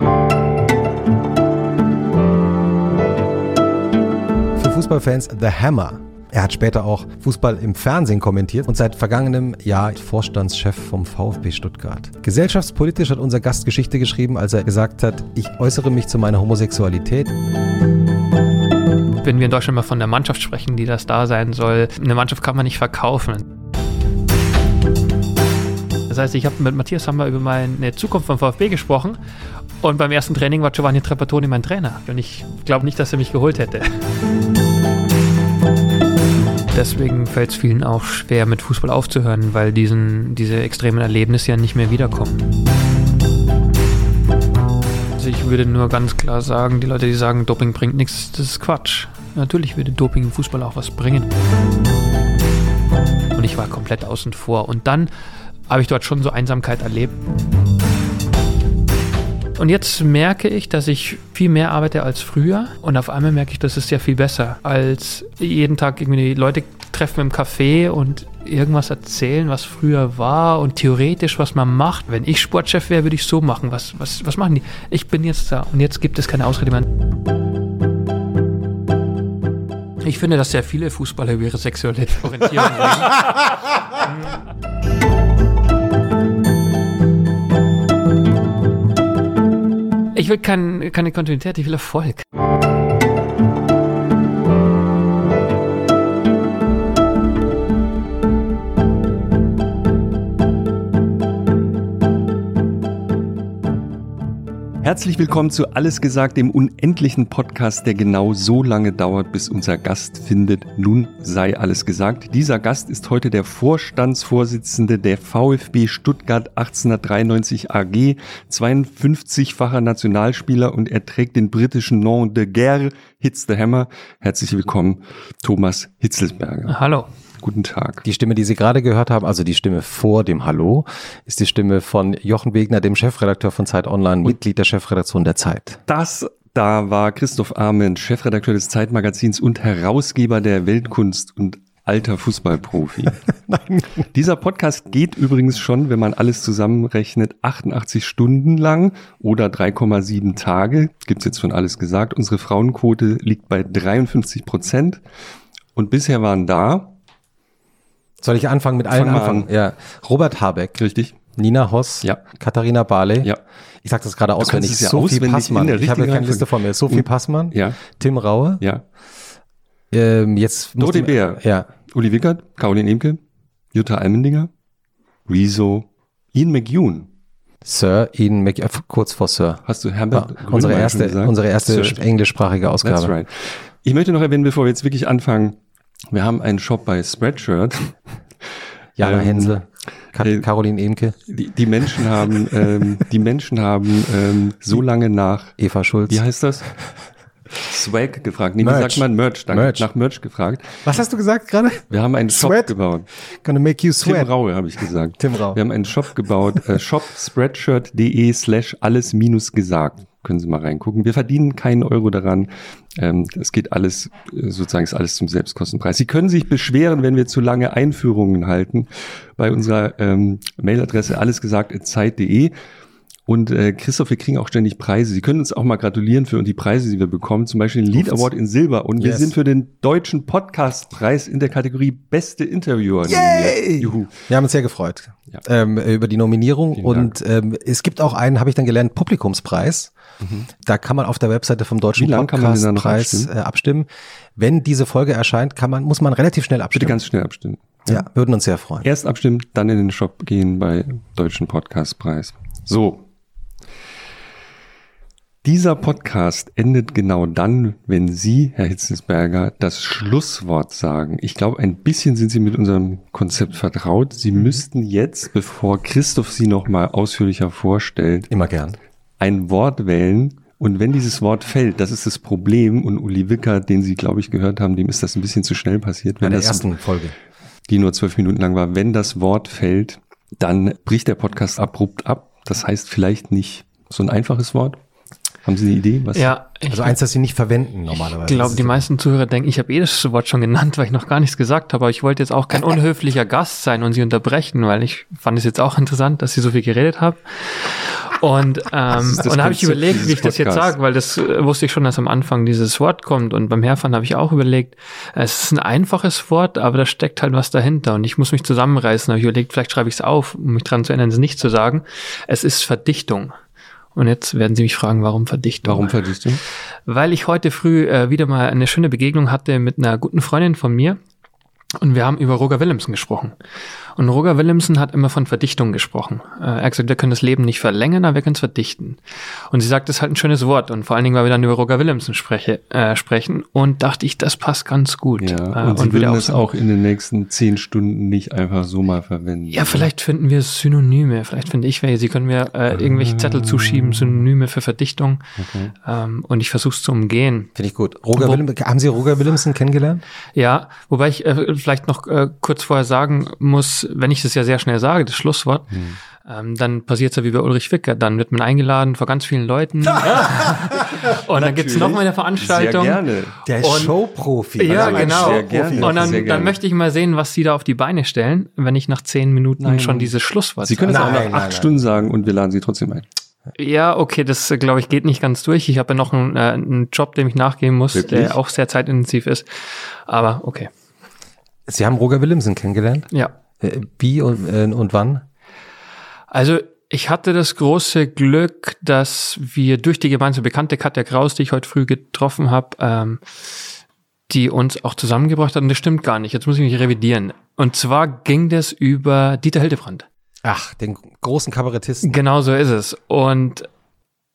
Für Fußballfans The Hammer. Er hat später auch Fußball im Fernsehen kommentiert und seit vergangenem Jahr Vorstandschef vom VfB Stuttgart. Gesellschaftspolitisch hat unser Gast Geschichte geschrieben, als er gesagt hat, ich äußere mich zu meiner Homosexualität. Wenn wir in Deutschland mal von der Mannschaft sprechen, die das da sein soll, eine Mannschaft kann man nicht verkaufen. Das heißt, ich habe mit Matthias Hammer über meine Zukunft vom VfB gesprochen und beim ersten Training war Giovanni Trapattoni mein Trainer. Und ich glaube nicht, dass er mich geholt hätte. Deswegen fällt es vielen auch schwer, mit Fußball aufzuhören, weil diesen, diese extremen Erlebnisse ja nicht mehr wiederkommen. Also ich würde nur ganz klar sagen, die Leute, die sagen, Doping bringt nichts, das ist Quatsch. Natürlich würde Doping im Fußball auch was bringen. Und ich war komplett außen vor. Und dann habe ich dort schon so Einsamkeit erlebt. Und jetzt merke ich, dass ich viel mehr arbeite als früher. Und auf einmal merke ich, das ist ja viel besser, als jeden Tag irgendwie Leute treffen im Café und irgendwas erzählen, was früher war und theoretisch, was man macht. Wenn ich Sportchef wäre, würde ich so machen. Was, was, was machen die? Ich bin jetzt da und jetzt gibt es keine Ausrede mehr. Ich finde, dass sehr viele Fußballer über ihre sexuelle Orientierung reden. Ich will kein, keine Kontinuität, ich will Erfolg. Herzlich willkommen zu Alles gesagt, dem unendlichen Podcast, der genau so lange dauert, bis unser Gast findet. Nun sei alles gesagt. Dieser Gast ist heute der Vorstandsvorsitzende der VfB Stuttgart 1893 AG, 52-facher Nationalspieler und er trägt den britischen Nom de Guerre, Hits the Hammer. Herzlich willkommen, Thomas Hitzelsberger. Hallo. Guten Tag. Die Stimme, die Sie gerade gehört haben, also die Stimme vor dem Hallo, ist die Stimme von Jochen Wegner, dem Chefredakteur von Zeit Online, Mitglied der Chefredaktion der Zeit. Das da war Christoph Arment, Chefredakteur des Zeitmagazins und Herausgeber der Weltkunst und alter Fußballprofi. Dieser Podcast geht übrigens schon, wenn man alles zusammenrechnet, 88 Stunden lang oder 3,7 Tage. Gibt's jetzt schon alles gesagt. Unsere Frauenquote liegt bei 53 Prozent. Und bisher waren da soll ich anfangen mit allen Fang anfangen? an. Ja. Robert Habeck, Richtig. Nina Hoss, Ja. Katharina Barley. Ja. Ich sage das gerade auswendig. ja Sophie auswendig Passmann. Ich habe ja keine Liste vor mir. Sophie Und- Passmann, Ja. Tim Raue. Ja. Ähm, jetzt Dorothee Bär. Ja. Uli Wickert, Caroline Emke, Jutta Almendinger, Rezo, Ian McEwan. Sir Ian Mc, äh, kurz vor Sir. Hast du Herbert Ja, Grönemeyer unsere erste, unsere erste englischsprachige Ausgabe. That's right. Ich möchte noch erwähnen, bevor wir jetzt wirklich anfangen, wir haben einen Shop bei Spreadshirt. Jana Ähm, Hensel, Kat äh, Caroline Emke, Die, die Menschen haben, ähm, die Menschen haben ähm, so lange nach, Eva Schulz. wie heißt das? Swag gefragt. Nee, wie Merch. sagt man Merch? Danke. Merch. Nach Merch gefragt. Was hast du gesagt gerade? Wir haben einen Shop Sweat? gebaut. Gonna make you Tim sweat. Raue, habe ich gesagt. Tim Raue. Wir haben einen Shop gebaut, äh, shopspreadshirt.de slash alles minus gesagt. Können Sie mal reingucken. Wir verdienen keinen Euro daran. Ähm, es geht alles, äh, sozusagen ist alles zum Selbstkostenpreis. Sie können sich beschweren, wenn wir zu lange Einführungen halten. Bei unserer ähm, Mailadresse allesgesagt.zeit.de. Und äh, Christoph, wir kriegen auch ständig Preise. Sie können uns auch mal gratulieren für die Preise, die wir bekommen. Zum Beispiel den Lead Award in Silber. Und wir Yes. sind für den deutschen Podcastpreis in der Kategorie Beste Interviewer. Yay! Juhu. Wir haben uns sehr gefreut Ja. ähm, über die Nominierung Vielen und ähm, es gibt auch einen, habe ich dann gelernt, Publikumspreis. Da kann man auf der Webseite vom Deutschen Mhm. Podcastpreis abstimmen? äh, abstimmen. Wenn diese Folge erscheint, kann man, muss man relativ schnell Bitte abstimmen. ganz schnell abstimmen. ja, würden uns sehr freuen. Erst abstimmen, dann in den Shop gehen bei Deutschen Podcastpreis. So. Dieser Podcast endet genau dann, wenn Sie, Herr Hitzesberger, das Schlusswort sagen. Ich glaube, ein bisschen sind Sie mit unserem Konzept vertraut. Sie müssten jetzt, bevor Christoph Sie nochmal ausführlicher vorstellt, Immer gern. Ein Wort wählen. Und wenn dieses Wort fällt, das ist das Problem. Und Uli Wicker, den Sie, glaube ich, gehört haben, dem ist das ein bisschen zu schnell passiert. Bei Wenn der das ersten Folge. die nur zwölf Minuten lang war, wenn das Wort fällt, dann bricht der Podcast abrupt ab. Das heißt vielleicht nicht so ein einfaches Wort. Haben Sie eine Idee? Was? Ja, Also eins, das Sie nicht verwenden normalerweise. Ich glaube, die ist- meisten Zuhörer denken, ich habe eh das Wort schon genannt, weil ich noch gar nichts gesagt habe. Aber ich wollte jetzt auch kein unhöflicher Gast sein und sie unterbrechen, weil ich fand es jetzt auch interessant, dass sie so viel geredet haben. Und, ähm, und dann habe ich überlegt, wie ich das jetzt sage, weil das äh, wusste ich schon, dass am Anfang dieses Wort kommt. Und beim Herfahren habe ich auch überlegt, es ist ein einfaches Wort, aber da steckt halt was dahinter. Und ich muss mich zusammenreißen. Habe ich überlegt, vielleicht schreibe ich es auf, um mich dran zu erinnern, es nicht zu sagen. Es ist Verdichtung. Und jetzt werden Sie mich fragen, warum Verdichtung? Warum Verdichtung? Weil ich heute früh äh, wieder mal eine schöne Begegnung hatte mit einer guten Freundin von mir. Und wir haben über Roger Willemsen gesprochen. Und Roger Willemsen hat immer von Verdichtung gesprochen. Äh, er hat gesagt, wir können das Leben nicht verlängern, aber wir können es verdichten. Und sie sagt, das ist halt ein schönes Wort. Und vor allen Dingen, weil wir dann über Roger Willemsen spreche, äh, sprechen. Und dachte ich, das passt ganz gut. Ja, äh, und, Sie würden auch das auch in den nächsten zehn Stunden nicht einfach so mal verwenden. Ja, vielleicht finden wir Synonyme. Vielleicht finde ich welche. Sie können mir äh, irgendwelche Zettel ah. zuschieben, Synonyme für Verdichtung. Okay. Ähm, und ich versuche es zu umgehen. Finde ich gut. Roger Wo, Willem, haben Sie Roger Willemsen kennengelernt? Ja, wobei ich äh, vielleicht noch äh, kurz vorher sagen muss, wenn ich das ja sehr schnell sage, das Schlusswort, hm. ähm, dann passiert es ja wie bei Ulrich Wicker. Dann wird man eingeladen vor ganz vielen Leuten. und dann gibt es noch mal eine Veranstaltung. Sehr gerne. Der ist Showprofi. Ja, also genau. Sehr gerne. Und dann, dann möchte ich mal sehen, was sie da auf die Beine stellen, wenn ich nach zehn Minuten nein. schon dieses Schlusswort Sie können es auch nach acht nein, Stunden sagen und wir laden Sie trotzdem ein. Ja, okay, das glaube ich geht nicht ganz durch. Ich habe ja noch einen, äh, einen Job, dem ich nachgehen muss, Wirklich? der auch sehr zeitintensiv ist. Aber okay. Sie haben Roger Willemsen kennengelernt? Ja. Äh, wie und, äh, und wann? Also ich hatte das große Glück, dass wir durch die gemeinsame Bekannte Katja Kraus, die ich heute früh getroffen habe, ähm, die uns auch zusammengebracht hat. Und das stimmt gar nicht. Jetzt muss ich mich revidieren. Und zwar ging das über Dieter Hildebrand. Ach, den großen Kabarettisten. Genau so ist es. Und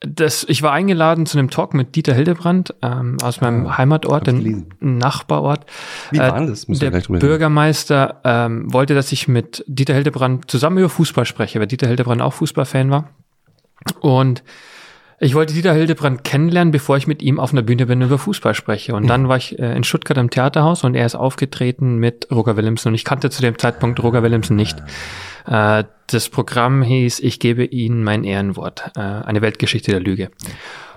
das, ich war eingeladen zu einem Talk mit Dieter Hildebrand ähm, aus meinem ah, Heimatort, dem Nachbarort. Wie war das? Äh, der Bürgermeister ähm, wollte, dass ich mit Dieter Hildebrand zusammen über Fußball spreche, weil Dieter Hildebrand auch Fußballfan war. Und ich wollte Dieter Hildebrand kennenlernen, bevor ich mit ihm auf einer Bühne bin und über Fußball spreche. Und dann war ich äh, in Stuttgart im Theaterhaus und er ist aufgetreten mit Roger Willemsen und ich kannte zu dem Zeitpunkt Roger Willemsen nicht. Äh, das Programm hieß Ich gebe Ihnen mein Ehrenwort, äh, eine Weltgeschichte der Lüge.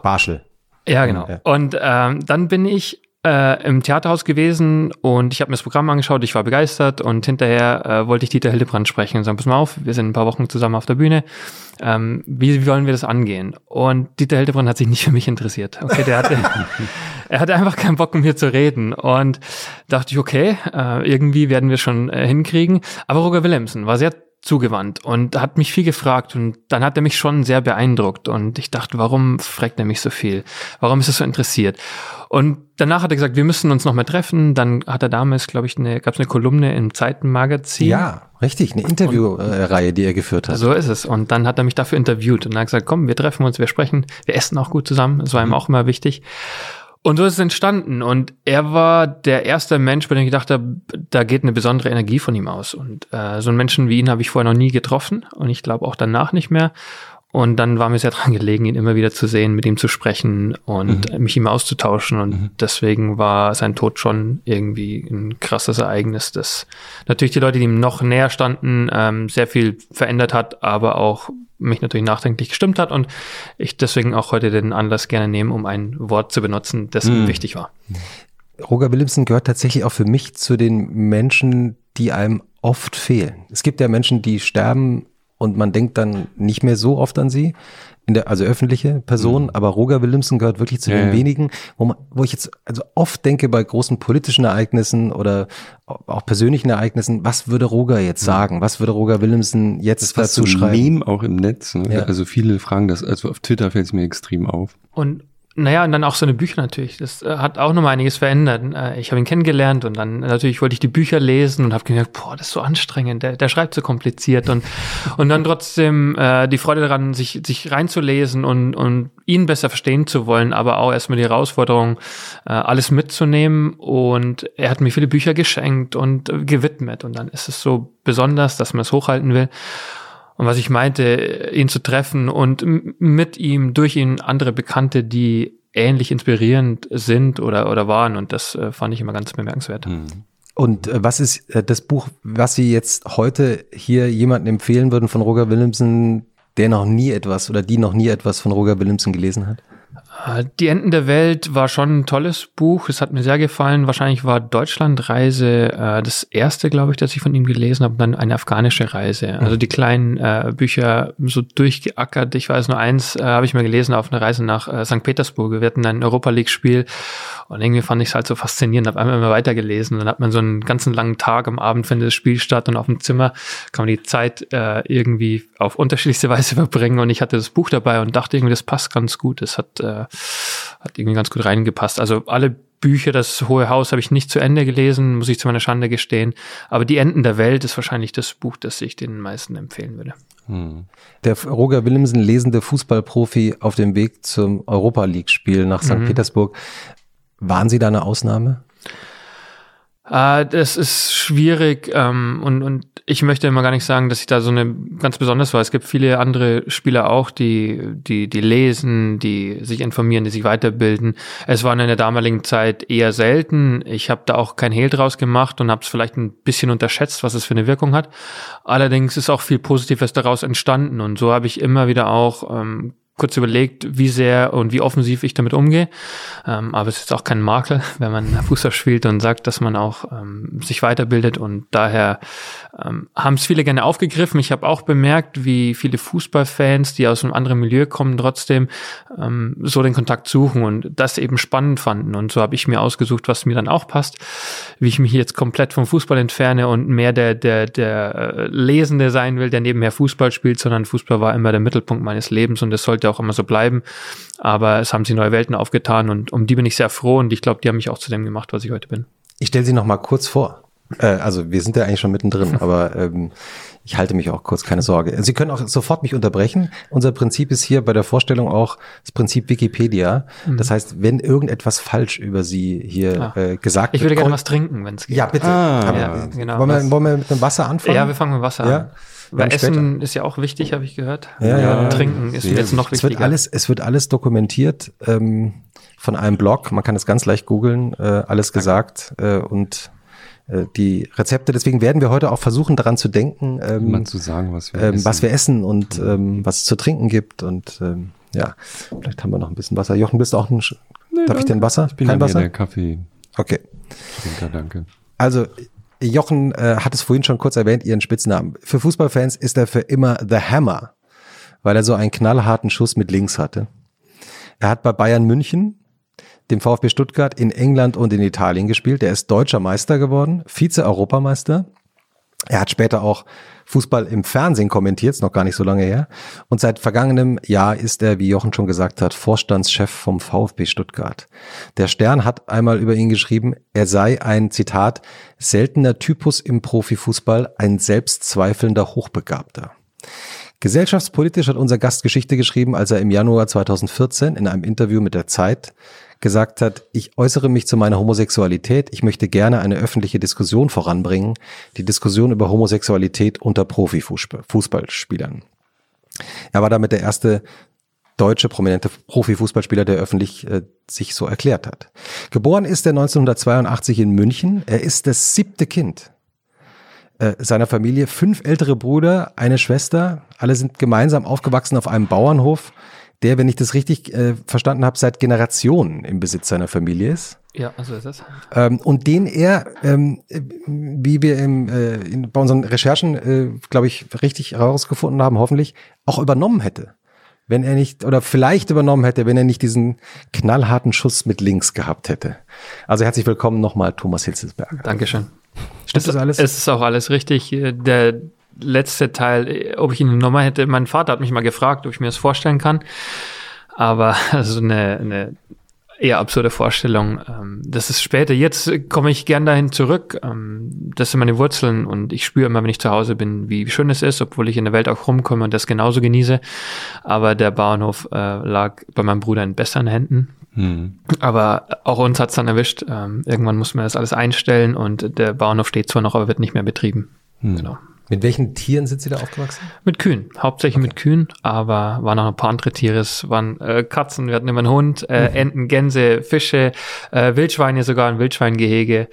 Barschel. Ja, genau. Und ähm, dann bin ich äh, im Theaterhaus gewesen und ich habe mir das Programm angeschaut, ich war begeistert und hinterher äh, wollte ich Dieter Hildebrand sprechen und sagen, pass mal auf, wir sind ein paar Wochen zusammen auf der Bühne, ähm, wie, wie wollen wir das angehen? Und Dieter Hildebrand hat sich nicht für mich interessiert. Okay, der hatte, er hatte einfach keinen Bock, um hier zu reden und dachte ich, okay, äh, irgendwie werden wir schon äh, hinkriegen. Aber Roger Willemsen war sehr zugewandt und hat mich viel gefragt und dann hat er mich schon sehr beeindruckt und ich dachte, warum fragt er mich so viel? Warum ist er so interessiert? Und danach hat er gesagt, wir müssen uns noch mal treffen. Dann hat er damals, glaube ich, eine, gab es eine Kolumne im Zeitenmagazin. Ja, richtig, eine Interviewreihe, die er geführt hat. So ist es. Und dann hat er mich dafür interviewt und dann hat gesagt, komm, wir treffen uns, wir sprechen, wir essen auch gut zusammen. Das war ihm mhm. auch immer wichtig. Und so ist es entstanden. Und er war der erste Mensch, bei dem ich gedacht habe, da geht eine besondere Energie von ihm aus. Und äh, so einen Menschen wie ihn habe ich vorher noch nie getroffen und ich glaube auch danach nicht mehr. Und dann war mir sehr dran gelegen, ihn immer wieder zu sehen, mit ihm zu sprechen und mhm. mich ihm auszutauschen. Und mhm. deswegen war sein Tod schon irgendwie ein krasses Ereignis, das natürlich die Leute, die ihm noch näher standen, ähm, sehr viel verändert hat, aber auch mich natürlich nachdenklich gestimmt hat und ich deswegen auch heute den Anlass gerne nehme, um ein Wort zu benutzen, das mhm. mir wichtig war. Roger Willemsen gehört tatsächlich auch für mich zu den Menschen, die einem oft fehlen. Es gibt ja Menschen, die sterben und man denkt dann nicht mehr so oft an sie, in der, also öffentliche Person, mhm. aber Roger Willemsen gehört wirklich zu ja, den ja. wenigen, wo man, wo ich jetzt also oft denke bei großen politischen Ereignissen oder auch persönlichen Ereignissen, was würde Roger jetzt mhm. sagen? Was würde Roger Willemsen jetzt das dazu so schreiben? Meme auch im Netz. Ne? Ja. Also viele fragen das, also auf Twitter fällt es mir extrem auf. Und naja, und dann auch seine Bücher natürlich. Das äh, hat auch noch mal einiges verändert. Äh, ich habe ihn kennengelernt und dann natürlich wollte ich die Bücher lesen und habe gemerkt, boah, das ist so anstrengend, der, der schreibt so kompliziert und und dann trotzdem äh, die Freude daran, sich sich reinzulesen und und ihn besser verstehen zu wollen, aber auch erstmal die Herausforderung, äh, alles mitzunehmen. Und er hat mir viele Bücher geschenkt und äh, gewidmet und dann ist es so besonders, dass man es hochhalten will. Und was ich meinte, ihn zu treffen und mit ihm, durch ihn andere Bekannte, die ähnlich inspirierend sind oder, oder waren. Und das äh, fand ich immer ganz bemerkenswert. Mhm. Und äh, was ist äh, das Buch, was Sie jetzt heute hier jemandem empfehlen würden von Roger Willemsen, der noch nie etwas oder die noch nie etwas von Roger Willemsen gelesen hat? Äh, die Enden der Welt war schon ein tolles Buch. Es hat mir sehr gefallen. Wahrscheinlich war Deutschlandreise äh, das erste, glaube ich, das ich von ihm gelesen habe. Dann eine afghanische Reise. Also die kleinen äh, Bücher so durchgeackert. Ich weiß nur eins, äh, habe ich mal gelesen auf einer Reise nach äh, St. Petersburg. Wir hatten ein Europa League Spiel und irgendwie fand ich es halt so faszinierend. Habe einmal immer weitergelesen. Dann hat man so einen ganzen langen Tag am Abend findet das Spiel statt und auf dem Zimmer kann man die Zeit äh, irgendwie auf unterschiedlichste Weise verbringen. Und ich hatte das Buch dabei und dachte irgendwie, das passt ganz gut. Das hat äh, hat irgendwie ganz gut reingepasst. Also alle Bücher, das Hohe Haus habe ich nicht zu Ende gelesen, muss ich zu meiner Schande gestehen. Aber Die Enden der Welt ist wahrscheinlich das Buch, das ich den meisten empfehlen würde. Hm. Der Roger Willemsen, lesende Fußballprofi auf dem Weg zum Europa League-Spiel nach St. Mhm. Petersburg. Waren Sie da eine Ausnahme? Äh, das ist schwierig ähm, und, und ich möchte immer gar nicht sagen, dass ich da so eine ganz besonders war. Es gibt viele andere Spieler auch, die, die, die lesen, die sich informieren, die sich weiterbilden. Es war in der damaligen Zeit eher selten. Ich habe da auch kein Hehl draus gemacht und habe es vielleicht ein bisschen unterschätzt, was es für eine Wirkung hat. Allerdings ist auch viel Positives daraus entstanden und so habe ich immer wieder auch ähm, kurz überlegt, wie sehr und wie offensiv ich damit umgehe. Ähm, aber es ist auch kein Makel, wenn man Fußball spielt und sagt, dass man auch ähm, sich weiterbildet und daher ähm, haben es viele gerne aufgegriffen. Ich habe auch bemerkt, wie viele Fußballfans, die aus einem anderen Milieu kommen, trotzdem ähm, so den Kontakt suchen und das eben spannend fanden. Und so habe ich mir ausgesucht, was mir dann auch passt, wie ich mich jetzt komplett vom Fußball entferne und mehr der, der, der äh, Lesende sein will, der nebenher Fußball spielt, sondern Fußball war immer der Mittelpunkt meines Lebens und es sollte auch immer so bleiben. Aber es haben sich neue Welten aufgetan und um die bin ich sehr froh und ich glaube, die haben mich auch zu dem gemacht, was ich heute bin. Ich stelle sie noch mal kurz vor. Äh, also wir sind ja eigentlich schon mittendrin, aber ähm, ich halte mich auch kurz, keine Sorge. Sie können auch sofort mich unterbrechen. Unser Prinzip ist hier bei der Vorstellung auch das Prinzip Wikipedia. Mhm. Das heißt, wenn irgendetwas falsch über Sie hier ah. äh, gesagt wird. Ich würde gerne was trinken, wenn es geht. Ja, bitte. Ah, ja, genau. Wollen wir, wollen wir mit dem Wasser anfangen? Ja, wir fangen mit Wasser ja? an. Weil Essen später. ist ja auch wichtig, habe ich gehört. Ja, ja, Trinken ist jetzt noch wichtiger. Es wird alles, es wird alles dokumentiert ähm, von einem Blog. Man kann es ganz leicht googeln. Äh, alles gesagt äh, und äh, die Rezepte. Deswegen werden wir heute auch versuchen, daran zu denken, ähm, zu sagen, was wir, ähm, essen. was wir essen und ähm, was es zu trinken gibt. Und ähm, ja, vielleicht haben wir noch ein bisschen Wasser. Jochen, bist du auch ein. Sch nee, darf ich denn Wasser? Ich bin Kein Wasser? der Kaffee. Okay. Trinker, danke. Also Jochen äh, hat es vorhin schon kurz erwähnt, ihren Spitznamen. Für Fußballfans ist er für immer The Hammer, weil er so einen knallharten Schuss mit links hatte. Er hat bei Bayern München dem VfB Stuttgart in England und in Italien gespielt. Er ist deutscher Meister geworden, Vize-Europameister. Er hat später auch Fußball im Fernsehen kommentiert, ist noch gar nicht so lange her. Und seit vergangenem Jahr ist er, wie Jochen schon gesagt hat, Vorstandschef vom VfB Stuttgart. Der Stern hat einmal über ihn geschrieben, er sei ein, Zitat, seltener Typus im Profifußball, ein selbstzweifelnder Hochbegabter. Gesellschaftspolitisch hat unser Gast Geschichte geschrieben, als er im Januar 2014 in einem Interview mit der Zeit gesagt hat, ich äußere mich zu meiner Homosexualität, ich möchte gerne eine öffentliche Diskussion voranbringen, die Diskussion über Homosexualität unter Profifußballspielern. Er war damit der erste deutsche prominente Profifußballspieler, der öffentlich äh, sich so erklärt hat. Geboren ist er 1982 in München. Er ist das siebte Kind äh, seiner Familie. Fünf ältere Brüder, eine Schwester. Alle sind gemeinsam aufgewachsen auf einem Bauernhof der, wenn ich das richtig äh, verstanden habe, seit Generationen im Besitz seiner Familie ist. Ja, also ist das. Ähm, und den er, ähm, wie wir im, äh, in, bei unseren Recherchen, äh, glaube ich, richtig herausgefunden haben, hoffentlich auch übernommen hätte. Wenn er nicht, oder vielleicht übernommen hätte, wenn er nicht diesen knallharten Schuss mit links gehabt hätte. Also herzlich willkommen nochmal, Thomas Hitzelsberger. Dankeschön. Stimmt das alles? Es ist auch alles richtig. Der, letzte Teil, ob ich ihn nochmal hätte, mein Vater hat mich mal gefragt, ob ich mir das vorstellen kann. Aber also eine, eine eher absurde Vorstellung. Ähm, das ist später. Jetzt komme ich gern dahin zurück. Ähm, das sind meine Wurzeln und ich spüre immer, wenn ich zu Hause bin, wie schön es ist, obwohl ich in der Welt auch rumkomme und das genauso genieße. Aber der Bauernhof äh, lag bei meinem Bruder in besseren Händen. Mhm. Aber auch uns hat's dann erwischt. Ähm, irgendwann muss man das alles einstellen und der Bauernhof steht zwar noch, aber wird nicht mehr betrieben. Mhm. Genau. Mit welchen Tieren sind Sie da aufgewachsen? Mit Kühen, hauptsächlich okay. mit Kühen, aber waren noch ein paar andere Tiere. Es waren äh, Katzen, wir hatten immer einen Hund, äh, mhm. Enten, Gänse, Fische, äh, Wildschweine sogar, ein Wildschweingehege.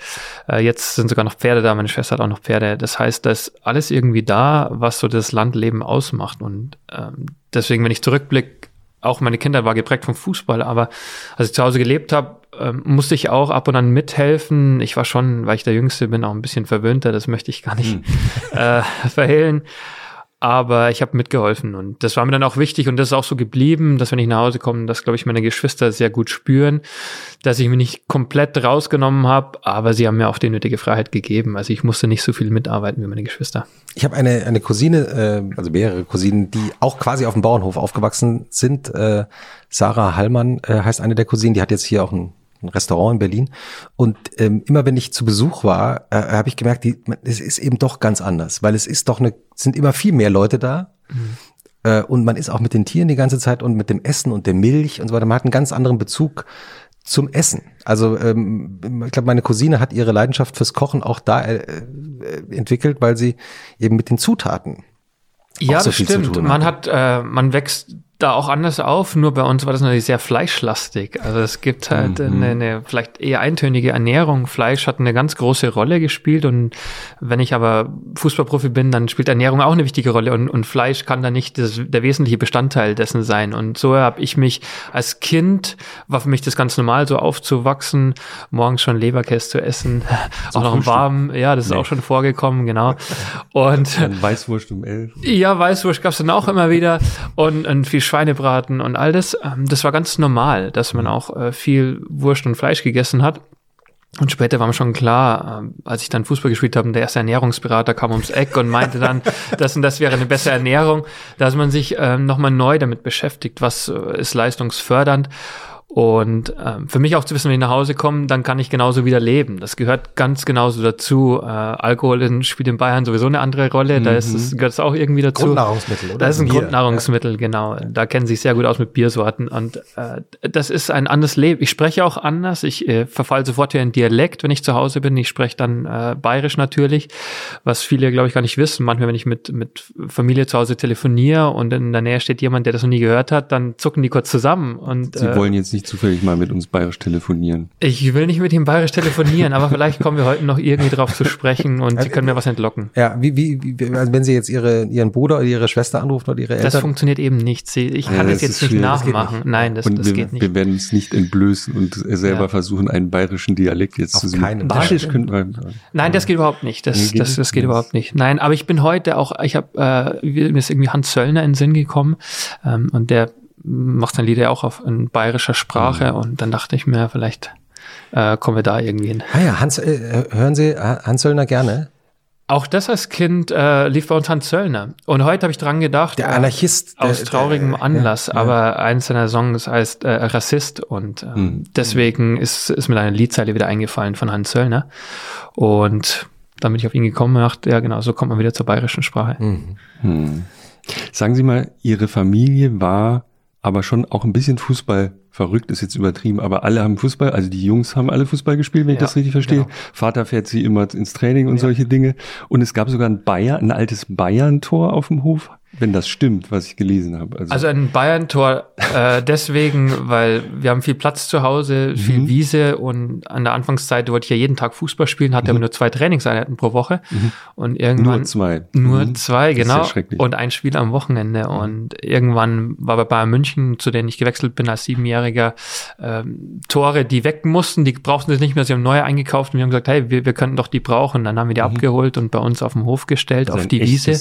Äh, jetzt sind sogar noch Pferde da, meine Schwester hat auch noch Pferde. Das heißt, da ist alles irgendwie da, was so das Landleben ausmacht. Und ähm, deswegen, wenn ich zurückblicke, auch meine Kindheit war geprägt vom Fußball, aber als ich zu Hause gelebt habe, ähm, musste ich auch ab und an mithelfen. Ich war schon, weil ich der Jüngste bin, auch ein bisschen verwöhnter, das möchte ich gar nicht hm. äh, verhehlen aber ich habe mitgeholfen und das war mir dann auch wichtig und das ist auch so geblieben, dass wenn ich nach Hause komme, dass glaube ich meine Geschwister sehr gut spüren, dass ich mich nicht komplett rausgenommen habe, aber sie haben mir auch die nötige Freiheit gegeben. Also ich musste nicht so viel mitarbeiten wie meine Geschwister. Ich habe eine eine Cousine, äh, also mehrere Cousinen, die auch quasi auf dem Bauernhof aufgewachsen sind. Äh, Sarah Hallmann äh, heißt eine der Cousinen, die hat jetzt hier auch ein ein Restaurant in Berlin. Und ähm, immer wenn ich zu Besuch war, äh, habe ich gemerkt, die, es ist eben doch ganz anders, weil es ist doch eine, sind immer viel mehr Leute da. Mhm. Äh, und man ist auch mit den Tieren die ganze Zeit und mit dem Essen und der Milch und so weiter. Man hat einen ganz anderen Bezug zum Essen. Also ähm, ich glaube, meine Cousine hat ihre Leidenschaft fürs Kochen auch da äh, äh entwickelt, weil sie eben mit den Zutaten ja, so das stimmt. Man hat, äh, man wächst da auch anders auf, nur bei uns war das natürlich sehr fleischlastig. Also es gibt halt mhm. eine, eine vielleicht eher eintönige Ernährung. Fleisch hat eine ganz große Rolle gespielt und wenn ich aber Fußballprofi bin, dann spielt Ernährung auch eine wichtige Rolle und, und Fleisch kann da nicht das, der wesentliche Bestandteil dessen sein. Und so habe ich mich als Kind, war für mich das ganz normal, so aufzuwachsen, morgens schon Leberkäse zu essen, auch noch im Warmen, ja, das ist nee. auch schon vorgekommen, genau. Und Weißwurst um elf. Ja, Weißwurst gab's dann auch immer wieder und, und viel Schweinebraten und all das. Ähm, das war ganz normal, dass man auch äh, viel Wurst und Fleisch gegessen hat. Und später war mir schon klar, äh, als ich dann Fußball gespielt habe, der erste Ernährungsberater kam ums Eck und meinte dann, das und das wäre eine bessere Ernährung, dass man sich äh, nochmal neu damit beschäftigt, was äh, ist leistungsfördernd. Und ähm, für mich auch zu wissen, wenn ich nach Hause komme, dann kann ich genauso wieder leben. Das gehört ganz genauso dazu. Äh, Alkohol in, spielt in Bayern sowieso eine andere Rolle. Mhm. Da ist es, gehört es auch irgendwie dazu. Grundnahrungsmittel, oder? Das ist ein Bier. Grundnahrungsmittel, ja. genau. Da kennen sie sich sehr gut aus mit Biersorten. Und äh, das ist ein anderes Leben. Ich spreche auch anders. Ich äh, verfalle sofort hier in Dialekt, wenn ich zu Hause bin. Ich spreche dann äh, bayerisch natürlich, was viele, glaube ich, gar nicht wissen. Manchmal, wenn ich mit, mit Familie zu Hause telefoniere und in der Nähe steht jemand, der das noch nie gehört hat, dann zucken die kurz zusammen. Und, Sie äh, wollen jetzt nicht nicht zufällig mal mit uns bayerisch telefonieren? Ich will nicht mit ihm bayerisch telefonieren, aber vielleicht kommen wir heute noch irgendwie drauf zu sprechen und Sie können mir was entlocken. Ja, wie, wie, wie also wenn Sie jetzt Ihre, Ihren Bruder oder Ihre Schwester anrufen oder Ihre Eltern? Das funktioniert eben nicht. Sie, ich kann ja, das jetzt nicht schwierig. nachmachen. Nicht. Nein, das, und das wir, geht nicht. Wir werden uns nicht entblößen und selber ja. versuchen, einen bayerischen Dialekt jetzt Auf zu suchen. Badisch könnten wir. Nein, das geht überhaupt nicht. Das, das, das geht überhaupt nicht. Nein, aber ich bin heute auch, ich habe, äh, mir ist irgendwie Hans Söllner in den Sinn gekommen ähm, und der macht sein Lied ja auch auf in bayerischer Sprache mhm. und dann dachte ich mir, vielleicht äh, kommen wir da irgendwie hin. Ah ja, Hans, äh, hören Sie Hans Söllner gerne? Auch das als Kind äh, lief bei uns Hans Söllner. Und heute habe ich dran gedacht. Der Anarchist. Äh, aus traurigem der, Anlass, ja, aber ja. eins seiner Songs heißt äh, Rassist und äh, hm. deswegen ist, ist mir eine Liedzeile wieder eingefallen von Hans Söllner. Und dann bin ich auf ihn gekommen und dachte, ja genau, so kommt man wieder zur bayerischen Sprache. Hm. Hm. Sagen Sie mal, Ihre Familie war aber schon auch ein bisschen Fußball verrückt, ist jetzt übertrieben, aber alle haben Fußball, also die Jungs haben alle Fußball gespielt, wenn ich das richtig verstehe. Genau. Vater fährt sie immer ins Training und ja. solche Dinge. Und es gab sogar ein Bayern, ein altes Bayern-Tor auf dem Hof. Wenn das stimmt, was ich gelesen habe. Also, also ein Bayern-Tor äh, deswegen, weil wir haben viel Platz zu Hause, viel mhm. Wiese und an der Anfangszeit wollte ich ja jeden Tag Fußball spielen, hatte mhm. aber nur zwei Trainingseinheiten pro Woche mhm. und irgendwann nur zwei, nur mhm. zwei, genau und ein Spiel am Wochenende mhm. und irgendwann war bei Bayern München, zu denen ich gewechselt bin als Siebenjähriger, ähm, Tore, die weg mussten, die brauchten sie nicht mehr, sie haben neue eingekauft und wir haben gesagt, hey, wir, wir könnten doch die brauchen, dann haben wir die mhm. abgeholt und bei uns auf dem Hof gestellt, also auf die Wiese,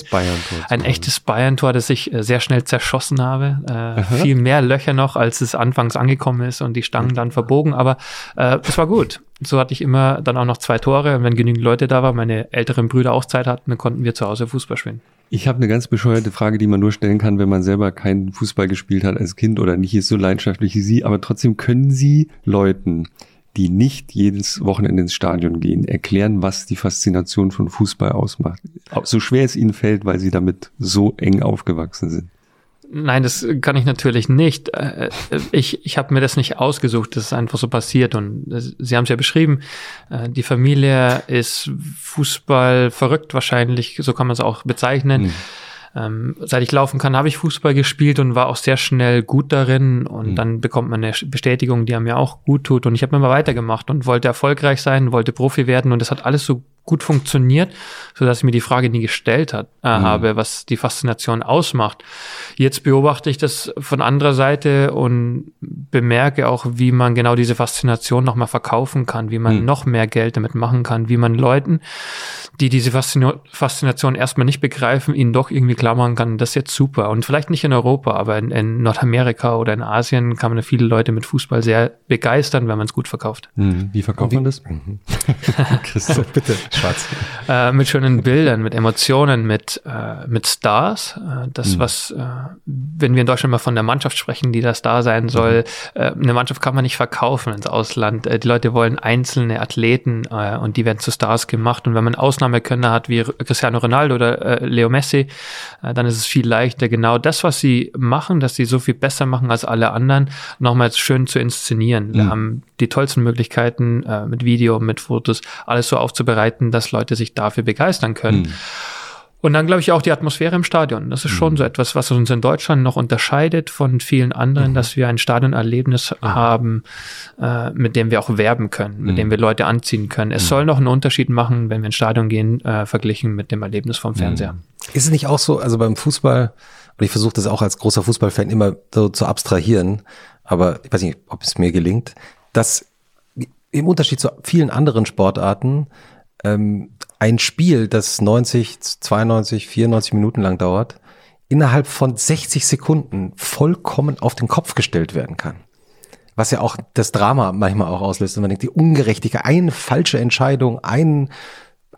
ein echtes Bayern Bayern-Tor, das ich äh, sehr schnell zerschossen habe. Äh, viel mehr Löcher noch, als es anfangs angekommen ist und die Stangen dann verbogen. Aber äh, es war gut. So hatte ich immer dann auch noch zwei Tore. Und wenn genügend Leute da waren, meine älteren Brüder auch Zeit hatten, dann konnten wir zu Hause Fußball spielen. Ich habe eine ganz bescheuerte Frage, die man nur stellen kann, wenn man selber keinen Fußball gespielt hat als Kind oder nicht ist so leidenschaftlich wie Sie. Aber trotzdem können Sie Leuten, die nicht jedes Wochenende ins Stadion gehen, erklären, was die Faszination von Fußball ausmacht. So schwer es ihnen fällt, weil sie damit so eng aufgewachsen sind. Nein, das kann ich natürlich nicht. Äh, ich, ich habe mir das nicht ausgesucht, das ist einfach so passiert. Und Sie haben es ja beschrieben, äh, die Familie ist Fußball verrückt wahrscheinlich, so kann man es auch bezeichnen. Mhm ähm, seit ich laufen kann, habe ich Fußball gespielt und war auch sehr schnell gut darin. Und mhm. dann bekommt man eine Bestätigung, die einem ja auch gut tut. Und ich habe immer weitergemacht und wollte erfolgreich sein, wollte Profi werden. Und das hat alles so gut funktioniert, so dass ich mir die Frage nie gestellt hat, äh, mhm. habe, was die Faszination ausmacht. Jetzt beobachte ich das von anderer Seite und bemerke auch, wie man genau diese Faszination nochmal verkaufen kann, wie man mhm. noch mehr Geld damit machen kann, wie man Leuten, die diese Faszination erstmal nicht begreifen, ihnen doch irgendwie klar machen kann, das ist jetzt super. Und vielleicht nicht in Europa, aber in, in Nordamerika oder in Asien kann man viele Leute mit Fußball sehr begeistern, wenn man es gut verkauft. Mhm. Wie verkauft man das? Christoph, bitte, schwarz. Äh, mit schönen Bildern, mit Emotionen, mit, äh, mit Stars. Äh, das, mhm. was, äh, wenn wir in Deutschland mal von der Mannschaft sprechen, die da Star sein soll, mhm. äh, eine Mannschaft kann man nicht verkaufen ins Ausland. Äh, die Leute wollen einzelne Athleten und die werden zu Stars gemacht. Und wenn man Ausnahmekönner hat wie Cristiano Ronaldo oder Leo Messi, dann ist es viel leichter, genau das, was sie machen, dass sie so viel besser machen als alle anderen, nochmals schön zu inszenieren. Wir mhm. haben die tollsten Möglichkeiten mit Video, mit Fotos, alles so aufzubereiten, dass Leute sich dafür begeistern können. Mhm. Und dann glaube ich auch die Atmosphäre im Stadion. Das ist schon mhm. so etwas, was uns in Deutschland noch unterscheidet von vielen anderen, mhm. dass wir ein Stadionerlebnis mhm. haben, äh, mit dem wir auch werben können, mit dem mhm. wir Leute anziehen können. Es mhm. soll noch einen Unterschied machen, wenn wir ins Stadion gehen, äh, verglichen mit dem Erlebnis vom Fernseher. Ist es nicht auch so, also beim Fußball, und ich versuche das auch als großer Fußballfan immer so zu abstrahieren, aber ich weiß nicht, ob es mir gelingt, dass im Unterschied zu vielen anderen Sportarten ähm, ein Spiel, das 90, 92, 94 Minuten lang dauert, innerhalb von 60 Sekunden vollkommen auf den Kopf gestellt werden kann. Was ja auch das Drama manchmal auch auslöst. Und man denkt, die Ungerechtigkeit, eine falsche Entscheidung, ein,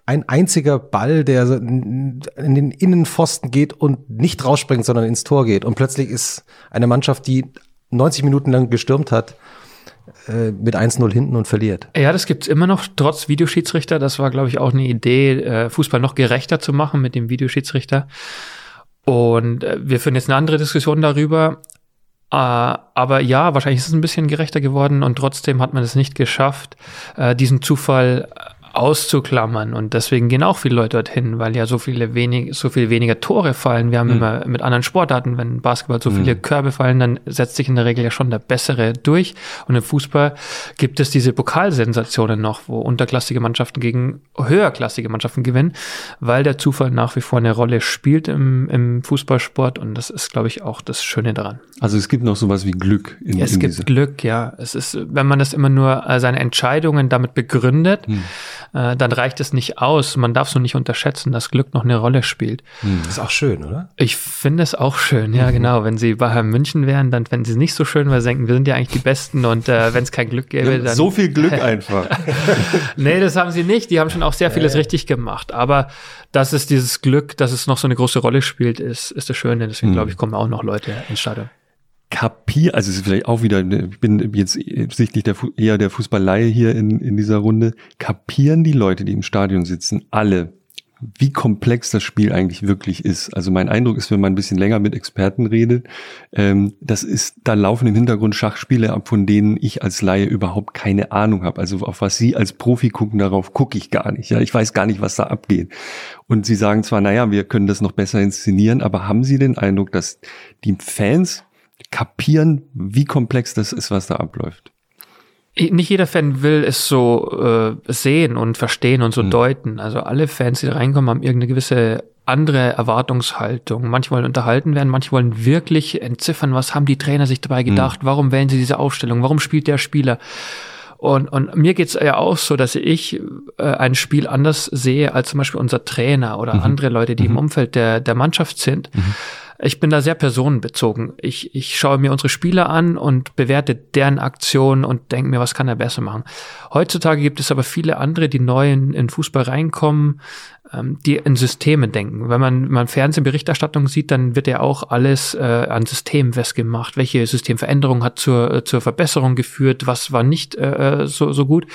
ein einziger Ball, der in den Innenpfosten geht und nicht rausspringt, sondern ins Tor geht. Und plötzlich ist eine Mannschaft, die 90 Minuten lang gestürmt hat, äh, mit 1-0 hinten und verliert. Ja, das gibt's immer noch, trotz Videoschiedsrichter. Das war, glaube ich, auch eine Idee, äh, Fußball noch gerechter zu machen mit dem Videoschiedsrichter. Und äh, wir führen jetzt eine andere Diskussion darüber. aber ja, wahrscheinlich ist es ein bisschen gerechter geworden und trotzdem hat man es nicht geschafft, diesen Zufall auszuklammern. Und deswegen gehen auch viele Leute dorthin, weil ja so viele wenig, so viel weniger Tore fallen. Wir haben mhm. immer mit anderen Sportarten, wenn Basketball so viele mhm. Körbe fallen, dann setzt sich in der Regel ja schon der Bessere durch. Und im Fußball gibt es diese Pokalsensationen noch, wo unterklassige Mannschaften gegen höherklassige Mannschaften gewinnen, weil der Zufall nach wie vor eine Rolle spielt im, im Fußballsport. Und das ist, glaube ich, auch das Schöne daran. Also es gibt noch sowas wie Glück in, ja, Es in gibt Glück, ja. Es ist, wenn man das immer nur äh, seine Entscheidungen damit begründet, mhm äh, dann reicht es nicht aus. Man darf so nicht unterschätzen, dass Glück noch eine Rolle spielt. Hm. Das ist auch schön, oder? Ich finde es auch schön, ja, mhm. genau. Wenn sie bei Bayern München wären, dann wenn sie nicht so schön, weil sie denken, wir sind ja eigentlich die Besten und äh, wenn es kein Glück gäbe, dann. So viel Glück einfach. nee, das haben sie nicht. Die haben schon auch sehr vieles ja, richtig gemacht. Aber dass es dieses Glück, dass es noch so eine große Rolle spielt, ist, ist das Schöne. Deswegen, hm. glaube ich, kommen auch noch Leute ins Stadion kapier, also es ist vielleicht auch wieder, ich bin jetzt sichtlich der, eher der Fußballleihe hier in, in dieser Runde, kapieren die Leute, die im Stadion sitzen, alle, wie komplex das Spiel eigentlich wirklich ist. Also mein Eindruck ist, wenn man ein bisschen länger mit Experten redet, ähm, das ist, da laufen im Hintergrund Schachspiele ab, von denen ich als Laie überhaupt keine Ahnung habe. Also auf was Sie als Profi gucken, darauf gucke ich gar nicht. Ja, ich weiß gar nicht, was da abgeht. Und Sie sagen zwar, naja, wir können das noch besser inszenieren, aber haben Sie den Eindruck, dass die Fans kapieren, wie komplex das ist, was da abläuft. Nicht jeder Fan will es so äh, sehen und verstehen und so mhm. deuten. Also alle Fans, die da reinkommen, haben irgendeine gewisse andere Erwartungshaltung. Manche wollen unterhalten werden, manche wollen wirklich entziffern, was haben die Trainer sich dabei gedacht, mhm. warum wählen sie diese Aufstellung, warum spielt der Spieler. Und, und mir geht's ja auch so, dass ich äh, ein Spiel anders sehe als zum Beispiel unser Trainer oder mhm. andere Leute, die im mhm. Umfeld der, der Mannschaft sind. Ich bin da sehr personenbezogen. Ich, ich schaue mir unsere Spieler an und bewerte deren Aktionen und denke mir, was kann er besser machen. Heutzutage gibt es aber viele andere, die neu in, in Fußball reinkommen, ähm, die in Systeme denken. Wenn man, man Fernsehberichterstattung sieht, dann wird ja auch alles äh, an Systemen festgemacht. Welche Systemveränderung hat zur, äh, zur Verbesserung geführt? Was war nicht äh, äh, so, so gut?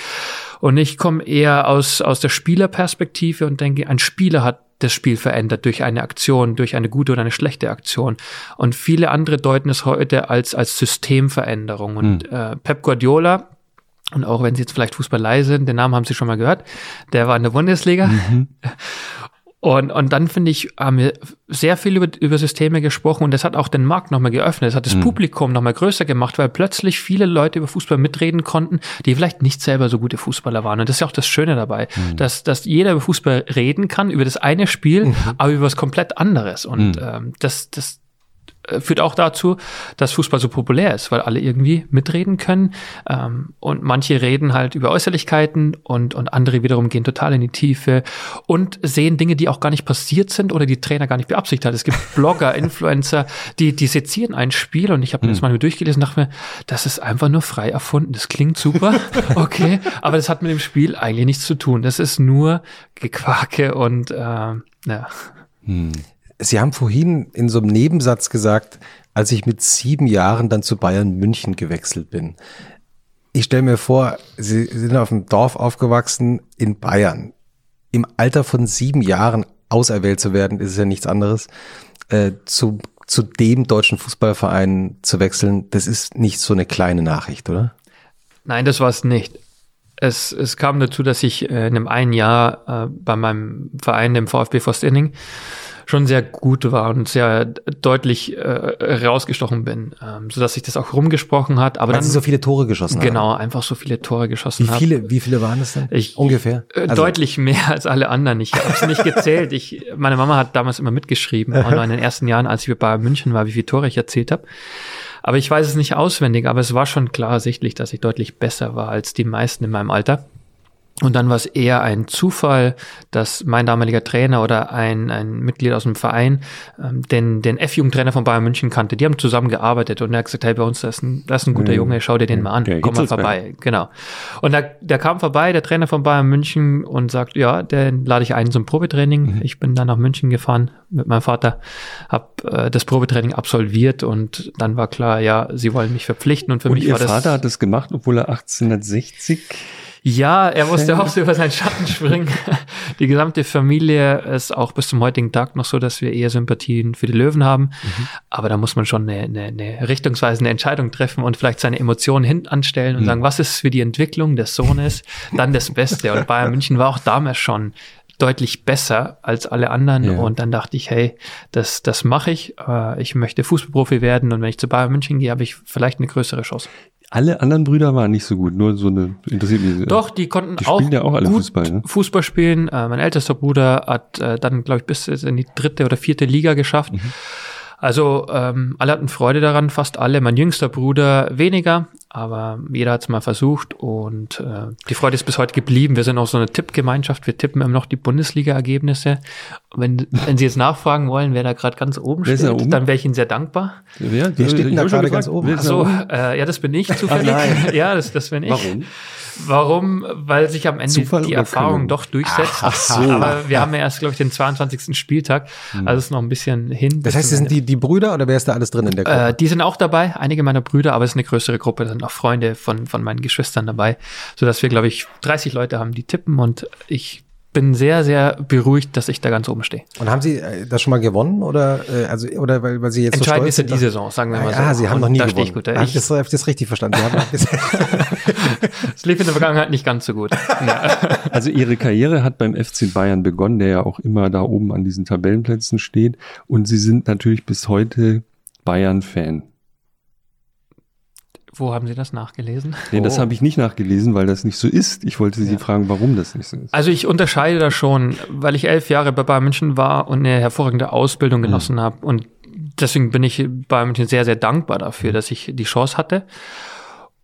Und ich komme eher aus, aus der Spielerperspektive und denke, ein Spieler hat das Spiel verändert durch eine Aktion, durch eine gute oder eine schlechte Aktion. Und viele andere deuten es heute als, als Systemveränderung. Und hm. äh, Pep Guardiola, und auch wenn Sie jetzt vielleicht Fußballei sind, den Namen haben Sie schon mal gehört, der war in der Bundesliga. Mhm. Und, und dann finde ich, haben wir sehr viel über, über Systeme gesprochen und das hat auch den Markt nochmal geöffnet. Das hat das mhm. Publikum nochmal größer gemacht, weil plötzlich viele Leute über Fußball mitreden konnten, die vielleicht nicht selber so gute Fußballer waren. Und das ist ja auch das Schöne dabei, mhm. dass, dass jeder über Fußball reden kann, über das eine Spiel, mhm. aber über was komplett anderes. Und mhm. ähm, das, das, führt auch dazu, dass Fußball so populär ist, weil alle irgendwie mitreden können. Ähm, und manche reden halt über Äußerlichkeiten und, und andere wiederum gehen total in die Tiefe und sehen Dinge, die auch gar nicht passiert sind oder die Trainer gar nicht beabsichtigt hat. Es gibt Blogger, Influencer, die, die sezieren ein Spiel und ich habe mir das hm. mal durchgelesen und dachte mir, das ist einfach nur frei erfunden. Das klingt super, okay, aber das hat mit dem Spiel eigentlich nichts zu tun. Das ist nur Gequake und äh, ja. Hm. Sie haben vorhin in so einem Nebensatz gesagt, als ich mit sieben Jahren dann zu Bayern München gewechselt bin. Ich stelle mir vor, Sie sind auf dem Dorf aufgewachsen in Bayern. Im Alter von sieben Jahren auserwählt zu werden, ist ja nichts anderes. Äh, zu, zu dem deutschen Fußballverein zu wechseln, das ist nicht so eine kleine Nachricht, oder? Nein, das war es nicht. Es, es kam dazu, dass ich äh, in einem einen Jahr äh, bei meinem Verein, dem VfB Forstinning, schon sehr gut war und sehr deutlich äh, rausgestochen bin, ähm, so dass sich das auch rumgesprochen hat. Aber Weil dann Sie so viele Tore geschossen genau, haben. einfach so viele Tore geschossen Wie viele, hab. wie viele waren es denn? Ich, Ungefähr. Äh, also. Deutlich mehr als alle anderen. Ich habe es nicht gezählt. Ich, meine Mama hat damals immer mitgeschrieben, auch noch in den ersten Jahren, als ich bei München war, wie viele Tore ich erzählt habe. Aber ich weiß es nicht auswendig, aber es war schon klar ersichtlich, dass ich deutlich besser war als die meisten in meinem Alter. Und dann war es eher ein Zufall, dass mein damaliger Trainer oder ein, ein Mitglied aus dem Verein ähm, den, den F-Jugendtrainer von Bayern München kannte. Die haben zusammen gearbeitet und er hat gesagt, hey, bei uns, das ist ein, das ist ein guter mhm. Junge, schau dir den mal an, der komm mal vorbei. Genau. Und da, der kam vorbei, der Trainer von Bayern München und sagt, ja, den lade ich ein zum Probetraining. Mhm. Ich bin dann nach München gefahren mit meinem Vater, habe äh, das Probetraining absolviert und dann war klar, ja, sie wollen mich verpflichten und für und mich Ihr war das... Ihr Vater hat das gemacht, obwohl er 1860 ja, er musste auch so über seinen Schatten springen. Die gesamte Familie ist auch bis zum heutigen Tag noch so, dass wir eher Sympathien für die Löwen haben. Mhm. Aber da muss man schon eine, eine, eine richtungsweisende Entscheidung treffen und vielleicht seine Emotionen hinten anstellen und mhm. sagen, was ist für die Entwicklung des Sohnes dann das Beste? Und Bayern München war auch damals schon deutlich besser als alle anderen. Ja. Und dann dachte ich, hey, das, das mache ich. Äh, ich möchte Fußballprofi werden und wenn ich zu Bayern München gehe, habe ich vielleicht eine größere Chance. Alle anderen Brüder waren nicht so gut, nur so eine interessiert mich. Doch, die konnten die auch, ja auch alle gut Fußball, ne? Fußball spielen. Äh, mein ältester Bruder hat äh, dann, glaube ich, bis in die dritte oder vierte Liga geschafft. Mhm. Also ähm, alle hatten Freude daran, fast alle. Mein jüngster Bruder weniger, aber jeder hat es mal versucht und äh, die Freude ist bis heute geblieben. Wir sind auch so eine Tippgemeinschaft. Wir tippen immer noch die Bundesliga-Ergebnisse. Wenn, wenn Sie jetzt nachfragen wollen, wer da gerade ganz oben wer steht, oben? dann wäre ich Ihnen sehr dankbar. Wer, wer steht denn da gerade ganz oben? Achso, äh, ja, das bin ich zufällig. ja, das, das bin ich. Warum? Warum? Weil sich am Ende Zufall die Erfahrung doch durchsetzt. Ach, so. Aber wir haben ja erst, glaube ich, den 22. Spieltag. Hm. Also ist noch ein bisschen hin. Das heißt, sind die, die Brüder oder wer ist da alles drin in der Gruppe? Äh, die sind auch dabei, einige meiner Brüder, aber es ist eine größere Gruppe. Da sind auch Freunde von, von meinen Geschwistern dabei. Sodass wir, glaube ich, 30 Leute haben, die tippen und ich bin sehr, sehr beruhigt, dass ich da ganz oben stehe. Und haben Sie äh, das schon mal gewonnen oder äh, also oder weil, weil Sie jetzt Entscheidend so ist ja die Saison, sagen wir mal ah, so. Ah, Sie haben noch nie da gewonnen. Ich gut, ich, das, habe ich das richtig verstanden. Es lief in der Vergangenheit nicht ganz so gut. Ja. Also Ihre Karriere hat beim FC Bayern begonnen, der ja auch immer da oben an diesen Tabellenplätzen steht und Sie sind natürlich bis heute Bayern-Fan. Wo haben Sie das nachgelesen? Nee, das oh. habe ich nicht nachgelesen, weil das nicht so ist. Ich wollte Sie ja. fragen, warum das nicht so ist. Also ich unterscheide da schon, weil ich elf Jahre bei Bayern München war und eine hervorragende Ausbildung mhm. genossen mhm. habe. Und deswegen bin ich Bayern München sehr, sehr dankbar dafür, dass ich die Chance hatte.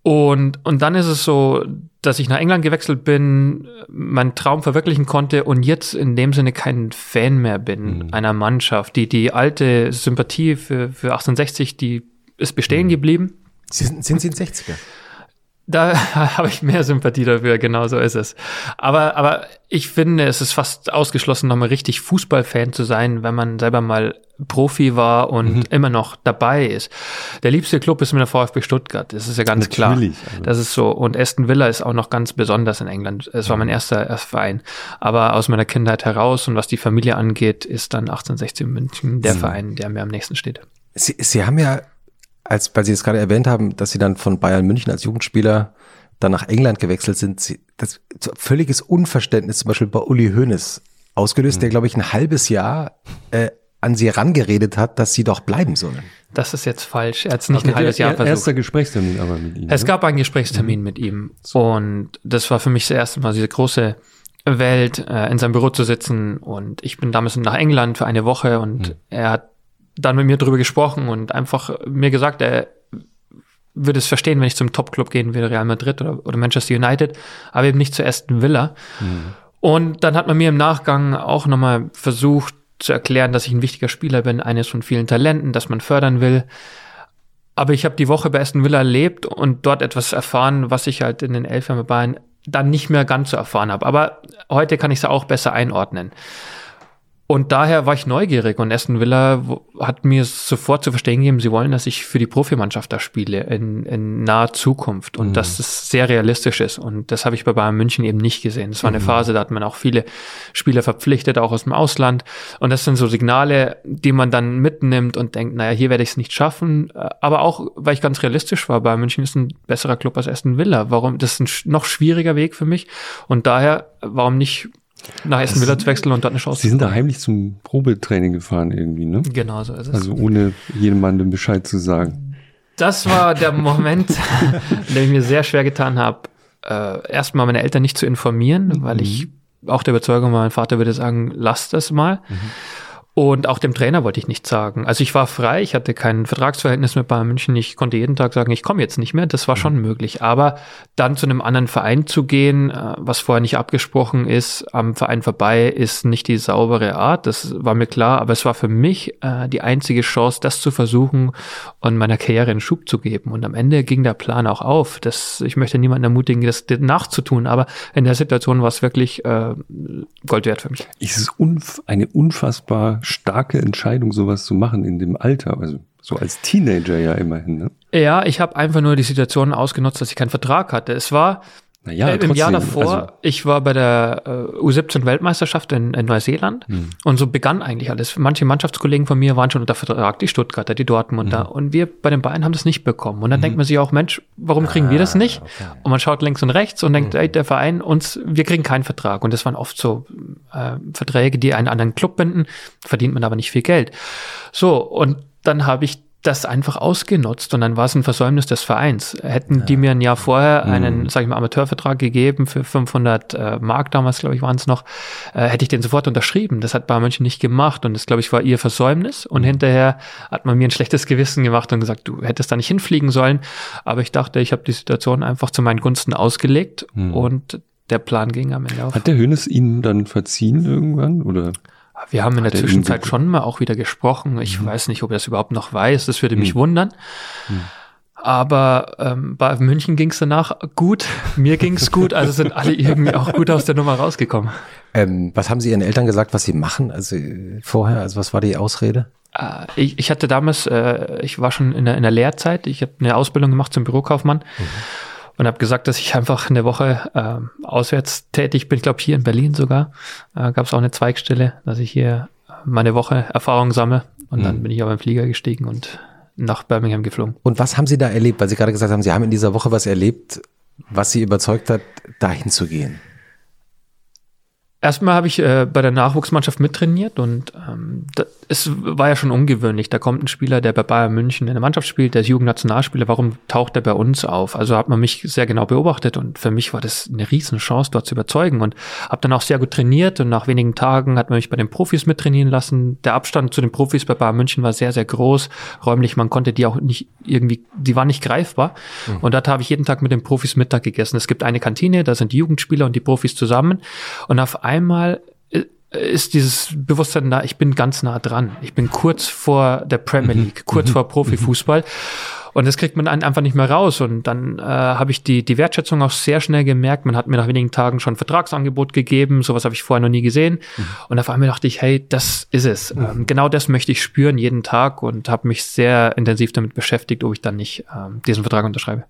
Und, und dann ist es so, dass ich nach England gewechselt bin, meinen Traum verwirklichen konnte und jetzt in dem Sinne kein Fan mehr bin mhm. einer Mannschaft. Die, die alte Sympathie für, für 1860, die ist bestehen mhm. geblieben. Sie sind, sind Sie ein 60er? Da habe ich mehr Sympathie dafür, genau so ist es. Aber, aber ich finde, es ist fast ausgeschlossen, nochmal richtig Fußballfan zu sein, wenn man selber mal Profi war und mhm. immer noch dabei ist. Der liebste Club ist mit der VfB Stuttgart, das ist ja ganz Natürlich, klar. Also. Das ist so. Und Aston Villa ist auch noch ganz besonders in England. Es war mein mhm. erster, erster Verein. Aber aus meiner Kindheit heraus und was die Familie angeht, ist dann 1816 München der mhm. Verein, der mir am nächsten steht. Sie, Sie haben ja als, weil Sie es gerade erwähnt haben, dass Sie dann von Bayern München als Jugendspieler dann nach England gewechselt sind, Sie, das völliges Unverständnis zum Beispiel bei Uli Hoeneß ausgelöst, mhm. der, glaube ich, ein halbes Jahr äh, an sie herangeredet hat, dass sie doch bleiben sollen. Das ist jetzt falsch. Er hat es nicht ein halbes Jahr versucht. Erster Gesprächstermin aber mit ihm. Es ne? gab einen Gesprächstermin mhm. mit ihm. Und das war für mich das erste Mal diese große Welt, äh, in seinem Büro zu sitzen. Und ich bin damals nach England für eine Woche und mhm. er hat dann mit mir darüber gesprochen und einfach mir gesagt, er würde es verstehen, wenn ich zum Top-Club gehen würde, Real Madrid oder, oder Manchester United, aber eben nicht zu Aston Villa. Mhm. Und dann hat man mir im Nachgang auch nochmal versucht zu erklären, dass ich ein wichtiger Spieler bin, eines von vielen Talenten, das man fördern will. Aber ich habe die Woche bei Aston Villa erlebt und dort etwas erfahren, was ich halt in den elf Jahren bei Bayern dann nicht mehr ganz so erfahren habe. Aber heute kann ich es auch besser einordnen. Und daher war ich neugierig und Aston Villa hat mir sofort zu verstehen gegeben, sie wollen, dass ich für die Profimannschaft da spiele in, in naher Zukunft und mhm. dass es sehr realistisch ist. Und das habe ich bei Bayern München eben nicht gesehen. Das war eine mhm. Phase, da hat man auch viele Spieler verpflichtet, auch aus dem Ausland. Und das sind so Signale, die man dann mitnimmt und denkt, naja, hier werde ich es nicht schaffen. Aber auch, weil ich ganz realistisch war, Bayern München ist ein besserer Club als Aston Villa. Warum? Das ist ein noch schwieriger Weg für mich. Und daher, warum nicht nach Essen Villa zu wechseln und dort eine Chance Sie sind da heimlich zum Probetraining gefahren irgendwie, ne? Genau, so ist es. Also ohne jemandem Bescheid zu sagen. Das war der Moment, in dem ich mir sehr schwer getan habe, äh, erstmal meine Eltern nicht zu informieren, weil mhm. ich auch der Überzeugung war, mein Vater würde sagen, lass das mal. Mhm. Und auch dem Trainer wollte ich nichts sagen. Also ich war frei, ich hatte kein Vertragsverhältnis mit Bayern München. Ich konnte jeden Tag sagen, ich komme jetzt nicht mehr. Das war schon mhm. möglich. Aber dann zu einem anderen Verein zu gehen, äh, was vorher nicht abgesprochen ist, am Verein vorbei, ist nicht die saubere Art. Das war mir klar. Aber es war für mich äh, die einzige Chance, das zu versuchen und meiner Karriere einen Schub zu geben. Und am Ende ging der Plan auch auf. Das, ich möchte niemanden ermutigen, das nachzutun. Aber in der Situation war es wirklich äh, Gold wert für mich. Es ist unf eine unfassbar starke Entscheidung, sowas zu machen in dem Alter. Also so als Teenager ja immerhin. Ne? Ja, ich habe einfach nur die Situation ausgenutzt, dass ich keinen Vertrag hatte. Es war naja, äh, Im Jahr davor, also, ich war bei der äh, U17-Weltmeisterschaft in, in, Neuseeland hm. und so begann eigentlich alles. Manche Mannschaftskollegen von mir waren schon unter Vertrag, die Stuttgarter, die Dortmunder. Hm. Und wir bei den Bayern haben das nicht bekommen. Und dann hm. denkt man sich auch, Mensch, warum kriegen ah, wir das ah, nicht? Okay. Und man schaut links und rechts und denkt, ey, der Verein, uns, wir kriegen keinen Vertrag. Und das waren oft so äh, Verträge, die einen anderen Club binden, verdient man aber nicht viel Geld. So, und dann habe ich das einfach ausgenutzt und dann war es ein Versäumnis des Vereins. Hätten ja. die mir ein Jahr vorher mhm. einen, mhm. sag ich mal, Amateurvertrag gegeben für 500 äh, Mark damals, glaube ich, waren es noch, äh, hätte ich den sofort unterschrieben. Das hat Bayern München nicht gemacht und das, glaube ich, war ihr Versäumnis und mhm. hinterher hat man mir ein schlechtes Gewissen gemacht und gesagt, du hättest da nicht hinfliegen sollen, aber ich dachte, ich habe die Situation einfach zu meinen Gunsten ausgelegt mhm. und der Plan ging am Ende auf. Hat der Hönes Ihnen dann verziehen irgendwann oder? Wir haben in der Zwischenzeit schon mal auch wieder gesprochen. Ich mhm. weiß nicht, ob er das überhaupt noch weiß. Das würde mich mhm. wundern. Mhm. Aber ähm, bei München ging es danach gut, mir ging es gut, also sind alle irgendwie auch gut aus der Nummer rausgekommen. Ähm, was haben Sie Ihren Eltern gesagt, was Sie machen? Also vorher, also was war die Ausrede? Äh, ich, ich hatte damals, äh, ich war schon in der, in der Lehrzeit, ich habe eine Ausbildung gemacht zum Bürokaufmann. Mhm und habe gesagt, dass ich einfach eine Woche äh, auswärts tätig bin. Ich glaube, hier in Berlin sogar äh, gab es auch eine Zweigstelle, dass ich hier meine Woche Erfahrung sammle. Und mhm. dann bin ich auf einen Flieger gestiegen und nach Birmingham geflogen. Und was haben Sie da erlebt? Weil Sie gerade gesagt haben, Sie haben in dieser Woche was erlebt, was Sie überzeugt hat, dahin zu gehen. Erstmal habe ich äh, bei der Nachwuchsmannschaft mittrainiert und ähm, das, es war ja schon ungewöhnlich. Da kommt ein Spieler, der bei Bayern München in der Mannschaft spielt, der ist Jugendnationalspieler. Warum taucht er bei uns auf? Also hat man mich sehr genau beobachtet und für mich war das eine riesen Chance, dort zu überzeugen und habe dann auch sehr gut trainiert und nach wenigen Tagen hat man mich bei den Profis mittrainieren lassen. Der Abstand zu den Profis bei Bayern München war sehr, sehr groß. Räumlich, man konnte die auch nicht irgendwie, die waren nicht greifbar. Mhm. Und dort habe ich jeden Tag mit den Profis Mittag gegessen. Es gibt eine Kantine, da sind die Jugendspieler und die Profis zusammen und auf einmal äh, ist dieses Bewusstsein da, ich bin ganz nah dran. Ich bin kurz vor der Premier mhm. League, kurz mhm. vor Profifußball. Und das kriegt man einfach nicht mehr raus. Und dann äh, habe ich die, die Wertschätzung auch sehr schnell gemerkt. Man hat mir nach wenigen Tagen schon ein Vertragsangebot gegeben. Sowas habe ich vorher noch nie gesehen. Mhm. Und auf einmal dachte ich, hey, das ist es. Mhm. Ähm, genau das möchte ich spüren jeden Tag und habe mich sehr intensiv damit beschäftigt, ob ich dann nicht ähm, diesen Vertrag unterschreibe.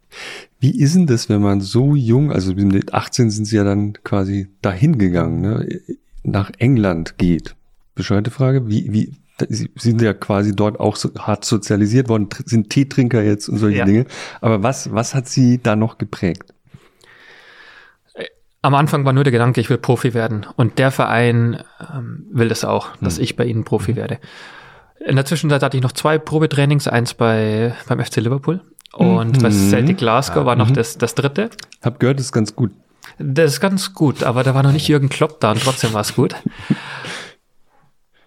Wie ist denn das, wenn man so jung, also mit 18 sind sie ja dann quasi dahin gegangen, ne, nach England geht? Bescheuerte Frage. Wie, wie, sie sind ja quasi dort auch so hart sozialisiert worden, sind Teetrinker jetzt und solche ja. Dinge. Aber was, was hat sie da noch geprägt? Am Anfang war nur der Gedanke, ich will Profi werden. Und der Verein ähm, will das auch, dass Hm. ich bei ihnen Profi werde. In der Zwischenzeit hatte ich noch zwei Probetrainings, eins bei, beim FC Liverpool und bei Mhm. Celtic Glasgow war noch das, das dritte. Hab gehört, das ist ganz gut. Das ist ganz gut, aber da war noch nicht Jürgen Klopp da und trotzdem war es gut.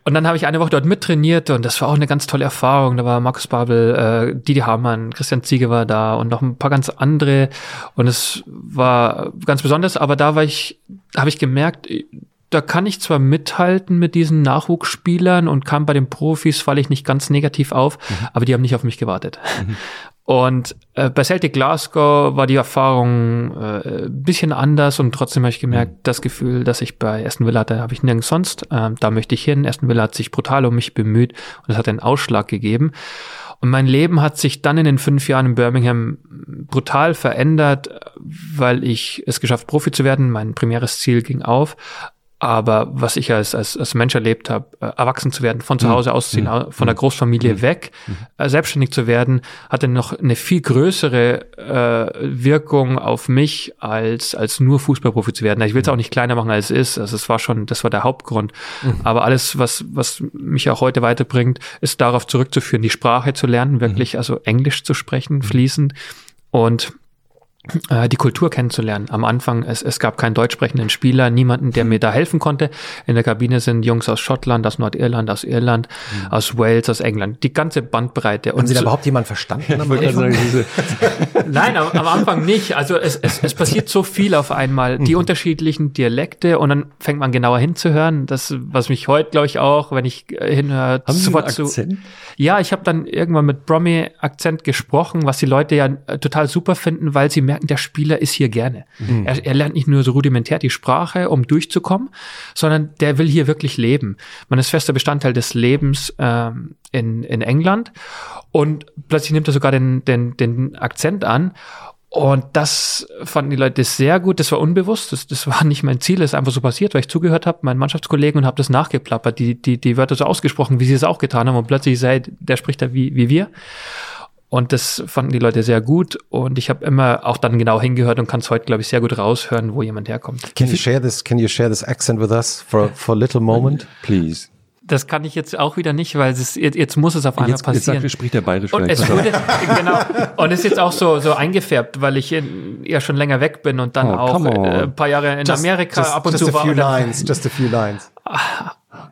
Und dann habe ich eine Woche dort mittrainiert und das war auch eine ganz tolle Erfahrung. Da war Markus Babel, äh, Didi Hamann, Christian Ziege war da und noch ein paar ganz andere. Und es war ganz besonders, aber da war ich, habe ich gemerkt, da kann ich zwar mithalten mit diesen Nachwuchsspielern und kam bei den Profis, falle ich nicht ganz negativ auf, aber die haben nicht auf mich gewartet. Und äh, bei Celtic Glasgow war die Erfahrung äh, ein bisschen anders und trotzdem habe ich gemerkt, das Gefühl, dass ich bei Aston Villa hatte, habe ich nirgends sonst. Ähm, da möchte ich hin. Aston Villa hat sich brutal um mich bemüht und es hat einen Ausschlag gegeben. Und mein Leben hat sich dann in den fünf Jahren in Birmingham brutal verändert, weil ich es geschafft, Profi zu werden. Mein primäres Ziel ging auf. Aber was ich als, als, als Mensch erlebt habe, äh, erwachsen zu werden, von zu Hause ausziehen, au- von der Großfamilie weg, äh, selbstständig zu werden, hatte noch eine viel größere äh, Wirkung auf mich, als, als nur Fußballprofi zu werden. Ich will es auch nicht kleiner machen, als es ist. Also es war schon, das war der Hauptgrund. Aber alles, was, was mich auch heute weiterbringt, ist darauf zurückzuführen, die Sprache zu lernen, wirklich, also Englisch zu sprechen, fließend. Und die Kultur kennenzulernen. Am Anfang, es, es gab keinen deutsch sprechenden Spieler, niemanden, der mir da helfen konnte. In der Kabine sind Jungs aus Schottland, aus Nordirland, aus Irland, aus Wales, aus England. Die ganze Bandbreite. Haben Sie da überhaupt jemanden verstanden? am Anfang? Nein, am, am Anfang nicht. Also es, es, es passiert so viel auf einmal. Die unterschiedlichen Dialekte und dann fängt man genauer hinzuhören. Das, was mich heute, glaube ich, auch, wenn ich äh, hinhöre, haben Sie einen sofort zu. Akzent? Ja, ich habe dann irgendwann mit Brommy-Akzent gesprochen, was die Leute ja äh, total super finden, weil sie merken, der Spieler ist hier gerne. Er, er lernt nicht nur so rudimentär die Sprache, um durchzukommen, sondern der will hier wirklich leben. Man ist fester Bestandteil des Lebens ähm, in, in England und plötzlich nimmt er sogar den, den, den Akzent an. Und das fanden die Leute sehr gut. Das war unbewusst. Das, das war nicht mein Ziel. Das ist einfach so passiert, weil ich zugehört habe, meinen Mannschaftskollegen und habe das nachgeplappert, die, die, die Wörter so ausgesprochen, wie sie es auch getan haben. Und plötzlich sei, der spricht da wie, wie wir. Und das fanden die Leute sehr gut. Und ich habe immer auch dann genau hingehört und kann es heute, glaube ich, sehr gut raushören, wo jemand herkommt. Can you share this? Can you share this accent with us for for a little moment? Please. Das kann ich jetzt auch wieder nicht, weil es ist, jetzt, jetzt muss es auf einmal Jetzt, jetzt passieren. sagt, spricht der bayerisch Und es wurde, genau, und es ist jetzt auch so, so eingefärbt, weil ich in, ja schon länger weg bin und dann Oh, auch äh, ein paar Jahre in Amerika just, ab und just zu a war. few und dann- lines, just a few lines.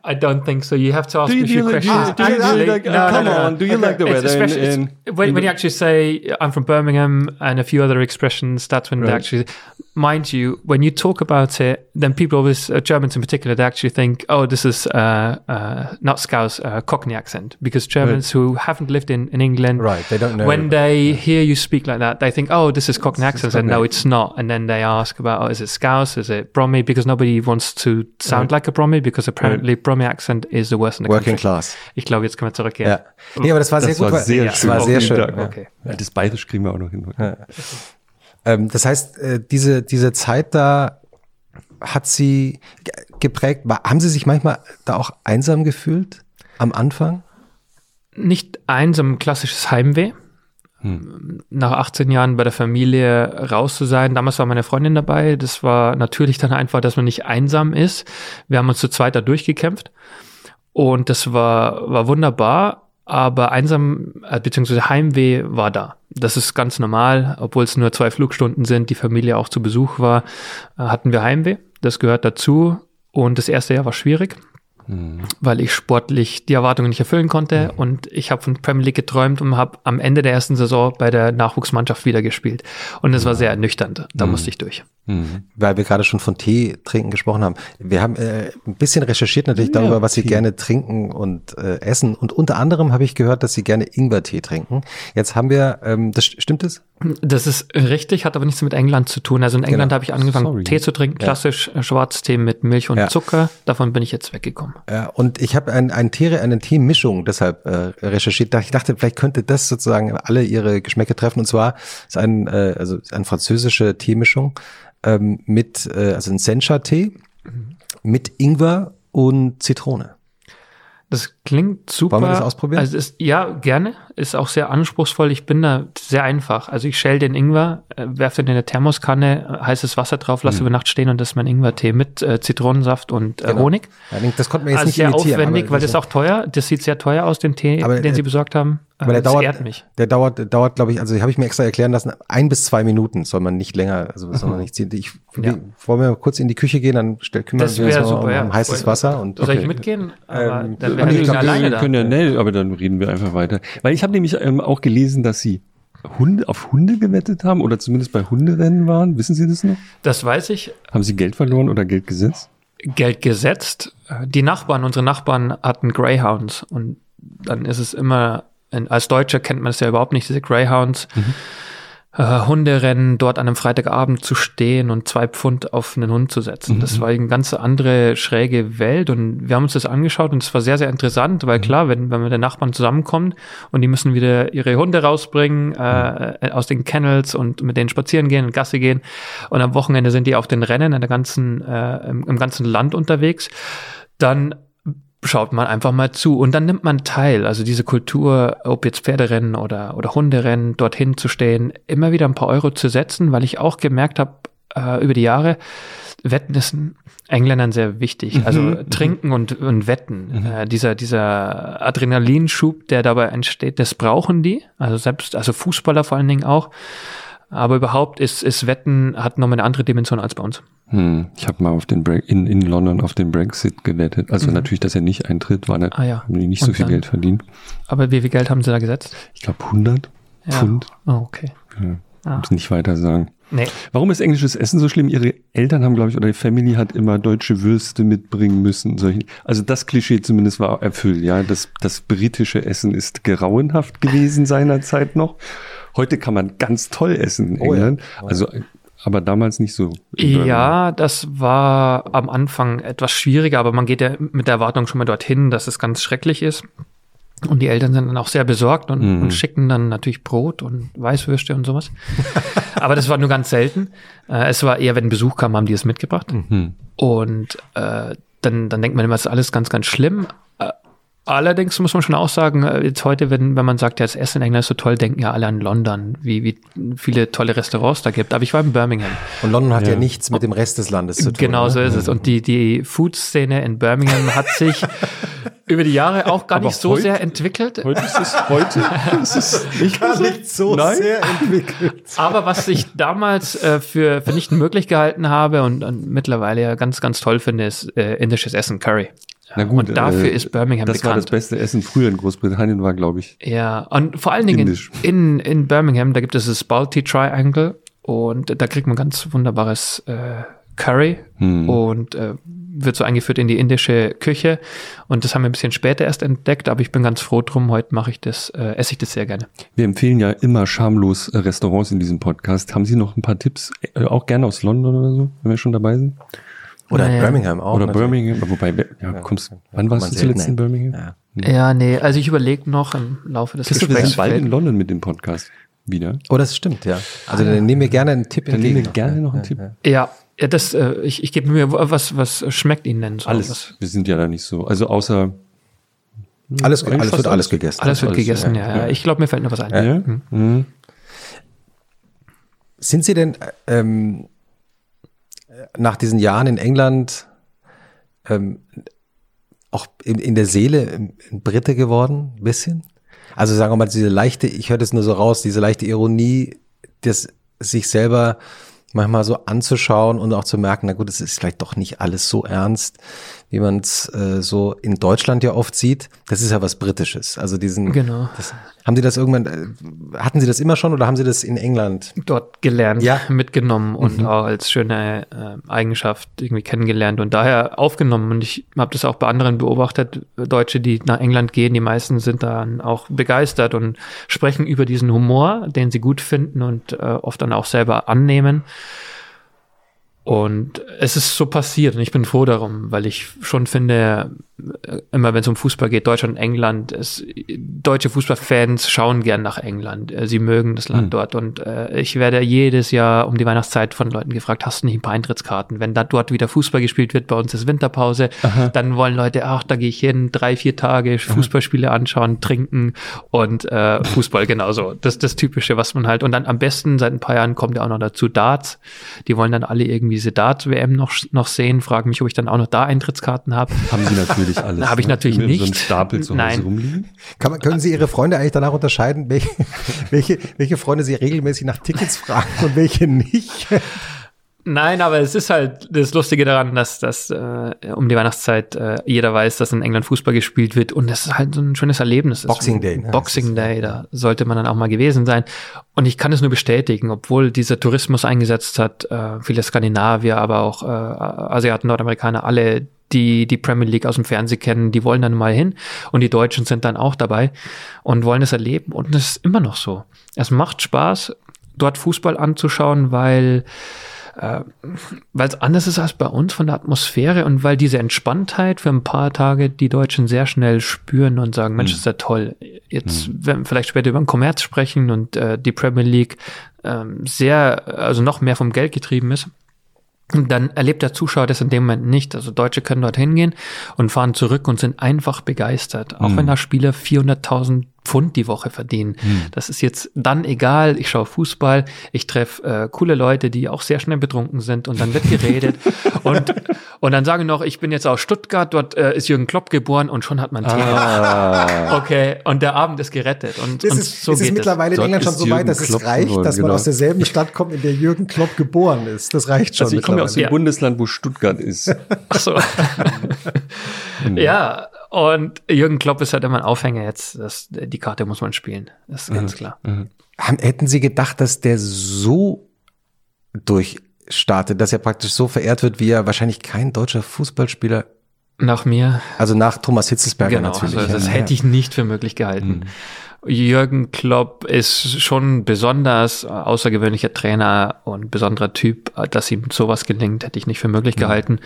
I don't think so. You have to ask Do you- a few do you like- questions. do you- do you like- uh, come on, do you like the weather especially- it's- in- when, in when you actually say I'm from Birmingham and a few other expressions, that's when they actually, mind you, when you talk about it, then people always, uh, Germans in particular, they actually think, oh, this is uh, uh, not Scouse, uh, Cockney accent, because Germans who haven't lived in, in England, Right, they don't know. when they hear you speak like that, they think, oh, this is Cockney accent, and no, it's not. And then they ask about, oh, is it Scouse? Is it Bromley? Because nobody wants to sound like a Bromley, because apparently Bromley accent is the worst in the Working country. class. Ich glaube, jetzt können wir zurückgehen. Ja. Nee, aber das war sehr Das gut. war weil- sehr das schön. war Auch sehr vielen schön. Ja. Okay. Ja, das Bayerisch kriegen wir auch noch hin. Ähm, das heißt, äh, diese, diese Zeit da hat sie ge- geprägt. Haben Sie sich manchmal da auch einsam gefühlt am Anfang? Nicht einsam klassisches Heimweh. Nach 18 Jahren bei der Familie raus zu sein. Damals war meine Freundin dabei. Das war natürlich dann einfach, dass man nicht einsam ist. Wir haben uns zu zweit da durchgekämpft. Und das war, war wunderbar. Aber einsam, äh, beziehungsweise Heimweh war da. Das ist ganz normal. Obwohl es nur zwei Flugstunden sind, die Familie auch zu Besuch war, äh, hatten wir Heimweh. Das gehört dazu. Und das erste Jahr war schwierig. Weil ich sportlich die Erwartungen nicht erfüllen konnte. Und ich habe von Premier League geträumt und habe am Ende der ersten Saison bei der Nachwuchsmannschaft wieder gespielt. Und es war sehr ernüchternd. Da musste ich durch. Mhm. Weil wir gerade schon von Tee trinken gesprochen haben. Wir haben äh, ein bisschen recherchiert natürlich Ja, darüber, was Sie Tee. gerne trinken und äh, essen. Und unter anderem habe ich gehört, dass Sie gerne Ingwertee trinken. Jetzt haben wir, ähm, das stimmt es? Das ist richtig, hat aber nichts mit England zu tun. Also in England Genau. habe ich angefangen, Sorry. Tee zu trinken, klassisch äh, Schwarztee mit Milch und Ja. Zucker. Davon bin ich jetzt weggekommen. Ja, und ich habe ein, ein Tee, eine Teemischung deshalb äh, recherchiert. Ich dachte, vielleicht könnte das sozusagen alle ihre Geschmäcker treffen. Und zwar ist ein, äh, also ist eine französische Teemischung ähm, mit, äh, also ein Sencha-Tee mit Ingwer und Zitrone. Das klingt super. Wollen wir das ausprobieren? Also es, ja, gerne. Ist auch sehr anspruchsvoll. Ich bin da sehr einfach. Also ich schäle den Ingwer, äh, werfe den in eine Thermoskanne, äh, heißes Wasser drauf, lasse Mhm. über Nacht stehen und das ist mein Ingwertee mit äh, Zitronensaft und äh, Genau. Honig. Ja, das konnte man jetzt Also nicht sehr imitieren. aufwendig, aber weil das ist auch teuer. Das sieht sehr teuer aus, den Tee, Aber, den äh, Sie besorgt haben. Äh, Aber der das dauert, ehrt mich. der dauert, der dauert, glaube ich, also habe ich mir extra erklären lassen, ein bis zwei Minuten soll man nicht länger, also soll man nicht ziehen. Ich, Ja. Wollen wir kurz in die Küche gehen, dann stell, kümmern Das wir uns wäre mal super, um, ja. um heißes Wasser und Soll ich mitgehen? Aber Ähm, dann nee, wären ich wir glaub, alleine da. können ja, nee, aber dann reden wir einfach weiter. Weil ich habe nämlich ähm, auch gelesen, dass Sie Hunde auf Hunde gewettet haben oder zumindest bei Hunderennen waren. Wissen Sie das noch? Das weiß ich. Haben Sie Geld verloren oder Geld gesetzt? Geld gesetzt. Die Nachbarn, unsere Nachbarn hatten Greyhounds und dann ist es immer, als Deutscher kennt man es ja überhaupt nicht, diese Greyhounds. Äh, Hunderennen, dort an einem Freitagabend zu stehen und zwei Pfund auf einen Hund zu setzen. Das war eine ganz andere, schräge Welt und wir haben uns das angeschaut und es war sehr, sehr interessant, weil klar, wenn, wenn man mit den Nachbarn zusammenkommt und die müssen wieder ihre Hunde rausbringen äh, aus den Kennels und mit denen spazieren gehen und Gasse gehen. Und am Wochenende sind die auf den Rennen in der ganzen, äh, im, im ganzen Land unterwegs, dann schaut man einfach mal zu und dann nimmt man teil. Also diese Kultur, ob jetzt Pferderennen oder, oder Hunderennen, dorthin zu stehen, immer wieder ein paar Euro zu setzen, weil ich auch gemerkt habe, äh, über die Jahre, Wetten ist Engländern sehr wichtig. Also trinken und, und wetten. Äh, dieser, dieser Adrenalinschub, der dabei entsteht, das brauchen die. Also selbst, also Fußballer vor allen Dingen auch. Aber überhaupt ist, ist Wetten, hat nochmal eine andere Dimension als bei uns. Hm, ich habe mal auf den Bre in, in London auf den Brexit gewettet. Also natürlich, dass er nicht eintritt, war nicht, Ah ja. haben die nicht so Und viel dann? Geld verdient. Aber wie viel Geld haben sie da gesetzt? Ich glaube 100 Ja. Pfund. Oh, okay. Ja. Ah. Muss nicht weiter sagen. Nee. Warum ist englisches Essen so schlimm? Ihre Eltern haben, glaube ich, oder die Family hat immer deutsche Würste mitbringen müssen. Also das Klischee zumindest war erfüllt. Ja, das, das britische Essen ist grauenhaft gewesen seinerzeit noch. Heute kann man ganz toll essen in Oh ja. England. Also, aber damals nicht so. Ja, das war am Anfang etwas schwieriger, aber man geht ja mit der Erwartung schon mal dorthin, dass es ganz schrecklich ist. Und die Eltern sind dann auch sehr besorgt und, Mhm. und schicken dann natürlich Brot und Weißwürste und sowas. aber das war nur ganz selten. Äh, es war eher, wenn Besuch kam, haben die es mitgebracht. Mhm. Und äh, dann, dann denkt man immer, es ist alles ganz, ganz schlimm. Allerdings muss man schon auch sagen, äh, jetzt heute, wenn, wenn man sagt, ja, das Essen in England ist so toll, denken ja alle an London, wie, wie viele tolle Restaurants da gibt. Aber ich war in Birmingham. Und London hat ja, Ja. nichts mit dem Rest des Landes zu tun. Genau so ne? ist es. Und die, die Food-Szene in Birmingham hat sich über die Jahre auch gar Aber nicht so heute- sehr entwickelt. Heute ist es, heute ist es nicht Gar so. nicht so Nein. sehr entwickelt. Aber was ich damals äh, für, für nicht möglich gehalten habe und, und mittlerweile ja ganz, ganz toll finde, ist äh, indisches Essen, Curry. Na gut, und dafür äh, ist Birmingham Das war das bekannt. beste Essen früher in Großbritannien, war, glaube ich. Ja, und vor allen Dingen in, in Birmingham, da gibt es das Balti Triangle und da kriegt man ganz wunderbares äh, Curry Hm. und äh, wird so eingeführt in die indische Küche. Und das haben wir ein bisschen später erst entdeckt, aber ich bin ganz froh drum. Heute mache ich das, äh, esse ich das sehr gerne. Wir empfehlen ja immer schamlos äh, Restaurants in diesem Podcast. Haben Sie noch ein paar Tipps, äh, auch gerne aus London oder so, wenn wir schon dabei sind? Oder Naja. Birmingham auch. oder natürlich. Birmingham, wobei, ja, kommst, wann kommt warst du zuletzt in selten Birmingham? Ja. Ja, nee, also ich überlege noch im Laufe des Christoph, wir Gesprächs. sind bald in London mit dem Podcast wieder. Oh, das stimmt, ja. Also dann nehmen wir gerne einen Tipp Dann entgegen. nehmen wir gerne Ja, noch einen ja, Tipp. ja. Ja, ja das, äh, ich, ich gebe mir, was, was schmeckt Ihnen denn so? Alles. Was, Wir sind ja da nicht so. Also außer. Alles, alles wird alles gegessen. alles wird alles, gegessen, ja. ja. ja. Ich glaube, mir fällt noch was ein. Ja? Mhm. Mhm. Sind Sie denn ähm, nach diesen Jahren in England ähm, auch in, in der Seele ein Brite geworden? Ein bisschen? Also sagen wir mal, diese leichte, ich höre das nur so raus, diese leichte Ironie, das sich selber manchmal so anzuschauen und auch zu merken, na gut, es ist vielleicht doch nicht alles so ernst, wie man es äh, so in Deutschland ja oft sieht. Das ist ja was Britisches. Also diesen, Genau. das, haben Sie das irgendwann, äh, hatten Sie das immer schon oder haben Sie das in England? dort gelernt, Ja. mitgenommen und Mhm. auch als schöne äh, Eigenschaft irgendwie kennengelernt und daher aufgenommen. Und ich habe das auch bei anderen beobachtet, Deutsche, die nach England gehen, die meisten sind dann auch begeistert und sprechen über diesen Humor, den sie gut finden und äh, oft dann auch selber annehmen. Und es ist so passiert und ich bin froh darum, weil ich schon finde, immer wenn es um Fußball geht, Deutschland, England, es, deutsche Fußballfans schauen gern nach England. Äh, sie mögen das Land mhm. dort und äh, ich werde jedes Jahr um die Weihnachtszeit von Leuten gefragt, hast du nicht ein paar Eintrittskarten? Wenn da dort wieder Fußball gespielt wird, bei uns ist Winterpause, Aha. dann wollen Leute, ach, da gehe ich hin, drei, vier Tage Fußballspiele anschauen, trinken und äh, Fußball genauso. Das ist das Typische, was man halt, und dann am besten seit ein paar Jahren kommt ja auch noch dazu Darts. Die wollen dann alle irgendwie diese Darts-WM noch, noch sehen, fragen mich, ob ich dann auch noch da Eintrittskarten habe. Haben sie natürlich alles. Habe ich ne? natürlich nicht. So ein Stapel zu Hause rumliegen. Kann können Sie Ihre Freunde eigentlich danach unterscheiden, welche, welche, welche Freunde Sie regelmäßig nach Tickets fragen und welche nicht? Nein, aber es ist halt das Lustige daran, dass, dass äh, um die Weihnachtszeit äh, jeder weiß, dass in England Fußball gespielt wird und es ist halt so ein schönes Erlebnis. Boxing Day. Ne? Boxing Day, da sollte man dann auch mal gewesen sein. Und ich kann es nur bestätigen, obwohl dieser Tourismus eingesetzt hat, äh, viele Skandinavier, aber auch äh, Asiaten, Nordamerikaner, alle die die Premier League aus dem Fernsehen kennen, die wollen dann mal hin und die Deutschen sind dann auch dabei und wollen es erleben und es ist immer noch so. Es macht Spaß, dort Fußball anzuschauen, weil äh, weil es anders ist als bei uns von der Atmosphäre und weil diese Entspanntheit für ein paar Tage die Deutschen sehr schnell spüren und sagen, Mensch, mhm. ist ja toll. Jetzt, mhm. wenn wir vielleicht später über den Kommerz sprechen und äh, die Premier League ähm, sehr, also noch mehr vom Geld getrieben ist, dann erlebt der Zuschauer das in dem Moment nicht. Also Deutsche können dort hingehen und fahren zurück und sind einfach begeistert. Auch mhm. wenn da Spieler 400.000 Pfund die Woche verdienen. Hm. Das ist jetzt dann egal. Ich schaue Fußball, ich treffe äh, coole Leute, die auch sehr schnell betrunken sind und dann wird geredet. und, und dann sagen noch, ich bin jetzt aus Stuttgart, dort äh, ist Jürgen Klopp geboren und schon hat man Thema. Ah. Okay, und der Abend ist gerettet. Und, ist und es, so ist es mittlerweile in England schon so weit, dass es reicht, dass genau. man aus derselben Stadt kommt, in der Jürgen Klopp geboren ist. Das reicht schon. Also ich komme ja aus dem ja. Bundesland, wo Stuttgart ist. Ach so. ja, und Jürgen Klopp ist halt immer ein Aufhänger jetzt. Das, die Karte muss man spielen. Das ist mhm. ganz klar. Mhm. Hätten Sie gedacht, dass der so durchstartet, dass er praktisch so verehrt wird, wie er wahrscheinlich kein deutscher Fußballspieler nach mir. Also nach Thomas Hitzelsberger genau, natürlich. Also das ja, hätte ich nicht für möglich gehalten. Mhm. Jürgen Klopp ist schon besonders außergewöhnlicher Trainer und besonderer Typ. Dass ihm sowas gelingt, hätte ich nicht für möglich mhm. gehalten.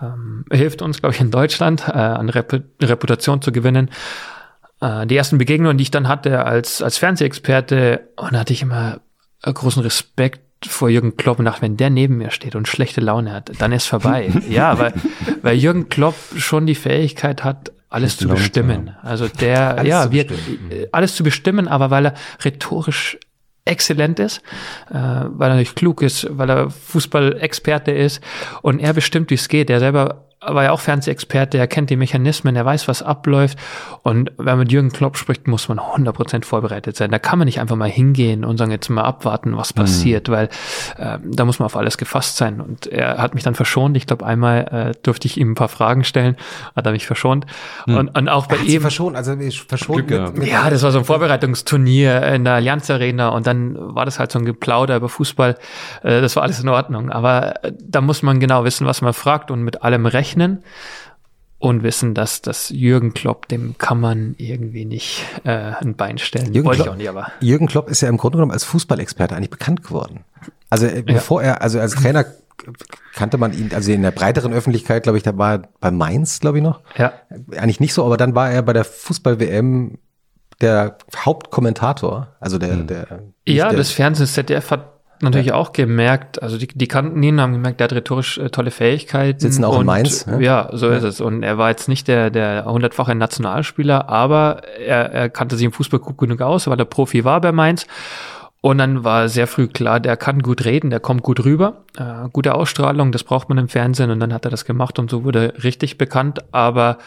Ähm, hilft uns, glaube ich, in Deutschland, äh, an Rep Reputation zu gewinnen. Äh, die ersten Begegnungen, die ich dann hatte als, als Fernsehexperte, und da hatte ich immer großen Respekt vor Jürgen Klopp und dachte, wenn der neben mir steht und schlechte Laune hat, dann ist vorbei. ja, weil, weil Jürgen Klopp schon die Fähigkeit hat, alles zu bestimmen. Also der, alles ja, wir, äh, alles zu bestimmen, aber weil er rhetorisch exzellent ist, äh, weil er nicht klug ist, weil er Fußballexperte ist und er bestimmt, wie es geht. Er selber war ja auch Fernsehexperte, er kennt die Mechanismen, er weiß, was abläuft. Und wenn man mit Jürgen Klopp spricht, muss man 100% vorbereitet sein. Da kann man nicht einfach mal hingehen und sagen, jetzt mal abwarten, was mhm. passiert, mhm. weil äh, da muss man auf alles gefasst sein. Und er hat mich dann verschont. Ich glaube, einmal äh, durfte ich ihm ein paar Fragen stellen, hat er mich verschont. Mhm. Und, und auch bei Ach, ihm. verschont, also verschont mit, mit, Ja, das war so ein Vorbereitungsturnier in der Allianz Arena und dann war das halt so ein Geplauder über Fußball. Äh, das war alles in Ordnung. Aber äh, da muss man genau wissen, was man fragt und mit allem Recht rechnen und wissen, dass das Jürgen Klopp, dem kann man irgendwie nicht äh, ein Bein stellen. Jürgen Wollte Klopp, ich auch nicht, aber. Jürgen Klopp ist ja im Grunde genommen als Fußballexperte eigentlich bekannt geworden. Also äh, bevor ja. er, also als Trainer kannte man ihn, also in der breiteren Öffentlichkeit, glaube ich, da war er bei Mainz, glaube ich noch. Ja. Eigentlich nicht so, aber dann war er bei der Fußball-WM der Hauptkommentator, also der, hm. der Ja, der, das Fernsehen ZDF hat natürlich ja. auch gemerkt, also die, die kannten ihn, haben gemerkt, der hat rhetorisch äh, tolle Fähigkeiten. Sitzen auch und, in Mainz. Ja, ja so ja. ist es. Und er war jetzt nicht der, der hundertfache Nationalspieler, aber er, er kannte sich im Fußball gut genug aus, weil er Profi war bei Mainz. Und dann war sehr früh klar, der kann gut reden, der kommt gut rüber, äh, gute Ausstrahlung, das braucht man im Fernsehen und dann hat er das gemacht und so wurde er richtig bekannt, aber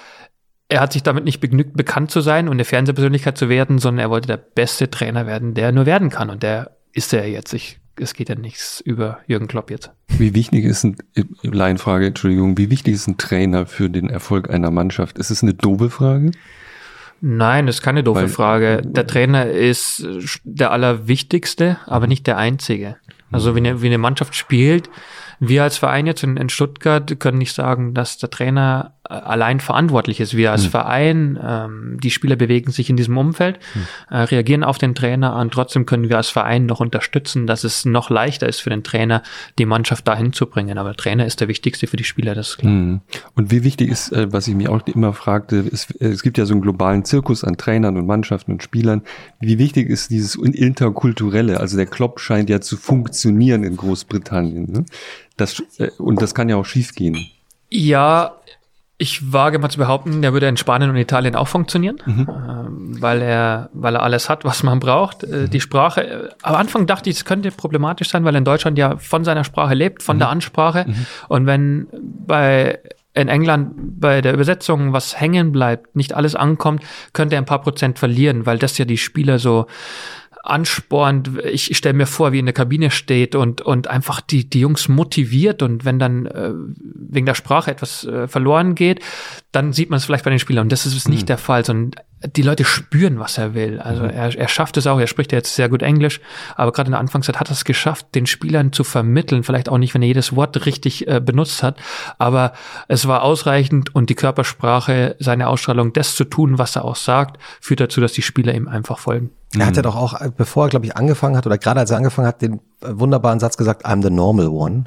er hat sich damit nicht begnügt, bekannt zu sein und eine Fernsehpersönlichkeit zu werden, sondern er wollte der beste Trainer werden, der er nur werden kann und der ist er jetzt. Ich es geht ja nichts über Jürgen Klopp jetzt. Wie wichtig ist ein, Laienfrage, Entschuldigung, wie wichtig ist ein Trainer für den Erfolg einer Mannschaft? Ist es eine doofe Frage? Nein, das ist keine doofe Weil, Frage. Der Trainer ist der Allerwichtigste, aber nicht der Einzige. Also wie eine, wie eine Mannschaft spielt, Wir als Verein jetzt in, in Stuttgart können nicht sagen, dass der Trainer äh, allein verantwortlich ist. Wir als Hm. Verein, ähm, die Spieler bewegen sich in diesem Umfeld, Hm. äh, reagieren auf den Trainer und trotzdem können wir als Verein noch unterstützen, dass es noch leichter ist für den Trainer, die Mannschaft dahin zu bringen. Aber Trainer ist der wichtigste für die Spieler, das ist klar. Mhm. Und wie wichtig ist, äh, was ich mich auch immer fragte, ist, äh, es gibt ja so einen globalen Zirkus an Trainern und Mannschaften und Spielern. Wie wichtig ist dieses interkulturelle? Also der Klopp scheint ja zu funktionieren in Großbritannien. Ne? Das, äh, und das kann ja auch schiefgehen. Ja, ich wage mal zu behaupten, der würde in Spanien und Italien auch funktionieren, Mhm. ähm, weil er, weil er alles hat, was man braucht. Äh, die Sprache, äh, am Anfang dachte ich, es könnte problematisch sein, weil er in Deutschland ja von seiner Sprache lebt, von der Ansprache. Und wenn bei in England bei der Übersetzung was hängen bleibt, nicht alles ankommt, könnte er ein paar Prozent verlieren, weil das ja die Spieler so anspornt. Ich, ich stelle mir vor, wie in der Kabine steht und, und einfach die, die Jungs motiviert und wenn dann äh, wegen der Sprache etwas äh, verloren geht, dann sieht man es vielleicht bei den Spielern. Und das ist nicht der Fall, sondern die Leute spüren, was er will. Also er, er schafft es auch, er spricht ja jetzt sehr gut Englisch, aber gerade in der Anfangszeit hat er es geschafft, den Spielern zu vermitteln, vielleicht auch nicht, wenn er jedes Wort richtig äh, benutzt hat, aber es war ausreichend und die Körpersprache, seine Ausstrahlung, das zu tun, was er auch sagt, führt dazu, dass die Spieler ihm einfach folgen. Er hat ja doch auch, bevor er, glaube ich, angefangen hat, oder gerade als er angefangen hat, den wunderbaren Satz gesagt, I'm the normal one.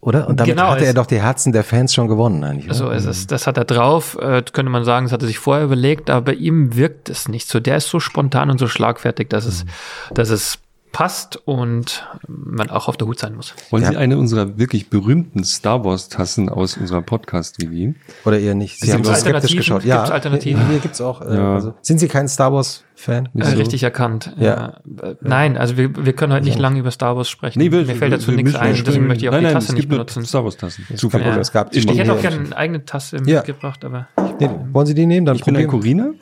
Oder? Und damit Genau, hatte er doch die Herzen der Fans schon gewonnen eigentlich. Oder? Also es ist, das hat er drauf, äh, könnte man sagen, das hat er sich vorher überlegt, aber bei ihm wirkt es nicht so. Der ist so spontan und so schlagfertig, dass es, dass es passt und man auch auf der Hut sein muss. Wollen Ja. Sie eine unserer wirklich berühmten Star Wars Tassen aus unserer Podcast-WG? Oder eher nicht? Sie haben so skeptisch geschaut. Gibt's Alternativen? Hier, hier gibt's auch. Äh, Ja. also, sind Sie kein Star Wars-Fan? Äh, richtig erkannt. Ja. Äh, Nein, also wir, wir können heute nicht lange über Star Wars sprechen. wir- Mir fällt dazu nichts ein, deswegen möchte ich auch nein, die nein, Tasse es nicht gibt benutzen. Star Wars Tassen. Zufällig. Problem, es gab Ich hätte auch gerne eine eigene Tasse Ja. mitgebracht, aber Nee, wollen Sie die nehmen? Dann Ich bin ein probieren, Corina.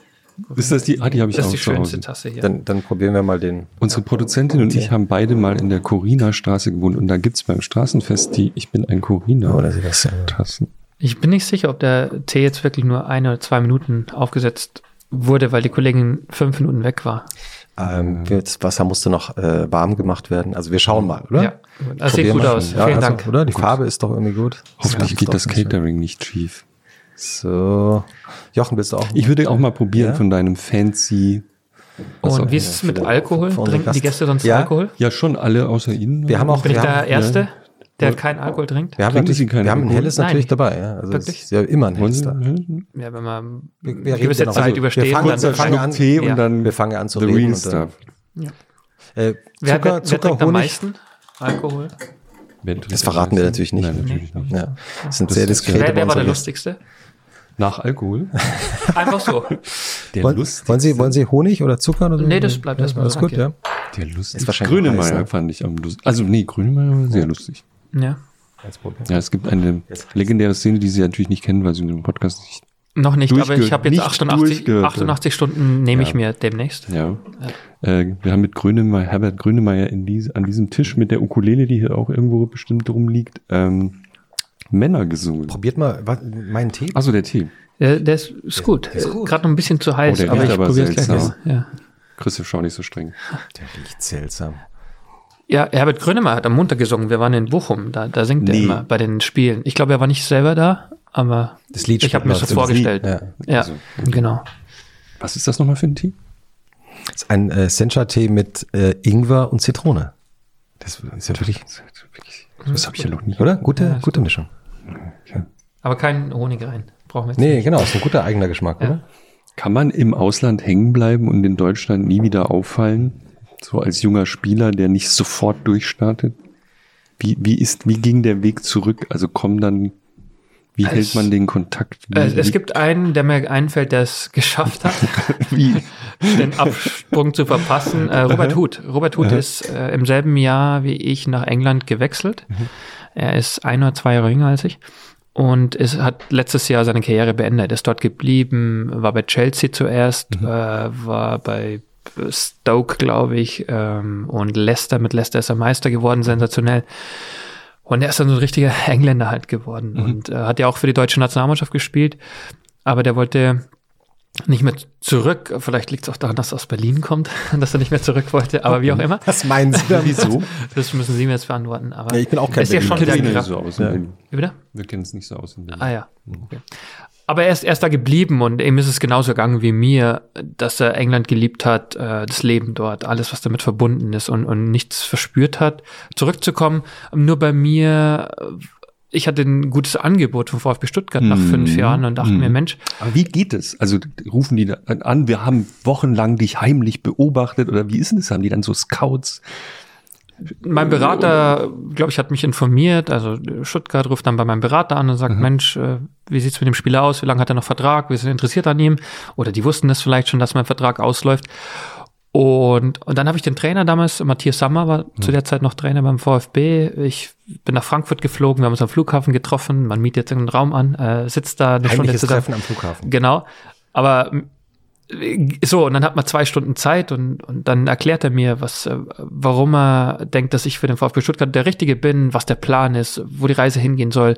Ist das die? Ah, die habe ich das auch ist die schönste Hause. Tasse hier. dann, dann probieren wir mal den. Unsere Produzentin und ich haben beide mal in der Corina-Straße gewohnt und da gibt's beim Straßenfest die Ich bin ein Corina Oder Sie das. äh, Tassen. Ich bin nicht sicher, ob der Tee jetzt wirklich nur eine oder zwei Minuten aufgesetzt wurde, weil die Kollegin fünf Minuten weg war. Ähm, das Wasser musste noch äh, warm gemacht werden. Also wir schauen mal, oder? Ja, das sieht gut aus. Ja, Vielen also, Dank. Oder? Die Farbe ist doch irgendwie gut. Hoffentlich Ja, geht das. Catering nicht schief. So. Jochen, willst du auch? Ich würde auch mal probieren Ja? von deinem fancy. Auch Und wie ist es mit Alkohol? Trinken die Gäste sonst Ja. Alkohol? Ja, schon alle außer Ihnen. Wir haben auch, Bin ich wir der haben, Erste, der kein Alkohol trinkt? wir haben, Trinken Sie keinen wir haben ein Alkohol? helles Nein. natürlich dabei. Ja. Also Wirklich? ist ja immer ein helles da. Ja, wenn man Wir- wir eine gewisse Zeit also, wir überstehen, fangen- dann wir fangen Schluck an- Tee ja. und dann Wir fangen an zu the reden real und dann- stuff. Äh, Wer, Zucker, wer, wer Zucker, am Honig. meisten Alkohol? Wer Das verraten wir am natürlich nicht. Nein, natürlich nicht. Ja, das sind Das sehr ist- diskrete Wer, wer war der lustigste? Nach Alkohol? Einfach so. Der Wollen, wollen, Sie, wollen Sie Honig oder Zucker oder so? Nee, das bleibt erstmal Alles so, gut, ja. Der lustig. Ist wahrscheinlich Grönemeyer heiß, ne? fand ich am lustig. Also nee, Grönemeyer war sehr lustig. Ja. Kein Problem. Ja, es gibt eine legendäre Szene, die Sie natürlich nicht kennen, weil Sie den Podcast nicht. Noch nicht, aber ich habe jetzt nicht 88, durchge- 88 Stunden nehme ich Ja. mir demnächst. Ja. Äh, wir haben mit Grönemeyer, Herbert Grönemeyer in diese, an diesem Tisch mit der Ukulele, die hier auch irgendwo bestimmt rumliegt, ähm, Männer gesungen. Probiert mal was, meinen Tee. Achso, der Tee. Der, der ist, ist gut. ist gut. Gerade noch ein bisschen zu heiß, Oh, der aber ich aber probiere es gleich. Ja. Christoph, schau nicht so streng. Der riecht seltsam. Ja, Herbert Grönemeyer hat am Montag gesungen. Wir waren in Bochum. Da, da singt Nee. er immer bei den Spielen. Ich glaube, er war nicht selber da, aber Das Lied ich habe mir das läuft. vorgestellt. Ja. Ja, Also, genau. Was ist das nochmal für ein Tee? Das ist ein äh, Sencha-Tee mit äh, Ingwer und Zitrone. Das ist ja wirklich, Das habe ich ja noch nie. oder? Gute, Ja, gute Mischung. Aber kein Honig rein. Brauchen wir jetzt Nee, nicht. genau, ist ein guter eigener Geschmack, Ja. oder? Kann man im Ausland hängen bleiben und in Deutschland nie wieder auffallen? So als junger Spieler, der nicht sofort durchstartet? Wie, wie ist, wie ging der Weg zurück? Also kommen dann, wie Es- hält man den Kontakt? Wie, Äh, es wie, gibt einen, der mir einfällt, der es geschafft hat, wie, den Absprung zu verpassen. Äh, Robert Huth. Robert Huth ist äh, im selben Jahr wie ich nach England gewechselt. Er ist ein oder zwei Jahre jünger als ich. Und es hat letztes Jahr seine Karriere beendet. Ist dort geblieben, war bei Chelsea zuerst, äh, war bei Stoke, glaube ich, ähm, und Leicester. Mit Leicester ist er Meister geworden, sensationell. Und er ist dann so ein richtiger Engländer halt geworden und äh, hat ja auch für die deutsche Nationalmannschaft gespielt. Aber der wollte nicht mehr zurück. Vielleicht liegt es auch daran, dass er aus Berlin kommt, dass er nicht mehr zurück wollte, aber wie auch immer. Was meinen Sie da? Wieso? Das müssen Sie mir jetzt beantworten. Aber Ja, ich bin auch kein ist ja schon Wir kennen gra- nicht so aus in Ja. Berlin. Wie bitte? Wir kennen es nicht so aus in Berlin. Ah ja. Okay. Aber er ist, er ist da geblieben und ihm ist es genauso gegangen wie mir, dass er England geliebt hat, äh, das Leben dort, alles, was damit verbunden ist und, und nichts verspürt hat. Zurückzukommen, nur bei mir, äh, ich hatte ein gutes Angebot von VfB Stuttgart nach Mhm. fünf Jahren und dachte Mhm. mir, Mensch, Aber wie geht es? Also rufen die da an, wir haben wochenlang dich heimlich beobachtet oder wie ist denn das? Haben die dann so Scouts? mein Berater, glaube ich, hat mich informiert. Also Stuttgart ruft dann bei meinem Berater an und sagt, Mensch, wie sieht's mit dem Spieler aus? Wie lange hat er noch Vertrag? Wir sind interessiert an ihm. Oder die wussten das vielleicht schon, dass mein Vertrag ausläuft. Und, und dann habe ich den Trainer damals, Matthias Sammer war zu der Zeit noch Trainer beim VfB. Ich bin nach Frankfurt geflogen, wir haben uns am Flughafen getroffen. Man mietet jetzt einen Raum an, äh, sitzt da eine Stunde Heimliches zusammen. Treffen am Flughafen. Genau. Aber äh, so, und dann hat man zwei Stunden Zeit und, und dann erklärt er mir, was, äh, warum er denkt, dass ich für den VfB Stuttgart der Richtige bin, was der Plan ist, wo die Reise hingehen soll.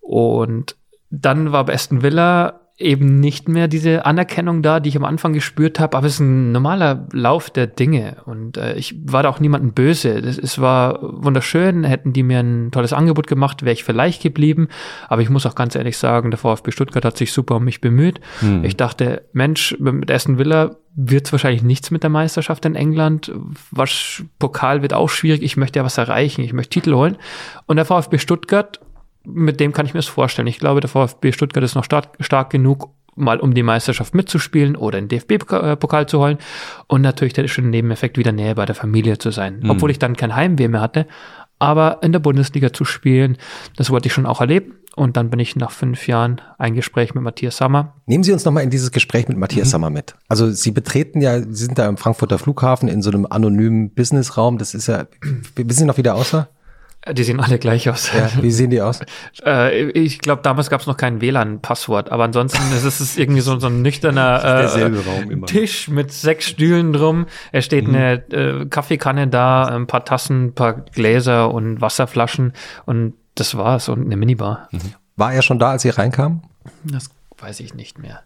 Und dann war bei Aston Villa eben nicht mehr diese Anerkennung da, die ich am Anfang gespürt habe, aber es ist ein normaler Lauf der Dinge und äh, ich war da auch niemandem böse. Das, es war wunderschön, hätten die mir ein tolles Angebot gemacht, wäre ich vielleicht geblieben, aber ich muss auch ganz ehrlich sagen, der VfB Stuttgart hat sich super um mich bemüht. Ich dachte, Mensch, mit Aston Villa wird es wahrscheinlich nichts mit der Meisterschaft in England. Was Pokal wird auch schwierig. Ich möchte ja was erreichen. Ich möchte Titel holen. Und der VfB Stuttgart mit dem kann ich mir das vorstellen. Ich glaube, der VfB Stuttgart ist noch stark, stark genug, mal um die Meisterschaft mitzuspielen oder den DFB-Pokal zu holen. Und natürlich der schöne Nebeneffekt, wieder näher bei der Familie zu sein. Obwohl ich dann kein Heimweh mehr hatte. Aber in der Bundesliga zu spielen, das wollte ich schon auch erleben. Und dann bin ich nach fünf Jahren ein Gespräch mit Matthias Sammer. Nehmen Sie uns nochmal in dieses Gespräch mit Matthias Sammer mit. Also Sie betreten ja, Sie sind da im Frankfurter Flughafen in so einem anonymen Businessraum. Das ist ja, wissen Sie noch, wie der aussah? Die sehen alle gleich aus. Ja, wie sehen die aus? Äh, ich glaube, damals gab es noch kein WLAN-Passwort, aber ansonsten ist es irgendwie so, so ein nüchterner äh. Tisch mit sechs Stühlen drum. Es steht eine äh, Kaffeekanne da, ein paar Tassen, ein paar Gläser und Wasserflaschen und das war's und eine Minibar. War er schon da, als Sie reinkamen? Das weiß ich nicht mehr.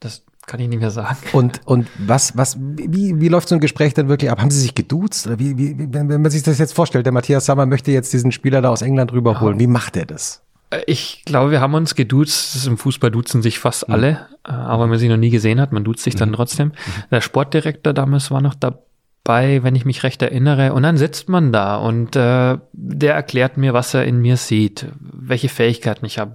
Das kann ich nicht mehr sagen. Und, und was, was, wie, wie läuft so ein Gespräch denn wirklich ab? Haben Sie sich geduzt? Oder wie, wie, wenn, wenn man sich das jetzt vorstellt, der Matthias Sammer möchte jetzt diesen Spieler da aus England rüberholen. Wie macht er das? Äh, Ich glaube, wir haben uns geduzt. Im Fußball duzen sich fast alle, äh, aber wenn man sie noch nie gesehen hat, man duzt sich dann trotzdem. Der Sportdirektor damals war noch dabei, wenn ich mich recht erinnere. Und dann sitzt man da und äh, der erklärt mir, was er in mir sieht, welche Fähigkeiten ich habe,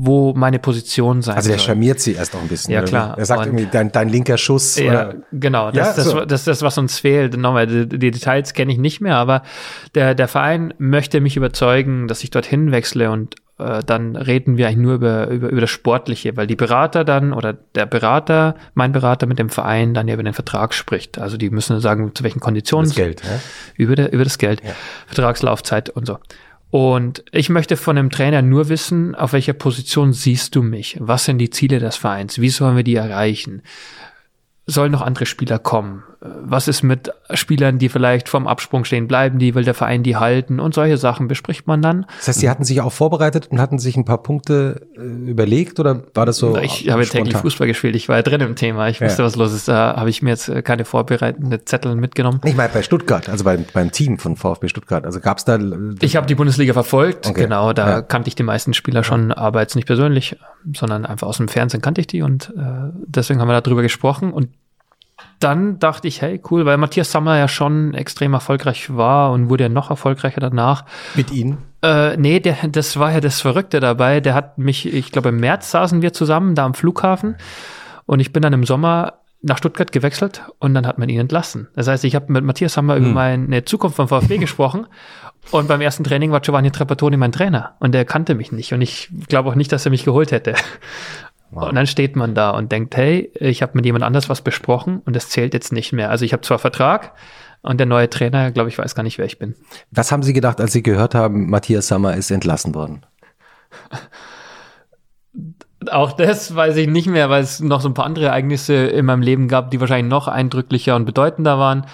wo meine Position sein Also der soll. charmiert Sie erst auch ein bisschen. Ja, oder? klar. Er sagt Und- irgendwie, dein, dein linker Schuss. Ja, oder, genau. Ja, Das, das, so. das ist das, was uns fehlt. Nochmal, die, die Details kenne ich nicht mehr, aber der, der Verein möchte mich überzeugen, dass ich dorthin wechsle und äh, dann reden wir eigentlich nur über, über, über das Sportliche, weil die Berater dann oder der Berater, mein Berater mit dem Verein dann ja über den Vertrag spricht. Also die müssen sagen, zu welchen Konditionen. das Geld. Ja? Über, der, über das Geld, Vertragslaufzeit und so. Und ich möchte von dem Trainer nur wissen, auf welcher Position siehst du mich? Was sind die Ziele des Vereins? Wie sollen wir die erreichen? Sollen noch andere Spieler kommen? Was ist mit Spielern, die vielleicht vom Absprung stehen? Bleiben die? Will der Verein die halten? Und solche Sachen bespricht man dann. Das heißt, Sie hatten sich auch vorbereitet und hatten sich ein paar Punkte äh, überlegt oder war das so? Ich habe täglich? Fußball gespielt. Ich war ja drin im Thema. Ich wusste, Ja. was los ist. Da habe ich mir jetzt äh, keine vorbereitende Zettel mitgenommen. Ich meine bei Stuttgart, also beim, beim Team von VfB Stuttgart. Also gab es da. Ich habe die Bundesliga verfolgt, Okay. genau, da Ja. kannte ich die meisten Spieler schon, aber jetzt nicht persönlich, sondern einfach aus dem Fernsehen kannte ich die und äh, deswegen haben wir darüber gesprochen und dann dachte ich, hey, cool, weil Matthias Sammer ja schon extrem erfolgreich war und wurde ja noch erfolgreicher danach. mit Ihnen. Äh, nee, der, das war ja das Verrückte dabei. Der hat mich, ich glaube, im März saßen wir zusammen da am Flughafen und ich bin dann im Sommer nach Stuttgart gewechselt und dann hat man ihn entlassen. Das heißt, ich habe mit Matthias Sammer über meine Zukunft vom VfB gesprochen und beim ersten Training war Giovanni Trapattoni mein Trainer und der kannte mich nicht und ich glaube auch nicht, dass er mich geholt hätte. Und dann steht man da und denkt, hey, ich habe mit jemand anders was besprochen und das zählt jetzt nicht mehr. Also ich habe zwar Vertrag und der neue Trainer, glaube ich, weiß gar nicht, wer ich bin. Was haben Sie gedacht, als Sie gehört haben, Matthias Sammer ist entlassen worden? Auch das weiß ich nicht mehr, weil es noch so ein paar andere Ereignisse in meinem Leben gab, die wahrscheinlich noch eindrücklicher und bedeutender waren.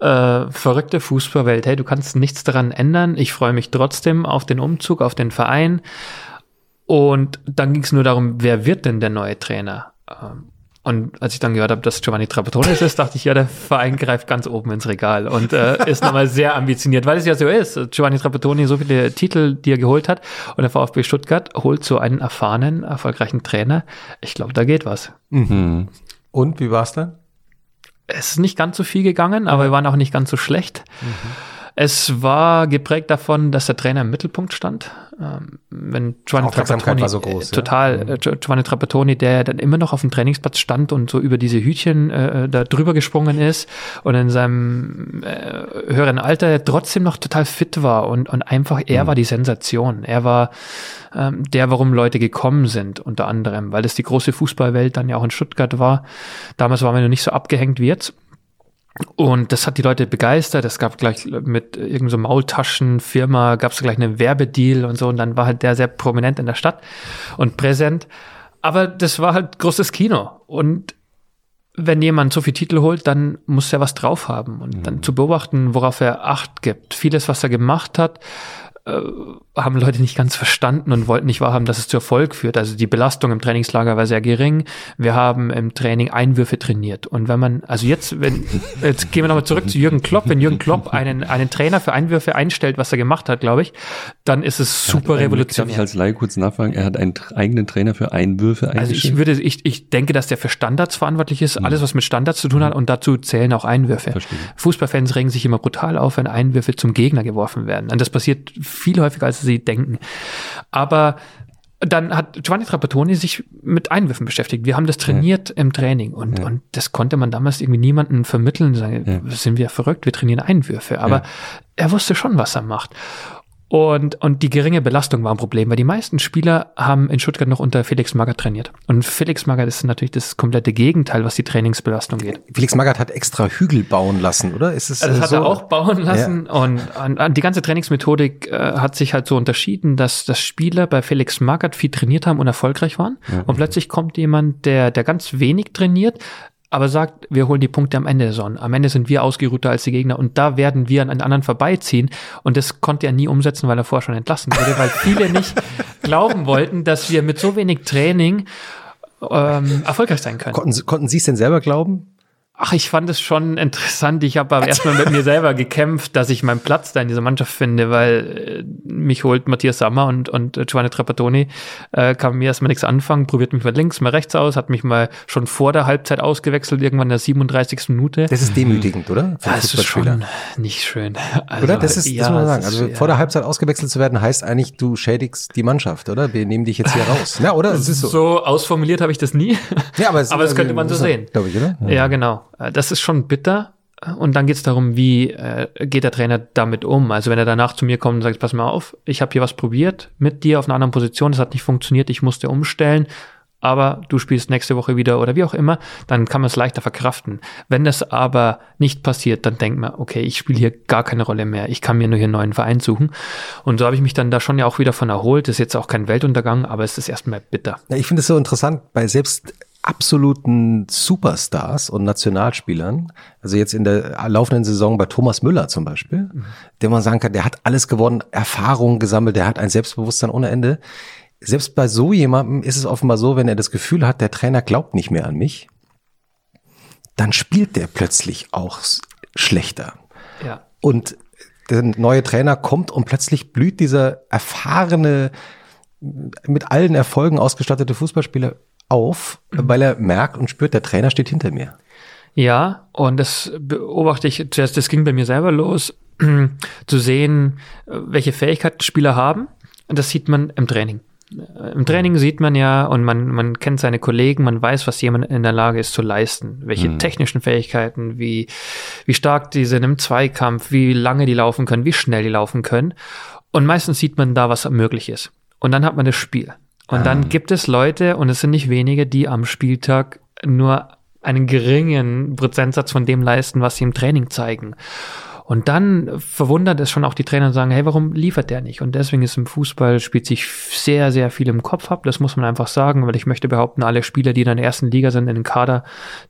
Äh, verrückte Fußballwelt. Hey, du kannst nichts daran ändern. Ich freue mich trotzdem auf den Umzug, auf den Verein. Und dann ging es nur darum, wer wird denn der neue Trainer? Ähm, Und als ich dann gehört habe, dass Giovanni Trapattoni ist, dachte ich, ja, der Verein greift ganz oben ins Regal und äh, ist nochmal sehr ambitioniert, weil es ja so ist. Giovanni Trapattoni so viele Titel, die er geholt hat und der VfB Stuttgart holt so einen erfahrenen, erfolgreichen Trainer. Ich glaube, da geht was. Mhm. Und wie war es dann? Es ist nicht ganz so viel gegangen, aber wir waren auch nicht ganz so schlecht. Mhm. Es war geprägt davon, dass der Trainer im Mittelpunkt stand. Ähm, wenn Giovanni Trapattoni, war so groß, total, ja. äh, Giovanni Trapattoni, der dann immer noch auf dem Trainingsplatz stand und so über diese Hütchen äh, da drüber gesprungen ist und in seinem äh, höheren Alter trotzdem noch total fit war und, und einfach, er mhm. war die Sensation. Er war ähm, der, warum Leute gekommen sind, unter anderem, weil das die große Fußballwelt dann ja auch in Stuttgart war. Damals waren wir noch nicht so abgehängt wie jetzt. Und das hat die Leute begeistert. Es gab gleich mit irgendeiner so Maultaschenfirma, gab es gleich einen Werbedeal und so. Und dann war halt der sehr prominent in der Stadt und präsent. Aber das war halt großes Kino. Und wenn jemand so viel Titel holt, dann muss er was drauf haben. Und mhm. dann zu beobachten, worauf er Acht gibt. Vieles, was er gemacht hat, äh, haben Leute nicht ganz verstanden und wollten nicht wahrhaben, dass es zu Erfolg führt. Also die Belastung im Trainingslager war sehr gering. Wir haben im Training Einwürfe trainiert. Und wenn man, also jetzt, wenn, jetzt gehen wir nochmal zurück zu Jürgen Klopp. Wenn Jürgen Klopp einen, einen Trainer für Einwürfe einstellt, was er gemacht hat, glaube ich, dann ist es super revolutionär. Darf ich als Laie kurz nachfragen? Er hat einen eigenen Trainer für Einwürfe eingestellt? Also ich würde, ich, ich denke, dass der für Standards verantwortlich ist. Mhm. Alles, was mit Standards zu tun hat. Und dazu zählen auch Einwürfe. Verstehe. Fußballfans regen sich immer brutal auf, wenn Einwürfe zum Gegner geworfen werden. Und das passiert viel häufiger, als sie denken. Aber dann hat Giovanni Trapattoni sich mit Einwürfen beschäftigt. Wir haben das trainiert ja. im Training und, ja. und das konnte man damals irgendwie niemandem vermitteln. Sagen, ja. sind wir verrückt, wir trainieren Einwürfe. Aber er wusste schon, was er macht. Und, und die geringe Belastung war ein Problem, weil die meisten Spieler haben in Stuttgart noch unter Felix Magath trainiert. Und Felix Magath ist natürlich das komplette Gegenteil, was die Trainingsbelastung geht. Felix Magath hat extra Hügel bauen lassen, oder? Ist es, das äh, hat so? er auch bauen lassen. Ja. Und, und, und, die ganze Trainingsmethodik äh, hat sich halt so unterschieden, dass, dass Spieler bei Felix Magath viel trainiert haben und erfolgreich waren. Ja. Und plötzlich kommt jemand, der, der ganz wenig trainiert, aber sagt, wir holen die Punkte am Ende der Saison. Am Ende sind wir ausgeruhter als die Gegner und da werden wir an einen anderen vorbeiziehen. Und das konnte er nie umsetzen, weil er vorher schon entlassen wurde, weil viele nicht glauben wollten, dass wir mit so wenig Training ähm, erfolgreich sein können. Konnten, konnten Sie es denn selber glauben? Ach, ich fand es schon interessant. Ich habe aber erstmal mit mir selber gekämpft, dass ich meinen Platz da in dieser Mannschaft finde, weil äh, mich holt Matthias Sammer und, und äh, Giovanni Trapattoni, äh, kann mir erstmal nichts anfangen, probiert mich mal links, mal rechts aus, hat mich mal schon vor der Halbzeit ausgewechselt, irgendwann in der 37. Minute. Das ist demütigend, oder? Für das ist schon nicht schön. Also, oder? Das ist, ja, das muss man sagen. Also ist, vor der Halbzeit ausgewechselt zu werden, heißt eigentlich, du schädigst die Mannschaft, oder? Wir nehmen dich jetzt hier raus. Ja, oder? Das ist so. so ausformuliert habe ich das nie. Ja, aber, es, aber das könnte man so sehen. Glaube ich, oder? Ja, ja genau. Äh, das ist schon bitter. Und dann geht es darum, wie äh, geht der Trainer damit um. Also wenn er danach zu mir kommt und sagt, pass mal auf, ich habe hier was probiert mit dir auf einer anderen Position, das hat nicht funktioniert, ich musste umstellen, aber du spielst nächste Woche wieder oder wie auch immer, dann kann man es leichter verkraften. Wenn das aber nicht passiert, dann denkt man, okay, ich spiele hier gar keine Rolle mehr, ich kann mir nur hier einen neuen Verein suchen. Und so habe ich mich dann da schon ja auch wieder von erholt. Das ist jetzt auch kein Weltuntergang, aber es ist erstmal bitter. Ja, ich finde es so interessant, bei selbst absoluten Superstars und Nationalspielern, also jetzt in der laufenden Saison bei Thomas Müller zum Beispiel, mhm. der man sagen kann, der hat alles gewonnen, Erfahrungen gesammelt, der hat ein Selbstbewusstsein ohne Ende. Selbst bei so jemandem ist es offenbar so, wenn er das Gefühl hat, der Trainer glaubt nicht mehr an mich, dann spielt der plötzlich auch schlechter. Ja. Und der neue Trainer kommt und plötzlich blüht dieser erfahrene, mit allen Erfolgen ausgestattete Fußballspieler auf, mhm. weil er merkt und spürt, der Trainer steht hinter mir. Ja, und das beobachte ich zuerst, das ging bei mir selber los, zu sehen, welche Fähigkeiten Spieler haben. Und das sieht man im Training. Im Training sieht man ja und man, man kennt seine Kollegen, man weiß, was jemand in der Lage ist zu leisten. Welche mhm. technischen Fähigkeiten, wie, wie stark die sind im Zweikampf, wie lange die laufen können, wie schnell die laufen können. Und meistens sieht man da, was möglich ist. Und dann hat man das Spiel. Und dann ah. gibt es Leute, und es sind nicht wenige, die am Spieltag nur einen geringen Prozentsatz von dem leisten, was sie im Training zeigen. Und dann verwundert es schon auch die Trainer und sagen, hey, warum liefert der nicht? Und deswegen ist im Fußball spielt sich sehr, sehr viel im Kopf ab. Das muss man einfach sagen, weil ich möchte behaupten, alle Spieler, die in der ersten Liga sind, in den Kader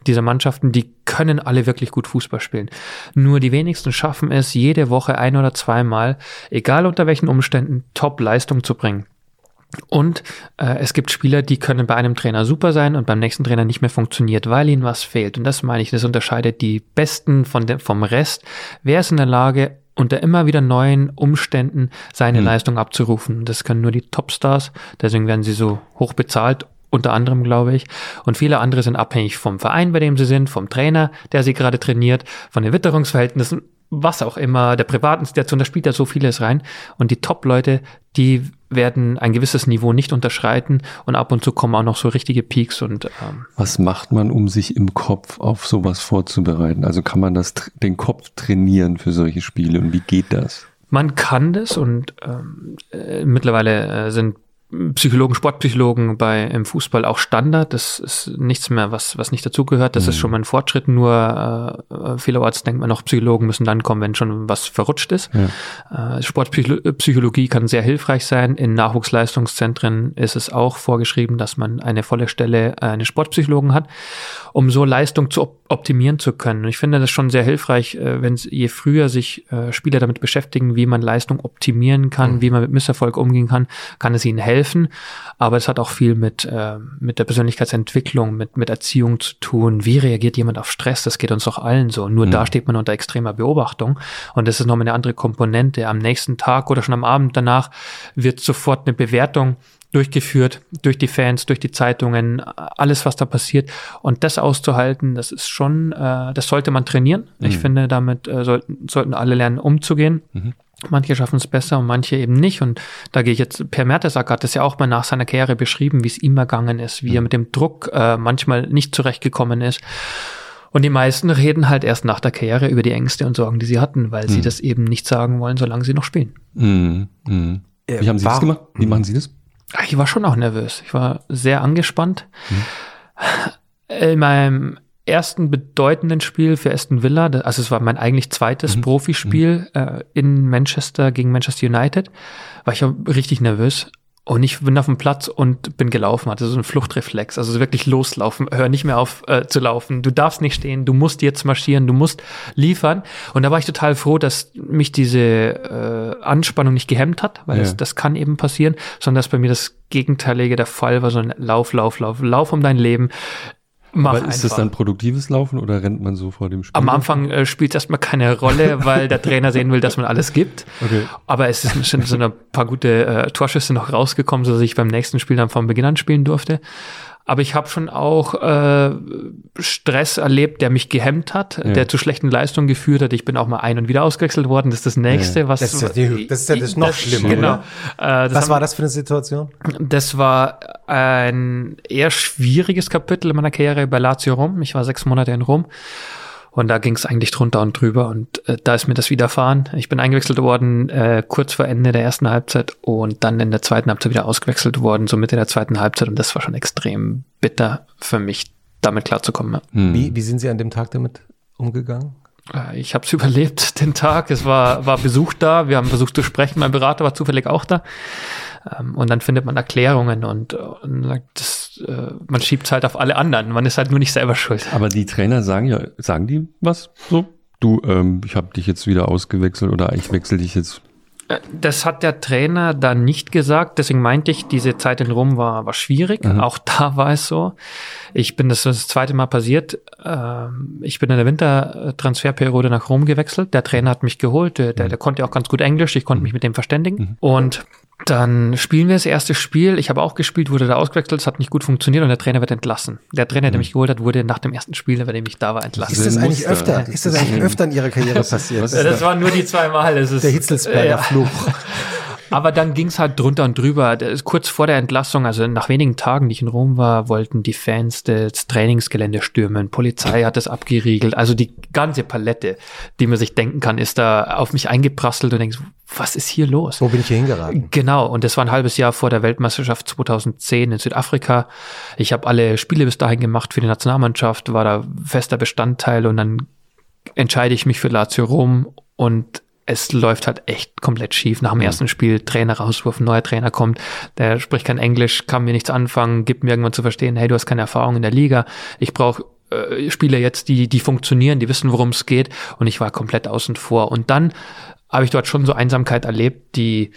dieser Mannschaften, die können alle wirklich gut Fußball spielen. Nur die wenigsten schaffen es, jede Woche ein oder zweimal, egal unter welchen Umständen, Top-Leistung zu bringen. Und äh, es gibt Spieler, die können bei einem Trainer super sein und beim nächsten Trainer nicht mehr funktioniert, weil ihnen was fehlt. Und das meine ich, das unterscheidet die Besten von dem, vom Rest. Wer ist in der Lage, unter immer wieder neuen Umständen seine mhm. Leistung abzurufen? Das können nur die Topstars, deswegen werden sie so hoch bezahlt unter anderem, glaube ich. Und viele andere sind abhängig vom Verein, bei dem sie sind, vom Trainer, der sie gerade trainiert, von den Witterungsverhältnissen was auch immer, der privaten Situation, da spielt ja so vieles rein. Und die Top-Leute, die werden ein gewisses Niveau nicht unterschreiten und ab und zu kommen auch noch so richtige Peaks und ähm was macht man, um sich im Kopf auf sowas vorzubereiten? Also kann man das den Kopf trainieren für solche Spiele und wie geht das? Man kann das und ähm, äh, mittlerweile äh, sind Psychologen, Sportpsychologen bei im Fußball auch Standard. Das ist nichts mehr, was, was nicht dazugehört. Das mhm. ist schon mal ein Fortschritt. Nur äh, vielerorts denkt man noch, Psychologen müssen dann kommen, wenn schon was verrutscht ist. Ja. Äh, Sportpsychologie kann sehr hilfreich sein. In Nachwuchsleistungszentren ist es auch vorgeschrieben, dass man eine volle Stelle äh, eines Sportpsychologen hat, um so Leistung zu op optimieren zu können. Und ich finde das schon sehr hilfreich, äh, wenn je früher sich äh, Spieler damit beschäftigen, wie man Leistung optimieren kann, mhm. wie man mit Misserfolg umgehen kann, kann es ihnen helfen aber es hat auch viel mit, äh, mit der Persönlichkeitsentwicklung, mit, mit Erziehung zu tun. Wie reagiert jemand auf Stress? Das geht uns doch allen so. Nur mhm. da steht man unter extremer Beobachtung und das ist nochmal eine andere Komponente. Am nächsten Tag oder schon am Abend danach wird sofort eine Bewertung durchgeführt durch die Fans, durch die Zeitungen, alles, was da passiert. Und das auszuhalten, das ist schon, äh, das sollte man trainieren. Mhm. Ich finde, damit äh, sollten, sollten alle lernen, umzugehen. Mhm. Manche schaffen es besser und manche eben nicht. Und da gehe ich jetzt, Per Mertesacker hat das ja auch mal nach seiner Karriere beschrieben, wie es ihm ergangen ist, wie er mit dem Druck äh, manchmal nicht zurechtgekommen ist. Und die meisten reden halt erst nach der Karriere über die Ängste und Sorgen, die sie hatten, weil mhm. sie das eben nicht sagen wollen, solange sie noch spielen. Mhm. Mhm. Wie haben Sie war, das gemacht? Wie machen Sie das? Ich war schon auch nervös. Ich war sehr angespannt. Mhm. In meinem ersten bedeutenden Spiel für Aston Villa, also es war mein eigentlich zweites mhm. Profispiel mhm. äh, in Manchester gegen Manchester United, war ich richtig nervös. Und ich bin auf dem Platz und bin gelaufen, hatte so einen Fluchtreflex, also wirklich loslaufen, hör nicht mehr auf äh, zu laufen. Du darfst nicht stehen, du musst jetzt marschieren, du musst liefern. Und da war ich total froh, dass mich diese äh, Anspannung nicht gehemmt hat, weil ja. das, das kann eben passieren, sondern dass bei mir das Gegenteilige der Fall war, so ein Lauf, Lauf, Lauf, Lauf um dein Leben. Mach Aber ist einfach. das dann produktives Laufen oder rennt man so vor dem Spiel? Am Anfang äh, spielt es erstmal keine Rolle, weil der Trainer sehen will, dass man alles gibt. Okay. Aber es sind so ein paar gute äh, Torschüsse noch rausgekommen, sodass ich beim nächsten Spiel dann von Beginn an spielen durfte. Aber ich habe schon auch äh, Stress erlebt, der mich gehemmt hat, ja. der zu schlechten Leistungen geführt hat. Ich bin auch mal ein- und wieder ausgewechselt worden. Das ist das Nächste, ja. was. Das ist ja, die, das, ist ja das noch das, schlimmer. Genau. Äh, was haben, war das für eine Situation? Das war ein eher schwieriges Kapitel in meiner Karriere bei Lazio Rom. Ich war sechs Monate in Rom. Und da ging es eigentlich drunter und drüber und äh, da ist mir das widerfahren. Ich bin eingewechselt worden äh, kurz vor Ende der ersten Halbzeit und dann in der zweiten Halbzeit wieder ausgewechselt worden, so Mitte der zweiten Halbzeit und das war schon extrem bitter für mich, damit klarzukommen. Hm. Wie, wie sind Sie an dem Tag damit umgegangen? Äh, ich habe es überlebt, den Tag. Es war, war Besuch da. Wir haben versucht zu sprechen. Mein Berater war zufällig auch da. Ähm, und dann findet man Erklärungen und, und das, äh, man schiebt es halt auf alle anderen. Man ist halt nur nicht selber schuld. Aber die Trainer sagen ja, sagen die was so? Du, ähm, ich habe dich jetzt wieder ausgewechselt oder ich wechsle dich jetzt äh, das hat der Trainer dann nicht gesagt. Deswegen meinte ich, diese Zeit in Rom war, war schwierig. Mhm. Auch da war es so. Ich bin das das zweite Mal passiert. Ähm, ich bin in der Wintertransferperiode nach Rom gewechselt. Der Trainer hat mich geholt. Der, der, mhm. der konnte auch ganz gut Englisch. Ich konnte mhm. mich mit dem verständigen. Mhm. Und dann spielen wir das erste Spiel. Ich habe auch gespielt, wurde da ausgewechselt, es hat nicht gut funktioniert und der Trainer wird entlassen. Der Trainer, der mich geholt hat, wurde nach dem ersten Spiel, bei dem ich da war, entlassen. Ist das eigentlich öfter? Ist das eigentlich öfter in Ihrer Karriere passiert? das, das waren nur die zwei Mal. Das ist, der Hitzelsberger ja. Fluch. Aber dann ging es halt drunter und drüber. Kurz vor der Entlassung, also nach wenigen Tagen, die ich in Rom war, wollten die Fans das Trainingsgelände stürmen. Polizei hat das abgeriegelt. Also die ganze Palette, die man sich denken kann, ist da auf mich eingeprasselt und denkst, was ist hier los? Wo bin ich hier hingeraten? Genau, und das war ein halbes Jahr vor der Weltmeisterschaft 2010 in Südafrika. Ich habe alle Spiele bis dahin gemacht für die Nationalmannschaft, war da fester Bestandteil und dann entscheide ich mich für Lazio Rom und es läuft halt echt komplett schief. Nach dem mhm. ersten Spiel Trainer rauswurf, ein neuer Trainer kommt, der spricht kein Englisch, kann mir nichts anfangen, gibt mir irgendwann zu verstehen, hey, du hast keine Erfahrung in der Liga, ich brauche äh, Spieler jetzt, die, die funktionieren, die wissen, worum es geht und ich war komplett außen vor. Und dann habe ich dort schon so Einsamkeit erlebt, die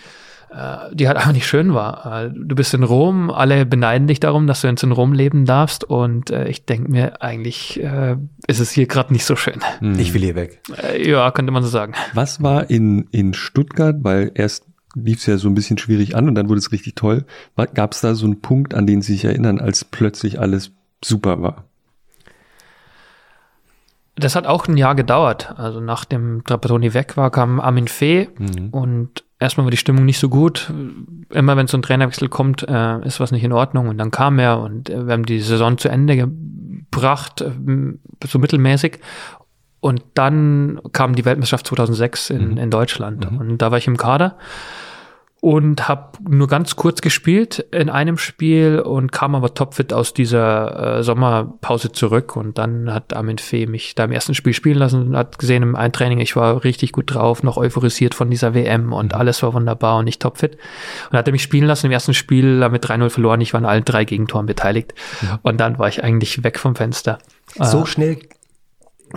die halt einfach nicht schön war. Äh, du bist in Rom, alle beneiden dich darum, dass du jetzt in Rom leben darfst und äh, ich denke mir, eigentlich äh, ist es hier gerade nicht so schön. Hm. Ich will hier weg. Äh, ja, könnte man so sagen. Was war in, in Stuttgart, weil erst lief es ja so ein bisschen schwierig an und dann wurde es richtig toll. Gab es da so einen Punkt, an den Sie sich erinnern, als plötzlich alles super war? Das hat auch ein Jahr gedauert. Also nach dem Trapattoni weg war, kam Armin Fee mhm. und erstmal war die Stimmung nicht so gut. Immer wenn so ein Trainerwechsel kommt, äh, ist was nicht in Ordnung. Und dann kam er und äh, wir haben die Saison zu Ende gebracht, äh, so mittelmäßig. Und dann kam die Weltmeisterschaft 2006 in, mhm. in Deutschland. Mhm. Und da war ich im Kader und habe nur ganz kurz gespielt in einem Spiel und kam aber topfit aus dieser äh, Sommerpause zurück und dann hat Armin Fee mich da im ersten Spiel spielen lassen und hat gesehen im Eintraining, ich war richtig gut drauf, noch euphorisiert von dieser WM und mhm. alles war wunderbar und ich topfit und hat er mich spielen lassen im ersten Spiel mit 3-0 verloren, ich war an allen drei Gegentoren beteiligt ja. und dann war ich eigentlich weg vom Fenster. So äh, schnell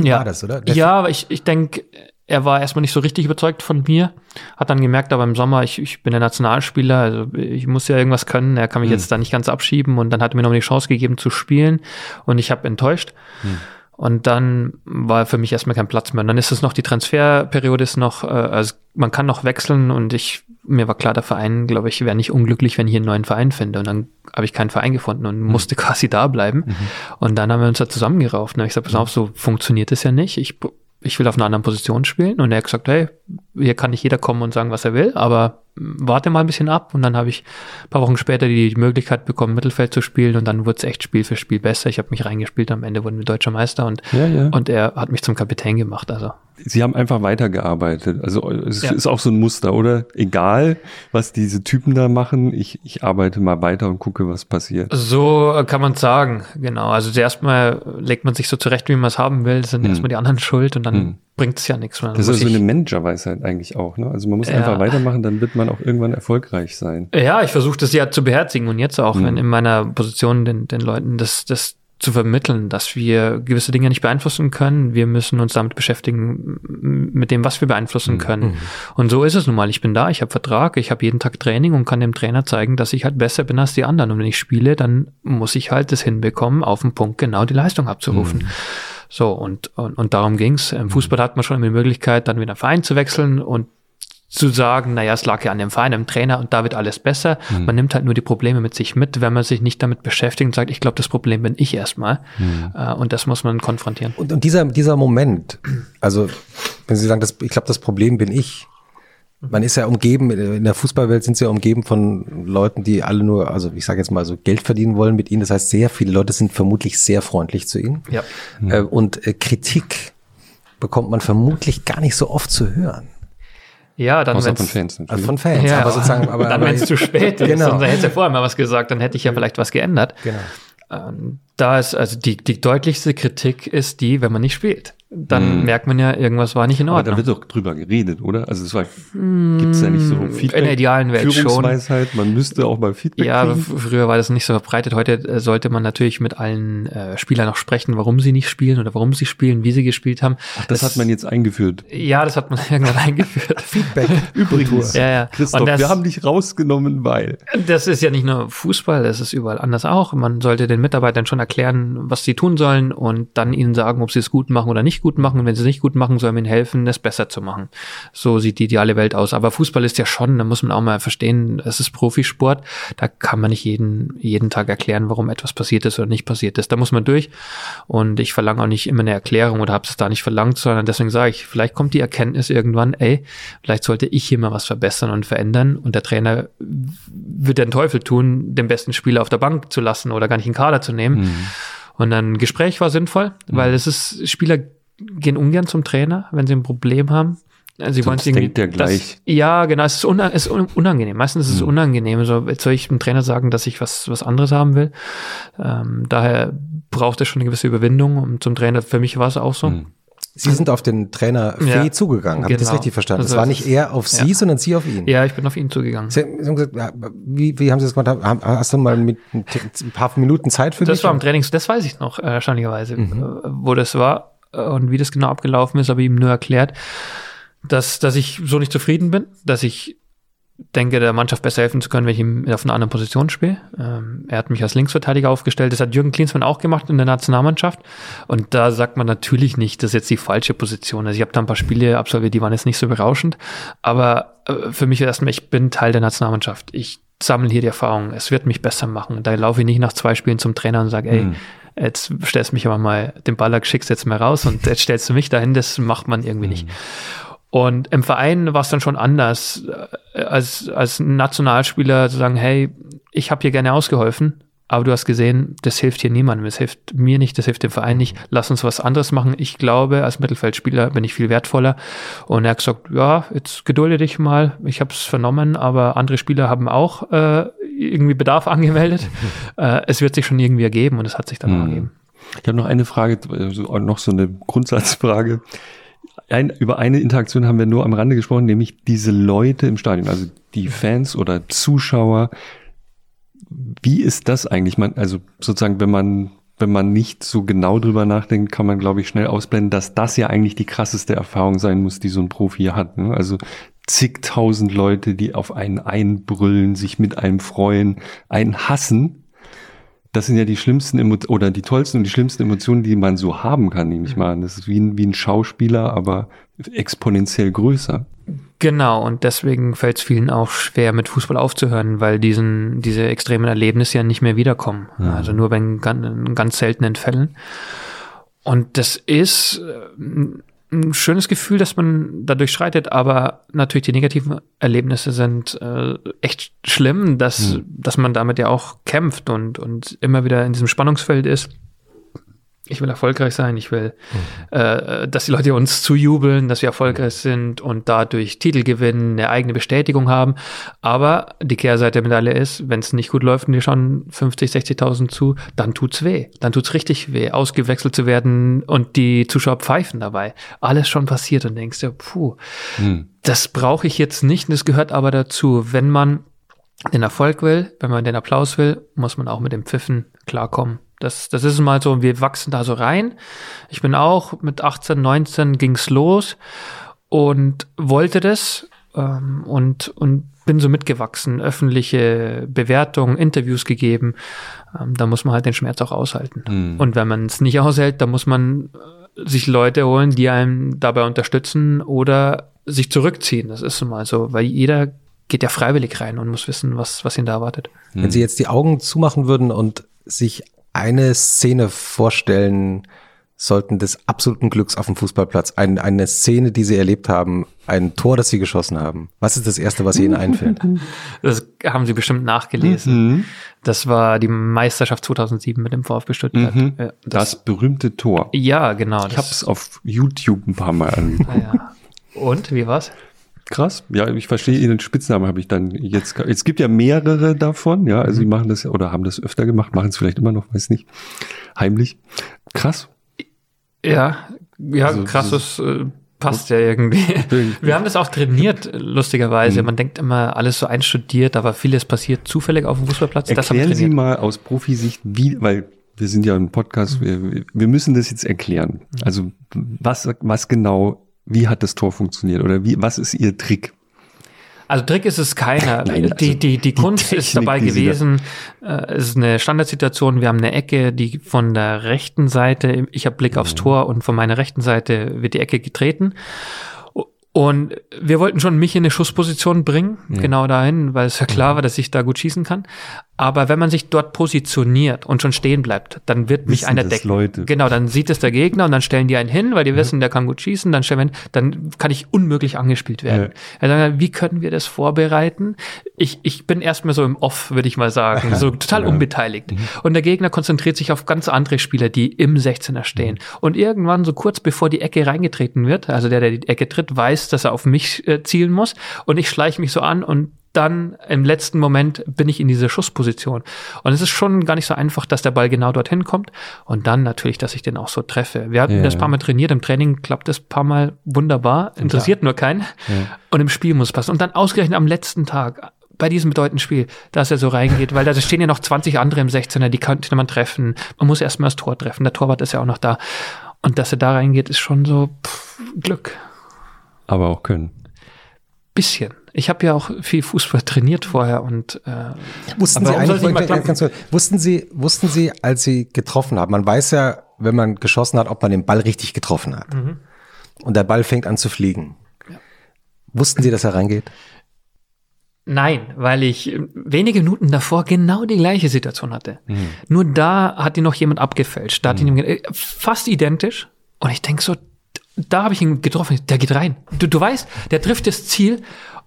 ja. war das, oder? Der ja, ich, ich denke, er war erstmal nicht so richtig überzeugt von mir, hat dann gemerkt, aber im Sommer, ich, ich bin der Nationalspieler, also ich muss ja irgendwas können, er kann mich mhm. jetzt da nicht ganz abschieben und dann hat er mir noch die Chance gegeben zu spielen und ich habe enttäuscht. Mhm. Und dann war für mich erstmal kein Platz mehr. Und dann ist es noch, die Transferperiode ist noch, äh, also man kann noch wechseln und ich, mir war klar, der Verein, glaube ich, wäre nicht unglücklich, wenn ich einen neuen Verein finde. Und dann habe ich keinen Verein gefunden und mhm. musste quasi da bleiben. Mhm. Und dann haben wir uns da zusammengerauft. Und ich gesagt, pass auf, so funktioniert es ja nicht. Ich ich will auf einer anderen Position spielen. Und er hat gesagt, hey, hier kann nicht jeder kommen und sagen, was er will, aber warte mal ein bisschen ab. Und dann habe ich ein paar Wochen später die Möglichkeit bekommen, Mittelfeld zu spielen. Und dann wurde es echt Spiel für Spiel besser. Ich habe mich reingespielt. Am Ende wurden wir deutscher Meister und, ja, ja. und er hat mich zum Kapitän gemacht. Also Sie haben einfach weitergearbeitet. Also es ja. ist auch so ein Muster, oder? Egal, was diese Typen da machen, ich, ich arbeite mal weiter und gucke, was passiert. So kann man sagen, genau. Also zuerst mal legt man sich so zurecht, wie man es haben will, das sind hm. erstmal die anderen schuld und dann hm. bringt es ja nichts mehr. Das ist so eine Managerweisheit eigentlich auch. Ne? Also man muss ja. einfach weitermachen, dann wird man auch irgendwann erfolgreich sein. Ja, ich versuche das ja zu beherzigen und jetzt auch, hm. wenn in meiner Position den, den Leuten das, das zu vermitteln, dass wir gewisse Dinge nicht beeinflussen können. Wir müssen uns damit beschäftigen, mit dem, was wir beeinflussen mhm. können. Mhm. Und so ist es nun mal. Ich bin da, ich habe Vertrag, ich habe jeden Tag Training und kann dem Trainer zeigen, dass ich halt besser bin als die anderen. Und wenn ich spiele, dann muss ich halt das hinbekommen, auf den Punkt genau die Leistung abzurufen. Mhm. So, und, und, und darum ging's. Im Fußball hat man schon immer die Möglichkeit, dann wieder Verein zu wechseln und zu sagen, naja, es lag ja an dem Verein, dem Trainer und da wird alles besser. Mhm. Man nimmt halt nur die Probleme mit sich mit, wenn man sich nicht damit beschäftigt und sagt, ich glaube, das Problem bin ich erstmal. Mhm. Und das muss man konfrontieren. Und, und dieser, dieser Moment, also wenn Sie sagen, das, ich glaube, das Problem bin ich, man ist ja umgeben, in der Fußballwelt sind sie ja umgeben von Leuten, die alle nur, also ich sage jetzt mal so, Geld verdienen wollen mit ihnen. Das heißt, sehr viele Leute sind vermutlich sehr freundlich zu ihnen. Ja. Mhm. Und äh, Kritik bekommt man vermutlich gar nicht so oft zu hören. Ja, dann Außer von Fans natürlich. Also von Fans, ja, aber sozusagen, aber, dann, wenn es zu spät ist, genau. dann hätte ja vorher mal was gesagt, dann hätte ich ja vielleicht was geändert. Genau. Ähm, da ist, also die, die deutlichste Kritik ist die, wenn man nicht spielt dann mm. merkt man ja, irgendwas war nicht in Ordnung. Aber da wird doch drüber geredet, oder? Also es war, mm, gibt's ja nicht so Feedback. In der idealen Welt Führungsweisheit, schon. man müsste auch mal Feedback Ja, kriegen. früher war das nicht so verbreitet. Heute äh, sollte man natürlich mit allen äh, Spielern noch sprechen, warum sie nicht spielen oder warum sie spielen, wie sie gespielt haben. Ach, das, das hat man jetzt eingeführt. Ja, das hat man irgendwann eingeführt. Feedback. Übrigens, ja, ja. Christoph, das, wir haben dich rausgenommen, weil. Das ist ja nicht nur Fußball, das ist überall anders auch. Man sollte den Mitarbeitern schon erklären, was sie tun sollen und dann ihnen sagen, ob sie es gut machen oder nicht gut machen. Und wenn sie es nicht gut machen, soll man ihnen helfen, es besser zu machen. So sieht die ideale Welt aus. Aber Fußball ist ja schon, da muss man auch mal verstehen, es ist Profisport. Da kann man nicht jeden, jeden Tag erklären, warum etwas passiert ist oder nicht passiert ist. Da muss man durch. Und ich verlange auch nicht immer eine Erklärung oder habe es da nicht verlangt, sondern deswegen sage ich, vielleicht kommt die Erkenntnis irgendwann, ey, vielleicht sollte ich hier mal was verbessern und verändern. Und der Trainer wird den Teufel tun, den besten Spieler auf der Bank zu lassen oder gar nicht in Kader zu nehmen. Mhm. Und ein Gespräch war sinnvoll, weil mhm. es ist, Spieler gehen ungern zum Trainer, wenn sie ein Problem haben. Also sie wollen es irgendwie. Der gleich. Das, ja, genau, es ist, una, es ist unangenehm. Meistens ist es hm. unangenehm. So, jetzt soll ich dem Trainer sagen, dass ich was, was anderes haben will. Ähm, daher braucht es schon eine gewisse Überwindung. Und zum Trainer, für mich war es auch so. Hm. Sie sind auf den Trainer Fee ja, zugegangen, habe genau. ich das genau. richtig verstanden? Also, es war nicht er auf Sie, ja. sondern Sie auf ihn. Ja, ich bin auf ihn zugegangen. Sie haben gesagt, wie, wie haben Sie das gemacht? Hast du mal mit ein paar Minuten Zeit für das mich? Das war im Training, das weiß ich noch, erstaunlicherweise, mhm. wo das war und wie das genau abgelaufen ist, aber ihm nur erklärt, dass, dass ich so nicht zufrieden bin, dass ich denke, der Mannschaft besser helfen zu können, wenn ich ihm auf einer anderen Position spiele. Ähm, er hat mich als Linksverteidiger aufgestellt. Das hat Jürgen Klinsmann auch gemacht in der Nationalmannschaft. Und da sagt man natürlich nicht, das ist jetzt die falsche Position. Also ich habe da ein paar Spiele absolviert, die waren jetzt nicht so berauschend. Aber äh, für mich erstmal, ich bin Teil der Nationalmannschaft. Ich sammle hier die Erfahrung. Es wird mich besser machen. Da laufe ich nicht nach zwei Spielen zum Trainer und sage, ey, hm. jetzt stellst du mich aber mal, den Baller schickst jetzt mal raus und jetzt stellst du mich dahin. Das macht man irgendwie hm. nicht. Und im Verein war es dann schon anders, äh, als, als Nationalspieler zu sagen, hey, ich habe hier gerne ausgeholfen, aber du hast gesehen, das hilft hier niemandem, das hilft mir nicht, das hilft dem Verein nicht, lass uns was anderes machen. Ich glaube, als Mittelfeldspieler bin ich viel wertvoller. Und er hat gesagt, ja, jetzt gedulde dich mal, ich habe es vernommen, aber andere Spieler haben auch äh, irgendwie Bedarf angemeldet. äh, es wird sich schon irgendwie ergeben und es hat sich dann hm. ergeben. Ich habe noch eine Frage, noch so eine Grundsatzfrage ein, über eine Interaktion haben wir nur am Rande gesprochen, nämlich diese Leute im Stadion, also die Fans oder Zuschauer. Wie ist das eigentlich? Man, also sozusagen, wenn man, wenn man nicht so genau drüber nachdenkt, kann man, glaube ich, schnell ausblenden, dass das ja eigentlich die krasseste Erfahrung sein muss, die so ein Profi hat. Ne? Also zigtausend Leute, die auf einen einbrüllen, sich mit einem freuen, einen hassen das sind ja die schlimmsten Emo oder die tollsten und die schlimmsten Emotionen, die man so haben kann, nehme ich mal an. Das ist wie ein, wie ein Schauspieler, aber exponentiell größer. Genau, und deswegen fällt es vielen auch schwer, mit Fußball aufzuhören, weil diesen, diese extremen Erlebnisse ja nicht mehr wiederkommen. Ja. Also nur bei ganz, ganz seltenen Fällen. Und das ist äh, ein schönes Gefühl, dass man da durchschreitet, aber natürlich die negativen Erlebnisse sind äh, echt schlimm, dass, mhm. dass man damit ja auch kämpft und, und immer wieder in diesem Spannungsfeld ist ich will erfolgreich sein, ich will, mhm. äh, dass die Leute uns zujubeln, dass wir erfolgreich sind und dadurch Titel gewinnen, eine eigene Bestätigung haben. Aber die Kehrseite der Medaille ist, wenn es nicht gut läuft und die schauen 50, 60.000 zu, dann tut's weh. Dann tut's richtig weh, ausgewechselt zu werden und die Zuschauer pfeifen dabei. Alles schon passiert und denkst dir, puh, mhm. das brauche ich jetzt nicht. Das gehört aber dazu. Wenn man den Erfolg will, wenn man den Applaus will, muss man auch mit dem Pfiffen klarkommen. Das, das ist mal so, wir wachsen da so rein. Ich bin auch mit 18, 19 ging's los und wollte das ähm, und, und bin so mitgewachsen, öffentliche Bewertungen, Interviews gegeben. Ähm, da muss man halt den Schmerz auch aushalten. Mhm. Und wenn man es nicht aushält, dann muss man äh, sich Leute holen, die einem dabei unterstützen oder sich zurückziehen. Das ist mal so, weil jeder geht ja freiwillig rein und muss wissen, was, was ihn da erwartet. Wenn Sie jetzt die Augen zumachen würden und sich eine Szene vorstellen sollten des absoluten Glücks auf dem Fußballplatz. Ein, eine Szene, die sie erlebt haben, ein Tor, das sie geschossen haben. Was ist das Erste, was Ihnen einfällt? Das haben Sie bestimmt nachgelesen. Mhm. Das war die Meisterschaft 2007 mit dem VfB Stuttgart. Mhm. Das, das, berühmte Tor. Ja, genau. Ich habe es auf YouTube ein paar Mal angeguckt. Ah, ja. Und, wie war's? Krass. Ja, ich verstehe Ihren Spitznamen habe ich dann jetzt. Es gibt ja mehrere davon, ja. Also mhm. die machen das oder haben das öfter gemacht, machen es vielleicht immer noch, weiß nicht. Heimlich. Krass. Ja, ja, also, krasses äh, passt ja irgendwie. Wir haben das auch trainiert, lustigerweise. Mhm. Man denkt immer, alles so einstudiert, aber vieles passiert zufällig auf dem Fußballplatz. Erklären Sie mal aus Profisicht, wie, weil wir sind ja ein Podcast, mhm. wir, wir müssen das jetzt erklären. Mhm. Also was, was genau wie hat das Tor funktioniert oder wie, was ist Ihr Trick? Also Trick ist es keiner. Nein, also die, die, die Kunst Technik, ist dabei gewesen. Äh, es ist eine Standardsituation. Wir haben eine Ecke, die von der rechten Seite, ich habe Blick aufs mhm. Tor und von meiner rechten Seite wird die Ecke getreten. Und wir wollten schon mich in eine Schussposition bringen, ja. genau dahin, weil es ja klar mhm. war, dass ich da gut schießen kann. Aber wenn man sich dort positioniert und schon stehen bleibt, dann wird mich einer decken. Leute. Genau, dann sieht es der Gegner und dann stellen die einen hin, weil die ja. wissen, der kann gut schießen, dann stellen wir, dann kann ich unmöglich angespielt werden. Ja. Dann, wie können wir das vorbereiten? Ich, ich bin erstmal so im Off, würde ich mal sagen, so total ja. unbeteiligt. Mhm. Und der Gegner konzentriert sich auf ganz andere Spieler, die im 16er stehen. Mhm. Und irgendwann, so kurz bevor die Ecke reingetreten wird, also der, der die Ecke tritt, weiß, dass er auf mich äh, zielen muss. Und ich schleiche mich so an und dann im letzten Moment bin ich in dieser Schussposition. Und es ist schon gar nicht so einfach, dass der Ball genau dorthin kommt. Und dann natürlich, dass ich den auch so treffe. Wir hatten ja. das paar Mal trainiert, im Training klappt das paar Mal wunderbar, interessiert ja. nur keinen. Ja. Und im Spiel muss es passen. Und dann ausgerechnet am letzten Tag, bei diesem bedeutenden Spiel, dass er so reingeht, weil da stehen ja noch 20 andere im 16er, die könnte man treffen. Man muss erstmal das Tor treffen. Der Torwart ist ja auch noch da. Und dass er da reingeht, ist schon so pff, Glück. Aber auch können. Bisschen. Ich habe ja auch viel Fußball trainiert vorher und äh, wussten Sie eigentlich, ganz kurz, wussten Sie, wussten Sie, als Sie getroffen haben, man weiß ja, wenn man geschossen hat, ob man den Ball richtig getroffen hat. Mhm. Und der Ball fängt an zu fliegen. Ja. Wussten Sie, dass er reingeht? Nein, weil ich wenige Minuten davor genau die gleiche Situation hatte. Mhm. Nur da hat ihn noch jemand abgefälscht. Da hat mhm. ihn äh, fast identisch. Und ich denke so, da habe ich ihn getroffen. Der geht rein. Du, du weißt, der trifft das Ziel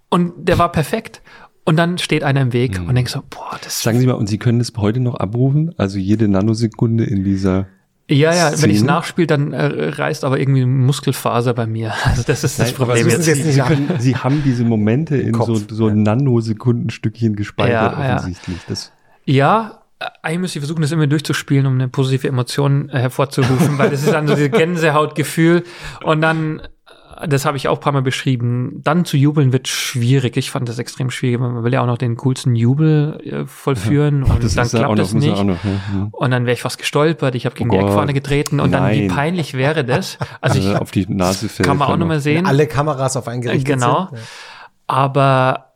und der war perfekt. Und dann steht einer im Weg mhm. und denkst so, boah, das. Sagen Sie mal, und Sie können das heute noch abrufen? Also jede Nanosekunde in dieser ja, ja, Szene. wenn ich es nachspiele, dann äh, reißt aber irgendwie Muskelfaser bei mir. Also das ist das Nein, Problem. Jetzt. Jetzt Sie, können, Sie, haben diese Momente in Kopf, so, so ja. Nanosekundenstückchen gespeichert ja, offensichtlich. Das ja, eigentlich müsste ich versuchen, das immer durchzuspielen, um eine positive Emotion äh, hervorzurufen, weil das ist dann so dieses Gänsehautgefühl und dann das habe ich auch ein paar Mal beschrieben. Dann zu jubeln wird schwierig. Ich fand das extrem schwierig. Man will ja auch noch den coolsten Jubel äh, vollführen ja. Ach, und dann klappt das nicht. Noch, ja. Und dann wäre ich fast gestolpert. Ich habe gegen oh die Eckfahne getreten und Nein. dann wie peinlich wäre das. Also, also ich, auf die Nase fällt. Kann man auch nochmal sehen. Alle Kameras auf einen gerichtet Genau. Sind. Aber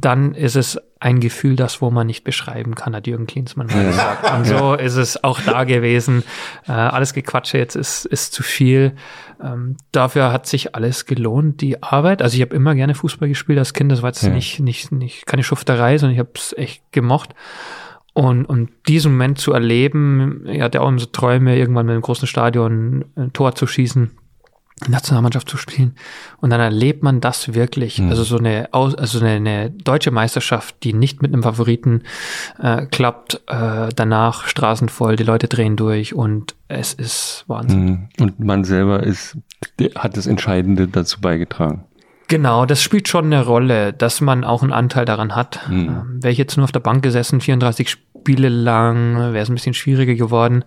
dann ist es ein Gefühl, das wo man nicht beschreiben kann, hat Jürgen Klinsmann mal gesagt. Und so ist es auch da gewesen. Äh, alles Gequatsche jetzt ist, ist zu viel. Ähm, dafür hat sich alles gelohnt, die Arbeit. Also ich habe immer gerne Fußball gespielt als Kind. Das war jetzt ja. nicht, nicht, nicht keine Schufterei, sondern ich habe es echt gemocht. Und, und diesen Moment zu erleben, er hatte auch immer so Träume, irgendwann mit einem großen Stadion ein Tor zu schießen Nationalmannschaft zu spielen. Und dann erlebt man das wirklich. Mhm. Also so eine, also eine, eine, deutsche Meisterschaft, die nicht mit einem Favoriten äh, klappt, äh, danach Straßen voll, die Leute drehen durch und es ist Wahnsinn. Mhm. Und man selber ist, hat das Entscheidende dazu beigetragen. Genau, das spielt schon eine Rolle, dass man auch einen Anteil daran hat. Mhm. Ähm, Wäre ich jetzt nur auf der Bank gesessen, 34 Spiele lang, wäre es ein bisschen schwieriger geworden.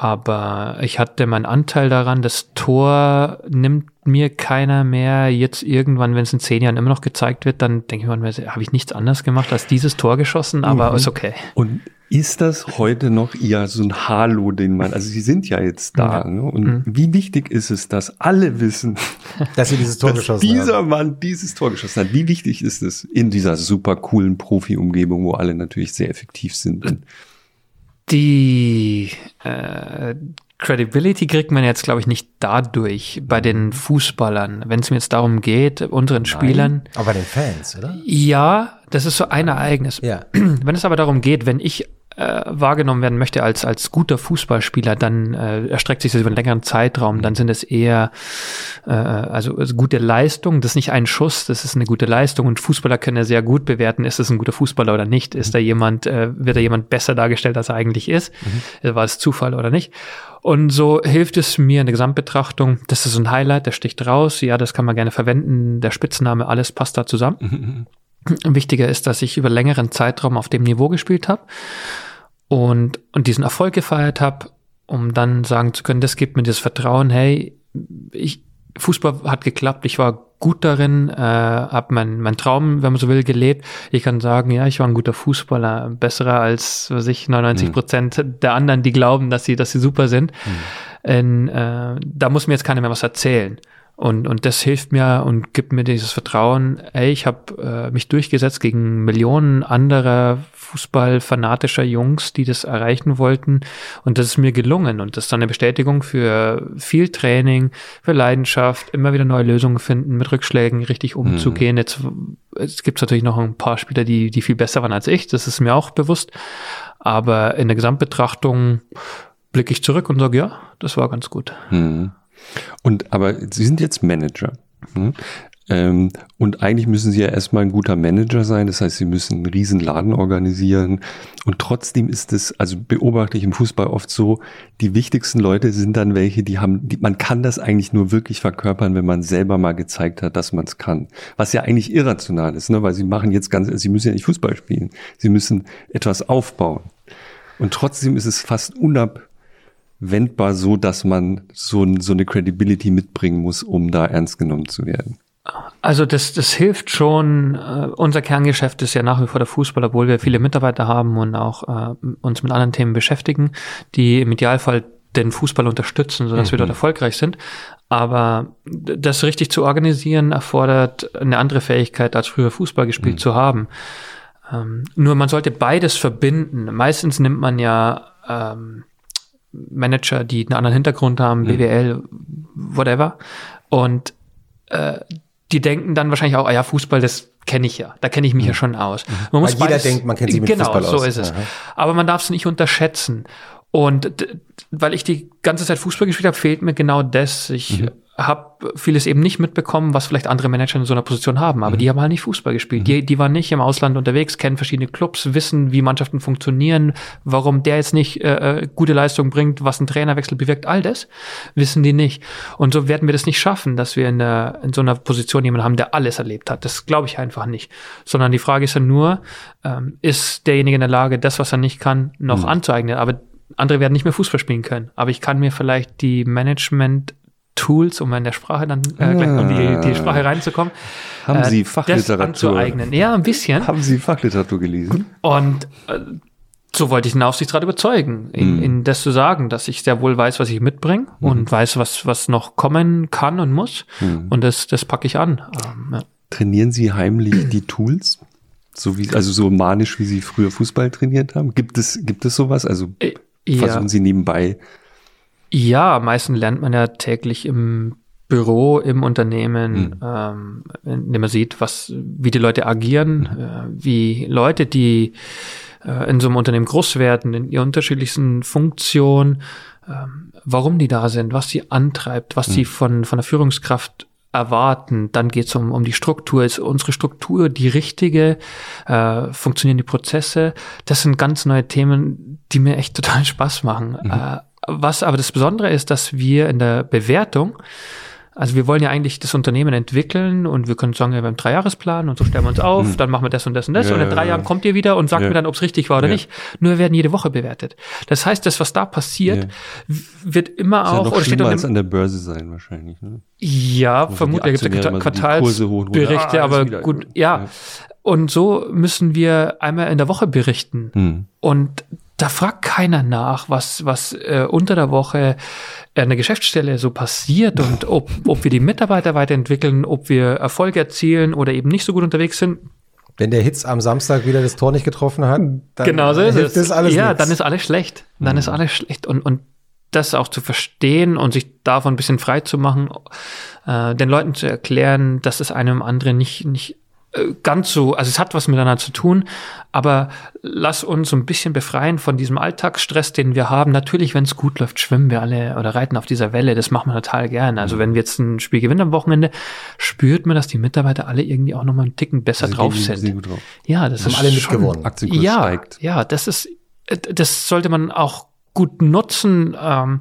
Aber ich hatte meinen Anteil daran. Das Tor nimmt mir keiner mehr. Jetzt irgendwann, wenn es in zehn Jahren immer noch gezeigt wird, dann denke ich mir, habe ich nichts anderes gemacht als dieses Tor geschossen, aber mhm. ist okay. Und ist das heute noch eher so ein Halo, den man, also Sie sind ja jetzt da, ja. ne? und mhm. wie wichtig ist es, dass alle wissen, dass Sie dieses Tor geschossen dieser haben? Dieser Mann dieses Tor geschossen hat. Wie wichtig ist es in dieser super coolen Profi-Umgebung, wo alle natürlich sehr effektiv sind? Die äh, Credibility kriegt man jetzt, glaube ich, nicht dadurch bei den Fußballern, wenn es mir jetzt darum geht, unseren Nein, Spielern. Aber bei den Fans, oder? Ja, das ist so ein Ereignis. Ja. Wenn es aber darum geht, wenn ich äh, wahrgenommen werden möchte als, als guter Fußballspieler, dann äh, erstreckt sich das über einen längeren Zeitraum, dann sind es eher äh, also, also gute Leistung, das ist nicht ein Schuss, das ist eine gute Leistung. Und Fußballer können ja sehr gut bewerten, ist es ein guter Fußballer oder nicht, ist da jemand, äh, wird da jemand besser dargestellt, als er eigentlich ist, mhm. war es Zufall oder nicht. Und so hilft es mir in der Gesamtbetrachtung, das ist ein Highlight, der sticht raus, ja, das kann man gerne verwenden, der Spitzname, alles passt da zusammen. Mhm. Wichtiger ist, dass ich über längeren Zeitraum auf dem Niveau gespielt habe und, und diesen Erfolg gefeiert habe, um dann sagen zu können, das gibt mir das Vertrauen, hey, ich, Fußball hat geklappt, ich war gut darin, äh, habe mein, mein Traum, wenn man so will, gelebt. Ich kann sagen, ja, ich war ein guter Fußballer, besserer als, was ich, 99 mhm. Prozent mhm. der anderen, die glauben, dass sie, dass sie super sind. Mhm. Und, äh, da muss mir jetzt keiner mehr was erzählen. Und, und das hilft mir und gibt mir dieses Vertrauen, ey, ich habe äh, mich durchgesetzt gegen Millionen anderer fußballfanatischer Jungs, die das erreichen wollten. Und das ist mir gelungen. Und das ist dann eine Bestätigung für viel Training, für Leidenschaft, immer wieder neue Lösungen finden, mit Rückschlägen richtig umzugehen. Mhm. Jetzt es gibt natürlich noch ein paar Spieler, die, die viel besser waren als ich. Das ist mir auch bewusst. Aber in der Gesamtbetrachtung blicke ich zurück und sage, ja, das war ganz gut. Mhm. Und aber Sie sind jetzt Manager. Hm? Ähm, und eigentlich müssen Sie ja erstmal ein guter Manager sein. Das heißt, Sie müssen einen riesen Laden organisieren. Und trotzdem ist es, also beobachte ich im Fußball oft so, die wichtigsten Leute sind dann welche, die haben, die, man kann das eigentlich nur wirklich verkörpern, wenn man selber mal gezeigt hat, dass man es kann. Was ja eigentlich irrational ist, ne? weil Sie machen jetzt ganz, Sie müssen ja nicht Fußball spielen. Sie müssen etwas aufbauen. Und trotzdem ist es fast unab wendbar so, dass man so, so eine Credibility mitbringen muss, um da ernst genommen zu werden? Also das, das hilft schon. Uh, unser Kerngeschäft ist ja nach wie vor der Fußball, obwohl wir viele Mitarbeiter haben und auch uh, uns mit anderen Themen beschäftigen, die im Idealfall den Fußball unterstützen, sodass mhm. wir dort mhm. erfolgreich sind. Aber das richtig zu organisieren erfordert eine andere Fähigkeit, als früher Fußball gespielt mhm. zu haben. Ähm, nur man sollte beides verbinden. Meistens nimmt man ja ähm, Manager, die einen anderen Hintergrund haben, mhm. BWL, whatever. Und äh, die denken dann wahrscheinlich auch, ah ja, Fußball, das kenne ich ja, da kenne ich mich mhm. ja schon aus. Mhm. Man muss Weil jeder denkt, man kennt sich mit genau, Fußball aus. Genau, so ist es. Aha. Aber man darf es nicht unterschätzen. Und weil ich die ganze Zeit Fußball gespielt habe, fehlt mir genau das. Ich mhm habe vieles eben nicht mitbekommen, was vielleicht andere Manager in so einer Position haben. Aber mhm. die haben halt nicht Fußball gespielt. Mhm. Die, die waren nicht im Ausland unterwegs, kennen verschiedene Clubs, wissen, wie Mannschaften funktionieren, warum der jetzt nicht äh, äh, gute Leistung bringt, was ein Trainerwechsel bewirkt, all das wissen die nicht. Und so werden wir das nicht schaffen, dass wir in, der, in so einer Position jemanden haben, der alles erlebt hat. Das glaube ich einfach nicht. Sondern die Frage ist ja nur, ähm, ist derjenige in der Lage, das, was er nicht kann, noch mhm. anzueignen? Aber andere werden nicht mehr Fußball spielen können. Aber ich kann mir vielleicht die Management Tools, um in der Sprache dann äh, gleich um die, die Sprache reinzukommen. Haben Sie äh, Fachliteratur? anzueignen. Ja, ein bisschen. Haben Sie Fachliteratur gelesen? Und äh, so wollte ich den Aufsichtsrat überzeugen, mm. in das zu sagen, dass ich sehr wohl weiß, was ich mitbringe mm. und weiß, was, was noch kommen kann und muss. Mm. Und das, das packe ich an. Ähm, ja. Trainieren Sie heimlich die Tools? So wie, also so manisch, wie Sie früher Fußball trainiert haben? Gibt es, gibt es sowas? Also äh, versuchen ja. Sie nebenbei ja, am meisten lernt man ja täglich im Büro, im Unternehmen, mhm. ähm, indem man sieht, was, wie die Leute agieren, mhm. äh, wie Leute, die äh, in so einem Unternehmen groß werden, in ihren unterschiedlichsten Funktionen, ähm, warum die da sind, was sie antreibt, was mhm. sie von, von der Führungskraft erwarten. Dann geht es um, um die Struktur. Ist unsere Struktur die richtige? Äh, funktionieren die Prozesse? Das sind ganz neue Themen, die mir echt total Spaß machen. Mhm. Äh, was aber das Besondere ist, dass wir in der Bewertung, also wir wollen ja eigentlich das Unternehmen entwickeln und wir können sagen, wir haben einen Dreijahresplan und so stellen wir uns auf, hm. dann machen wir das und das und das ja, und in drei ja, Jahren kommt ihr wieder und sagt mir dann, ob es richtig war oder nicht. Nur wir werden jede Woche bewertet. Das heißt, das, was da passiert, wird immer ist auch... Ja noch oder steht als an der Börse sein wahrscheinlich. Ne? Ja, also vermutlich gibt es Quartalsberichte, ah, aber gut, ja. Und so müssen wir einmal in der Woche berichten. Hm. Und da fragt keiner nach, was, was äh, unter der Woche an der Geschäftsstelle so passiert und ob, ob wir die Mitarbeiter weiterentwickeln, ob wir Erfolge erzielen oder eben nicht so gut unterwegs sind. Wenn der Hitz am Samstag wieder das Tor nicht getroffen hat, dann genau so ist es. alles Ja, nix. dann ist alles schlecht. Dann mhm. ist alles schlecht. Und, und das auch zu verstehen und sich davon ein bisschen frei zu machen, äh, den Leuten zu erklären, dass es einem anderen nicht, nicht ganz so, also es hat was miteinander zu tun, aber lass uns so ein bisschen befreien von diesem Alltagsstress, den wir haben. Natürlich, wenn es gut läuft, schwimmen wir alle oder reiten auf dieser Welle. Das machen wir total gerne. Also wenn wir jetzt ein Spiel gewinnen am Wochenende, spürt man, dass die Mitarbeiter alle irgendwie auch nochmal einen Ticken besser also drauf sind. sind drauf. Ja, das haben ist alle mitgewonnen. Aktienkurs ja, steigt. Ja, das ist, äh, das sollte man auch gut nutzen. Ähm,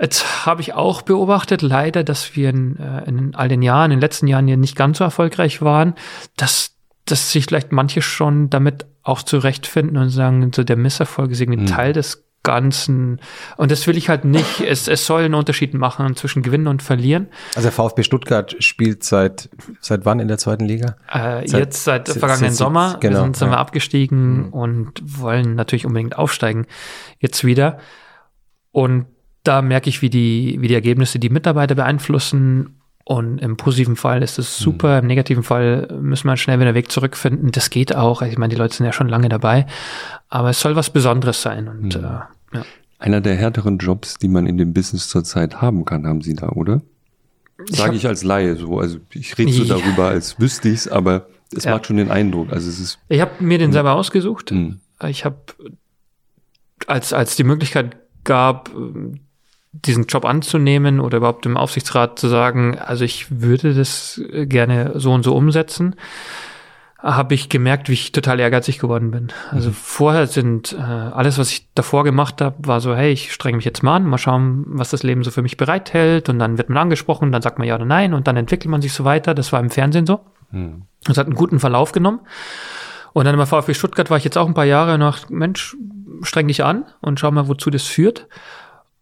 Jetzt habe ich auch beobachtet, leider, dass wir in, äh, in all den Jahren, in den letzten Jahren ja nicht ganz so erfolgreich waren, dass, dass sich vielleicht manche schon damit auch zurechtfinden und sagen, so der Misserfolg ist irgendwie mhm. Teil des Ganzen. Und das will ich halt nicht. Es, es soll einen Unterschied machen zwischen Gewinnen und Verlieren. Also der VfB Stuttgart spielt seit, seit wann in der zweiten Liga? Äh, seit, jetzt seit vergangenen Sommer. Genau, wir sind, sind ja. wir abgestiegen mhm. und wollen natürlich unbedingt aufsteigen. Jetzt wieder. Und da merke ich, wie die, wie die Ergebnisse die Mitarbeiter beeinflussen. Und im positiven Fall ist es super, mhm. im negativen Fall müssen wir schnell wieder Weg zurückfinden. Das geht auch. Also ich meine, die Leute sind ja schon lange dabei. Aber es soll was Besonderes sein. Und, mhm. äh, ja. Einer der härteren Jobs, die man in dem Business zurzeit haben kann, haben Sie da, oder? Sage ich, ich, als Laie so. Also ich rede so ja. darüber, als wüsste ich's, aber es ja. macht schon den Eindruck. Also es ist. Ich habe mir den selber ausgesucht. Mhm. Ich habe als als die Möglichkeit gab, diesen Job anzunehmen oder überhaupt im Aufsichtsrat zu sagen, also ich würde das gerne so und so umsetzen, habe ich gemerkt, wie ich total ehrgeizig geworden bin. Also mhm. vorher sind äh, alles, was ich davor gemacht habe, war so, hey, ich strenge mich jetzt mal an, mal schauen, was das Leben so für mich bereithält und dann wird man angesprochen, dann sagt man ja oder nein und dann entwickelt man sich so weiter. Das war im Fernsehen so. Mhm. Das hat einen guten Verlauf genommen. Und dann im VfB Stuttgart war ich jetzt auch ein paar Jahre nach, Mensch, streng dich an und schau mal, wozu das führt.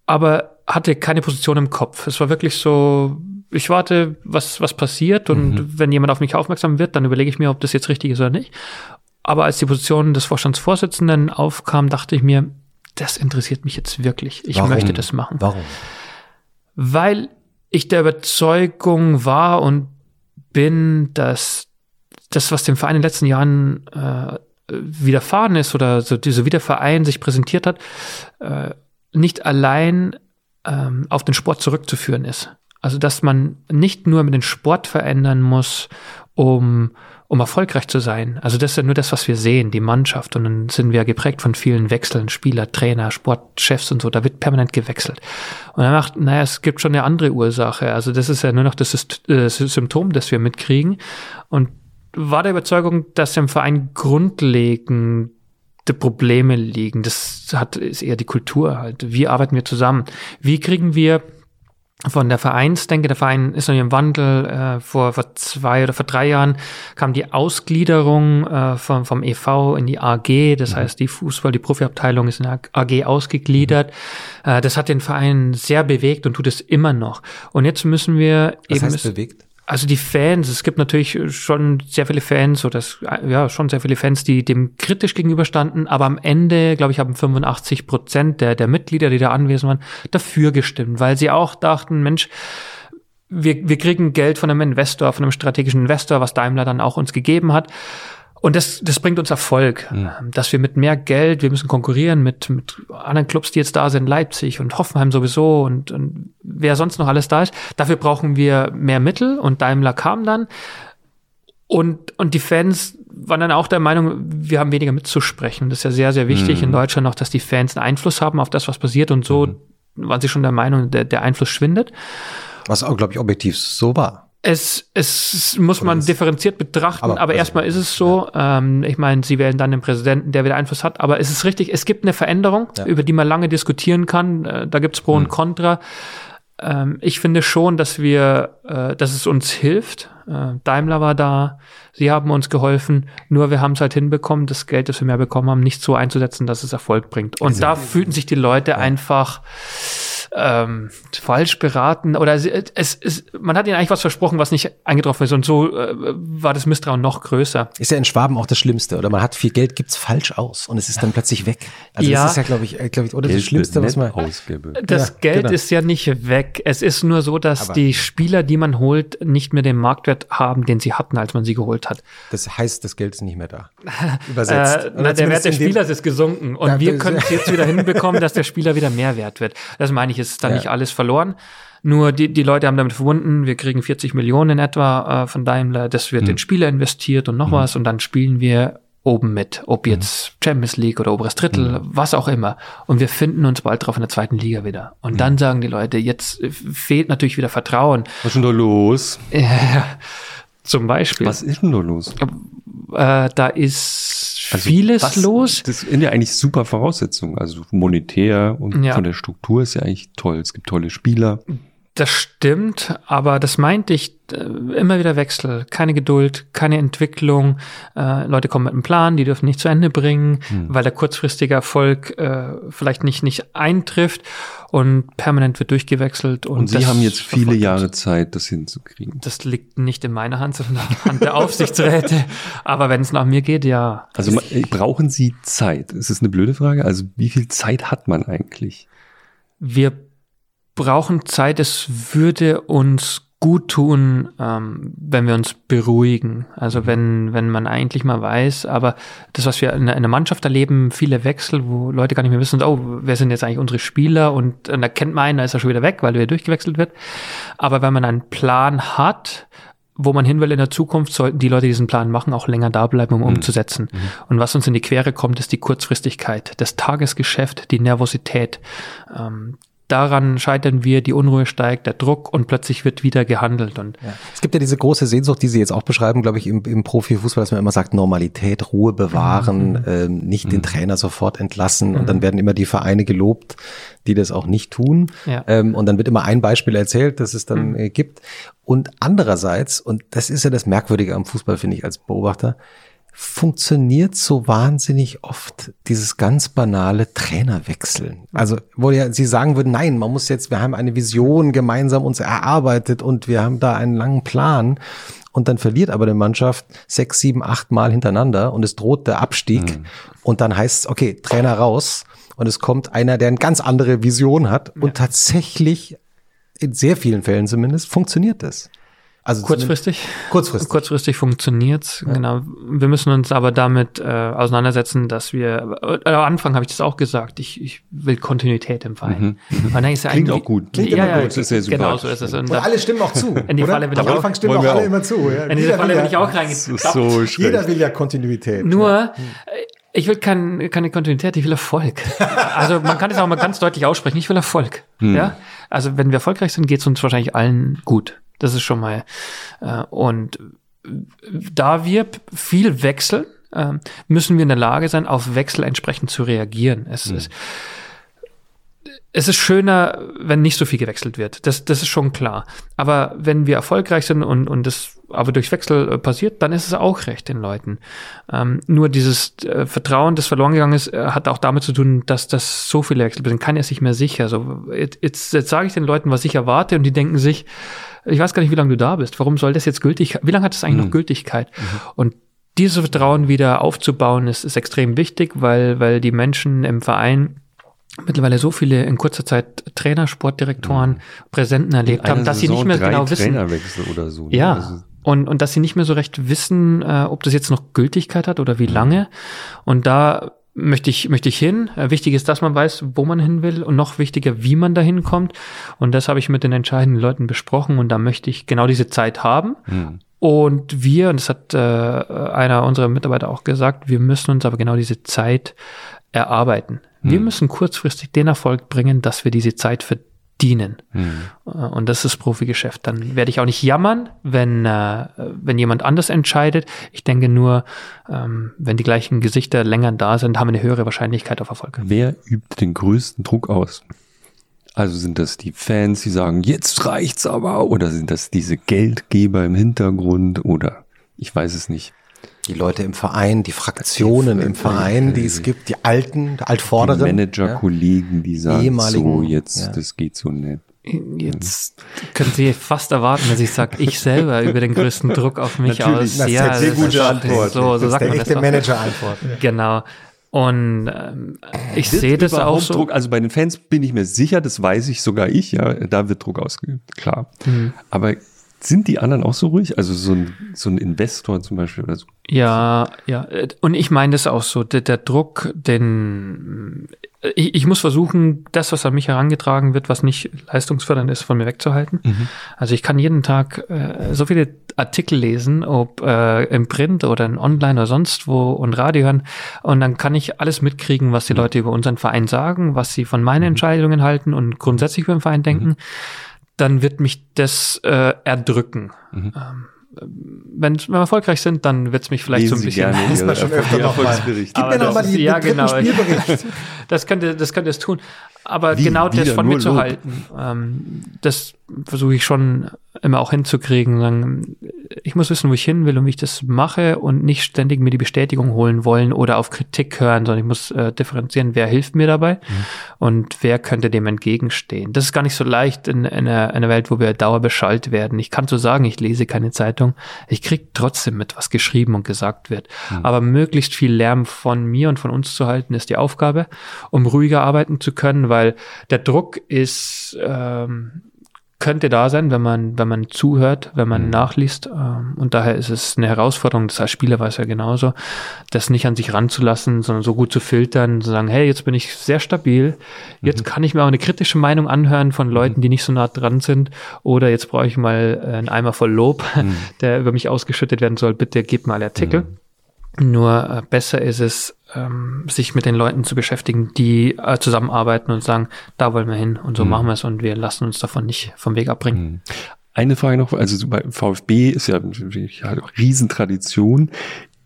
Aber hatte keine Position im Kopf. Es war wirklich so, ich warte, was, was passiert und mhm. wenn jemand auf mich aufmerksam wird, dann überlege ich mir, ob das jetzt richtig ist oder nicht. Aber als die Position des Vorstandsvorsitzenden aufkam, dachte ich mir, das interessiert mich jetzt wirklich. Ich Warum? möchte das machen. Warum? Weil ich der Überzeugung war und bin, dass das, was dem Verein in den letzten Jahren äh, widerfahren ist oder so, so wie der Verein sich präsentiert hat, äh, nicht allein ähm, auf den Sport zurückzuführen ist. Also, dass man nicht nur mit dem Sport verändern muss, um, um erfolgreich zu sein. Also, das ist ja nur das, was wir sehen, die Mannschaft. Und dann sind wir geprägt von vielen Wechseln, Spieler, Trainer, Sportchefs und so. Da wird permanent gewechselt. Und er macht, naja, es gibt schon eine andere Ursache. Also, das ist ja nur noch das äh, Symptom, das wir mitkriegen. Und war der Überzeugung, dass im Verein grundlegend Probleme liegen. Das hat, ist eher die Kultur halt. Wie arbeiten wir zusammen? Wie kriegen wir von der Vereinsdenke, der Verein ist noch im Wandel, äh, vor, vor zwei oder vor drei Jahren kam die Ausgliederung äh, vom, vom EV in die AG, das mhm. heißt die Fußball, die Profiabteilung ist in der AG ausgegliedert. Mhm. Äh, das hat den Verein sehr bewegt und tut es immer noch. Und jetzt müssen wir Was eben... heißt bewegt? Also die Fans, es gibt natürlich schon sehr viele Fans, oder das, ja, schon sehr viele Fans, die dem kritisch gegenüberstanden, aber am Ende, glaube ich, haben 85 Prozent der, der Mitglieder, die da anwesend waren, dafür gestimmt, weil sie auch dachten, Mensch, wir, wir kriegen Geld von einem Investor, von einem strategischen Investor, was Daimler dann auch uns gegeben hat. Und das, das bringt uns Erfolg, mhm. dass wir mit mehr Geld, wir müssen konkurrieren mit, mit anderen Clubs, die jetzt da sind, Leipzig und Hoffenheim sowieso und, und wer sonst noch alles da ist. Dafür brauchen wir mehr Mittel und Daimler kam dann. Und, und die Fans waren dann auch der Meinung, wir haben weniger mitzusprechen. Das ist ja sehr, sehr wichtig mhm. in Deutschland noch, dass die Fans einen Einfluss haben auf das, was passiert. Und so mhm. waren sie schon der Meinung, der, der Einfluss schwindet. Was auch, glaube ich, objektiv so war. Es, es muss Oder man differenziert betrachten, aber, aber also, erstmal ist es so. Ja. Ähm, ich meine, sie wählen dann den Präsidenten, der wieder Einfluss hat. Aber es ist richtig, es gibt eine Veränderung, ja. über die man lange diskutieren kann. Äh, da gibt's Pro hm. und Contra. Ähm, ich finde schon, dass wir, äh, dass es uns hilft. Äh, Daimler war da, sie haben uns geholfen. Nur wir haben es halt hinbekommen, das Geld, das wir mehr bekommen haben, nicht so einzusetzen, dass es Erfolg bringt. Und also, da fühlten sich die Leute ja. einfach ähm, falsch beraten oder es, es, es, man hat ihnen eigentlich was versprochen, was nicht eingetroffen ist und so äh, war das Misstrauen noch größer. Ist ja in Schwaben auch das Schlimmste oder man hat viel Geld, gibt's falsch aus und es ist dann plötzlich weg. Also ja. das ist ja, glaube ich, äh, glaube ich, oder Geld das Schlimmste, was man ausgebe. Das ja, Geld genau. ist ja nicht weg. Es ist nur so, dass Aber die Spieler, die man holt, nicht mehr den Marktwert haben, den sie hatten, als man sie geholt hat. Das heißt, das Geld ist nicht mehr da. Übersetzt. äh, na, der Wert des Spielers ist gesunken und ja, wir können es jetzt wieder hinbekommen, dass der Spieler wieder mehr wert wird. Das meine ich, ist dann ja. nicht alles verloren. Nur die, die Leute haben damit verbunden, wir kriegen 40 Millionen in etwa äh, von Daimler, das wird mhm. in Spieler investiert und noch mhm. was und dann spielen wir oben mit, ob mhm. jetzt mhm. Champions League oder oberes Drittel, mhm. was auch immer. Und wir finden uns bald drauf in der zweiten Liga wieder. Und dann sagen die Leute, jetzt fehlt natürlich wieder Vertrauen. Was ist denn da los? Zum Beispiel. Was ist denn da los? Äh, da ist also vieles was, los. Das sind ja eigentlich super Voraussetzungen. Also monetär und ja. von der Struktur ist ja eigentlich toll. Es gibt tolle Spieler. Das stimmt, aber das meinte ich äh, immer wieder Wechsel, keine Geduld, keine Entwicklung. Äh, Leute kommen mit einem Plan, die dürfen nicht zu Ende bringen, hm. weil der kurzfristige Erfolg äh, vielleicht nicht nicht eintrifft und permanent wird durchgewechselt. Und, und Sie haben jetzt viele Jahre Zeit, das hinzukriegen. Das liegt nicht in meiner Hand, sondern in der Hand der Aufsichtsräte. aber wenn es nach mir geht, ja. Also brauchen Sie Zeit? Das ist eine blöde Frage. Also wie viel Zeit hat man eigentlich? Wir brauchen Zeit. Es würde uns gut tun, ähm, wenn wir uns beruhigen. Also mhm. wenn, wenn man eigentlich mal weiß, aber das, was wir in einer Mannschaft erleben, viele Wechsel, wo Leute gar nicht mehr wissen, oh, wer sind jetzt eigentlich unsere Spieler und, und da kennt man einen, da ist er schon wieder weg, weil er durchgewechselt wird. Aber wenn man einen Plan hat, wo man hin will in der Zukunft, sollten die Leute, die diesen Plan machen, auch länger da bleiben, um mhm. umzusetzen. Mhm. Und was uns in die Quere kommt, ist die Kurzfristigkeit, das Tagesgeschäft, die Nervosität. Ähm, daran scheitern wir, die Unruhe steigt, der Druck und plötzlich wird wieder gehandelt. Und ja. Es gibt ja diese große Sehnsucht, die Sie jetzt auch beschreiben, glaube ich, im, im Profifußball, dass man immer sagt, Normalität, Ruhe bewahren, mhm. ähm, nicht mhm. den Trainer sofort entlassen mhm. und dann werden immer die Vereine gelobt, die das auch nicht tun. Ja. Ähm, und dann wird immer ein Beispiel erzählt, das es dann mhm. äh, gibt. Und andererseits, und das ist ja das Merkwürdige am Fußball, finde ich als Beobachter, funktioniert so wahnsinnig oft dieses ganz banale Trainerwechseln. Also, wo ja Sie sagen würden, nein, man muss jetzt, wir haben eine Vision gemeinsam uns erarbeitet und wir haben da einen langen Plan. Und dann verliert aber die Mannschaft sechs, sieben, acht Mal hintereinander und es droht der Abstieg. Mhm. Und dann heißt es, okay, Trainer raus. und es kommt einer, der eine ganz andere Vision hat Ja. und tatsächlich in sehr vielen Fällen zumindest funktioniert das. Also Kurzfristig? Kurzfristig. Kurzfristig funktioniert's, genau. Wir müssen uns aber damit äh, auseinandersetzen, dass wir, äh, am Anfang habe ich das auch gesagt, ich, ich will Kontinuität im Verein. Ist ja Klingt auch gut. Klingt ja, immer ja, gut. Das ist sehr genau sympathisch. so ist es. Und Und alle stimmen auch zu. In die? Falle bin Am ich auch- Anfang stimmen auch alle auch. immer zu. Ja. in diese Jeder Falle bin ich ja, auch reingetappt. so schlecht. Jeder will ja Kontinuität. Nur, äh, ich will kein, keine Kontinuität, ich will Erfolg. Also man kann es auch mal ganz deutlich aussprechen, ich will Erfolg. Ja? Also wenn wir erfolgreich sind, geht es uns wahrscheinlich allen gut. Das ist schon mal. Äh, und da wir viel wechseln, ähm, müssen wir in der Lage sein, auf Wechsel entsprechend zu reagieren. Es ist es ist schöner, wenn nicht so viel gewechselt wird. Das, das ist schon klar. Aber wenn wir erfolgreich sind und, und das aber durch Wechsel äh, passiert, dann ist es auch recht den Leuten. Ähm, nur dieses äh, Vertrauen, das verloren gegangen ist, äh, hat auch damit zu tun, dass das so viele Wechsel sind. Keiner ist sich mehr sicher. So, jetzt, jetzt, jetzt sage ich den Leuten, was ich erwarte und die denken sich, ich weiß gar nicht, wie lange du da bist. Warum soll das jetzt gültig? Wie lange hat das eigentlich noch Gültigkeit? Und dieses Vertrauen wieder aufzubauen, ist, ist extrem wichtig, weil, weil die Menschen im Verein mittlerweile so viele in kurzer Zeit Trainer, Sportdirektoren, Präsenten erlebt haben, dass sie Saison nicht mehr genau wissen. Trainerwechsel oder so. ne? Ja. Also, Und, und dass sie nicht mehr so recht wissen, äh, ob das jetzt noch Gültigkeit hat oder wie Mhm. lange. Und da möchte ich, möchte ich hin. Äh, wichtig ist, dass man weiß, wo man hin will und noch wichtiger, wie man dahin kommt. Und das habe ich mit den entscheidenden Leuten besprochen und da möchte ich genau diese Zeit haben. hm. Und wir, und das hat äh, einer unserer Mitarbeiter auch gesagt, wir müssen uns aber genau diese Zeit erarbeiten. Wir Hm. müssen kurzfristig den Erfolg bringen, dass wir diese Zeit verdienen. Hm. Äh, Und das ist Profigeschäft. Dann werde ich auch nicht jammern, wenn, äh, wenn jemand anders entscheidet. Ich denke nur, ähm, wenn die gleichen Gesichter länger da sind, haben wir eine höhere Wahrscheinlichkeit auf Erfolg. Wer übt den größten Druck aus? Also sind das die Fans, die sagen, jetzt reicht's aber, oder sind das diese Geldgeber im Hintergrund, oder ich weiß es nicht. Die Leute im Verein, die Fraktionen im Verein, die es gibt, die alten, die Die Altvorderen. Manager-Kollegen, die sagen, so jetzt, ja. das geht so nicht. Jetzt können Sie fast erwarten, dass ich sage, ich selber über den größten Druck auf mich Natürlich, aus. Das ist ja, eine sehr das gute ist- Antwort. So, so das ist sagt der man das echte. Manager-Antwort. Genau. Und ähm, ich sehe das auch so. Druck, also bei den Fans bin ich mir sicher, das weiß ich sogar ich, ja, da wird Druck ausgeübt, klar. Mhm. Aber sind die anderen auch so ruhig? Also so ein, so ein Investor zum Beispiel oder so? Ja, ja. Und ich meine das auch so. Der, der Druck, den ich, ich muss versuchen, das, was an mich herangetragen wird, was nicht leistungsfördernd ist, von mir wegzuhalten. Also ich kann jeden Tag äh, so viele Artikel lesen, ob äh, im Print oder in Online oder sonst wo und Radio hören. Und dann kann ich alles mitkriegen, was die Leute über unseren Verein sagen, was sie von meinen Entscheidungen halten und grundsätzlich über den Verein denken. Dann wird mich das äh, erdrücken. Ähm, wenn, wenn wir erfolgreich sind, dann wird es mich vielleicht so ein Lesen Sie bisschen. gerne man Ihre schon öfter noch mal. Erfolgsberichte. Gib Aber mir noch das mal ist- die, ja, den dritten genau. Spielbericht. Das könnte, das könnte es tun. Aber Wie? genau das von mir zu halten, ähm, das versuche ich schon immer auch hinzukriegen. Sagen, ich muss wissen, wo ich hin will und wie ich das mache und nicht ständig mir die Bestätigung holen wollen oder auf Kritik hören, sondern ich muss äh, differenzieren, wer hilft mir dabei und wer könnte dem entgegenstehen. Das ist gar nicht so leicht in, in, einer, in einer Welt, wo wir dauerbeschallt werden. Ich kann so sagen, ich lese keine Zeitung. Ich krieg trotzdem mit, was geschrieben und gesagt wird. Aber möglichst viel Lärm von mir und von uns zu halten, ist die Aufgabe, um ruhiger arbeiten zu können, weil der Druck ist, ähm, könnte da sein, wenn man, wenn man zuhört, wenn man nachliest. Ähm, und daher ist es eine Herausforderung, das als Spieler es ja genauso, das nicht an sich ranzulassen, sondern so gut zu filtern, zu sagen, hey, jetzt bin ich sehr stabil, jetzt kann ich mir auch eine kritische Meinung anhören von Leuten, die nicht so nah dran sind, oder jetzt brauche ich mal äh, einen Eimer voll Lob, der über mich ausgeschüttet werden soll, bitte gib mal Artikel. Nur äh, besser ist es, ähm, sich mit den Leuten zu beschäftigen, die äh, zusammenarbeiten und sagen, da wollen wir hin und so machen wir es und wir lassen uns davon nicht vom Weg abbringen. Eine Frage noch, also so bei VfB ist ja, ja Riesentradition.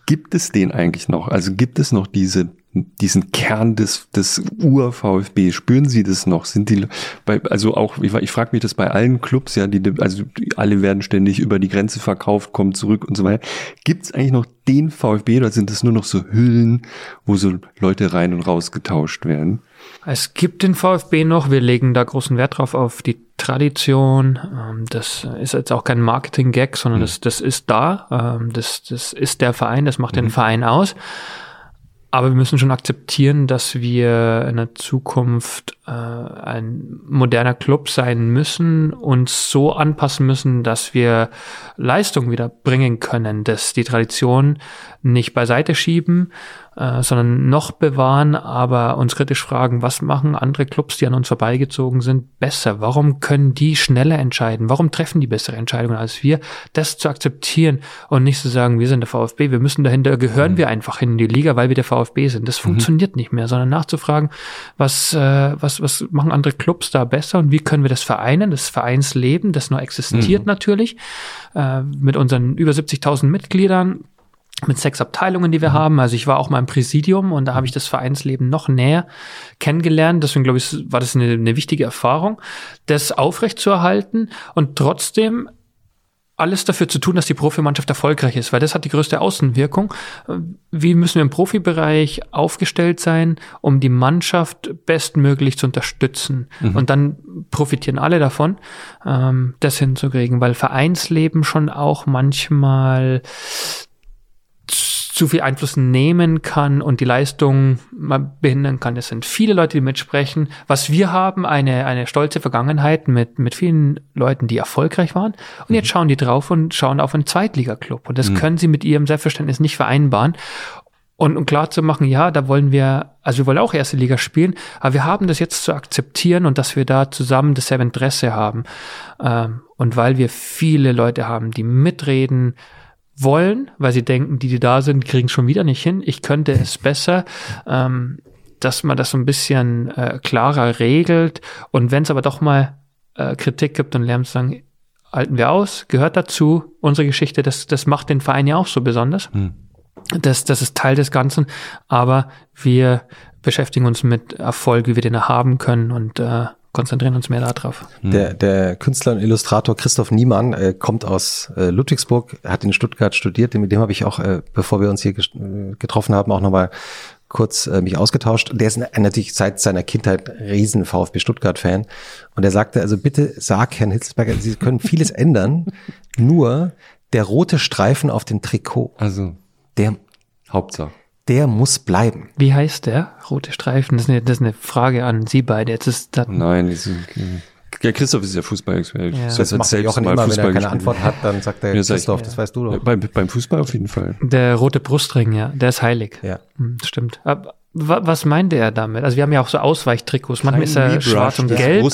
Gibt es den eigentlich noch? Also gibt es noch diese, diesen Kern des, des Ur-VfB? Spüren Sie das noch? Sind die, bei, also auch, ich, ich frage mich das bei allen Clubs, ja, die, also die, alle werden ständig über die Grenze verkauft, kommen zurück und so weiter. Gibt es eigentlich noch den VfB oder sind es nur noch so Hüllen, wo so Leute rein und raus getauscht werden? Es gibt den VfB noch, wir legen da großen Wert drauf auf die Tradition. Ähm, das ist jetzt auch kein Marketing-Gag, sondern das, das ist da. Ähm, das, das ist der Verein, das macht den Verein aus. Aber wir müssen schon akzeptieren, dass wir in der Zukunft äh, ein moderner Club sein müssen, uns so anpassen müssen, dass wir Leistung wieder bringen können, dass die Tradition nicht beiseite schieben, äh, sondern noch bewahren, aber uns kritisch fragen, was machen andere Clubs, die an uns vorbeigezogen sind, besser? Warum können die schneller entscheiden? Warum treffen die bessere Entscheidungen als wir? Das zu akzeptieren und nicht zu sagen, wir sind der VfB, wir müssen dahinter, gehören mhm. wir einfach in die Liga, weil wir der VfB sind. Das mhm. funktioniert nicht mehr, sondern nachzufragen, was, äh, was, was machen andere Clubs da besser und wie können wir das vereinen? Das Vereinsleben, das nur existiert mhm. natürlich, äh, mit unseren über 70.000 Mitgliedern mit sechs Abteilungen, die wir mhm. haben. Also ich war auch mal im Präsidium und da habe ich das Vereinsleben noch näher kennengelernt. Deswegen glaube ich, war das eine, eine wichtige Erfahrung, das aufrechtzuerhalten und trotzdem alles dafür zu tun, dass die Profimannschaft erfolgreich ist, weil das hat die größte Außenwirkung. Wie müssen wir im Profibereich aufgestellt sein, um die Mannschaft bestmöglich zu unterstützen? Mhm. Und dann profitieren alle davon, ähm, das hinzukriegen, weil Vereinsleben schon auch manchmal zu viel Einfluss nehmen kann und die Leistung behindern kann. Es sind viele Leute, die mitsprechen. Was wir haben, eine, eine stolze Vergangenheit mit, mit vielen Leuten, die erfolgreich waren. Und jetzt mhm. schauen die drauf und schauen auf einen Zweitligaklub. Und das mhm. können sie mit ihrem Selbstverständnis nicht vereinbaren. Und um klar zu machen, ja, da wollen wir, also wir wollen auch erste Liga spielen, aber wir haben das jetzt zu akzeptieren und dass wir da zusammen dasselbe Interesse haben. Ähm, und weil wir viele Leute haben, die mitreden, wollen, weil sie denken, die, die da sind, kriegen es schon wieder nicht hin. Ich könnte es besser. Ähm, dass man das so ein bisschen äh, klarer regelt. Und wenn es aber doch mal äh, Kritik gibt und lernt zu sagen, halten wir aus, gehört dazu, unsere Geschichte, das, das macht den Verein ja auch so besonders. Hm. Das, das ist Teil des Ganzen, aber wir beschäftigen uns mit Erfolg, wie wir den haben können und äh, konzentrieren uns mehr darauf. Hm. Der, der Künstler und Illustrator Christoph Niemann äh, kommt aus äh, Ludwigsburg, hat in Stuttgart studiert, mit dem habe ich auch, äh, bevor wir uns hier äh, getroffen haben, auch nochmal kurz äh, mich ausgetauscht. Der ist natürlich seit seiner Kindheit riesen VfB Stuttgart-Fan. Und er sagte, also bitte sag Herrn Hitzelsberger, Sie können vieles ändern, nur der rote Streifen auf dem Trikot. Also der Hauptsache der muss bleiben. Wie heißt der? Rote Streifen? Das ist eine, das ist eine Frage an Sie beide. Jetzt ist das Nein, die sind, ja, Christoph ist ja Fußballexperte. Ja. Das, das macht Jochen immer, wenn er keine Antwort hat, dann sagt er, ja, Christoph, das weißt du doch. Ja, beim, beim Fußball auf jeden Fall. Der rote Brustring, ja, der ist heilig. Ja. Hm, stimmt. Aber was meinte er damit? Also wir haben ja auch so Ausweichtrikots. Manchmal ist er schwarz und gelb.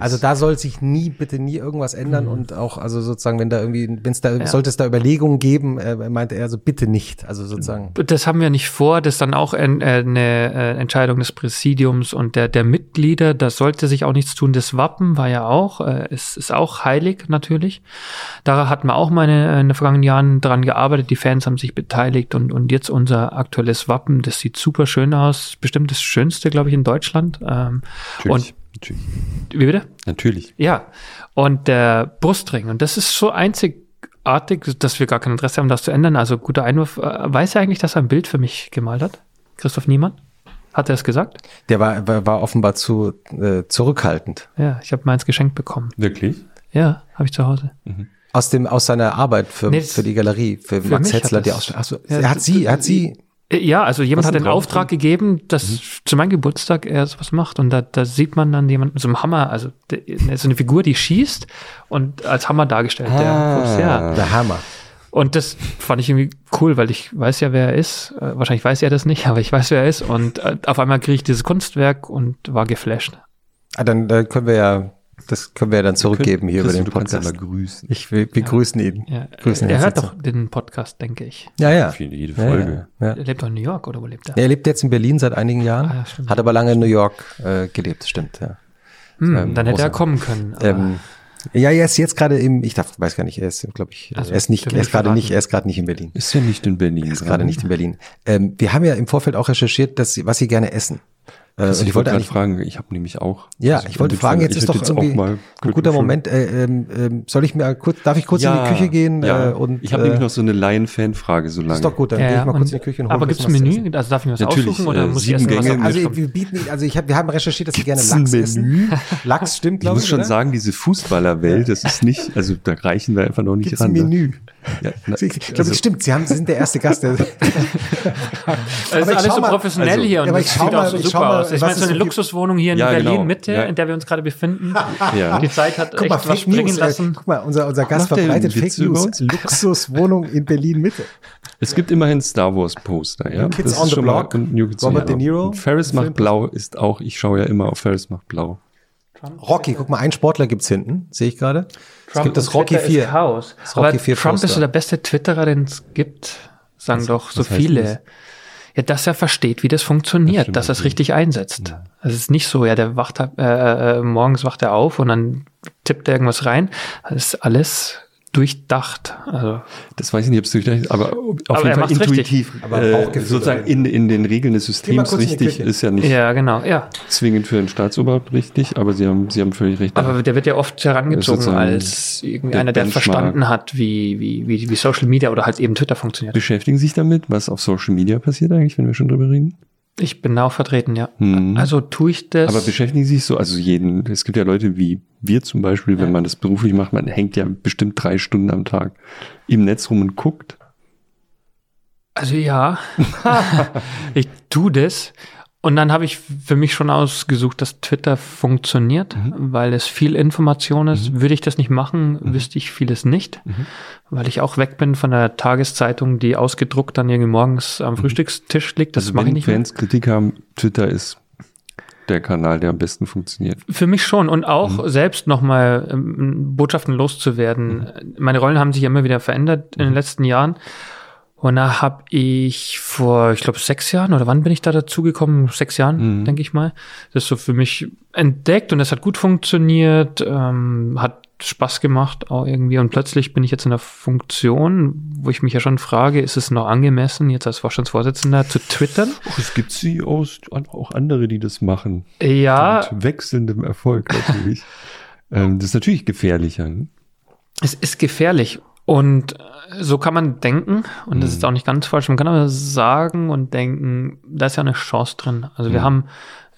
Also da soll sich nie, bitte nie irgendwas ändern mhm. und auch, also sozusagen, wenn da irgendwie, wenn es da, ja. sollte es da Überlegungen geben, äh, meinte er so, bitte nicht. Also sozusagen. Das haben wir nicht vor. Das ist dann auch ein, äh, eine äh, Entscheidung des Präsidiums und der, der Mitglieder. Da sollte sich auch nichts tun. Das Wappen war ja auch, äh, es ist auch heilig natürlich. Da hat man auch mal in, in den vergangenen Jahren dran gearbeitet. Die Fans haben sich beteiligt und, und jetzt unser aktuelles Wappen, das sieht super schön aus Krankenhaus bestimmt das schönste, glaube ich, in Deutschland. Ähm, natürlich, und, natürlich. Wie bitte? Natürlich. Ja. Und der Brustring. Und das ist so einzigartig, dass wir gar kein Interesse haben, das zu ändern. Also guter Einwurf. Äh, weiß er eigentlich, dass er ein Bild für mich gemalt hat? Christoph Niemann? Hat er es gesagt? Der war, war, war offenbar zu äh, zurückhaltend. Ja, ich habe meins geschenkt bekommen. Wirklich? Ja, habe ich zu Hause. Mhm. Aus dem aus seiner Arbeit für, nee, für die Galerie, für, für Max Hetzler, die Ausstellung. Achso, ja, er hat sie, er hat sie ja, also jemand hat den Auftrag gegeben, dass mhm. zu meinem Geburtstag er sowas macht. Und da, da sieht man dann jemand mit so einem Hammer, also so eine Figur, die schießt und als Hammer dargestellt. Ah, der, ja. der Hammer. Und das fand ich irgendwie cool, weil ich weiß ja, wer er ist. Äh, wahrscheinlich weiß er das nicht, aber ich weiß, wer er ist. Und äh, auf einmal kriege ich dieses Kunstwerk und war geflasht. Ah, dann, dann können wir ja das können wir ja dann zurückgeben hier über den Podcast. Ich will, wir ja. grüßen ihn. Ja. Grüßen er hört doch den Podcast, denke ich. Ja, ja. Jede, jede Folge. Ja, ja. Er lebt doch in New York oder wo lebt er? Er lebt jetzt in Berlin seit einigen Jahren, ah, ja, hat aber lange in New York äh, gelebt, stimmt, ja. Hm, ähm, dann hätte er kommen können. Ähm, ja, er ist jetzt gerade im, ich darf, weiß gar nicht, er ist, glaube ich, also, er ist nicht, er ist gerade nicht, er ist gerade nicht in Berlin. Ist ja nicht in Berlin. Er ist gerade nicht in Berlin. Ähm, wir haben ja im Vorfeld auch recherchiert, dass sie, was sie gerne essen. Äh, Also ich wollte gerade fragen, ich habe nämlich auch. Ja, also ich wollte fragen, jetzt ich ist doch auch irgendwie mal- ein guter schon- Moment. Äh, ähm, soll ich mir kurz, darf ich kurz in die Küche gehen? Ja, Äh, und, ich habe äh, nämlich noch so eine Laien-Fan-Frage so lange. Ist doch gut, dann Ja, gehe ich ja, mal kurz in die Küche und hole Aber gibt es ein Menü? essen. Also darf ich mir was Natürlich, aussuchen oder äh, muss ich mal was Gänge. Also wir bieten, also ich hab, wir haben recherchiert, dass sie gerne Lachs essen. Lachs stimmt, Ich glaube muss ich. schon oder? sagen, diese Fußballerwelt, das ist nicht, also da reichen wir einfach noch nicht ran. ein ne? Menü? Ja, na, Ich glaube, also- es stimmt. Sie, haben, Sie sind der erste Gast, der. Es ist alles so mal- professionell also- hier und Ja, das sieht mal- auch so super mal, aus. Ich meine, so eine. Luxuswohnung hier in Ja, genau. Berlin-Mitte, Ja. in der wir uns gerade befinden. Ja. Die Zeit hat Guck echt mal, was Fake bringen News. Äh, lassen. guck mal, unser, unser Gast verbreitet Fake News. Luxuswohnung in Berlin Mitte. Es gibt immerhin Star Wars Poster, ja. Kids Das on ist the schon mal- Block, on Robert De. Niro, Und Ferris Film. macht blau ist auch, ich schaue ja immer auf Ferris macht blau. Rocky, guck mal, einen Sportler gibt's hinten, sehe ich gerade. Es gibt das Rocky Twitter 4. Ist Chaos. Das Rocky Aber 4 Trump ist Poster. so der beste Twitterer, den es gibt, sagen doch so viele. das? Ja, dass er versteht, wie das funktioniert, stimmt dass er es richtig einsetzt. Also es ist nicht so, ja, der wacht äh, äh, morgens wacht er auf und dann tippt er irgendwas rein. Das ist alles durchdacht. Also Das weiß ich nicht, ob es durchdacht aber auf Aber jeden Fall intuitiv, Aber äh, sozusagen in, in den Regeln des Systems richtig, ist ja nicht ja, genau, ja. zwingend für ein Staatsoberhaupt richtig, aber Sie haben, Sie haben völlig recht. Aber der wird ja oft herangezogen als irgendeiner, der, der verstanden hat, wie, wie, wie, wie Social Media oder halt eben Twitter funktioniert. Beschäftigen Sie sich damit, was auf Social Media passiert eigentlich, wenn wir schon drüber reden? Ich bin auch vertreten, ja. Hm. Also tue ich das. Aber beschäftigen Sie sich so, also jeden, es gibt ja Leute wie wir zum Beispiel, wenn man das beruflich macht, man hängt ja bestimmt drei Stunden am Tag im Netz rum und guckt. Also ja, ich tue das. Und dann habe ich für mich schon ausgesucht, dass Twitter funktioniert, weil es viel Information ist. Würde ich das nicht machen, wüsste ich vieles nicht, weil ich auch weg bin von der Tageszeitung, die ausgedruckt dann irgendwie morgens am Frühstückstisch liegt. Das also mache ich wenn nicht mehr. Fans Kritik haben, Twitter ist der Kanal, der am besten funktioniert. Für mich schon und auch selbst nochmal ähm, Botschaften loszuwerden. Meine Rollen haben sich ja immer wieder verändert in den letzten Jahren. Und da habe ich vor, ich glaube, sechs Jahren oder wann bin ich da dazugekommen? Sechs Jahren, Mhm. denke ich mal. Das so für mich entdeckt und das hat gut funktioniert, ähm, hat Spaß gemacht auch irgendwie. Und plötzlich bin ich jetzt in der Funktion, wo ich mich ja schon frage, ist es noch angemessen, jetzt als Vorstandsvorsitzender zu twittern? Och, es gibt CEOs, auch andere, die das machen. Ja, Mit wechselndem Erfolg natürlich. ähm, das ist natürlich gefährlicher. Ne? Es ist gefährlich. Und äh, so kann man denken, und das ist auch nicht ganz falsch, man kann aber sagen und denken, da ist ja eine Chance drin. Also wir Mhm. haben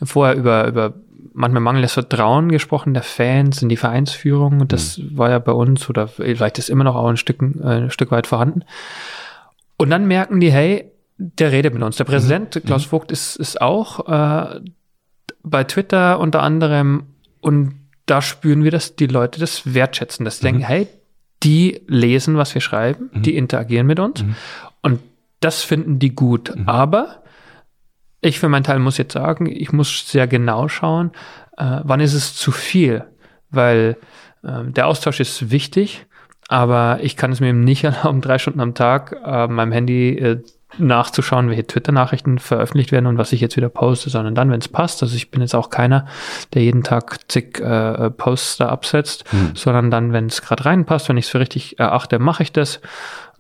vorher über, über manchmal mangelndes Vertrauen gesprochen der Fans in die Vereinsführung. Und das war ja bei uns, oder vielleicht ist immer noch auch ein Stück, äh, ein Stück weit vorhanden. Und dann merken die, hey, der redet mit uns. Der Präsident, Klaus Vogt, ist, ist auch äh, bei Twitter unter anderem und da spüren wir, dass die Leute das wertschätzen, dass sie denken, hey, die lesen, was wir schreiben, die interagieren mit uns. Und das finden die gut. Aber ich für meinen Teil muss jetzt sagen, ich muss sehr genau schauen, äh, wann ist es zu viel, weil äh, der Austausch ist wichtig, aber ich kann es mir eben nicht erlauben, drei Stunden am Tag äh, meinem Handy äh, nachzuschauen, welche Twitter-Nachrichten veröffentlicht werden und was ich jetzt wieder poste, sondern dann, wenn es passt. Also ich bin jetzt auch keiner, der jeden Tag zig äh, Posts da absetzt, sondern dann, wenn es gerade reinpasst, wenn ich es für richtig erachte, mache ich das,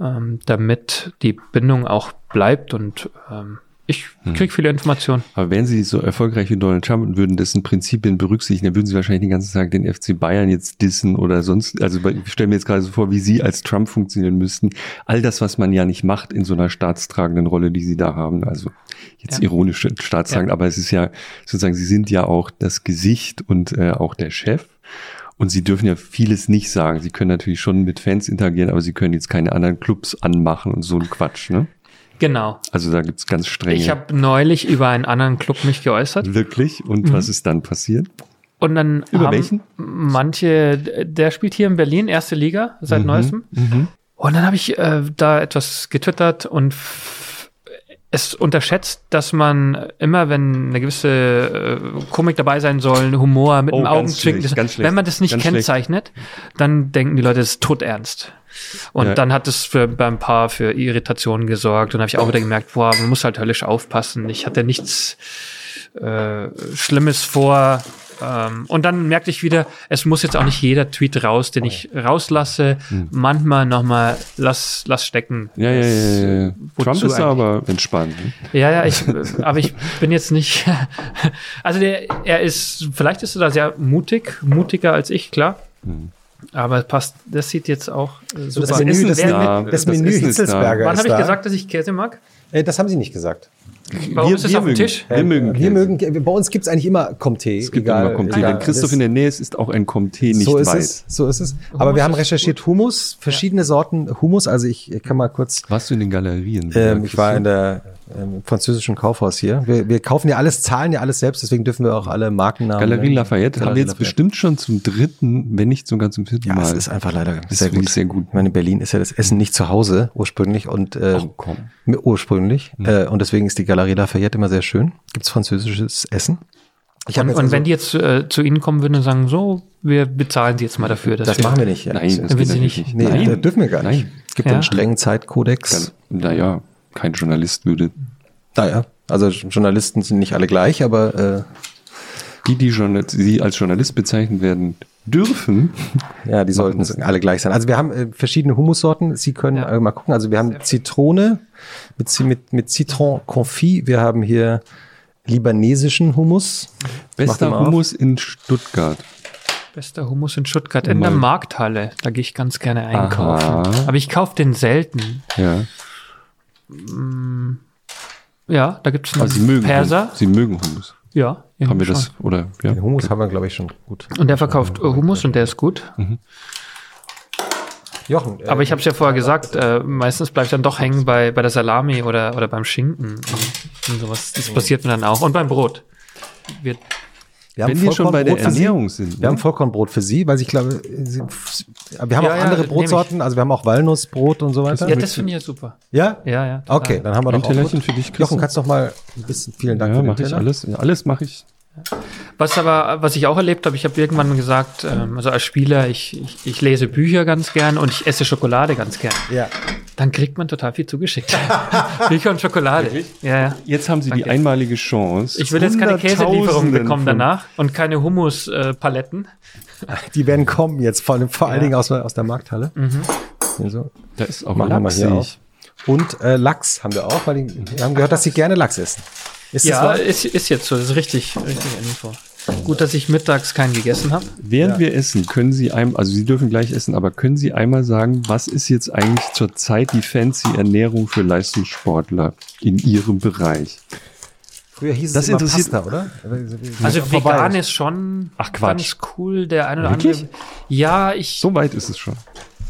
ähm, damit die Bindung auch bleibt und ähm, ich kriege viele Informationen. Aber wären Sie so erfolgreich wie Donald Trump und würden dessen Prinzipien berücksichtigen, dann würden Sie wahrscheinlich den ganzen Tag den FC Bayern jetzt dissen oder sonst. Also ich stelle mir jetzt gerade so vor, wie Sie als Trump funktionieren müssten. All das, was man ja nicht macht in so einer staatstragenden Rolle, die Sie da haben. Also jetzt Ja. ironisch staatstragend, aber es ist ja sozusagen, Sie sind ja auch das Gesicht und äh, auch der Chef. Und sie dürfen ja vieles nicht sagen. Sie können natürlich schon mit Fans interagieren, aber sie können jetzt keine anderen Clubs anmachen und so ein Quatsch, ne? Genau. Also da gibt's ganz strenge. Ich habe neulich über einen anderen Club mich geäußert Wirklich? Und was ist dann passiert? und dann Über haben welchen? manche, der spielt hier in Berlin, erste Liga seit neuestem. Und dann habe ich äh, da etwas getwittert und es unterschätzt, dass man immer, wenn eine gewisse äh, Komik dabei sein soll, Humor mit Oh, dem Augenzwinkern, wenn man das nicht ganz schlecht. kennzeichnet, dann denken die Leute, es ist todernst. Und Ja. dann hat es für, beim Paar für Irritationen gesorgt. Und habe ich auch wieder gemerkt, boah, man muss halt höllisch aufpassen. Ich hatte nichts äh, Schlimmes vor. Ähm, und dann merkte ich wieder, es muss jetzt auch nicht jeder Tweet raus, den ich rauslasse. Hm. Manchmal nochmal, lass, lass stecken. Ja, ja, ja, ja. wozu Trump ist eigentlich? aber entspannt. Ne? Ja, ja, ich, äh, aber ich bin jetzt nicht. Also der, er ist, vielleicht ist er da sehr mutig, mutiger als ich, klar. Aber es passt, das sieht jetzt auch äh, super das aus. Menü, das, ist Wer- da. das Das Menü Essen ist da. Hitzelsberger Wann habe ich gesagt, dass ich Käse mag? Äh, das haben Sie nicht gesagt. Warum Wir- ist das wir auf dem mögen- Tisch? Wir mögen wir mögen, bei uns gibt es eigentlich immer Comté. Es gibt egal, immer Comté. Wenn Christoph Das- in der Nähe ist, ist auch ein Comté nicht so ist weit. es, so ist es. Aber wir haben recherchiert Hummus, verschiedene Sorten Hummus. Also ich kann mal kurz Warst du in den Galerien? Ähm, ich war in der ähm, französischen Kaufhaus hier. Wir, wir kaufen ja alles, zahlen ja alles selbst, deswegen dürfen wir auch alle Markennamen. Galerie. Lafayette haben wir jetzt Lafayette. bestimmt schon zum dritten, wenn nicht sogar zum vierten Ja, Mal. es ist einfach leider Das sehr ist wirklich gut. sehr gut. Ich meine, in Berlin ist ja das Essen nicht zu Hause ursprünglich und äh, Ach, komm. mi- ursprünglich äh, und deswegen ist die Galerie Lafayette immer sehr schön. Gibt's französisches Essen? Ich Und, und also- wenn die jetzt äh, zu Ihnen kommen würden und sagen, so, wir bezahlen Sie jetzt mal dafür. dass das wir- machen wir nicht. Ja. Nein, das sie natürlich nicht. nicht. nee, Nein. da dürfen wir gar nicht. Nein. Es gibt Ja. einen strengen Zeitkodex. Naja, kein Journalist würde. Naja, also Journalisten sind nicht alle gleich, aber äh, Die, die Journal die als Journalist bezeichnet werden dürfen, Ja, die sollten alle gleich sein. Also wir haben äh, verschiedene Humussorten. Sie können Ja. äh, mal gucken. Also wir haben Zitrone mit, mit, mit Citron Confit. Wir haben hier libanesischen den bester. Hummus in Stuttgart. Bester Hummus in Stuttgart, in der Mal- Markthalle. Da gehe ich ganz gerne einkaufen. Aha. Aber ich kaufe den selten. Ja. Ja, da gibt es einen Aber Sie mögen Perser. Hummus. Sie mögen Hummus. Ja, Haben wir das, oder? Ja. Den Hummus haben wir, glaube ich, schon gut. Und der verkauft äh, Hummus und der ist gut. Jochen, äh, Aber ich habe es ja vorher gesagt, äh, meistens bleibt dann doch hängen bei, bei der Salami oder, oder beim Schinken und, und sowas. Das passiert mir dann auch. Und beim Brot. Wir, wir haben Wenn wir schon bei der Vollkornbrot für Sie. Ernährung sind. Wir haben Ne? Vollkornbrot für Sie, weil ich glaube, Sie, wir haben Ja, auch ja, andere Brotsorten. Also wir haben auch Walnussbrot und so weiter. ja, das finde ich ja super. Ja? Ja, ja. total. Okay, dann haben wir Ein doch auch Tellerchen für dich, Jochen, Christian. kannst du noch mal ein bisschen, vielen Dank Ja, für den mache ich Teller. alles. Ja, Alles mache ich. Was aber, was ich auch erlebt habe, ich habe irgendwann gesagt, ähm, also als Spieler, ich, ich, ich lese Bücher ganz gern und ich esse Schokolade ganz gern. Ja. Dann kriegt man total viel zugeschickt. Bücher und Schokolade. Ja, ja. Jetzt haben Sie die Danke. einmalige Chance. Ich will jetzt keine Käselieferung bekommen danach und keine Hummuspaletten. Die werden kommen jetzt, vor, allem- vor allen Ja. Dingen aus, der- aus der Markthalle. Mhm. Hier so. Da ist auch mal Lachs, hier auf. ich. Und äh, Lachs haben wir auch, weil die, wir haben gehört, dass sie gerne Lachs essen. Ist Ja, ist, ist jetzt so, das ist richtig, richtig Info. Gut, dass ich mittags keinen gegessen habe. Während Ja. wir essen, können Sie einmal, also Sie dürfen gleich essen, aber können Sie einmal sagen, was ist jetzt eigentlich zurzeit die fancy Ernährung für Leistungssportler in Ihrem Bereich? Früher hieß Das es immer interessiert- Pasta, oder? Also Vorbei. vegan ist schon Ach, Quatsch. ganz cool. Der eine oder Wirklich? andere. Ja, ich, So weit ist es schon.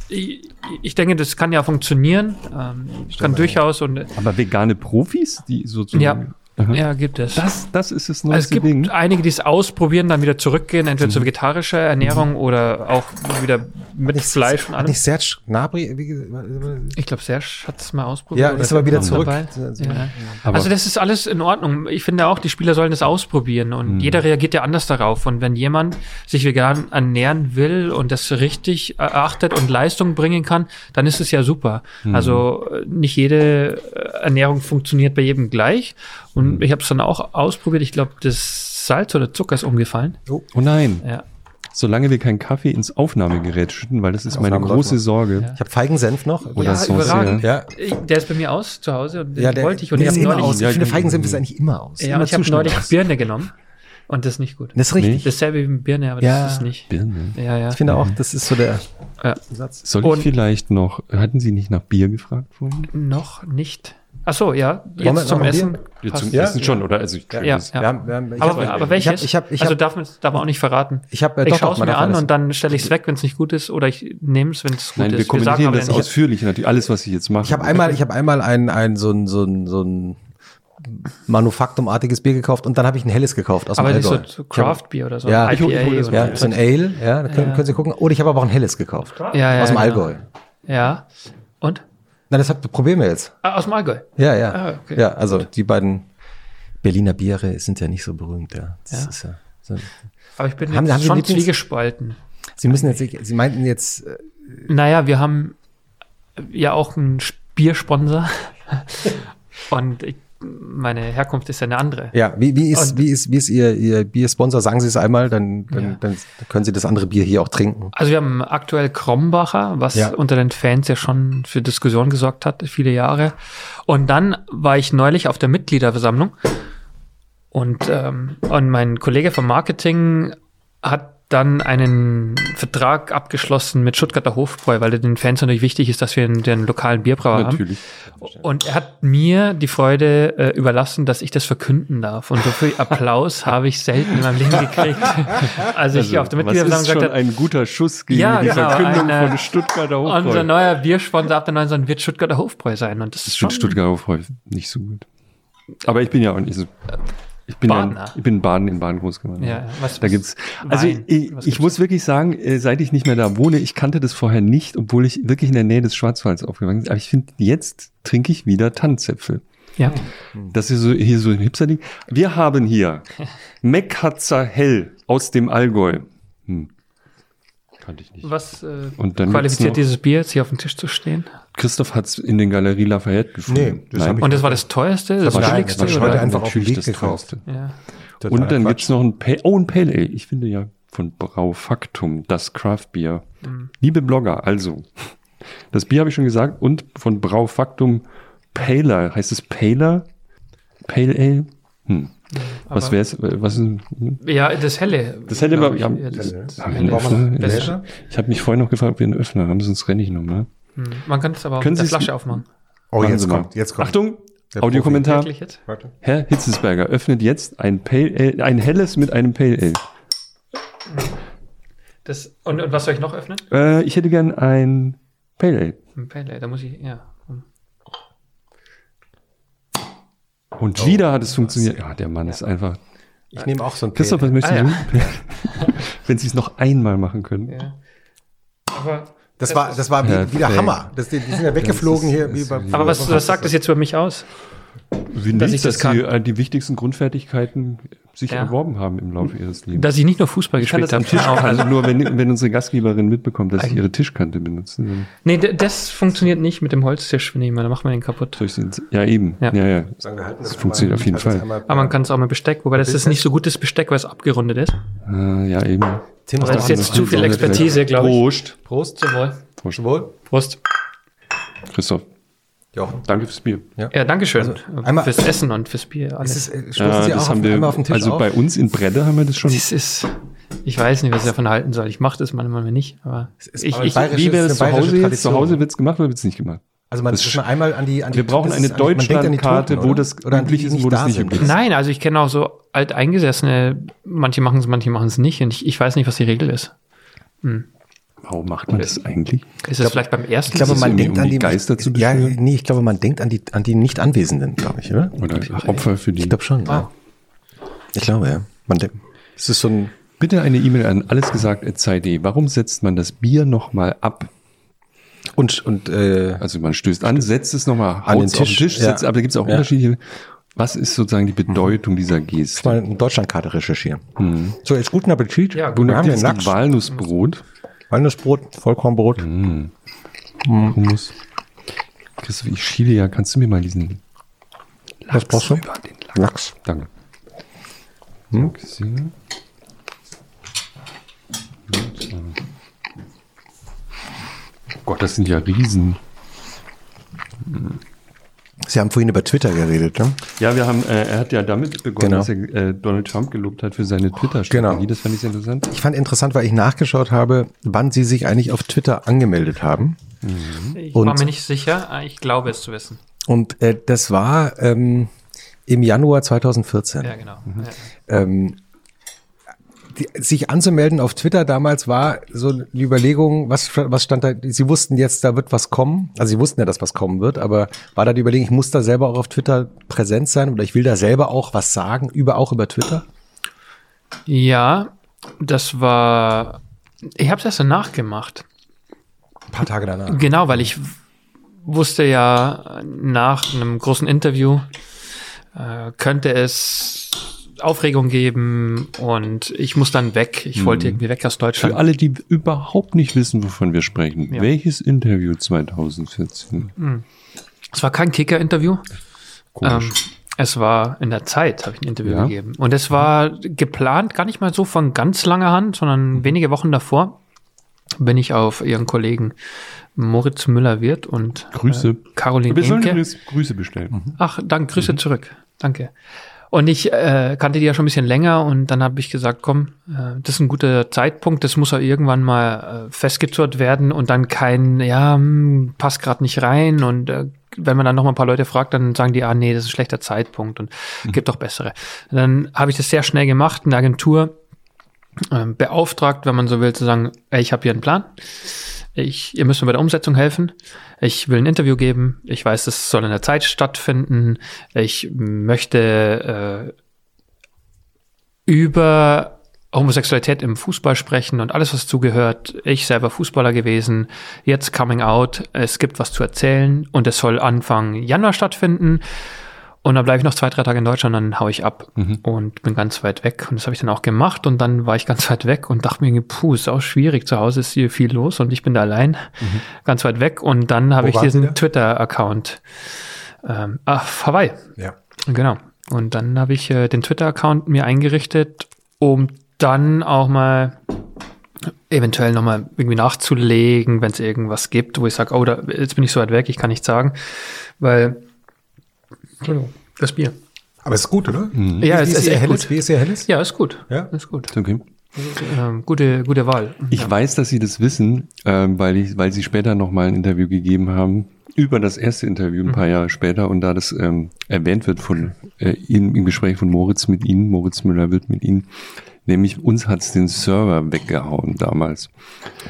ich, ich denke, das kann ja funktionieren. Ähm, kann durchaus und Aber vegane Profis, die sozusagen. Ja. Aha. ja, gibt es. Das, das ist das Also neueste es gibt Ding. einige, die es ausprobieren, dann wieder zurückgehen, entweder zur vegetarischer Ernährung oder auch wieder mit Nicht- Fleisch und Hat nicht allem. Serge Gnabry, Ich glaube, Serge hat es mal ausprobiert. ja, oder ist aber wieder zurück. Ja. Aber- also das ist alles in Ordnung. Ich finde auch, die Spieler sollen das ausprobieren und jeder reagiert ja anders darauf. Und wenn jemand sich vegan ernähren will und das richtig erachtet und Leistung bringen kann, dann ist es ja super. Also äh, nicht jede äh, Ernährung funktioniert bei jedem gleich. Und ich habe es dann auch ausprobiert. Ich glaube, das Salz oder Zucker ist umgefallen. Oh nein. Ja. Solange wir keinen Kaffee ins Aufnahmegerät schütten, weil das ist meine Aufnahme große. Sorge. Ich habe Feigensenf noch. Oder ja, Sauce, überragend. Ja. Der ist bei mir aus zu Hause und den Ja, der, wollte ich. Und ich ist immer neulich, aus. Ja, ich finde, ja, Feigensenf ja. ist eigentlich immer aus. ja, immer und ich habe neulich aus. Birne genommen und das ist nicht gut. Das ist richtig. Dasselbe wie mit Birne, aber Ja. das ist nicht. Birne. Ja, ja. Ich finde auch, das ist so der ja. Satz. Soll Und- ich vielleicht noch, hatten Sie nicht nach Bier gefragt vorhin? Noch nicht. Ach so, ja. Wir Jetzt zum noch ein Essen. Bier? Ja, passt. zum Ja? Essen schon, oder? Also ich Ja, ja. Wir haben, wir haben, ich Aber, hab- aber welches? Ich habe, ich also habe, darf man darf man auch nicht verraten. ich habe, äh, ich doch, schaue doch, es mir an und dann stelle ich es weg, wenn es nicht gut ist, oder ich nehme es, wenn es gut Nein, ist. wir kommentieren sagen aber das nicht. ausführlich natürlich, alles, was ich jetzt mache. Ich habe einmal, ich habe einmal ein, ein so ein, so ein, so ein Manufaktumartiges Bier gekauft und dann habe ich ein helles gekauft aus dem Aber nicht so, Allgäu. so Ich hab- Craft Beer oder so. Ja, IPA ich. Ja, so ein Ale, ja, da können, Ja. können Sie gucken. Oder ich habe aber auch ein helles gekauft. ja, ja, aus dem genau. Allgäu. Ja. Und? Na, das hat, probieren wir jetzt. Ah, aus dem Allgäu. Ja, ja. Ah, okay. Ja, also die beiden Berliner Biere sind ja nicht so berühmt, ja. Das Ja. Ist ja so. Aber ich bin Haben- jetzt haben schon Lieblings- zwiegespalten. Sie müssen jetzt, Sie meinten jetzt, äh, Naja, wir haben ja auch einen Biersponsor. Und ich meine Herkunft ist ja eine andere. Ja, wie, wie, ist, Und- wie, ist, wie ist Ihr, Ihr Biersponsor? Sagen Sie es einmal, dann, dann, Ja. dann können Sie das andere Bier hier auch trinken. Also wir haben aktuell Krombacher, was Ja. unter den Fans ja schon für Diskussionen gesorgt hat, viele Jahre. Und dann war ich neulich auf der Mitgliederversammlung und, ähm, und mein Kollege vom Marketing hat dann einen Vertrag abgeschlossen mit Stuttgarter Hofbräu, weil den Fans natürlich wichtig ist, dass wir einen, den lokalen Bierbrauer haben. Natürlich. Und er hat mir die Freude äh, überlassen, dass ich das verkünden darf. Und so viel Applaus habe ich selten in meinem Leben gekriegt. Also ich auf der Mitgliederversammlung gesagt habe, ein guter Schuss gegen Ja, die genau, Verkündung eine- von Stuttgarter Hofbräu. unser neuer Biersponsor ab der neuen Saison wird Stuttgarter Hofbräu sein. Und das ist Das schon Stuttgarter Hofbräu nicht so gut. Aber ich bin ja auch nicht so. Ich bin, ja, ich bin in Baden in Baden groß geworden. Ja, was- da gibt's. Also Wein. ich, ich gibt's muss wirklich sagen, äh, seit ich nicht mehr da wohne, ich kannte das vorher nicht, obwohl ich wirklich in der Nähe des Schwarzwalds aufgewachsen bin. Aber ich finde, jetzt trinke ich wieder Tannenzäpfel. Ja. Das ist so, hier so ein Hipster-Ding. Wir haben hier Meckhatzer Hell aus dem Allgäu. Kannte ich nicht. Was äh, Und dann gibt's qualifiziert dieses Bier, jetzt hier auf dem Tisch zu stehen? Christoph hat's in den Galerie Lafayette gefunden. Nee, das ich- Und das war das teuerste, das Nein, billigste? das war einfach Natürlich Weg das teuerste. Ja. Und dann Quatsch. gibt's noch ein Pale, oh, ein Pale Ale. Ich finde ja von Braufaktum, das Craft Beer. Mhm. Liebe Blogger, also, das Bier habe ich schon gesagt und von Braufaktum Paler. Heißt es Paler? Pale Ale? Hm. Was was ist, hm? Ja, das helle. Das wir, ich. ja, Ja, das, das- haben wir einen Braucht man Öffner? einen Ich- habe mich vorhin noch gefragt, ob wir einen Öffner haben, sonst renne ich nochmal. hm. Man kann es aber auch Können mit der Flasche aufmachen. Oh, Machen jetzt kommt, jetzt kommt. Achtung, Audiokommentar. Wirklich jetzt? Warte. Herr Hitzesberger öffnet jetzt ein Pale Ale, ein helles mit einem Pale Ale. Das, und, und was soll ich noch öffnen? Äh, ich hätte gern ein Pale Ale. Ein Pale Ale, da muss ich, ja. hm. Und Oh, wieder hat es funktioniert. Ja, der Mann ist einfach. Ich nehme auch so ein Christoph, was möchtest Ah, du? Wenn sie es noch einmal machen können. ja. Aber, Das war, das war wie, Ja, wie der nee. Hammer. Das, die, die sind ja weggeflogen Das ist- hier. Wie bei, aber was, was sagt das jetzt über mich aus? Wie Dass nicht, ich das dass sie äh, die wichtigsten Grundfertigkeiten sich Ja. erworben haben im Laufe ihres Lebens. Dass ich nicht nur Fußball ich kann gespielt habe. Tisch, also nur wenn, wenn unsere Gastgeberin mitbekommt, dass ich ihre Tischkante benutze, dann Nee, das funktioniert nicht mit dem Holztisch, finde ich mal. Da macht man den kaputt. ja eben, ja, Ja. ja. Wir, Das funktioniert auf jeden Fall. Aber man kann es auch mit Besteck, wobei das ist nicht so gutes Besteck, weil es abgerundet ist. Äh, ja eben. Tim, Aber das ist machen jetzt wir? zu viel Expertise, glaube ich. Prost. Prost. Zum Wohl. Prost. Wohl. Prost. Christoph, Jochen. danke fürs Bier. Ja, danke schön. Also, einmal- fürs Essen und fürs Bier. Ist Alles. es, äh, stoßen Sie das auch haben auf, wir, einmal auf den Tisch also auf? bei uns in Bredde haben wir das schon. Das ist, ich weiß nicht, was ich davon halten soll. Ich mache das manchmal nicht, aber ist ich, aber ich, Wie wäre ist es zu Hause jetzt? Zu. Hause wird's gemacht oder wird's nicht gemacht? Also man, Das sch- man einmal an die, an die Wir brauchen das eine ist Deutschlandkarte, wo oder? das oder an die, üblich die ist, nicht wo das da nicht üblich ist. Nein, also ich kenne auch so alteingesessene, manche machen es, manche machen es nicht und ich, ich weiß nicht, was die Regel ist. Warum macht man das eigentlich? Ist es vielleicht beim ersten? Ich glaube, man denkt um an die Geister zu Ja, nee, ich glaube, man denkt an die, an die nicht Anwesenden, glaube ich, oder? Oder Opfer für die. Ich glaube schon. Ja. Ich glaube, ja. Man denkt, es ist so ein, Bitte eine E-Mail an allesgesagt.zeit.de. Warum setzt man das Bier nochmal ab? und, und, äh, Also man stößt an, setzt es nochmal An den haut's auf den Tisch, Tisch, ja. setzt, aber da gibt es auch Ja. unterschiedliche. Was ist sozusagen die Bedeutung dieser Geste? mal eine Deutschlandkarte recherchieren. So, jetzt guten Appetit. Ja, wir haben ja Es einen gibt Lachs, Walnussbrot, Walnussbrot, Vollkornbrot. Hummus. Christoph, ich schiele ja. Kannst du mir mal diesen Was brauchst du? über den Lachs? Lachs. Danke. Hm? So, Oh Gott, das sind ja Riesen. Sie haben vorhin über Twitter geredet, ne? Ja, wir haben, äh, er hat ja damit begonnen, Genau. dass er äh, Donald Trump gelobt hat für seine Twitter-Strategie. Genau. Das fand ich sehr interessant. Ich fand interessant, weil ich nachgeschaut habe, wann Sie sich eigentlich auf Twitter angemeldet haben. Ich Und- war mir nicht sicher, aber ich glaube es zu wissen. Und äh, das war ähm, im Januar 2014. Ja, genau. Mhm. Ja. ähm, die, sich anzumelden auf Twitter damals war so die Überlegung, was, was stand da, sie wussten jetzt, da wird was kommen, also sie wussten ja, dass was kommen wird, aber war da die Überlegung, ich muss da selber auch auf Twitter präsent sein oder ich will da selber auch was sagen, über auch über Twitter? ja, das war. Ich habe es erst danach gemacht. Ein paar Tage danach. Genau, weil ich wusste ja nach einem großen Interview äh, könnte es Aufregung geben und ich muss dann weg. Ich wollte irgendwie weg aus Für Deutschland. alle, die überhaupt nicht wissen, wovon wir sprechen. Ja. Welches Interview 2014? Es war kein Kicker-Interview. Ähm, Es war in der Zeit, habe ich ein Interview Ja. gegeben. Und es war geplant, gar nicht mal so von ganz langer Hand, sondern wenige Wochen davor bin ich auf ihren Kollegen Moritz Müller-Wirth und Grüße. Äh, Caroline Wir sollen Grüße bestellen. Ach, danke, Grüße zurück. Danke. Und ich äh, kannte die ja schon ein bisschen länger und dann habe ich gesagt, komm, äh, das ist ein guter Zeitpunkt, das muss ja irgendwann mal äh, festgezurrt werden und dann kein, ja, hm, passt gerade nicht rein und äh, wenn man dann noch mal ein paar Leute fragt, dann sagen die, ah nee, das ist ein schlechter Zeitpunkt und gibt doch bessere. Dann habe ich das sehr schnell gemacht, eine Agentur ähm, beauftragt, wenn man so will, zu sagen, ey, ich habe hier einen Plan. Ich, ihr müsst mir bei der Umsetzung helfen. Ich will ein Interview geben. Ich weiß, es soll in der Zeit stattfinden. Ich möchte äh, über Homosexualität im Fußball sprechen und alles, was zugehört. Ich selber Fußballer gewesen, jetzt Coming Out. Es gibt was zu erzählen und es soll Anfang Januar stattfinden. Und dann bleibe ich noch zwei, drei Tage in Deutschland, dann hau ich ab und bin ganz weit weg. Und das habe ich dann auch gemacht. Und dann war ich ganz weit weg und dachte mir, puh, ist auch schwierig. Zu Hause ist hier viel los und ich bin da allein, ganz weit weg. Und dann habe ich diesen Twitter-Account. Ähm, ach, Hawaii. Ja. Genau. Und dann habe ich äh, den Twitter-Account mir eingerichtet, um dann auch mal eventuell nochmal irgendwie nachzulegen, wenn es irgendwas gibt, wo ich sage, oh, da, jetzt bin ich so weit weg, ich kann nichts sagen, weil Entschuldigung, das Bier. Aber es ist gut, oder? Ja, wie, es wie ist ist helles? Wie ist ihr helles? Ja, ist gut. Ja? Ist gut. Okay. Ähm, gute, gute Wahl. Ich weiß, dass Sie das wissen, ähm, weil, ich, weil Sie später nochmal ein Interview gegeben haben, über das erste Interview ein paar Jahre später und da das ähm, erwähnt wird von äh, Ihnen im Gespräch von Moritz mit Ihnen, Moritz Müller wird mit Ihnen, nämlich uns hat's den Server weggehauen damals.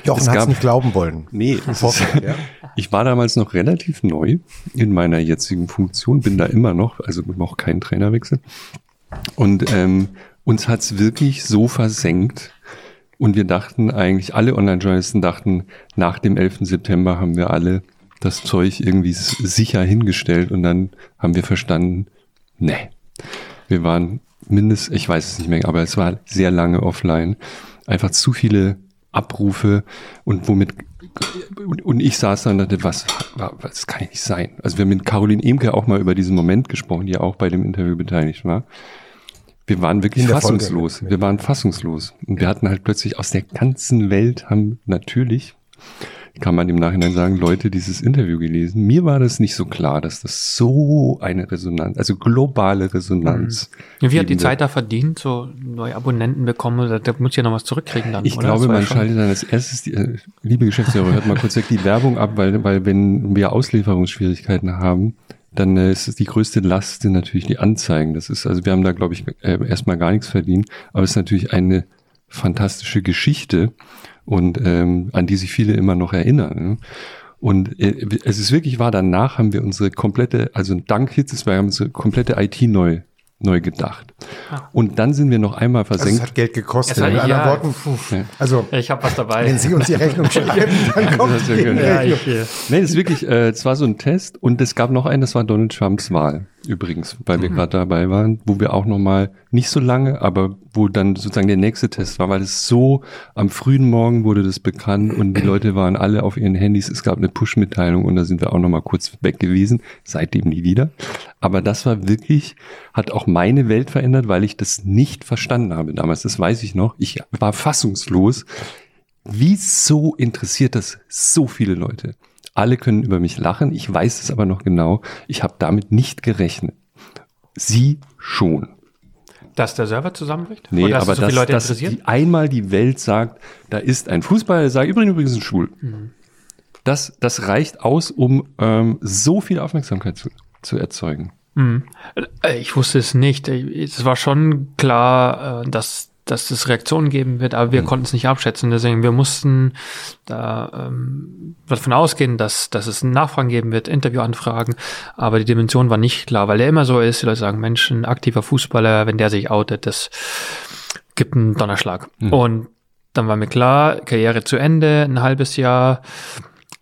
Jochen hat es gab- nicht glauben wollen. Nee, Vorfeld, ja. ich war damals noch relativ neu in meiner jetzigen Funktion, bin da immer noch, also noch kein Trainerwechsel. Und ähm, uns hat's wirklich so versenkt. Und wir dachten eigentlich, alle Online-Journalisten dachten, nach dem 11. September haben wir alle das Zeug irgendwie sicher hingestellt und dann haben wir verstanden, nee, wir waren mindestens, ich weiß es nicht mehr, aber es war sehr lange offline. Einfach zu viele Abrufe und womit und, ich saß dann und dachte, was, was kann nicht sein? Also wir haben mit Caroline Emke auch mal über diesen Moment gesprochen, die ja auch bei dem Interview beteiligt war. Wir waren wirklich Folge fassungslos. mit- Wir waren fassungslos. Und wir hatten halt plötzlich aus der ganzen Welt haben natürlich, kann man im Nachhinein sagen, Leute dieses Interview gelesen. Mir war das nicht so klar, dass das so eine Resonanz, also globale Resonanz. Wie hat die. Zeit da verdient? So neue Abonnenten bekommen? Da, da muss ich ja noch was zurückkriegen dann. Ich oder? glaube, man schon- schaltet dann als erstes, die, äh, liebe Geschäftsführer, hört mal kurz weg die Werbung ab, weil, weil wenn wir Auslieferungsschwierigkeiten haben, dann äh, ist es die größte Last sind natürlich die Anzeigen. Das ist, also wir haben da, glaube ich, äh, erstmal gar nichts verdient, aber es ist natürlich eine fantastische Geschichte und ähm, an die sich viele immer noch erinnern. Ne? Und äh, es ist wirklich wahr, danach haben wir unsere komplette, also dank Hitzes, wir haben unsere komplette IT neu, neu gedacht. Ah. Und dann sind wir noch einmal Also es versenkt. hat Geld gekostet. Hat- Mit anderen ja, Worten, Ja. also Ich habe was dabei. wenn Sie uns die Rechnung schreiben, dann kommt Das ist ja ja, Rechnung. ich, äh, Nee, das ist wirklich, äh, es war so ein Test und es gab noch einen, das war Donald Trumps Wahl übrigens, weil wir gerade dabei waren, wo wir auch nochmal, nicht so lange, aber wo dann sozusagen der nächste Test war, weil es so, am frühen Morgen wurde das bekannt und die Leute waren alle auf ihren Handys, es gab eine Push-Mitteilung und da sind wir auch nochmal kurz weg gewesen, seitdem nie wieder. Aber das war wirklich, hat auch meine Welt verändert, weil ich das nicht verstanden habe damals, das weiß ich noch. Ich war fassungslos, Wieso interessiert das so viele Leute? Alle können über mich lachen, ich weiß es aber noch genau. Ich habe damit nicht gerechnet. Sie schon. dass der Server zusammenbricht? Nee, Oder dass aber so viele dass, Leute dass interessiert? die einmal die Welt sagt, da ist ein Fußballer, der sagt übrigens, übrigens ein Schwul. Mhm. Das, das reicht aus, um ähm, so viel Aufmerksamkeit zu, zu erzeugen. Äh, Ich wusste es nicht. Ich- Es war schon klar, äh, dass, dass es Reaktionen geben wird, aber wir Hm. konnten es nicht abschätzen. Deswegen, wir mussten da ähm, davon ausgehen, dass, dass es Nachfragen geben wird, Interviewanfragen, aber die Dimension war nicht klar, weil er immer so ist, die Leute sagen, Mensch, ein aktiver Fußballer, wenn der sich outet, das gibt einen Donnerschlag. Und dann war mir klar, Karriere zu Ende, ein halbes Jahr.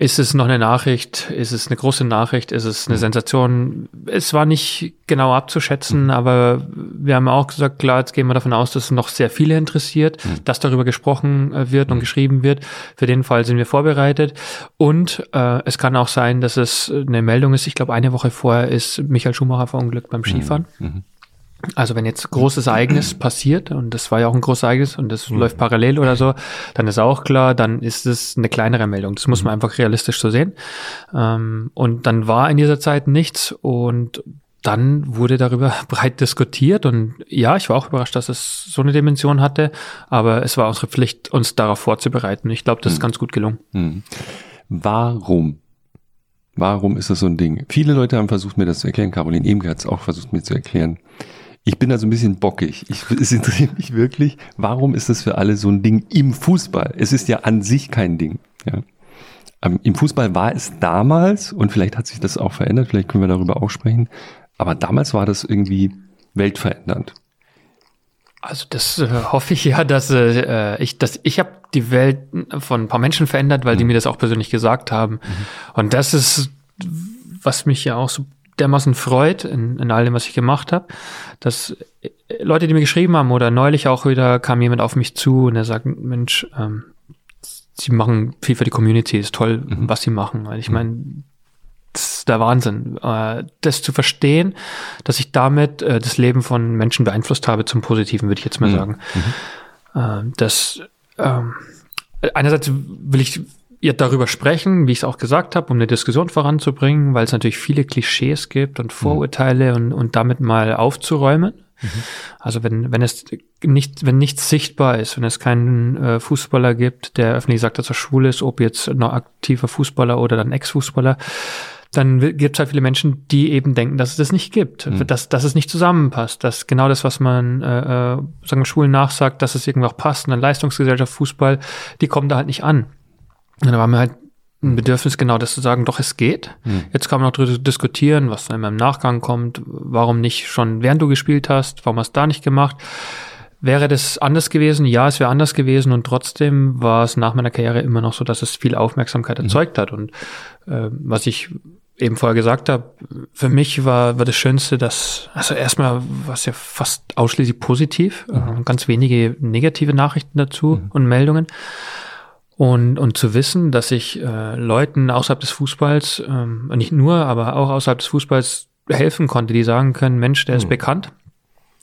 Ist es noch eine Nachricht? Ist es eine große Nachricht? Ist es eine mhm. Sensation? Es war nicht genau abzuschätzen, mhm. aber wir haben auch gesagt, klar, jetzt gehen wir davon aus, dass es noch sehr viele interessiert, mhm. dass darüber gesprochen äh, wird und geschrieben wird. Für den Fall sind wir vorbereitet. Und äh, es kann auch sein, dass es eine Meldung ist. Ich glaube, eine Woche vorher ist Michael Schumacher verunglückt beim Skifahren. Mhm. Also wenn jetzt großes Ereignis passiert, und das war ja auch ein großes Ereignis und das mhm. läuft parallel oder so, dann ist auch klar, dann ist es eine kleinere Meldung. Das muss man mhm. einfach realistisch so sehen. Ähm, und dann war in dieser Zeit nichts und dann wurde darüber breit diskutiert und ja, ich war auch überrascht, dass es so eine Dimension hatte, aber es war unsere Pflicht, uns darauf vorzubereiten. Ich glaube, das ist mhm. ganz gut gelungen. Mhm. Warum Warum ist das so ein Ding? Viele Leute haben versucht, mir das zu erklären. Caroline Emke hat es auch versucht, mir zu erklären. Ich bin da so ein bisschen bockig. Ich, es interessiert mich wirklich, warum ist das für alle so ein Ding im Fußball? Es ist ja an sich kein Ding. Ja. Ähm, Im Fußball war es damals, und vielleicht hat sich das auch verändert, vielleicht können wir darüber auch sprechen, aber damals war das irgendwie weltverändernd. Also das äh, hoffe ich ja, dass äh, ich, dass ich habe die Welt von ein paar Menschen verändert, weil mhm. die mir das auch persönlich gesagt haben. Mhm. Und das ist, was mich ja auch so dermaßen freut in, in all dem, was ich gemacht habe, dass äh, Leute, die mir geschrieben haben oder neulich auch wieder kam jemand auf mich zu und er sagt, Mensch, ähm, sie machen viel für die Community, ist toll, mhm. was sie machen. Weil ich mhm. meine, das ist der Wahnsinn. Äh, das zu verstehen, dass ich damit äh, das Leben von Menschen beeinflusst habe zum Positiven, würde ich jetzt mal mhm. sagen. Äh, das ähm, einerseits will ich ihr darüber sprechen, wie ich es auch gesagt habe, um eine Diskussion voranzubringen, weil es natürlich viele Klischees gibt und Vorurteile mhm. und, und damit mal aufzuräumen. Mhm. Also wenn, wenn es nicht, wenn nichts sichtbar ist, wenn es keinen äh, Fußballer gibt, der öffentlich sagt, dass er schwul ist, ob jetzt noch aktiver Fußballer oder dann Ex-Fußballer, dann gibt es halt viele Menschen, die eben denken, dass es das nicht gibt, mhm. dass, dass es nicht zusammenpasst, dass genau das, was man äh, äh sagen Schulen nachsagt, dass es irgendwie auch passt, eine Leistungsgesellschaft, Fußball, die kommen da halt nicht an. Und dann war mir halt ein Bedürfnis, genau das zu sagen, doch, es geht. Mhm. Jetzt kann man auch darüber diskutieren, was dann im Nachgang kommt, warum nicht schon während du gespielt hast, warum hast du da nicht gemacht. Wäre das anders gewesen? Ja, es wäre anders gewesen und trotzdem war es nach meiner Karriere immer noch so, dass es viel Aufmerksamkeit mhm. erzeugt hat. Und äh, was ich eben vorher gesagt habe, für mich war, war das Schönste, dass, also erstmal war es ja fast ausschließlich positiv, mhm. äh, ganz wenige negative Nachrichten dazu mhm. und Meldungen. Und, und zu wissen, dass ich äh, Leuten außerhalb des Fußballs, ähm, nicht nur, aber auch außerhalb des Fußballs helfen konnte, die sagen können, Mensch, der ist mhm. bekannt,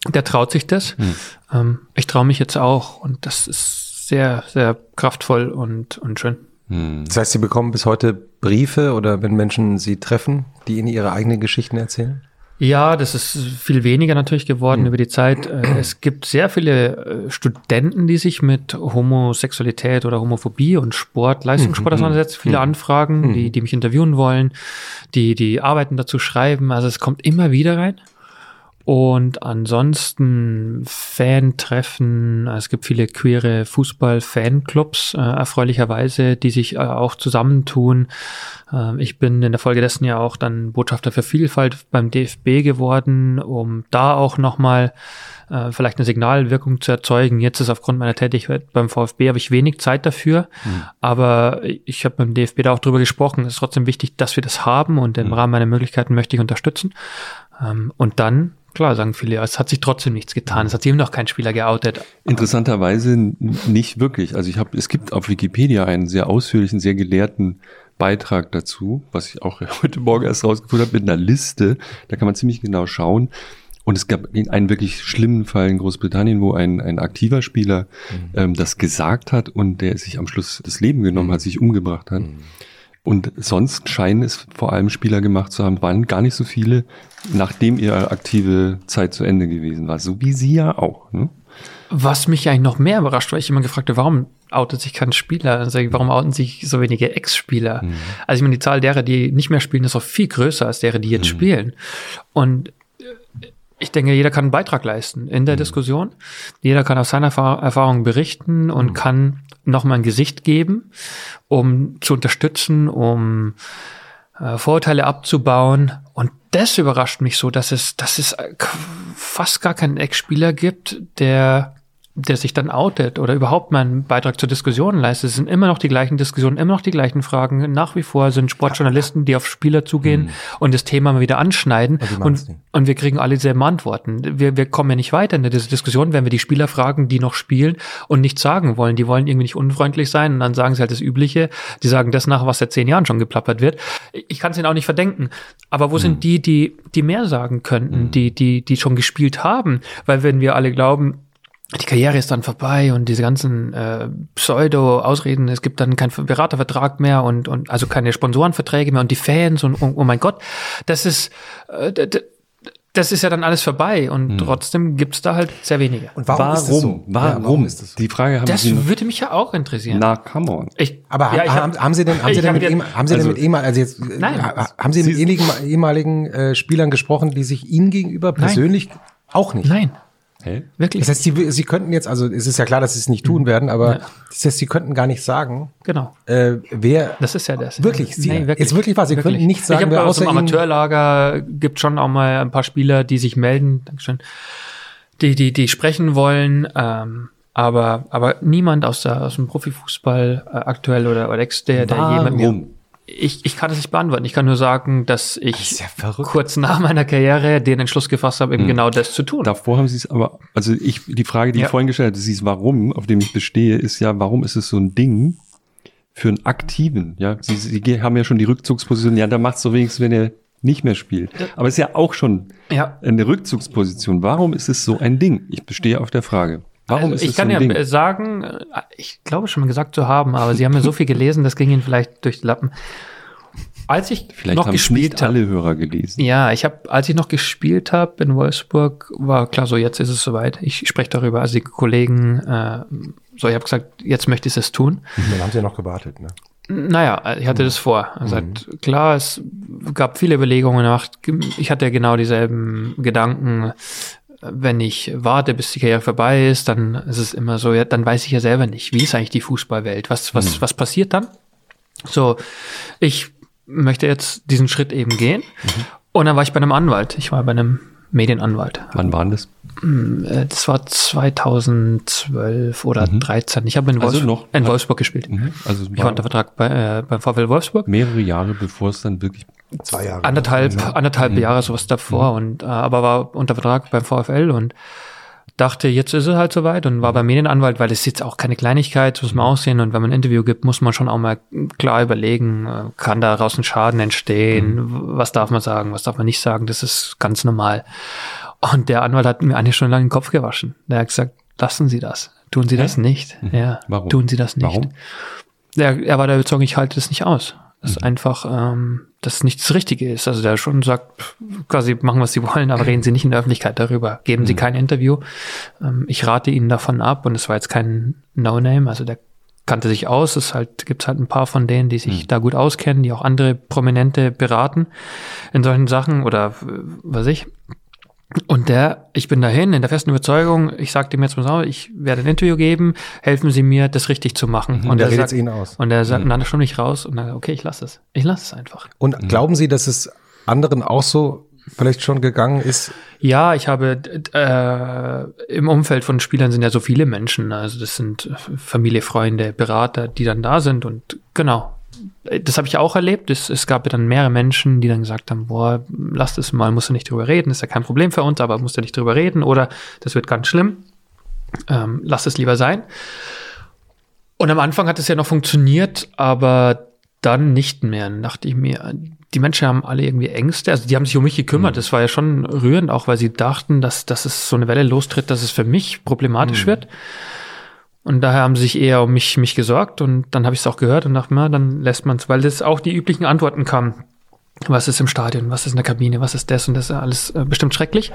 der traut sich das. Mhm. Ähm, ich traue mich jetzt auch. Und das ist sehr, sehr kraftvoll und, und schön. Mhm. Das heißt, Sie bekommen bis heute Briefe oder wenn Menschen Sie treffen, die Ihnen ihre eigenen Geschichten erzählen? Ja, das ist viel weniger natürlich geworden mhm. über die Zeit. Äh, es gibt sehr viele äh, Studenten, die sich mit Homosexualität oder Homophobie und Sport, Leistungssport mhm. auseinandersetzen. Viele mhm. Anfragen, die, die mich interviewen wollen, die, die Arbeiten dazu schreiben. Also es kommt immer wieder rein. Und ansonsten Fan-Treffen, es gibt viele queere Fußball-Fanclubs, äh, erfreulicherweise, die sich äh, auch zusammentun. Äh, ich bin in der Folge dessen ja auch dann Botschafter für Vielfalt beim DFB geworden, um da auch nochmal äh, vielleicht eine Signalwirkung zu erzeugen. Jetzt ist aufgrund meiner Tätigkeit beim VfB habe ich wenig Zeit dafür, mhm. aber ich habe beim DFB da auch drüber gesprochen. Es ist trotzdem wichtig, dass wir das haben und im mhm. Rahmen meiner Möglichkeiten möchte ich unterstützen. Ähm, und dann Klar, sagen viele, es hat sich trotzdem nichts getan. Es hat sich immer noch kein Spieler geoutet. Interessanterweise nicht wirklich. Also ich habe, es gibt auf Wikipedia einen sehr ausführlichen, sehr gelehrten Beitrag dazu, was ich auch heute Morgen erst rausgefunden habe, mit einer Liste. Da kann man ziemlich genau schauen. Und es gab einen wirklich schlimmen Fall in Großbritannien, wo ein, ein aktiver Spieler mhm. ähm, das gesagt hat und der sich am Schluss das Leben genommen mhm. hat, sich umgebracht hat. Mhm. Und sonst scheinen es vor allem Spieler gemacht zu haben, waren gar nicht so viele, nachdem ihre aktive Zeit zu Ende gewesen war. So wie sie ja auch. Ne? Was mich eigentlich noch mehr überrascht, weil ich immer gefragt habe, warum outet sich kein Spieler? Also warum outen sich so wenige Ex-Spieler? Mhm. Also ich meine, die Zahl derer, die nicht mehr spielen, ist auch viel größer als derer, die jetzt mhm. spielen. Und ich denke, jeder kann einen Beitrag leisten in der mhm. Diskussion. Jeder kann aus seiner Erfahrung berichten und mhm. kann nochmal ein Gesicht geben, um zu unterstützen, um äh, Vorurteile abzubauen. Und das überrascht mich so, dass es, dass es fast gar keinen Ex-Spieler gibt, der der sich dann outet oder überhaupt mal einen Beitrag zur Diskussion leistet. Es sind immer noch die gleichen Diskussionen, immer noch die gleichen Fragen. Nach wie vor sind Sportjournalisten, die auf Spieler zugehen mhm. und das Thema mal wieder anschneiden. Und, und, wir kriegen alle dieselben Antworten. Wir, wir kommen ja nicht weiter in dieser Diskussion, wenn wir die Spieler fragen, die noch spielen und nichts sagen wollen. Die wollen irgendwie nicht unfreundlich sein und dann sagen sie halt das Übliche. Die sagen das nach, was seit zehn Jahren schon geplappert wird. Ich kann es ihnen auch nicht verdenken. Aber wo mhm. sind die, die, die mehr sagen könnten, mhm. die, die, die schon gespielt haben? Weil wenn wir alle glauben, die Karriere ist dann vorbei und diese ganzen äh, Pseudo-Ausreden, es gibt dann keinen Beratervertrag mehr und, und also keine Sponsorenverträge mehr und die Fans und oh, oh mein Gott, das ist äh, das ist ja dann alles vorbei und hm. trotzdem gibt's da halt sehr wenige. Und warum, warum ist das so? Warum? Ja, warum ist das so? Die Frage haben das Sie würde mich ja auch interessieren. Na, come on. Ich, aber ja, haben, hab, haben Sie denn, haben Sie denn mit, ihm, haben Sie also, denn mit ihm, also jetzt, nein, haben Sie, Sie mit ehemaligen, ehemaligen äh, Spielern gesprochen, die sich Ihnen gegenüber persönlich nein. auch nicht? Nein. Hä? Wirklich? Das heißt, sie, sie könnten jetzt, also es ist ja klar, dass sie es nicht tun mhm. werden, aber ja. das heißt, sie könnten gar nicht sagen, genau. äh, wer. Das ist ja das. Wirklich, sie, nee, wirklich. Jetzt wirklich was, sie wirklich. könnten nicht sagen, ich wer außer im Amateurlager gibt schon auch mal ein paar Spieler, die sich melden, Dankeschön, die, die, die sprechen wollen, ähm, aber, aber niemand aus, der, aus dem Profifußball äh, aktuell oder, oder ex, der, der jemand mir ich, ich kann es nicht beantworten. Ich kann nur sagen, dass ich ja kurz nach meiner Karriere den Entschluss gefasst habe, eben hm. genau das zu tun. Davor haben Sie es aber, also ich, die Frage, die ja. ich vorhin gestellt habe, ist warum, auf dem ich bestehe, ist ja, warum ist es so ein Ding für einen Aktiven? Ja, Sie, Sie haben ja schon die Rückzugsposition. Ja, da macht es so wenigstens, wenn er nicht mehr spielt. Aber es ist ja auch schon ja. eine Rückzugsposition. Warum ist es so ein Ding? Ich bestehe auf der Frage. Warum also ist ich kann so ja Ding? sagen, äh, ich glaube schon mal gesagt zu haben, aber Sie haben ja so viel gelesen, das ging Ihnen vielleicht durch die Lappen. Als ich vielleicht noch haben gespielt nicht alle Hörer gelesen. Ja, ich habe, als ich noch gespielt habe in Wolfsburg, war klar so, jetzt ist es soweit. Ich spreche darüber. Also die Kollegen, äh, so, ich habe gesagt, jetzt möchte ich es tun. Dann haben Sie ja noch gewartet, ne? Naja, ich hatte mhm. das vor. Also mhm. klar, es gab viele Überlegungen gemacht. Ich hatte ja genau dieselben Gedanken wenn ich warte, bis die Karriere vorbei ist, dann ist es immer so, ja, dann weiß ich ja selber nicht, wie ist eigentlich die Fußballwelt? Was, was, mhm. was passiert dann? So, ich möchte jetzt diesen Schritt eben gehen. Mhm. Und dann war ich bei einem Anwalt. Ich war bei einem Medienanwalt. Wann war das? Hm, äh, das war 2012 oder mhm. 13. Ich habe in, Wolfs also in Wolfsburg gespielt. Mhm. Also ich war unter Vertrag bei, äh, beim VfL Wolfsburg. Mehrere Jahre, bevor es dann wirklich zwei Jahre. Anderthalb, ja. anderthalb mhm. Jahre sowas davor mhm. und äh, aber war unter Vertrag beim VfL und dachte, jetzt ist es halt soweit und war beim Medienanwalt, weil es jetzt auch keine Kleinigkeit, muss man aussehen und wenn man ein Interview gibt, muss man schon auch mal klar überlegen, äh, kann daraus ein Schaden entstehen, mhm. was darf man sagen, was darf man nicht sagen, das ist ganz normal. Und der Anwalt hat mir eine Stunde lang den Kopf gewaschen. Der hat gesagt, lassen Sie das, tun Sie das nicht. Mhm. Ja, Warum? tun Sie das nicht. Warum? Er, er war der Überzeugung, ich halte das nicht aus. Das ist mhm. einfach, ähm, dass nichts das Richtige ist. Also der schon sagt, quasi machen, was sie wollen, aber reden sie nicht in der Öffentlichkeit darüber. Geben sie mhm. kein Interview. Ähm, ich rate ihnen davon ab und es war jetzt kein No-Name, also der kannte sich aus. Es halt, gibt halt ein paar von denen, die sich mhm. da gut auskennen, die auch andere Prominente beraten in solchen Sachen oder was ich. Und der, ich bin dahin in der festen Überzeugung, ich sagte ihm jetzt mal, ich werde ein Interview geben, helfen Sie mir, das richtig zu machen. Mhm, und der redet Ihnen aus. Und er sagt, mhm. dann schon nicht raus und dann, okay, ich lasse es. Ich lasse es einfach. Und mhm. glauben Sie, dass es anderen auch so vielleicht schon gegangen ist? Ja, ich habe äh, im Umfeld von Spielern sind ja so viele Menschen. Also das sind Familie, Freunde, Berater, die dann da sind und genau, das habe ich auch erlebt. Es, es gab ja dann mehrere Menschen, die dann gesagt haben, boah, lass das mal, musst du nicht drüber reden, ist ja kein Problem für uns, aber musst du nicht drüber reden oder das wird ganz schlimm. Ähm, lass es lieber sein. Und am Anfang hat es ja noch funktioniert, aber dann nicht mehr. Dann dachte ich mir, die Menschen haben alle irgendwie Ängste. Also die haben sich um mich gekümmert. Mhm. Das war ja schon rührend, auch weil sie dachten, dass, dass es so eine Welle lostritt, dass es für mich problematisch mhm. wird. Und daher haben sie sich eher um mich, mich gesorgt und dann habe ich es auch gehört und dachte, na, dann lässt man es, weil das auch die üblichen Antworten kamen. Was ist im Stadion, was ist in der Kabine, was ist das und das ist alles äh, bestimmt schrecklich.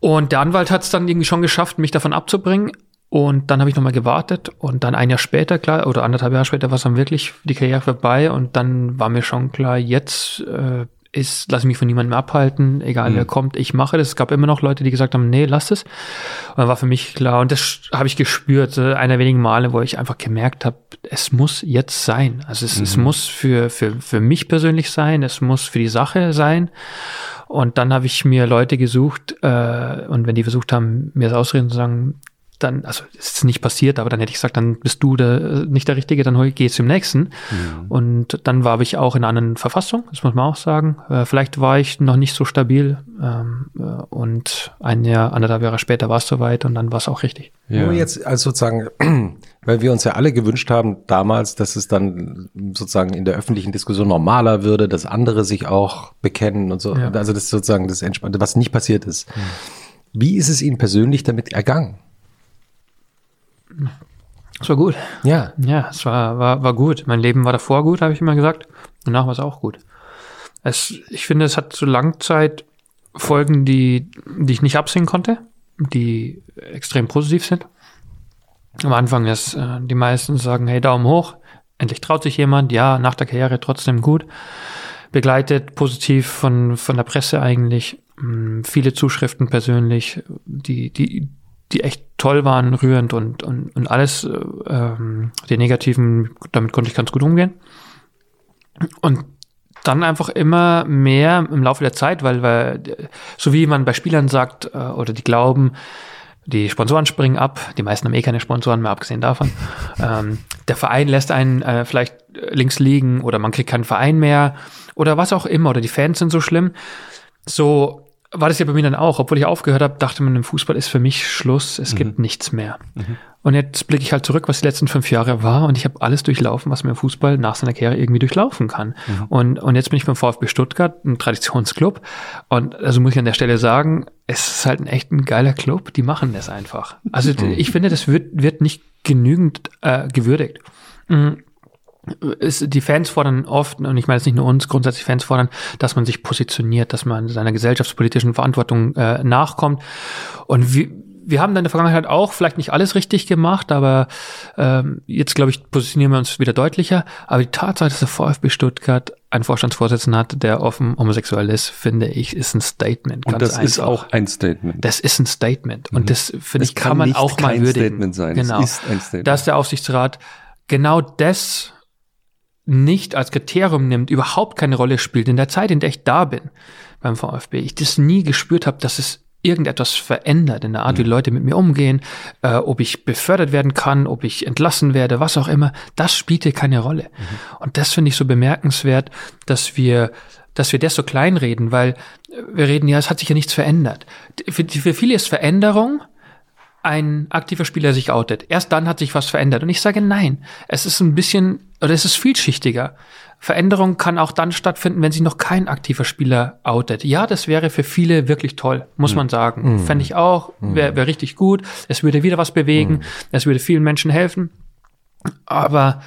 Und der Anwalt hat es dann irgendwie schon geschafft, mich davon abzubringen. Und dann habe ich nochmal gewartet und dann ein Jahr später, klar, oder anderthalb Jahre später war es dann wirklich die Karriere vorbei und dann war mir schon klar, jetzt äh, ist, lass mich von niemandem abhalten, egal mhm. wer kommt, ich mache das. Es gab immer noch Leute, die gesagt haben, nee, lass es. Und dann war für mich klar, und das habe ich gespürt, einer wenigen Male, wo ich einfach gemerkt habe, es muss jetzt sein. Also es, mhm. es muss für, für, für mich persönlich sein, es muss für die Sache sein. Und dann habe ich mir Leute gesucht, äh, und wenn die versucht haben, mir das ausreden zu sagen, dann, also es ist nicht passiert, aber dann hätte ich gesagt, dann bist du der, nicht der Richtige, dann geh zum nächsten. Mhm. Und dann war ich auch in einer anderen Verfassung, das muss man auch sagen. Äh, vielleicht war ich noch nicht so stabil ähm, äh, und ein Jahr, anderthalb Jahre später war es soweit und dann war es auch richtig. Ja. Nur jetzt als sozusagen, weil wir uns ja alle gewünscht haben damals, dass es dann sozusagen in der öffentlichen Diskussion normaler würde, dass andere sich auch bekennen und so. Ja. Also das ist sozusagen das Entspannte, was nicht passiert ist. Mhm. Wie ist es Ihnen persönlich damit ergangen? Es war gut. Ja. Ja, es war, war, war gut. Mein Leben war davor gut, habe ich immer gesagt. Danach war es auch gut. Es, ich finde, es hat so Langzeitfolgen, die, die ich nicht absehen konnte, die extrem positiv sind. Am Anfang ist, äh, die meisten sagen, hey, Daumen hoch, endlich traut sich jemand, ja, nach der Karriere trotzdem gut. Begleitet positiv von, von der Presse eigentlich, mh, hm, viele Zuschriften persönlich, die, die, die echt toll waren, rührend und, und, und alles, äh, ähm, die negativen, damit konnte ich ganz gut umgehen. Und dann einfach immer mehr im Laufe der Zeit, weil, weil so wie man bei Spielern sagt äh, oder die glauben, die Sponsoren springen ab, die meisten haben eh keine Sponsoren mehr, abgesehen davon. ähm, der Verein lässt einen äh, vielleicht links liegen oder man kriegt keinen Verein mehr oder was auch immer oder die Fans sind so schlimm. So war das ja bei mir dann auch. Obwohl ich aufgehört habe, dachte man, im Fußball ist für mich Schluss. Es mhm. gibt nichts mehr. Mhm. Und jetzt blicke ich halt zurück, was die letzten fünf Jahre war. Und ich habe alles durchlaufen, was man im Fußball nach seiner Karriere irgendwie durchlaufen kann. Mhm. Und, und jetzt bin ich beim VfB Stuttgart, ein Traditionsclub. Und also muss ich an der Stelle sagen, es ist halt ein echt ein geiler Club. Die machen das einfach. Also ich finde, das wird, wird nicht genügend äh, gewürdigt. Mhm ist, die Fans fordern oft, und ich meine jetzt nicht nur uns, grundsätzlich Fans fordern, dass man sich positioniert, dass man seiner gesellschaftspolitischen Verantwortung äh, nachkommt. Und wir, wir haben dann in der Vergangenheit auch vielleicht nicht alles richtig gemacht, aber ähm, jetzt, glaube ich, positionieren wir uns wieder deutlicher. Aber die Tatsache, dass der VfB Stuttgart einen Vorstandsvorsitzenden hat, der offen homosexuell ist, finde ich, ist ein Statement. Und das einfach. ist auch ein Statement. Das ist ein Statement. Und mhm. das, finde ich, kann, kann man auch mal würdigen. Statement sein. Genau. Es ist ein Statement. Dass der Aufsichtsrat genau das nicht als Kriterium nimmt, überhaupt keine Rolle spielt. In der Zeit, in der ich da bin beim VfB, ich das nie gespürt habe, dass es irgendetwas verändert in der Art, wie. Leute mit mir umgehen, äh, ob ich befördert werden kann, ob ich entlassen werde, was auch immer, das spielte keine Rolle. Mhm. Und das finde ich so bemerkenswert, dass wir dass wir das so kleinreden, weil wir reden ja, es hat sich ja nichts verändert. Für, für viele ist Veränderung ein aktiver Spieler sich outet. Erst dann hat sich was verändert. Und ich sage nein. Es ist ein bisschen, oder es ist vielschichtiger. Veränderung kann auch dann stattfinden, wenn sich noch kein aktiver Spieler outet. Ja, das wäre für viele wirklich toll, muss mhm. man sagen. Mhm. Fände ich auch, wäre wär richtig gut. Es würde wieder was bewegen. Mhm. Es würde vielen Menschen helfen. Aber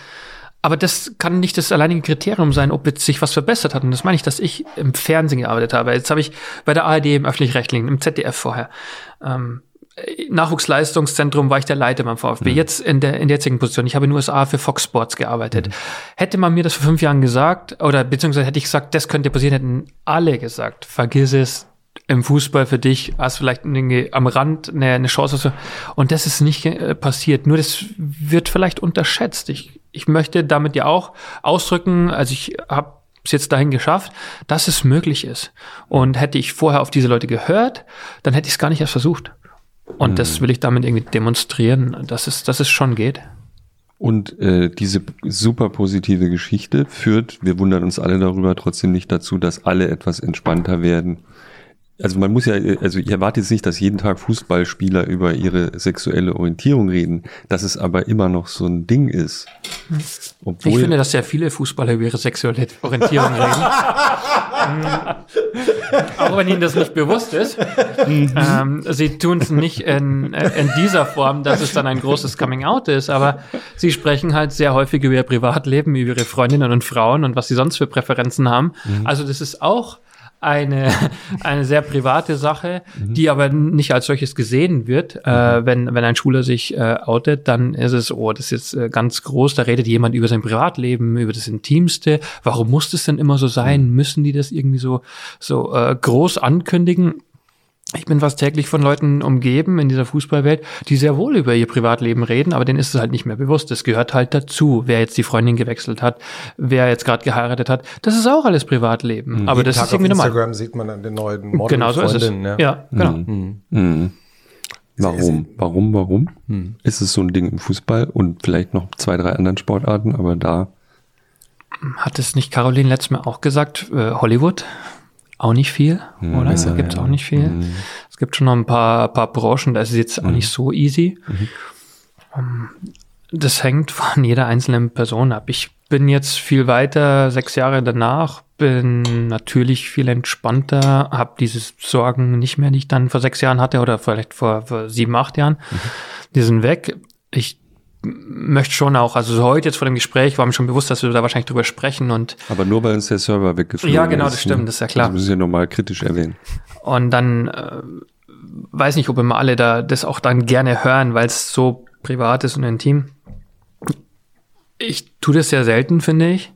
aber das kann nicht das alleinige Kriterium sein, ob jetzt sich was verbessert hat. Und das meine ich, dass ich im Fernsehen gearbeitet habe. Jetzt habe ich bei der ARD im öffentlich-rechtlichen, im ZDF vorher. Ähm, Nachwuchsleistungszentrum war ich der Leiter beim VfB. Mhm. Jetzt in der, in der jetzigen Position. Ich habe in den USA für Fox Sports gearbeitet. Mhm. Hätte man mir das vor fünf Jahren gesagt, oder beziehungsweise hätte ich gesagt, das könnte passieren, hätten alle gesagt, vergiss es, im Fußball für dich hast vielleicht am Rand eine, eine Chance. Und das ist nicht äh, passiert. Nur das wird vielleicht unterschätzt. Ich, ich möchte damit ja auch ausdrücken, also ich habe es jetzt dahin geschafft, dass es möglich ist. Und hätte ich vorher auf diese Leute gehört, dann hätte ich es gar nicht erst versucht. Und mhm. das will ich damit irgendwie demonstrieren, dass es, dass es schon geht. Und äh, diese super positive Geschichte führt, wir wundern uns alle darüber, trotzdem nicht dazu, dass alle etwas entspannter werden also man muss ja, also ich erwarte jetzt nicht, dass jeden Tag Fußballspieler über ihre sexuelle Orientierung reden, dass es aber immer noch so ein Ding ist. Obwohl, ich finde, dass sehr viele Fußballer über ihre sexuelle Orientierung reden. Auch wenn ihnen das nicht bewusst ist. Mhm. ähm, sie tun es nicht in, in dieser Form, dass es dann ein großes Coming-out ist, aber sie sprechen halt sehr häufig über ihr Privatleben, über ihre Freundinnen und Frauen und was sie sonst für Präferenzen haben. Mhm. Also das ist auch eine, eine sehr private Sache, mhm. die aber nicht als solches gesehen wird. Äh, mhm. Äh, wenn, wenn ein Schüler sich äh, outet, dann ist es, oh, das ist jetzt äh, ganz groß, da redet jemand über sein Privatleben, über das Intimste. Warum muss das denn immer so sein? Mhm. Müssen die das irgendwie so, so äh, groß ankündigen? Ich bin fast täglich von Leuten umgeben in dieser Fußballwelt, die sehr wohl über ihr Privatleben reden, aber denen ist es halt nicht mehr bewusst. Das gehört halt dazu, wer jetzt die Freundin gewechselt hat, wer jetzt gerade geheiratet hat. Das ist auch alles Privatleben. Mhm. Aber das Tag ist irgendwie normal. Instagram sieht man dann den neuen Model Genau so ist es. Ja, ja genau. Mhm. Mhm. Warum? Warum, warum? Hm. Ist es so ein Ding im Fußball und vielleicht noch zwei, drei anderen Sportarten, aber da. Hat es nicht Caroline letztes Mal auch gesagt? Äh, Hollywood? Auch nicht viel, hm, oder? Da gibt es ja. auch nicht viel. Hm. Es gibt schon noch ein paar, paar Branchen, da ist es jetzt auch hm. nicht so easy. Mhm. Ähm, das hängt von jeder einzelnen Person ab. Ich bin jetzt viel weiter, sechs Jahre danach, bin natürlich viel entspannter, habe diese Sorgen nicht mehr, die ich dann vor sechs Jahren hatte oder vielleicht vor, vor sieben, acht Jahren. Mhm. Die sind weg. Ich möchte schon auch, also heute jetzt vor dem Gespräch war mir schon bewusst, dass wir da wahrscheinlich drüber sprechen und. Aber nur weil uns der Server weggeflogen ist. Ja, genau, das ist, stimmt, ne? das ist ja klar. Das müssen wir nochmal kritisch erwähnen. Und dann äh, weiß nicht, ob immer alle da das auch dann gerne hören, weil es so privat ist und intim. Ich tue das sehr selten, finde ich.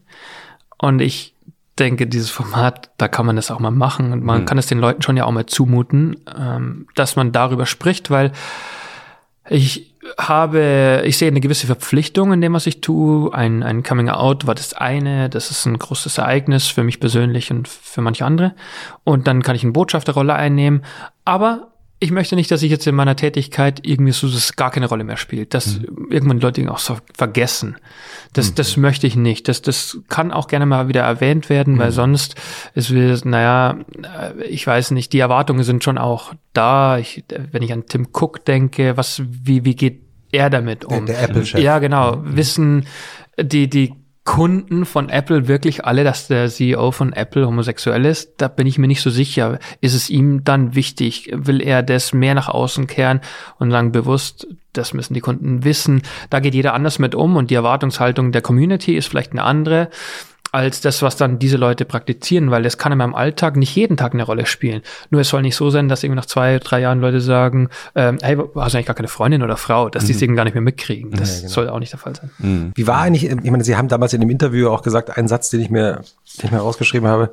Und ich denke, dieses Format, da kann man das auch mal machen und man mhm. kann es den Leuten schon ja auch mal zumuten, ähm, dass man darüber spricht, weil ich habe, ich sehe eine gewisse Verpflichtung in dem, was ich tue. Ein, ein Coming Out war das eine, das ist ein großes Ereignis für mich persönlich und für manche andere. Und dann kann ich eine Botschafterrolle einnehmen. Aber ich möchte nicht, dass ich jetzt in meiner Tätigkeit irgendwie so das gar keine Rolle mehr spielt, dass mhm. irgendwann Leute auch so vergessen. Das, mhm. das möchte ich nicht. Das, das kann auch gerne mal wieder erwähnt werden, mhm. weil sonst ist es, naja, ich weiß nicht, die Erwartungen sind schon auch da. Ich, wenn ich an Tim Cook denke, was, wie, wie geht er damit um? Der, der Apple-Chef. Ja, genau. Mhm. Wissen die, die Kunden von Apple wirklich alle, dass der CEO von Apple homosexuell ist? Da bin ich mir nicht so sicher. Ist es ihm dann wichtig? Will er das mehr nach außen kehren und sagen bewusst, das müssen die Kunden wissen? Da geht jeder anders mit um und die Erwartungshaltung der Community ist vielleicht eine andere als das, was dann diese Leute praktizieren, weil das kann in meinem Alltag nicht jeden Tag eine Rolle spielen. Nur es soll nicht so sein, dass irgendwie nach zwei, drei Jahren Leute sagen, ähm, hey, hast du eigentlich gar keine Freundin oder Frau, dass mhm. die es eben gar nicht mehr mitkriegen. Das ja, genau. soll auch nicht der Fall sein. Mhm. Wie war eigentlich, ich meine, Sie haben damals in dem Interview auch gesagt, einen Satz, den ich mir, den ich mir rausgeschrieben habe,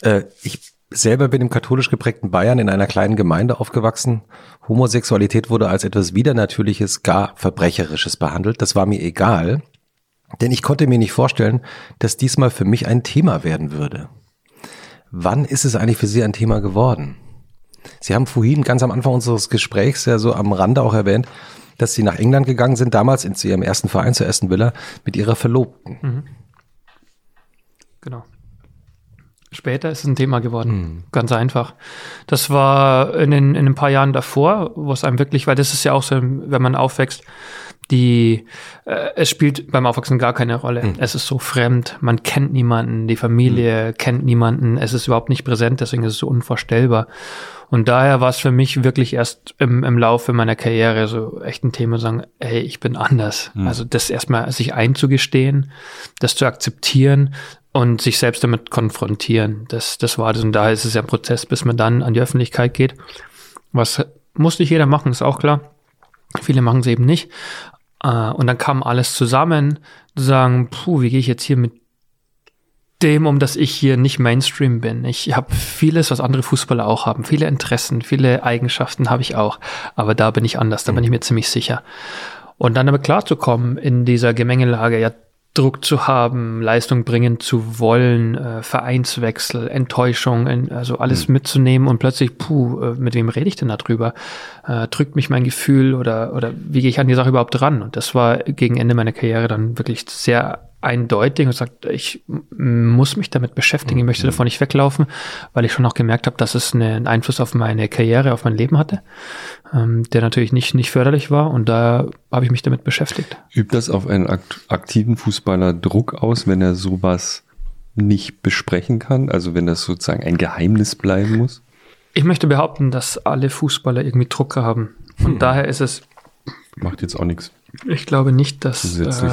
äh, ich selber bin im katholisch geprägten Bayern in einer kleinen Gemeinde aufgewachsen. Homosexualität wurde als etwas Widernatürliches, gar Verbrecherisches behandelt. Das war mir egal. Denn ich konnte mir nicht vorstellen, dass diesmal für mich ein Thema werden würde. Wann ist es eigentlich für Sie ein Thema geworden? Sie haben vorhin ganz am Anfang unseres Gesprächs ja so am Rande auch erwähnt, dass Sie nach England gegangen sind, damals in Ihrem ersten Verein, zur Aston Villa, mit Ihrer Verlobten. Mhm. Genau. Später ist es ein Thema geworden. Mhm. Ganz einfach. Das war in, den, in ein paar Jahren davor, wo es einem wirklich, weil das ist ja auch so, wenn man aufwächst, die, äh, es spielt beim Aufwachsen gar keine Rolle. Mhm. Es ist so fremd, man kennt niemanden, die Familie mhm. kennt niemanden, es ist überhaupt nicht präsent, deswegen ist es so unvorstellbar. Und daher war es für mich wirklich erst im, im Laufe meiner Karriere so echt ein Thema, sagen, hey, ich bin anders. Mhm. Also das erstmal sich einzugestehen, das zu akzeptieren und sich selbst damit konfrontieren. Das, das war das. Und daher ist es ja ein Prozess, bis man dann an die Öffentlichkeit geht. Was muss nicht jeder machen, ist auch klar. Viele machen es eben nicht. Äh, und dann kam alles zusammen, sagen, puh, wie gehe ich jetzt hier mit dem um, dass ich hier nicht Mainstream bin. Ich habe vieles, was andere Fußballer auch haben. Viele Interessen, viele Eigenschaften habe ich auch. Aber da bin ich anders, da bin ich mir ziemlich sicher. Und dann aber klarzukommen in dieser Gemengelage, ja, Druck zu haben, Leistung bringen zu wollen, äh, Vereinswechsel, Enttäuschung, also alles mhm. mitzunehmen und plötzlich, puh, äh, mit wem rede ich denn darüber? Äh, drückt mich mein Gefühl oder, oder wie gehe ich an die Sache überhaupt ran? Und das war gegen Ende meiner Karriere dann wirklich sehr eindeutig und sagt, ich muss mich damit beschäftigen, ich möchte mhm. davon nicht weglaufen, weil ich schon auch gemerkt habe, dass es einen Einfluss auf meine Karriere, auf mein Leben hatte, ähm, der natürlich nicht, nicht förderlich war und da habe ich mich damit beschäftigt. Übt das auf einen aktiven Fußballer Druck aus, wenn er sowas nicht besprechen kann? Also wenn das sozusagen ein Geheimnis bleiben muss? Ich möchte behaupten, dass alle Fußballer irgendwie Druck haben und hm. daher ist es... Macht jetzt auch nichts. Ich glaube nicht, dass... Äh,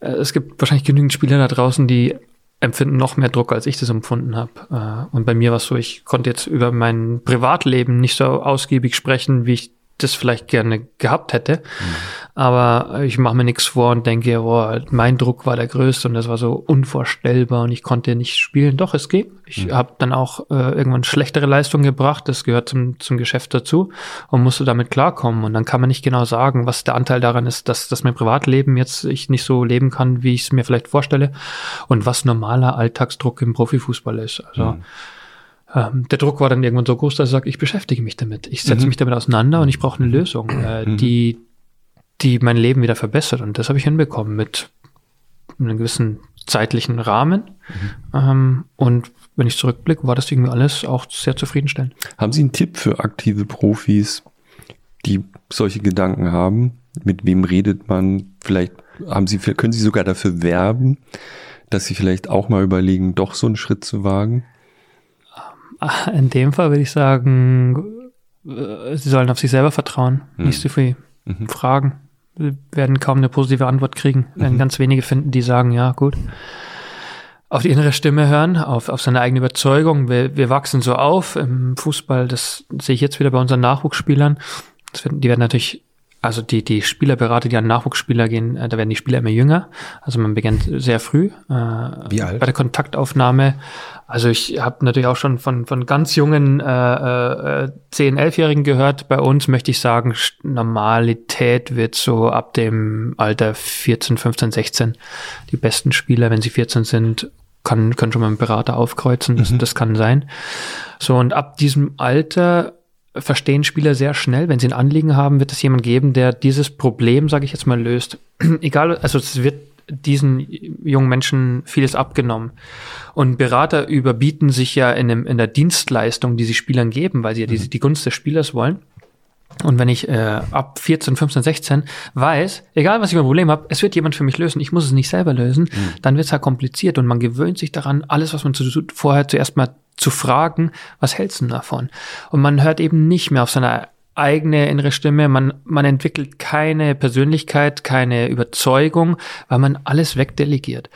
äh, es gibt wahrscheinlich genügend Spieler da draußen, die empfinden noch mehr Druck, als ich das empfunden habe. Äh, und bei mir war es so, ich konnte jetzt über mein Privatleben nicht so ausgiebig sprechen, wie ich das vielleicht gerne gehabt hätte. Mhm. Aber ich mache mir nichts vor und denke, boah, mein Druck war der größte und das war so unvorstellbar und ich konnte nicht spielen. Doch, es geht. Ich mhm. habe dann auch äh, irgendwann schlechtere Leistungen gebracht. Das gehört zum, zum Geschäft dazu und musste damit klarkommen. Und dann kann man nicht genau sagen, was der Anteil daran ist, dass, dass mein Privatleben jetzt ich nicht so leben kann, wie ich es mir vielleicht vorstelle und was normaler Alltagsdruck im Profifußball ist. Also mhm ähm, der Druck war dann irgendwann so groß, dass ich sage, ich beschäftige mich damit. Ich setze mhm. mich damit auseinander und ich brauche eine Lösung, äh, mhm. die, die mein Leben wieder verbessert. Und das habe ich hinbekommen mit einem gewissen zeitlichen Rahmen. Mhm. Ähm, und wenn ich zurückblicke, war das irgendwie alles auch sehr zufriedenstellend. Haben Sie einen Tipp für aktive Profis, die solche Gedanken haben? Mit wem redet man? Vielleicht haben Sie, können Sie sogar dafür werben, dass Sie vielleicht auch mal überlegen, doch so einen Schritt zu wagen? In dem Fall würde ich sagen, äh, Sie sollen auf sich selber vertrauen, hm. nicht so viel mhm. fragen. Sie werden kaum eine positive Antwort kriegen. Werden mhm. ganz wenige finden, die sagen, ja, gut. Auf die innere Stimme hören, auf, auf seine eigene Überzeugung. Wir, wir wachsen so auf im Fußball, das sehe ich jetzt wieder bei unseren Nachwuchsspielern. Wird, die werden natürlich also die, die Spielerberater, die an Nachwuchsspieler gehen, äh, da werden die Spieler immer jünger. Also man beginnt sehr früh. Äh, Wie alt? Bei der Kontaktaufnahme. Also ich habe natürlich auch schon von, von ganz jungen äh, äh, 10-, 11-Jährigen gehört. Bei uns möchte ich sagen, Normalität wird so ab dem Alter 14, 15, 16. Die besten Spieler, wenn sie 14 sind, kann, können schon mal einen Berater aufkreuzen. Das, mhm. das kann sein. So, und ab diesem Alter verstehen Spieler sehr schnell. Wenn sie ein Anliegen haben, wird es jemand geben, der dieses Problem, sage ich jetzt mal, löst. Egal, also es wird diesen jungen Menschen vieles abgenommen. Und Berater überbieten sich ja in, dem, in der Dienstleistung, die sie Spielern geben, weil sie ja die, mhm. die Gunst des Spielers wollen. Und wenn ich äh, ab 14, 15, 16 weiß, egal was ich für ein Problem habe, es wird jemand für mich lösen, ich muss es nicht selber lösen, mhm. dann wird es halt kompliziert und man gewöhnt sich daran, alles, was man zu, vorher zuerst mal zu fragen, was hältst du davon? Und man hört eben nicht mehr auf seine eigene innere Stimme, man, man entwickelt keine Persönlichkeit, keine Überzeugung, weil man alles wegdelegiert.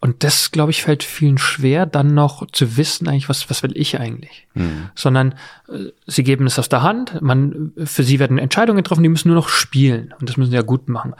Und das, glaube ich, fällt vielen schwer, dann noch zu wissen, eigentlich, was, was will ich eigentlich? Mhm. Sondern äh, sie geben es aus der Hand, man, für sie werden Entscheidungen getroffen, die müssen nur noch spielen. Und das müssen sie ja gut machen.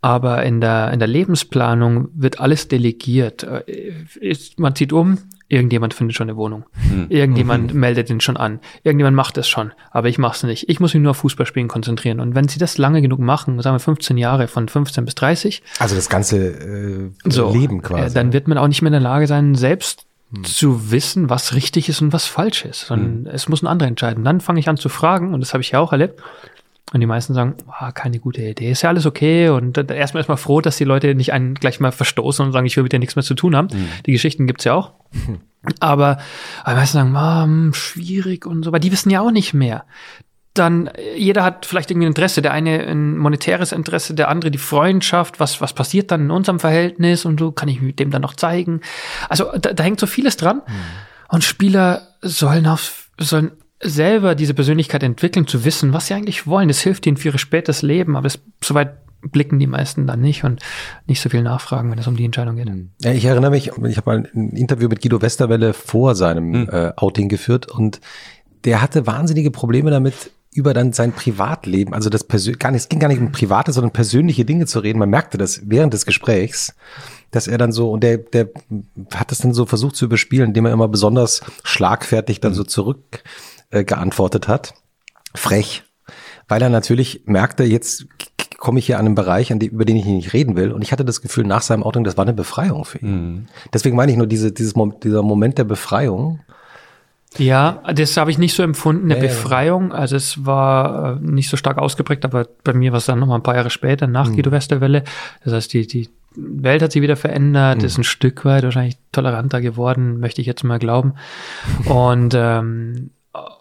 Aber in der, in der Lebensplanung wird alles delegiert. Äh, man zieht um, Irgendjemand findet schon eine Wohnung. Hm. Irgendjemand mhm. meldet ihn schon an. Irgendjemand macht es schon. Aber ich mache es nicht. Ich muss mich nur auf Fußballspielen konzentrieren. Und wenn sie das lange genug machen, sagen wir 15 Jahre, von 15 bis 30. Also das ganze äh, so, Leben quasi. Äh, dann wird man auch nicht mehr in der Lage sein, selbst hm. zu wissen, was richtig ist und was falsch ist. Sondern hm. es muss ein anderer entscheiden. Dann fange ich an zu fragen, und das habe ich ja auch erlebt. Und die meisten sagen, oh, keine gute Idee, ist ja alles okay. Und erstmal erstmal froh, dass die Leute nicht einen gleich mal verstoßen und sagen, ich will mit dir nichts mehr zu tun haben. Mhm. Die Geschichten gibt's ja auch. Mhm. Aber, die meisten sagen, oh, schwierig und so, weil die wissen ja auch nicht mehr. Dann, jeder hat vielleicht irgendwie ein Interesse, der eine ein monetäres Interesse, der andere die Freundschaft, was, was passiert dann in unserem Verhältnis und so, kann ich mit dem dann noch zeigen. Also da, da hängt so vieles dran. Mhm. Und Spieler sollen auf, sollen selber diese Persönlichkeit entwickeln, zu wissen, was sie eigentlich wollen. Das hilft ihnen für ihr spätes Leben, aber das, soweit blicken die meisten dann nicht und nicht so viel nachfragen, wenn es um die Entscheidung geht. Ja, ich erinnere mich, ich habe mal ein Interview mit Guido Westerwelle vor seinem mhm. äh, Outing geführt und der hatte wahnsinnige Probleme damit, über dann sein Privatleben, also das Persön gar nicht, es ging gar nicht um private, sondern persönliche Dinge zu reden. Man merkte das während des Gesprächs, dass er dann so, und der, der hat das dann so versucht zu überspielen, indem er immer besonders schlagfertig dann mhm. so zurück äh, geantwortet hat. Frech. Weil er natürlich merkte, jetzt komme ich hier an einen Bereich, an die, über den ich nicht reden will. Und ich hatte das Gefühl, nach seinem Outing, das war eine Befreiung für ihn. Mhm. Deswegen meine ich nur, diese, dieses, dieser Moment der Befreiung. Ja, das habe ich nicht so empfunden, eine ja, Befreiung. Also es war äh, nicht so stark ausgeprägt, aber bei mir war es dann noch mal ein paar Jahre später, nach mhm. Guido Westerwelle. Das heißt, die, die Welt hat sich wieder verändert, mhm. ist ein Stück weit wahrscheinlich toleranter geworden, möchte ich jetzt mal glauben. Und ähm,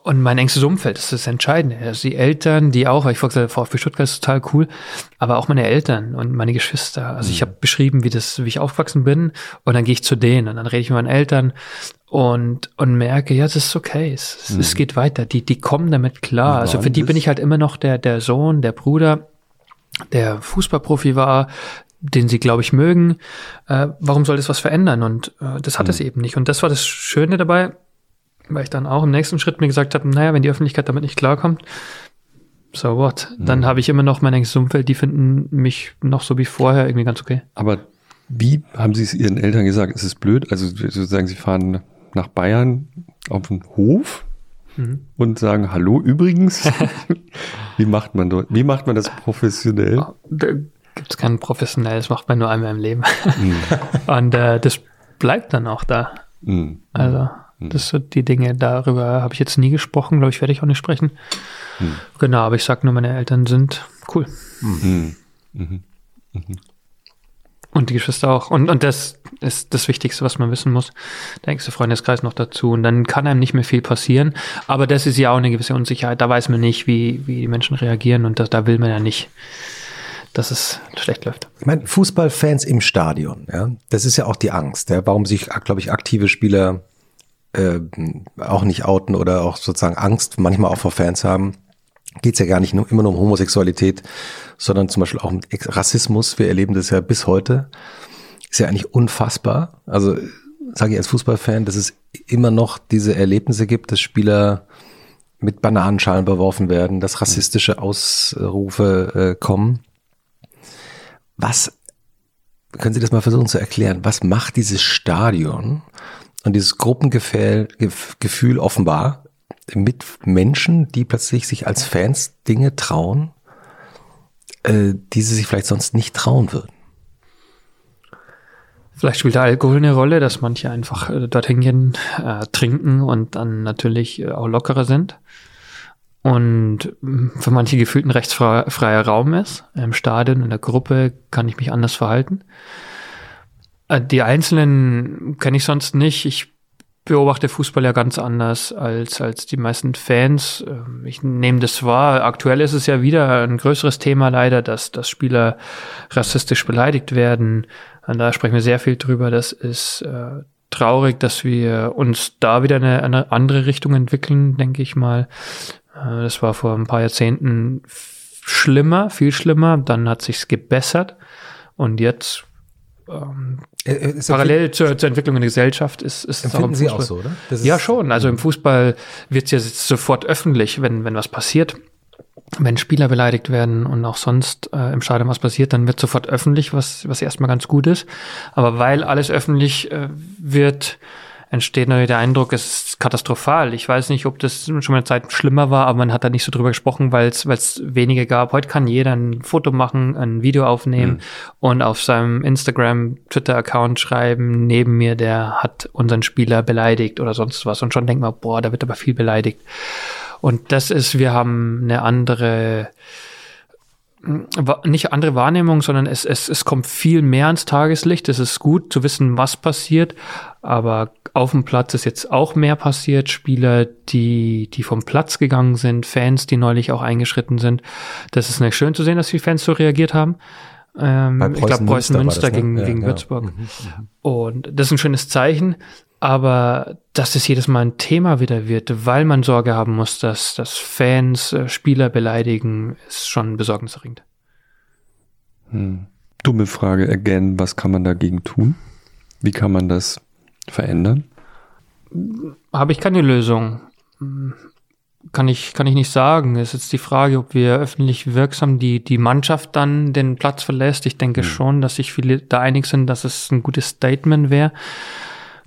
und mein engstes Umfeld, das ist das Entscheidende. Also die Eltern, die auch, weil ich vorher gesagt VfB Stuttgart ist total cool, aber auch meine Eltern und meine Geschwister. Also mhm. ich habe beschrieben, wie das, wie ich aufgewachsen bin, und dann gehe ich zu denen und dann rede ich mit meinen Eltern und und merke, ja, das ist okay, es, mhm. es geht weiter. Die die kommen damit klar. Also für die bin ich halt immer noch der der Sohn, der Bruder, der Fußballprofi war, den sie, glaube ich, mögen. Äh, warum soll das was verändern? Und äh, das hat mhm. es eben nicht. Und das war das Schöne dabei weil ich dann auch im nächsten Schritt mir gesagt habe, naja, wenn die Öffentlichkeit damit nicht klarkommt, so what? Dann mhm. habe ich immer noch mein engstes Umfeld, die finden mich noch so wie vorher irgendwie ganz okay. Aber wie haben Sie es Ihren Eltern gesagt? Ist es blöd? Also sozusagen, Sie fahren nach Bayern auf den Hof mhm. und sagen, hallo übrigens. wie macht man dort? Wie macht man das professionell? Oh, da gibt es kein professionell, das macht man nur einmal im Leben. Mhm. und äh, das bleibt dann auch da. Mhm. Also. Das sind die Dinge, darüber habe ich jetzt nie gesprochen, glaube ich, werde ich auch nicht sprechen. Hm. Genau, aber ich sage nur, meine Eltern sind cool. Mhm. Mhm. Mhm. Und die Geschwister auch. Und, und das ist das Wichtigste, was man wissen muss. Der engste Freundeskreis noch dazu. Und dann kann einem nicht mehr viel passieren. Aber das ist ja auch eine gewisse Unsicherheit. Da weiß man nicht, wie, wie die Menschen reagieren. Und das, da will man ja nicht, dass es schlecht läuft. Ich meine, Fußballfans im Stadion, ja, das ist ja auch die Angst, ja, warum sich, glaube ich, aktive Spieler äh, auch nicht outen oder auch sozusagen Angst manchmal auch vor Fans haben geht es ja gar nicht nur, immer nur um Homosexualität, sondern zum Beispiel auch um Rassismus. Wir erleben das ja bis heute. Ist ja eigentlich unfassbar. Also sage ich als Fußballfan, dass es immer noch diese Erlebnisse gibt, dass Spieler mit Bananenschalen beworfen werden, dass rassistische Ausrufe äh, kommen. Was, können Sie das mal versuchen zu erklären, was macht dieses Stadion und dieses Gruppengefühl offenbar mit Menschen, die plötzlich sich als Fans Dinge trauen, äh, die sie sich vielleicht sonst nicht trauen würden. Vielleicht spielt der Alkohol eine Rolle, dass manche einfach äh, dorthin gehen, äh, trinken und dann natürlich äh, auch lockerer sind. Und mm, für manche gefühlt ein rechtsfreier Raum ist. Im Stadion, in der Gruppe kann ich mich anders verhalten. Äh, die Einzelnen kenne ich sonst nicht. Ich beobachte Fußball ja ganz anders als, als die meisten Fans. Ähm, ich nehme das wahr. Aktuell ist es ja wieder ein größeres Thema leider, dass, dass Spieler rassistisch beleidigt werden. Und da sprechen wir sehr viel drüber. Das ist äh, traurig, dass wir uns da wieder eine, eine andere Richtung entwickeln, denke ich mal. Äh, das war vor ein paar Jahrzehnten schlimmer, viel schlimmer. Dann hat sich's gebessert. Und jetzt ähm, äh, äh, parallel zur, zur, Entwicklung in der Gesellschaft ist, ist es auch im Fußball. Sie auch so, oder? ja, schon. Also im Fußball wird es ja sofort öffentlich, wenn, wenn was passiert. Wenn Spieler beleidigt werden und auch sonst äh, im Stadion was passiert, dann wird sofort öffentlich, was, was erstmal ganz gut ist. Aber weil alles öffentlich äh, wird, entsteht natürlich der Eindruck, es ist katastrophal. Ich weiß nicht, ob das schon mal eine Zeit schlimmer war, aber man hat da nicht so drüber gesprochen, weil es weniger gab. Heute kann jeder ein Foto machen, ein Video aufnehmen mhm. und auf seinem Instagram, Twitter-Account schreiben, neben mir, der hat unseren Spieler beleidigt oder sonst was. Und schon denkt man, boah, da wird aber viel beleidigt. Und das ist, wir haben eine andere nicht andere Wahrnehmung, sondern es, es, es kommt viel mehr ans Tageslicht. Es ist gut zu wissen, was passiert, aber auf dem Platz ist jetzt auch mehr passiert. Spieler, die, die vom Platz gegangen sind, Fans, die neulich auch eingeschritten sind. Das ist nicht schön zu sehen, dass die Fans so reagiert haben. Ähm, ich glaube, Preußen Münster, das, ne? gegen, ja, gegen ja. Würzburg. Mhm, mhm, Und das ist ein schönes Zeichen. Aber dass es jedes Mal ein Thema wieder wird, weil man Sorge haben muss, dass, dass Fans äh, Spieler beleidigen, ist schon besorgniserregend. Hm. Dumme Frage again, was kann man dagegen tun? Wie kann man das verändern? Habe ich keine Lösung. Kann ich, kann ich nicht sagen. Es ist jetzt die Frage, ob wir öffentlich wirksam die, die Mannschaft dann den Platz verlässt. Ich denke hm. schon, dass sich viele da einig sind, dass es ein gutes Statement wäre.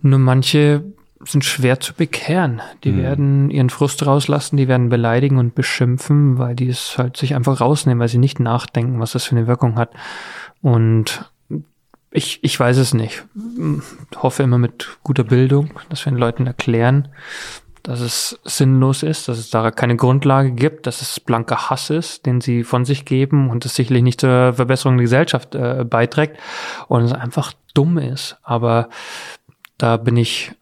Nur manche sind schwer zu bekehren. Die mhm. werden ihren Frust rauslassen, die werden beleidigen und beschimpfen, weil die es halt sich einfach rausnehmen, weil sie nicht nachdenken, was das für eine Wirkung hat. Und ich, ich weiß es nicht. Ich hoffe immer mit guter Bildung, dass wir den Leuten erklären, dass es sinnlos ist, dass es da keine Grundlage gibt, dass es blanker Hass ist, den sie von sich geben und es sicherlich nicht zur Verbesserung der Gesellschaft äh, beiträgt und es einfach dumm ist. Aber da bin ich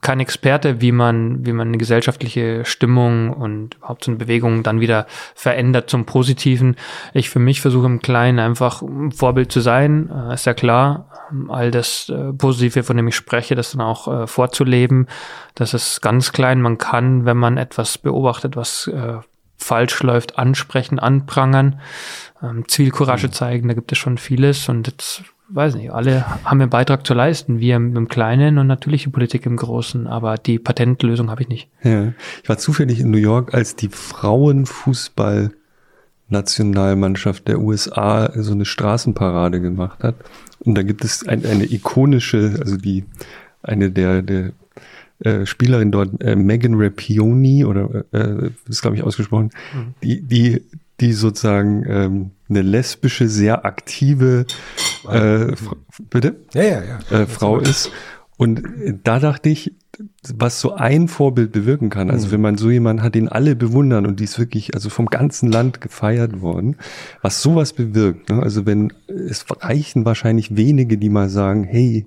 kein Experte, wie man, wie man eine gesellschaftliche Stimmung und überhaupt so eine Bewegung dann wieder verändert zum Positiven. Ich für mich versuche im Kleinen einfach ein Vorbild zu sein, äh, ist ja klar. All das äh, Positive, von dem ich spreche, das dann auch äh, vorzuleben. Das ist ganz klein. Man kann, wenn man etwas beobachtet, was äh, falsch läuft, ansprechen, anprangern, ähm, Zivilcourage mhm. zeigen. Da gibt es schon vieles und jetzt weiß nicht, alle haben einen Beitrag zu leisten, wir im Kleinen und natürlich die Politik im Großen, aber die Patentlösung habe ich nicht. Ja, ich war zufällig in New York, als die Frauenfußball Nationalmannschaft der USA so eine Straßenparade gemacht hat. Und da gibt es ein, eine ikonische, also die, eine der, der äh, Spielerin dort, äh, Megan Rapioni, oder äh, ist glaube ich ausgesprochen, mhm. die, die, die sozusagen ähm, eine lesbische, sehr aktive äh, bitte? Ja, ja, ja. Äh, Frau ist. Und da dachte ich, was so ein Vorbild bewirken kann. Also mhm. wenn man so jemanden hat, den alle bewundern und die ist wirklich also vom ganzen Land gefeiert worden, was sowas bewirkt. Ne? Also wenn es reichen wahrscheinlich wenige, die mal sagen, hey,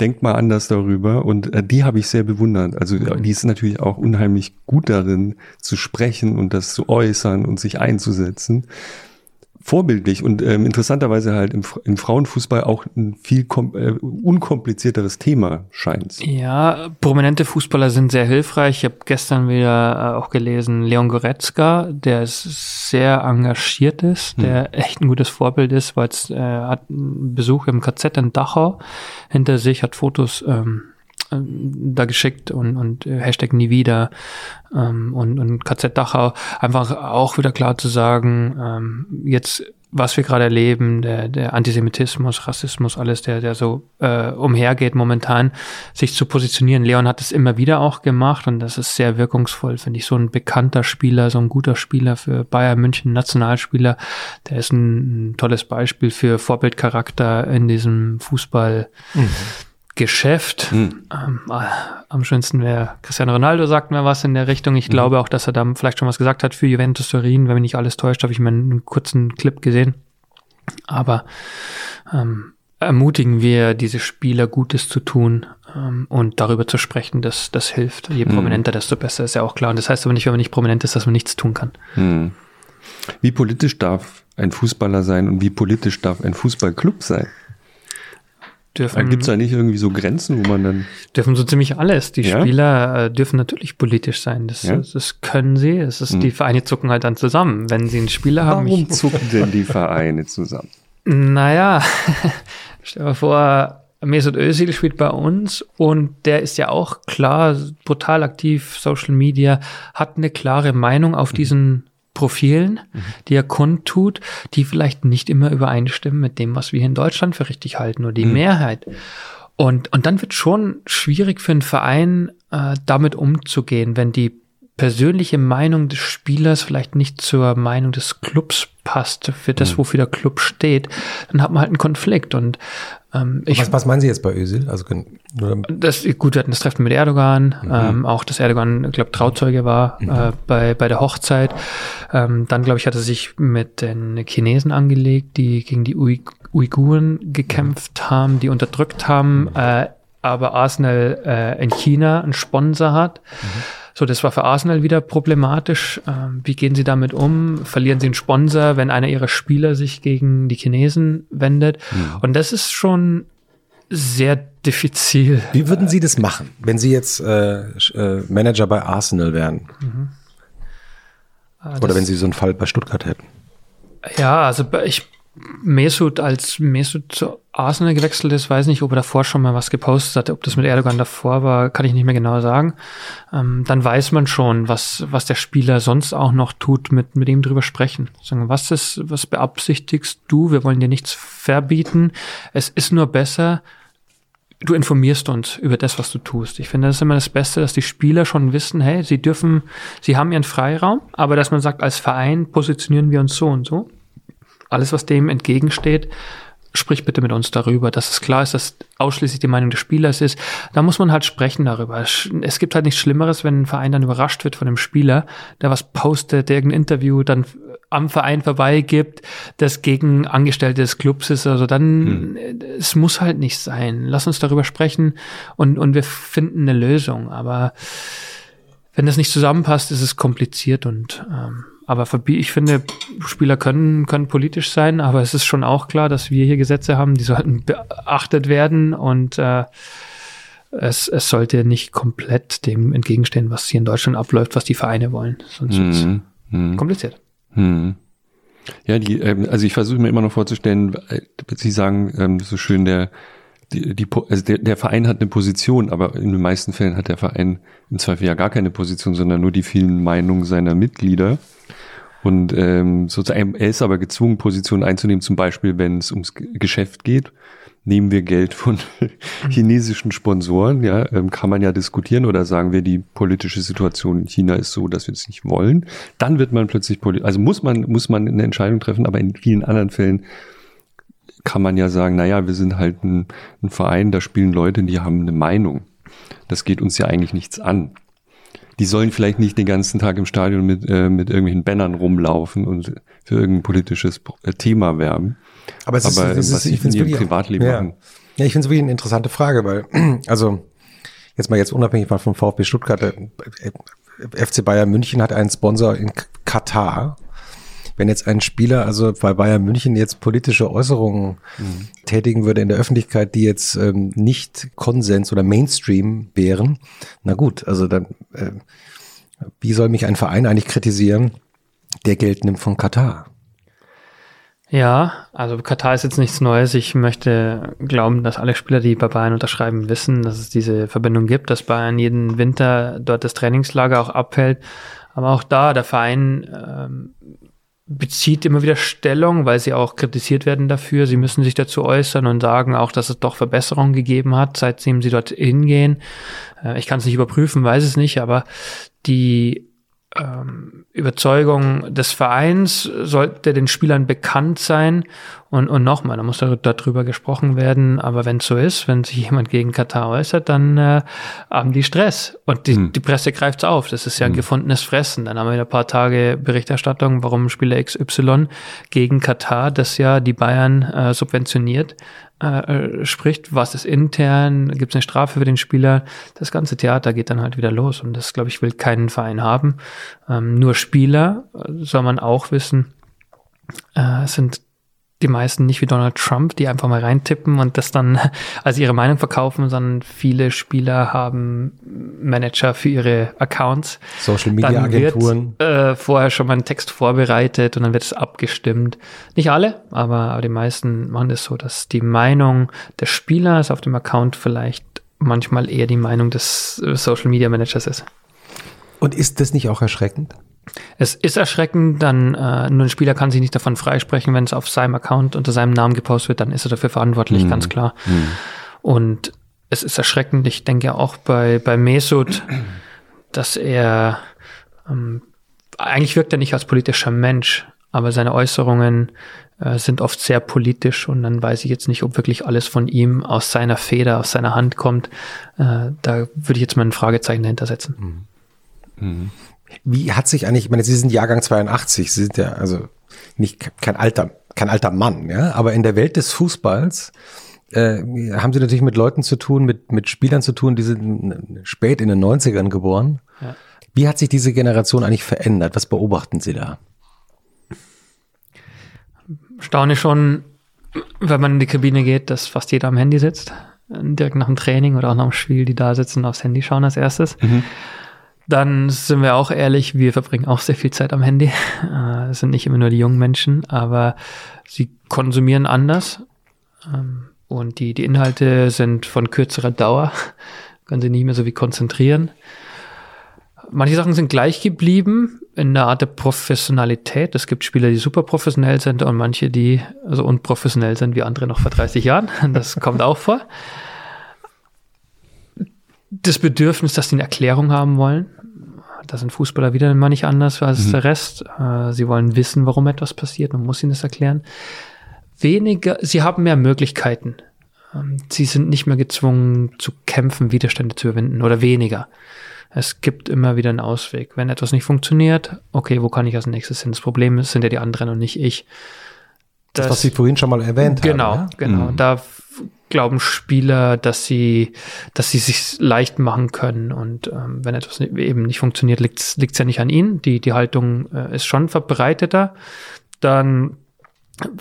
denk mal anders darüber. Und äh, die habe ich sehr bewundert. Also mhm. die ist natürlich auch unheimlich gut darin zu sprechen und das zu äußern und sich einzusetzen vorbildlich und ähm, interessanterweise halt im, im, Frauenfußball auch ein viel äh, unkomplizierteres Thema scheint. Ja, prominente Fußballer sind sehr hilfreich. Ich habe gestern wieder äh, auch gelesen, Leon Goretzka, der sehr engagiert ist, hm. der hm. echt ein gutes Vorbild ist, weil es äh, hat einen Besuch im KZ in Dachau hinter sich, hat Fotos ähm, da geschickt und, und äh, Hashtag nie wieder ähm, und, und KZ Dachau, einfach auch wieder klar zu sagen, ähm, jetzt was wir gerade erleben, der, der Antisemitismus, Rassismus, alles, der, der so äh, umhergeht momentan, sich zu positionieren. Leon hat es immer wieder auch gemacht und das ist sehr wirkungsvoll, finde ich. So ein bekannter Spieler, so ein guter Spieler für Bayern München, Nationalspieler, der ist ein, ein tolles Beispiel für Vorbildcharakter in diesem Fußball. Mhm. Geschäft. Hm. Ähm, äh, am schönsten wäre Cristiano Ronaldo, sagt mir was in der Richtung. Ich mhm. glaube auch, dass er da vielleicht schon was gesagt hat für Juventus Turin. Wenn mich nicht alles täuscht, habe ich mal einen kurzen Clip gesehen. Aber ähm, ermutigen wir diese Spieler Gutes zu tun ähm, und darüber zu sprechen, dass das hilft. Je hm. prominenter, desto besser ist ja auch klar. Und das heißt aber nicht, wenn man nicht prominent ist, dass man nichts tun kann. Hm. Wie politisch darf ein Fußballer sein und wie politisch darf ein Fußballclub sein? Dürfen. Gibt es da nicht irgendwie so Grenzen, wo man dann. Dürfen so ziemlich alles. Die ja? Spieler äh, dürfen natürlich politisch sein. Das, ja? das können sie. Es ist, hm. Die Vereine zucken halt dann zusammen. Wenn sie einen Spieler Warum haben. Warum zucken denn die Vereine zusammen? Naja, stell dir mal vor, Mesut Özil spielt bei uns und der ist ja auch klar, brutal aktiv, Social Media, hat eine klare Meinung auf mhm. diesen Profilen, mhm. die er kundtut, die vielleicht nicht immer übereinstimmen mit dem, was wir in Deutschland für richtig halten oder die mhm. Mehrheit. Und, und dann wird schon schwierig für einen Verein, äh, damit umzugehen, wenn die persönliche Meinung des Spielers vielleicht nicht zur Meinung des Clubs passt, für das, mhm. wofür der Club steht, dann hat man halt einen Konflikt. Und ähm, ich, was, was meinen Sie jetzt bei Özil? Also das, gut, wir hatten das Treffen mit Erdogan, mhm. ähm, auch dass Erdogan, ich glaube, Trauzeuge war mhm. äh, bei, bei der Hochzeit. Ähm, dann, glaube ich, hat er sich mit den Chinesen angelegt, die gegen die Ui Uiguren gekämpft mhm. haben, die unterdrückt haben, mhm. äh, aber Arsenal äh, in China einen Sponsor hat. So, das war für Arsenal wieder problematisch. Ähm, wie gehen sie damit um? Verlieren sie einen Sponsor, wenn einer ihrer Spieler sich gegen die Chinesen wendet? Mhm. Und das ist schon sehr diffizil. Wie würden Sie das machen, wenn Sie jetzt äh, äh, Manager bei Arsenal wären? Mhm. Oder wenn Sie so einen Fall bei Stuttgart hätten? Ja, also ich Mesut als Mesut zu Arsenal gewechselt ist, weiß nicht, ob er davor schon mal was gepostet hat, ob das mit Erdogan davor war, kann ich nicht mehr genau sagen. Ähm, dann weiß man schon, was, was der Spieler sonst auch noch tut, mit, mit ihm drüber sprechen. Sagen, was ist, was beabsichtigst du? Wir wollen dir nichts verbieten. Es ist nur besser, du informierst uns über das, was du tust. Ich finde, das ist immer das Beste, dass die Spieler schon wissen, hey, sie dürfen, sie haben ihren Freiraum, aber dass man sagt, als Verein positionieren wir uns so und so alles, was dem entgegensteht, sprich bitte mit uns darüber, dass es klar ist, dass ausschließlich die Meinung des Spielers ist. Da muss man halt sprechen darüber. Es gibt halt nichts Schlimmeres, wenn ein Verein dann überrascht wird von einem Spieler, der was postet, der irgendein Interview dann am Verein vorbeigibt, das gegen Angestellte des Clubs ist. Also dann, hm. es muss halt nicht sein. Lass uns darüber sprechen und, und wir finden eine Lösung. Aber wenn das nicht zusammenpasst, ist es kompliziert und ähm, aber ich finde, Spieler können, können politisch sein, aber es ist schon auch klar, dass wir hier Gesetze haben, die sollten beachtet werden und äh, es, es sollte nicht komplett dem entgegenstehen, was hier in Deutschland abläuft, was die Vereine wollen. Sonst mhm. wird mhm. kompliziert. Mhm. Ja, die, ähm, also ich versuche mir immer noch vorzustellen, äh, Sie sagen ähm, so schön, der, die, die, also der, der Verein hat eine Position, aber in den meisten Fällen hat der Verein im Zweifel ja gar keine Position, sondern nur die vielen Meinungen seiner Mitglieder. Und ähm, sozusagen, er ist aber gezwungen, Positionen einzunehmen, zum Beispiel, wenn es ums Geschäft geht. Nehmen wir Geld von chinesischen Sponsoren, ja, ähm, kann man ja diskutieren oder sagen wir, die politische Situation in China ist so, dass wir es nicht wollen. Dann wird man plötzlich, also muss man, muss man eine Entscheidung treffen, aber in vielen anderen Fällen kann man ja sagen, naja, wir sind halt ein, ein Verein, da spielen Leute, die haben eine Meinung. Das geht uns ja eigentlich nichts an die sollen vielleicht nicht den ganzen Tag im Stadion mit, äh, mit irgendwelchen Bannern rumlaufen und für irgendein politisches äh, Thema werben. Aber, es ist, Aber es was ist, sie in ihrem Privatleben ja. machen. Ja, ich finde es wirklich eine interessante Frage, weil, also, jetzt mal jetzt unabhängig mal vom VfB Stuttgart, äh, FC Bayern München hat einen Sponsor in Katar. Wenn jetzt ein Spieler, also bei Bayern München jetzt politische Äußerungen mhm. tätigen würde in der Öffentlichkeit, die jetzt ähm, nicht Konsens oder Mainstream wären, na gut, also dann, äh, wie soll mich ein Verein eigentlich kritisieren, der Geld nimmt von Katar? Ja, also Katar ist jetzt nichts Neues. Ich möchte glauben, dass alle Spieler, die bei Bayern unterschreiben, wissen, dass es diese Verbindung gibt, dass Bayern jeden Winter dort das Trainingslager auch abhält. Aber auch da, der Verein ähm, bezieht immer wieder Stellung, weil sie auch kritisiert werden dafür. Sie müssen sich dazu äußern und sagen auch, dass es doch Verbesserungen gegeben hat, seitdem sie dort hingehen. Äh, ich kann es nicht überprüfen, weiß es nicht, aber die ähm, Überzeugung des Vereins sollte den Spielern bekannt sein. Und, und nochmal, da muss darüber gesprochen werden. Aber wenn es so ist, wenn sich jemand gegen Katar äußert, dann äh, haben die Stress. Und die, hm. die Presse greift's auf. Das ist ja ein hm. gefundenes Fressen. Dann haben wir ein paar Tage Berichterstattung, warum Spieler XY gegen Katar, das ja die Bayern äh, subventioniert, äh, spricht, was ist intern, gibt es eine Strafe für den Spieler, das ganze Theater geht dann halt wieder los und das, glaube ich, will keinen Verein haben. Ähm, nur Spieler äh, soll man auch wissen, äh, sind die meisten nicht wie Donald Trump, die einfach mal reintippen und das dann als ihre Meinung verkaufen, sondern viele Spieler haben Manager für ihre Accounts. Social Media Agenturen. Wird, äh, vorher schon mal einen Text vorbereitet und dann wird es abgestimmt. Nicht alle, aber, aber die meisten machen das so, dass die Meinung des Spielers auf dem Account vielleicht manchmal eher die Meinung des Social Media Managers ist. Und ist das nicht auch erschreckend? Es ist erschreckend, dann äh, nur ein Spieler kann sich nicht davon freisprechen, wenn es auf seinem Account unter seinem Namen gepostet wird, dann ist er dafür verantwortlich, mhm. ganz klar. Mhm. Und es ist erschreckend, ich denke auch bei, bei Mesut, dass er ähm, eigentlich wirkt er nicht als politischer Mensch, aber seine Äußerungen äh, sind oft sehr politisch und dann weiß ich jetzt nicht, ob wirklich alles von ihm aus seiner Feder, aus seiner Hand kommt. Äh, da würde ich jetzt mal ein Fragezeichen dahinter setzen. Mhm. Wie hat sich eigentlich, ich meine, Sie sind Jahrgang 82, Sie sind ja also nicht kein alter, kein alter Mann, ja, aber in der Welt des Fußballs äh, haben Sie natürlich mit Leuten zu tun, mit, mit Spielern zu tun, die sind spät in den 90ern geboren. Ja. Wie hat sich diese Generation eigentlich verändert? Was beobachten Sie da? Staune schon, wenn man in die Kabine geht, dass fast jeder am Handy sitzt. Direkt nach dem Training oder auch nach dem Spiel, die da sitzen, aufs Handy schauen als erstes. Mhm. Dann sind wir auch ehrlich, wir verbringen auch sehr viel Zeit am Handy. Äh, es sind nicht immer nur die jungen Menschen, aber sie konsumieren anders. Ähm, und die, die Inhalte sind von kürzerer Dauer, können sie nicht mehr so wie konzentrieren. Manche Sachen sind gleich geblieben in der Art der Professionalität. Es gibt Spieler, die super professionell sind und manche, die so unprofessionell sind wie andere noch vor 30 Jahren. Das kommt auch vor. Das Bedürfnis, dass sie eine Erklärung haben wollen, da sind Fußballer wieder immer nicht anders als mhm. der Rest. Äh, sie wollen wissen, warum etwas passiert. Man muss ihnen das erklären. Weniger, sie haben mehr Möglichkeiten. Ähm, sie sind nicht mehr gezwungen zu kämpfen, Widerstände zu überwinden oder weniger. Es gibt immer wieder einen Ausweg. Wenn etwas nicht funktioniert, okay, wo kann ich als nächstes hin? Das Problem ist, sind ja die anderen und nicht ich. Das, das was Sie vorhin schon mal erwähnt genau, haben. Genau, genau. Mhm. Da glauben Spieler, dass sie, dass sie sich leicht machen können. Und ähm, wenn etwas eben nicht funktioniert, liegt es ja nicht an ihnen. Die, die Haltung äh, ist schon verbreiteter. Dann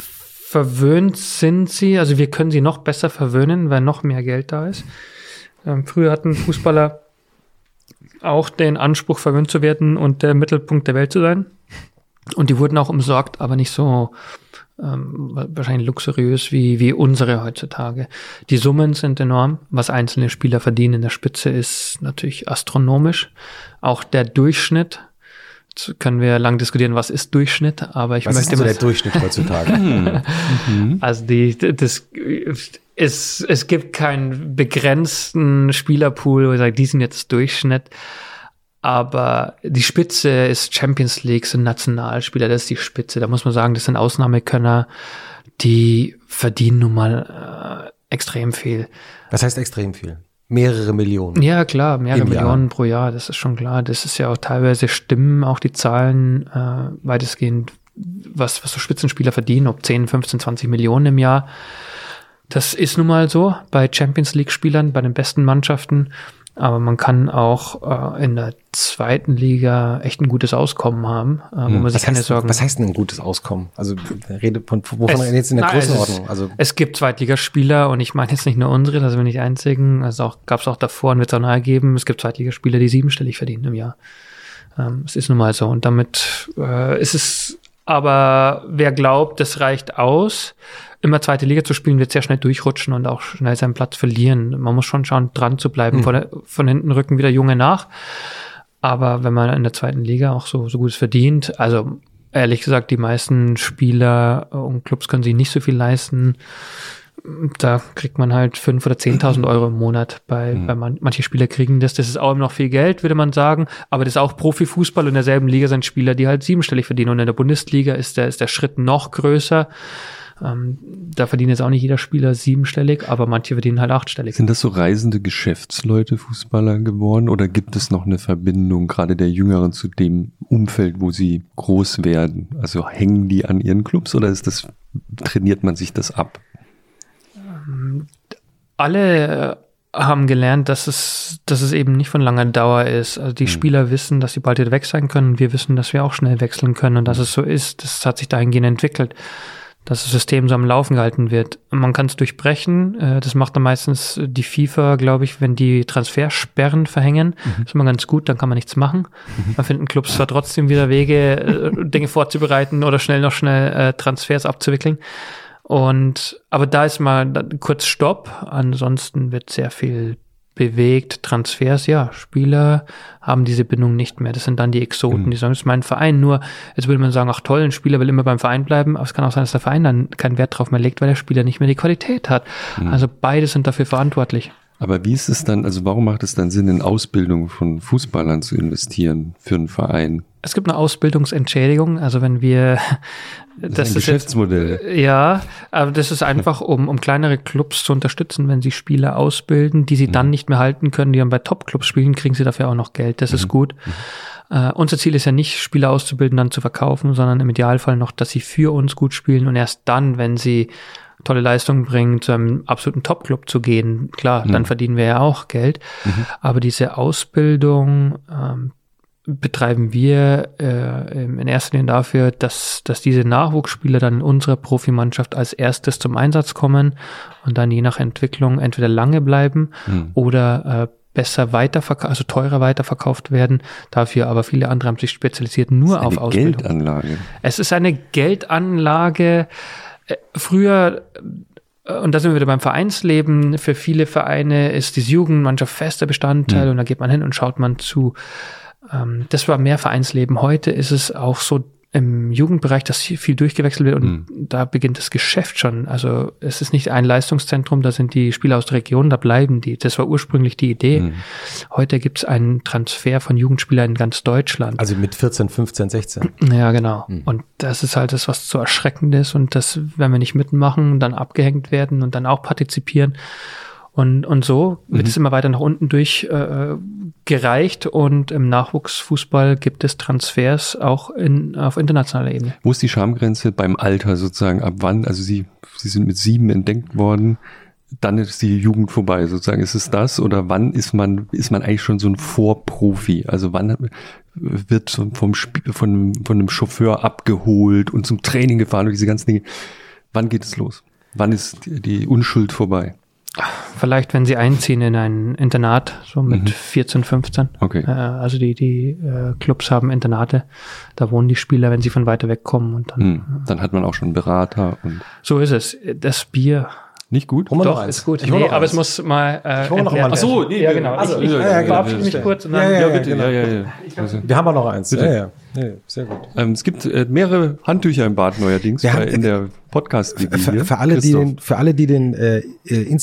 verwöhnt sind sie, also wir können sie noch besser verwöhnen, weil noch mehr Geld da ist. Ähm, früher hatten Fußballer auch den Anspruch, verwöhnt zu werden und der Mittelpunkt der Welt zu sein. Und die wurden auch umsorgt, aber nicht so ähm, wahrscheinlich luxuriös wie, wie unsere heutzutage. Die Summen sind enorm. Was einzelne Spieler verdienen in der Spitze ist natürlich astronomisch. Auch der Durchschnitt Jetzt können wir lang diskutieren, was ist Durchschnitt, aber ich was möchte ist der Durchschnitt heutzutage? mhm. Also die, das, es, es gibt keinen begrenzten Spielerpool, wo ich sage, die sind jetzt Durchschnitt. Aber die Spitze ist Champions League, sind Nationalspieler, das ist die Spitze. Da muss man sagen, das sind Ausnahmekönner, die verdienen nun mal äh, extrem viel. Das heißt extrem viel. Mehrere Millionen. Ja, klar, mehrere Im Jahr. Millionen pro Jahr, das ist schon klar. Das ist ja auch teilweise stimmen auch die Zahlen äh, weitestgehend, was, was so Spitzenspieler verdienen, ob 10, 15, 20 Millionen im Jahr. Das ist nun mal so bei Champions League-Spielern, bei den besten Mannschaften. Aber man kann auch äh, in der zweiten Liga echt ein gutes Auskommen haben, äh, wo man sich Hm. Was keine heißt, Sorgen was heißt denn ein gutes Auskommen? Also rede von wovon Es- jetzt in der es Größenordnung? ist- Also Es gibt Zweitligaspieler und ich meine jetzt nicht nur unsere, da sind wir nicht die einzigen. Also auch gab es auch davor und wird es auch nahe geben. Es gibt Zweitligaspieler, die siebenstellig verdienen im Jahr. Ähm, es ist nun mal so. Und damit äh, ist es, aber wer glaubt, das reicht aus, immer zweite Liga zu spielen, wird sehr schnell durchrutschen und auch schnell seinen Platz verlieren. Man muss schon schauen, dran zu bleiben. Von, der, von hinten rücken wieder Junge nach. Aber wenn man in der zweiten Liga auch so, so gut verdient, also ehrlich gesagt, die meisten Spieler und Clubs können sich nicht so viel leisten. Da kriegt man halt fünf oder 10.000 Euro im Monat. Bei, bei man, manche Spieler kriegen das. Das ist auch immer noch viel Geld, würde man sagen. Aber das ist auch Profifußball. Und in derselben Liga sind Spieler, die halt siebenstellig verdienen. Und in der Bundesliga ist der, ist der Schritt noch größer. Ähm, da verdient jetzt auch nicht jeder Spieler siebenstellig, aber manche verdienen halt achtstellig. Sind das so reisende Geschäftsleute, Fußballer geworden? Oder gibt es noch eine Verbindung, gerade der Jüngeren, zu dem Umfeld, wo sie groß werden? Also hängen die an ihren Clubs oder ist das, trainiert man sich das ab? Alle äh, haben gelernt, dass es, dass es eben nicht von langer Dauer ist. Also die Spieler wissen, dass sie bald wieder weg sein können. Wir wissen, dass wir auch schnell wechseln können und dass es so ist. Das hat sich dahingehend entwickelt, dass das System so am Laufen gehalten wird. Man kann es durchbrechen. Äh, Das macht dann meistens die FIFA, glaube ich, wenn die Transfersperren verhängen. Das ist immer ganz gut, dann kann man nichts machen. Dann finden Clubs zwar trotzdem wieder Wege, äh, Dinge vorzubereiten oder schnell noch schnell Transfers abzuwickeln. Und aber da ist mal kurz Stopp. Ansonsten wird sehr viel bewegt. Transfers, ja, Spieler haben diese Bindung nicht mehr. Das sind dann die Exoten, die sagen, das ist mein Verein. Nur, jetzt würde man sagen, ach toll, ein Spieler will immer beim Verein bleiben, aber es kann auch sein, dass der Verein dann keinen Wert drauf mehr legt, weil der Spieler nicht mehr die Qualität hat. Also beide sind dafür verantwortlich. Aber wie ist es dann, also warum macht es dann Sinn, in Ausbildung von Fußballern zu investieren für einen Verein? Es gibt eine Ausbildungsentschädigung, also wenn wir Das, ist ein Geschäftsmodell. Ja, aber das ist einfach, um, um kleinere Clubs zu unterstützen, wenn sie Spieler ausbilden, die sie dann nicht mehr halten können, die dann bei Top-Clubs spielen, kriegen sie dafür auch noch Geld. Das ist gut. Äh, unser Ziel ist ja nicht, Spieler auszubilden, dann zu verkaufen, sondern im Idealfall noch, dass sie für uns gut spielen und erst dann, wenn sie tolle Leistungen bringen, zu einem absoluten Top-Club zu gehen. Klar, dann verdienen wir ja auch Geld. Aber diese Ausbildung ähm, betreiben wir äh, in erster Linie dafür, dass, dass diese Nachwuchsspieler dann in unserer Profimannschaft als erstes zum Einsatz kommen und dann je nach Entwicklung entweder lange bleiben oder äh, besser weiterverkauft, also teurer weiterverkauft werden. Dafür aber viele andere haben sich spezialisiert nur auf Eine Ausbildung. Geldanlage. Es ist eine Geldanlage. Äh, Früher, äh, und da sind wir wieder beim Vereinsleben, für viele Vereine ist die Jugendmannschaft fester Bestandteil und da geht man hin und schaut man zu. Ähm, Das war mehr Vereinsleben. Heute ist es auch so im Jugendbereich, dass viel durchgewechselt wird und da beginnt das Geschäft schon. Also es ist nicht ein Leistungszentrum, da sind die Spieler aus der Region, da bleiben die. Das war ursprünglich die Idee. Heute gibt es einen Transfer von Jugendspielern in ganz Deutschland. Also mit 14, 15, 16. Ja, genau. Und das ist halt das, was zu erschreckend ist und das, wenn wir nicht mitmachen, dann abgehängt werden und dann auch partizipieren. Und, und so wird es immer weiter nach unten durch äh, gereicht und im Nachwuchsfußball gibt es Transfers auch in, auf internationaler Ebene. Wo ist die Schamgrenze beim Alter sozusagen? Ab wann? Also Sie, Sie sind mit sieben entdeckt worden. Dann ist die Jugend vorbei, sozusagen. Ist es das? Oder wann ist man, ist man eigentlich schon so ein Vorprofi? Also wann wird vom Spiel, von, von einem Chauffeur abgeholt und zum Training gefahren und diese ganzen Dinge? Wann geht es los? Wann ist die Unschuld vorbei? Vielleicht, wenn sie einziehen in ein Internat, so mit 14, 15. Okay. Äh, also die, die äh, Clubs haben Internate, da wohnen die Spieler, wenn sie von weiter weg kommen und dann. Hm. Dann hat man auch schon Berater und So ist es. Das Bier nicht gut. Wir noch Doch, eins. ist gut. Ich hol nee, noch aber eins. es muss mal. Äh, Ich hol noch mal. Ach so, nee, ja, genau. also, ich ich ja, ja, verabschiede genau. mich kurz und dann. Ja, ja, Ja, ja, bitte. genau. Ja, ja, ja. Wir haben auch noch eins. Bitte. Ja, ja. Nee, sehr gut. Ähm, es gibt äh, mehrere Handtücher im Bad neuerdings bei, haben- in der podcast Für, für alle, die den, für alle, die den äh,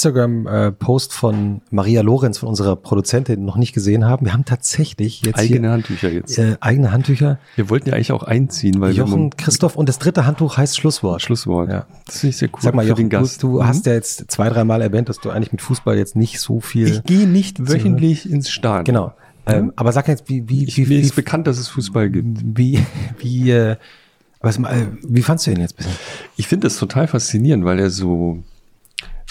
Instagram-Post von Maria Lorenz, von unserer Produzentin, noch nicht gesehen haben, wir haben tatsächlich jetzt eigene Handtücher jetzt. hier äh, eigene Handtücher. Wir wollten ja eigentlich auch einziehen, weil wir Jochen, Christoph und das dritte Handtuch heißt Schlusswort. Schlusswort. Ja. Das finde ich sehr cool Sag mal, für Jochen, du, du Mhm. hast ja jetzt zwei, dreimal erwähnt, dass du eigentlich mit Fußball jetzt nicht so viel. ich gehe nicht wöchentlich ins Stadion. genau. Ähm, aber sag jetzt, wie, wie, Ich, wie, mir wie, ist bekannt, dass es Fußball gibt. wie, wie, äh, was, äh, wie fandst du ihn jetzt bisher? Ich finde das total faszinierend, weil er so,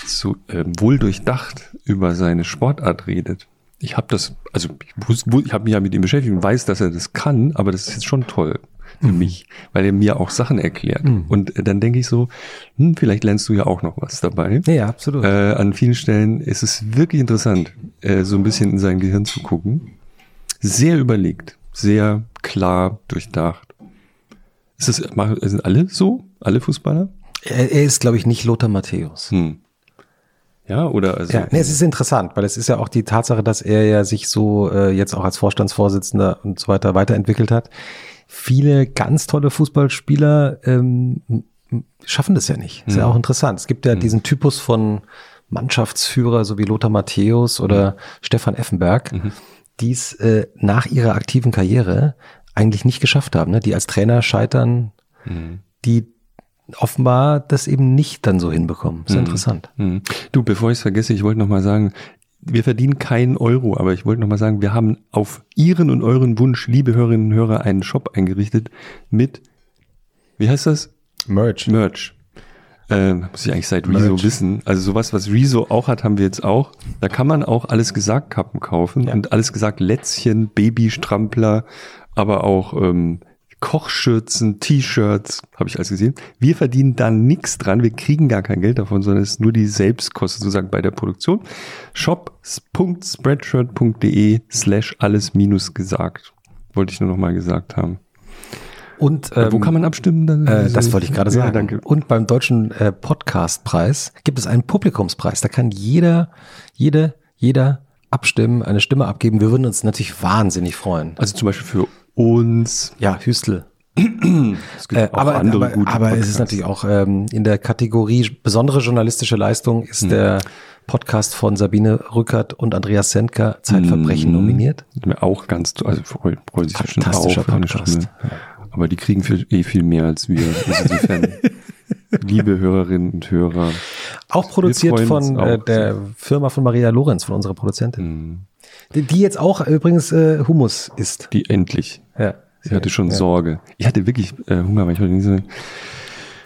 so ähm, wohl durchdacht über seine Sportart redet. Ich habe das, also ich, ich habe mich ja mit ihm beschäftigt und weiß, dass er das kann, aber das ist jetzt schon toll für mich, weil er mir auch Sachen erklärt. Und äh, dann denke ich so, hm, vielleicht lernst du ja auch noch was dabei. Ja, ja, absolut. Äh, an vielen Stellen ist es wirklich interessant, äh, so ein bisschen in sein Gehirn zu gucken. Sehr überlegt, sehr klar durchdacht. Ist das, sind alle so? Alle Fußballer? er, er ist, glaube ich, nicht Lothar Matthäus. Hm. Ja, oder also. Ja, nee, es ist interessant, weil es ist ja auch die Tatsache, dass er ja sich so äh, jetzt auch als Vorstandsvorsitzender und so weiter weiterentwickelt hat. Viele ganz tolle Fußballspieler ähm, schaffen das ja nicht. Ist ja auch interessant. Es gibt ja diesen Typus von Mannschaftsführer, so wie Lothar Matthäus oder Stefan Effenberg, die es äh, nach ihrer aktiven Karriere eigentlich nicht geschafft haben, ne? die als Trainer scheitern, die offenbar das eben nicht dann so hinbekommen. Ist ja interessant. Hm. Du, bevor ich es vergesse, ich wollte noch mal sagen, wir verdienen keinen Euro, aber ich wollte noch mal sagen, wir haben auf Ihren und euren Wunsch, liebe Hörerinnen und Hörer, einen Shop eingerichtet mit, wie heißt das? Merch. Merch. Äh, muss ich eigentlich seit Rezo Merch. wissen. Also sowas, was Rezo auch hat, haben wir jetzt auch. Da kann man auch alles gesagt Kappen kaufen Ja. und alles gesagt Lätzchen, Babystrampler, aber auch ähm, Kochschürzen, T-Shirts, habe ich alles gesehen. Wir verdienen da nichts dran, wir kriegen gar kein Geld davon, sondern es ist nur die Selbstkosten sozusagen bei der Produktion. shop.spreadshirt.de slash alles minus gesagt. Wollte ich nur noch mal gesagt haben. Und Äh, Wo ähm, kann man abstimmen? Dann? Äh, das wollte ich gerade Ja, sagen. danke. Und beim deutschen äh, Podcastpreis gibt es einen Publikumspreis. Da kann jeder, jede, jeder abstimmen, eine Stimme abgeben. Wir würden uns natürlich wahnsinnig freuen. Also zum Beispiel für uns. Ja, Hüstel. Es gibt Äh, auch aber andere aber, gute aber es ist natürlich auch ähm, in der Kategorie besondere journalistische Leistung Hm. ist der Podcast von Sabine Rückert und Andreas Sendker Zeitverbrechen Mhm. nominiert. Auch ganz, also freuen sich für eine Podcast. Stimme. Aber die kriegen viel, eh viel mehr als wir. Also insofern, liebe Hörerinnen und Hörer. Auch produziert von äh, auch der Firma von Maria Lorenz, von unserer Produzentin. mh, Die, die jetzt auch übrigens äh, Hummus isst. Die endlich. Ja. Sie hatte schon ja. Sorge. Ich hatte wirklich äh, Hunger, weil ich heute nicht so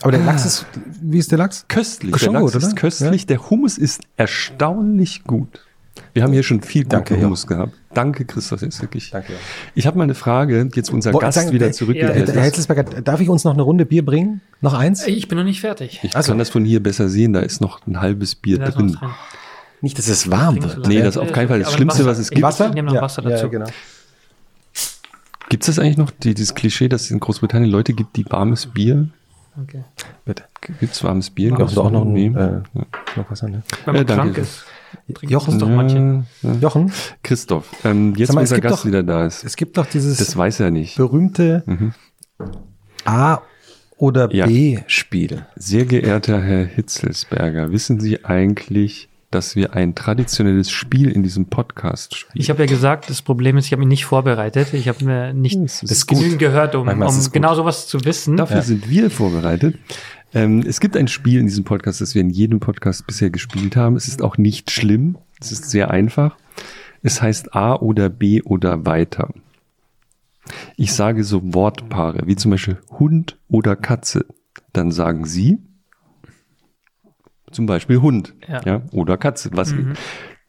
Aber der Lachs ist, wie ist der Lachs? köstlich. Schon der Lachs gut, ist köstlich. Der Hummus ist erstaunlich gut. Wir haben hier schon viel ja. Hummus gehabt. Danke, Christoph, ist wirklich. Danke, ja. Ich habe mal eine Frage, jetzt unser Wo- Gast sagen- wieder äh, zurückgekehrt Äh, Herr ist. Hetzelsberger, darf ich uns noch eine Runde Bier bringen? Noch eins? Ich bin noch nicht fertig. Ich Also- kann das von hier besser sehen, da ist noch ein halbes Bier Da ist drin. Nicht, dass es warm du wird. Nee, das auf keinen Fall. Das Aber Schlimmste, Wasser. was es gibt. Wasser? Ich nehme noch Wasser dazu. Ja, genau. Gibt es das eigentlich noch, die, dieses Klischee, dass es in Großbritannien Leute gibt, die warmes Bier? Okay. Bitte. Gibt es warmes Bier? Jochen, du auch noch, ein, Nee. äh, noch was an, ne? Wenn Ja, man danke. krank ist, trinkt Jochen, doch manche. Ja, ja. Jochen, Christoph, ähm, jetzt mal, unser gibt Gast doch- wieder da ist. es gibt doch dieses Das weiß er nicht. berühmte Mhm. A- oder Ja. B-Spiel. Sehr geehrter Herr Hitzelsberger, wissen Sie eigentlich, dass wir ein traditionelles Spiel in diesem Podcast spielen? Ich habe ja gesagt, das Problem ist, ich habe mich nicht vorbereitet. Ich habe mir nicht Das ist das gut. genügend gehört, um, um genau sowas zu wissen. Dafür Ja. sind wir vorbereitet. Ähm, es gibt ein Spiel in diesem Podcast, das wir in jedem Podcast bisher gespielt haben. Es ist auch nicht schlimm. Es ist sehr einfach. Es heißt A oder B oder weiter. Ich sage so Wortpaare, wie zum Beispiel Hund oder Katze. Dann sagen Sie zum Beispiel Hund Ja. ja. oder Katze. Was,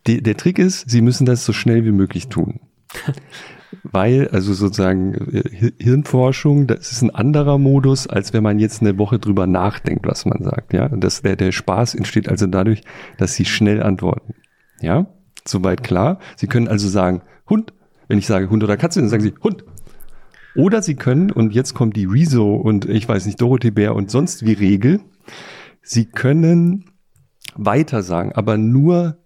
die, der Trick ist, Sie müssen das so schnell wie möglich tun. Weil, also sozusagen äh, Hi- Hirnforschung, das ist ein anderer Modus, als wenn man jetzt eine Woche drüber nachdenkt, was man sagt. Ja, das, der, der Spaß entsteht also dadurch, dass Sie schnell antworten. Ja, soweit klar. Sie können also sagen Hund. Wenn ich sage Hund oder Katze, dann sagen Sie Hund. Oder Sie können, und jetzt kommt die Rezo und ich weiß nicht, Dorothee Bär und sonst wie Regel, Sie können weiter sagen, aber nur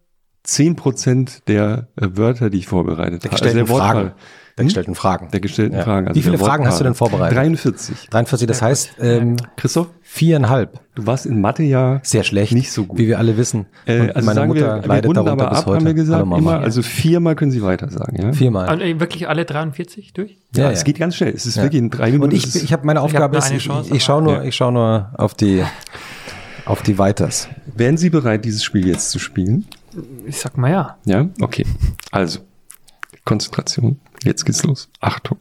10% der äh, Wörter, die ich vorbereitet Der habe. Also Wortwahl. Fragen. Der gestellten Fragen. Der gestellten Ja. Fragen. also Wie viele Fragen hast du denn vorbereitet? 43. 43, das heißt ähm, Christoph, viereinhalb. du warst in Mathe ja Sehr schlecht. nicht so gut. Wie wir alle wissen. Äh, Und also meine sagen Mutter wir, wir leidet runden darunter aber bis ab, heute. haben wir gesagt, immer, also viermal können Sie weiter sagen, ja? Viermal. Und, äh, wirklich alle 43 durch? Ja, Ja, ja. es geht ganz schnell. Es ist Ja. wirklich in drei Minuten. Und ich, ich habe meine Aufgabe ist, ich, Chance, ich schaue nur, Ja. ich schaue nur auf die, auf die Weiters. Wären Sie bereit, dieses Spiel jetzt zu spielen? Ich sag mal ja. Ja? Okay. Also, Konzentration. Jetzt geht's los. Achtung.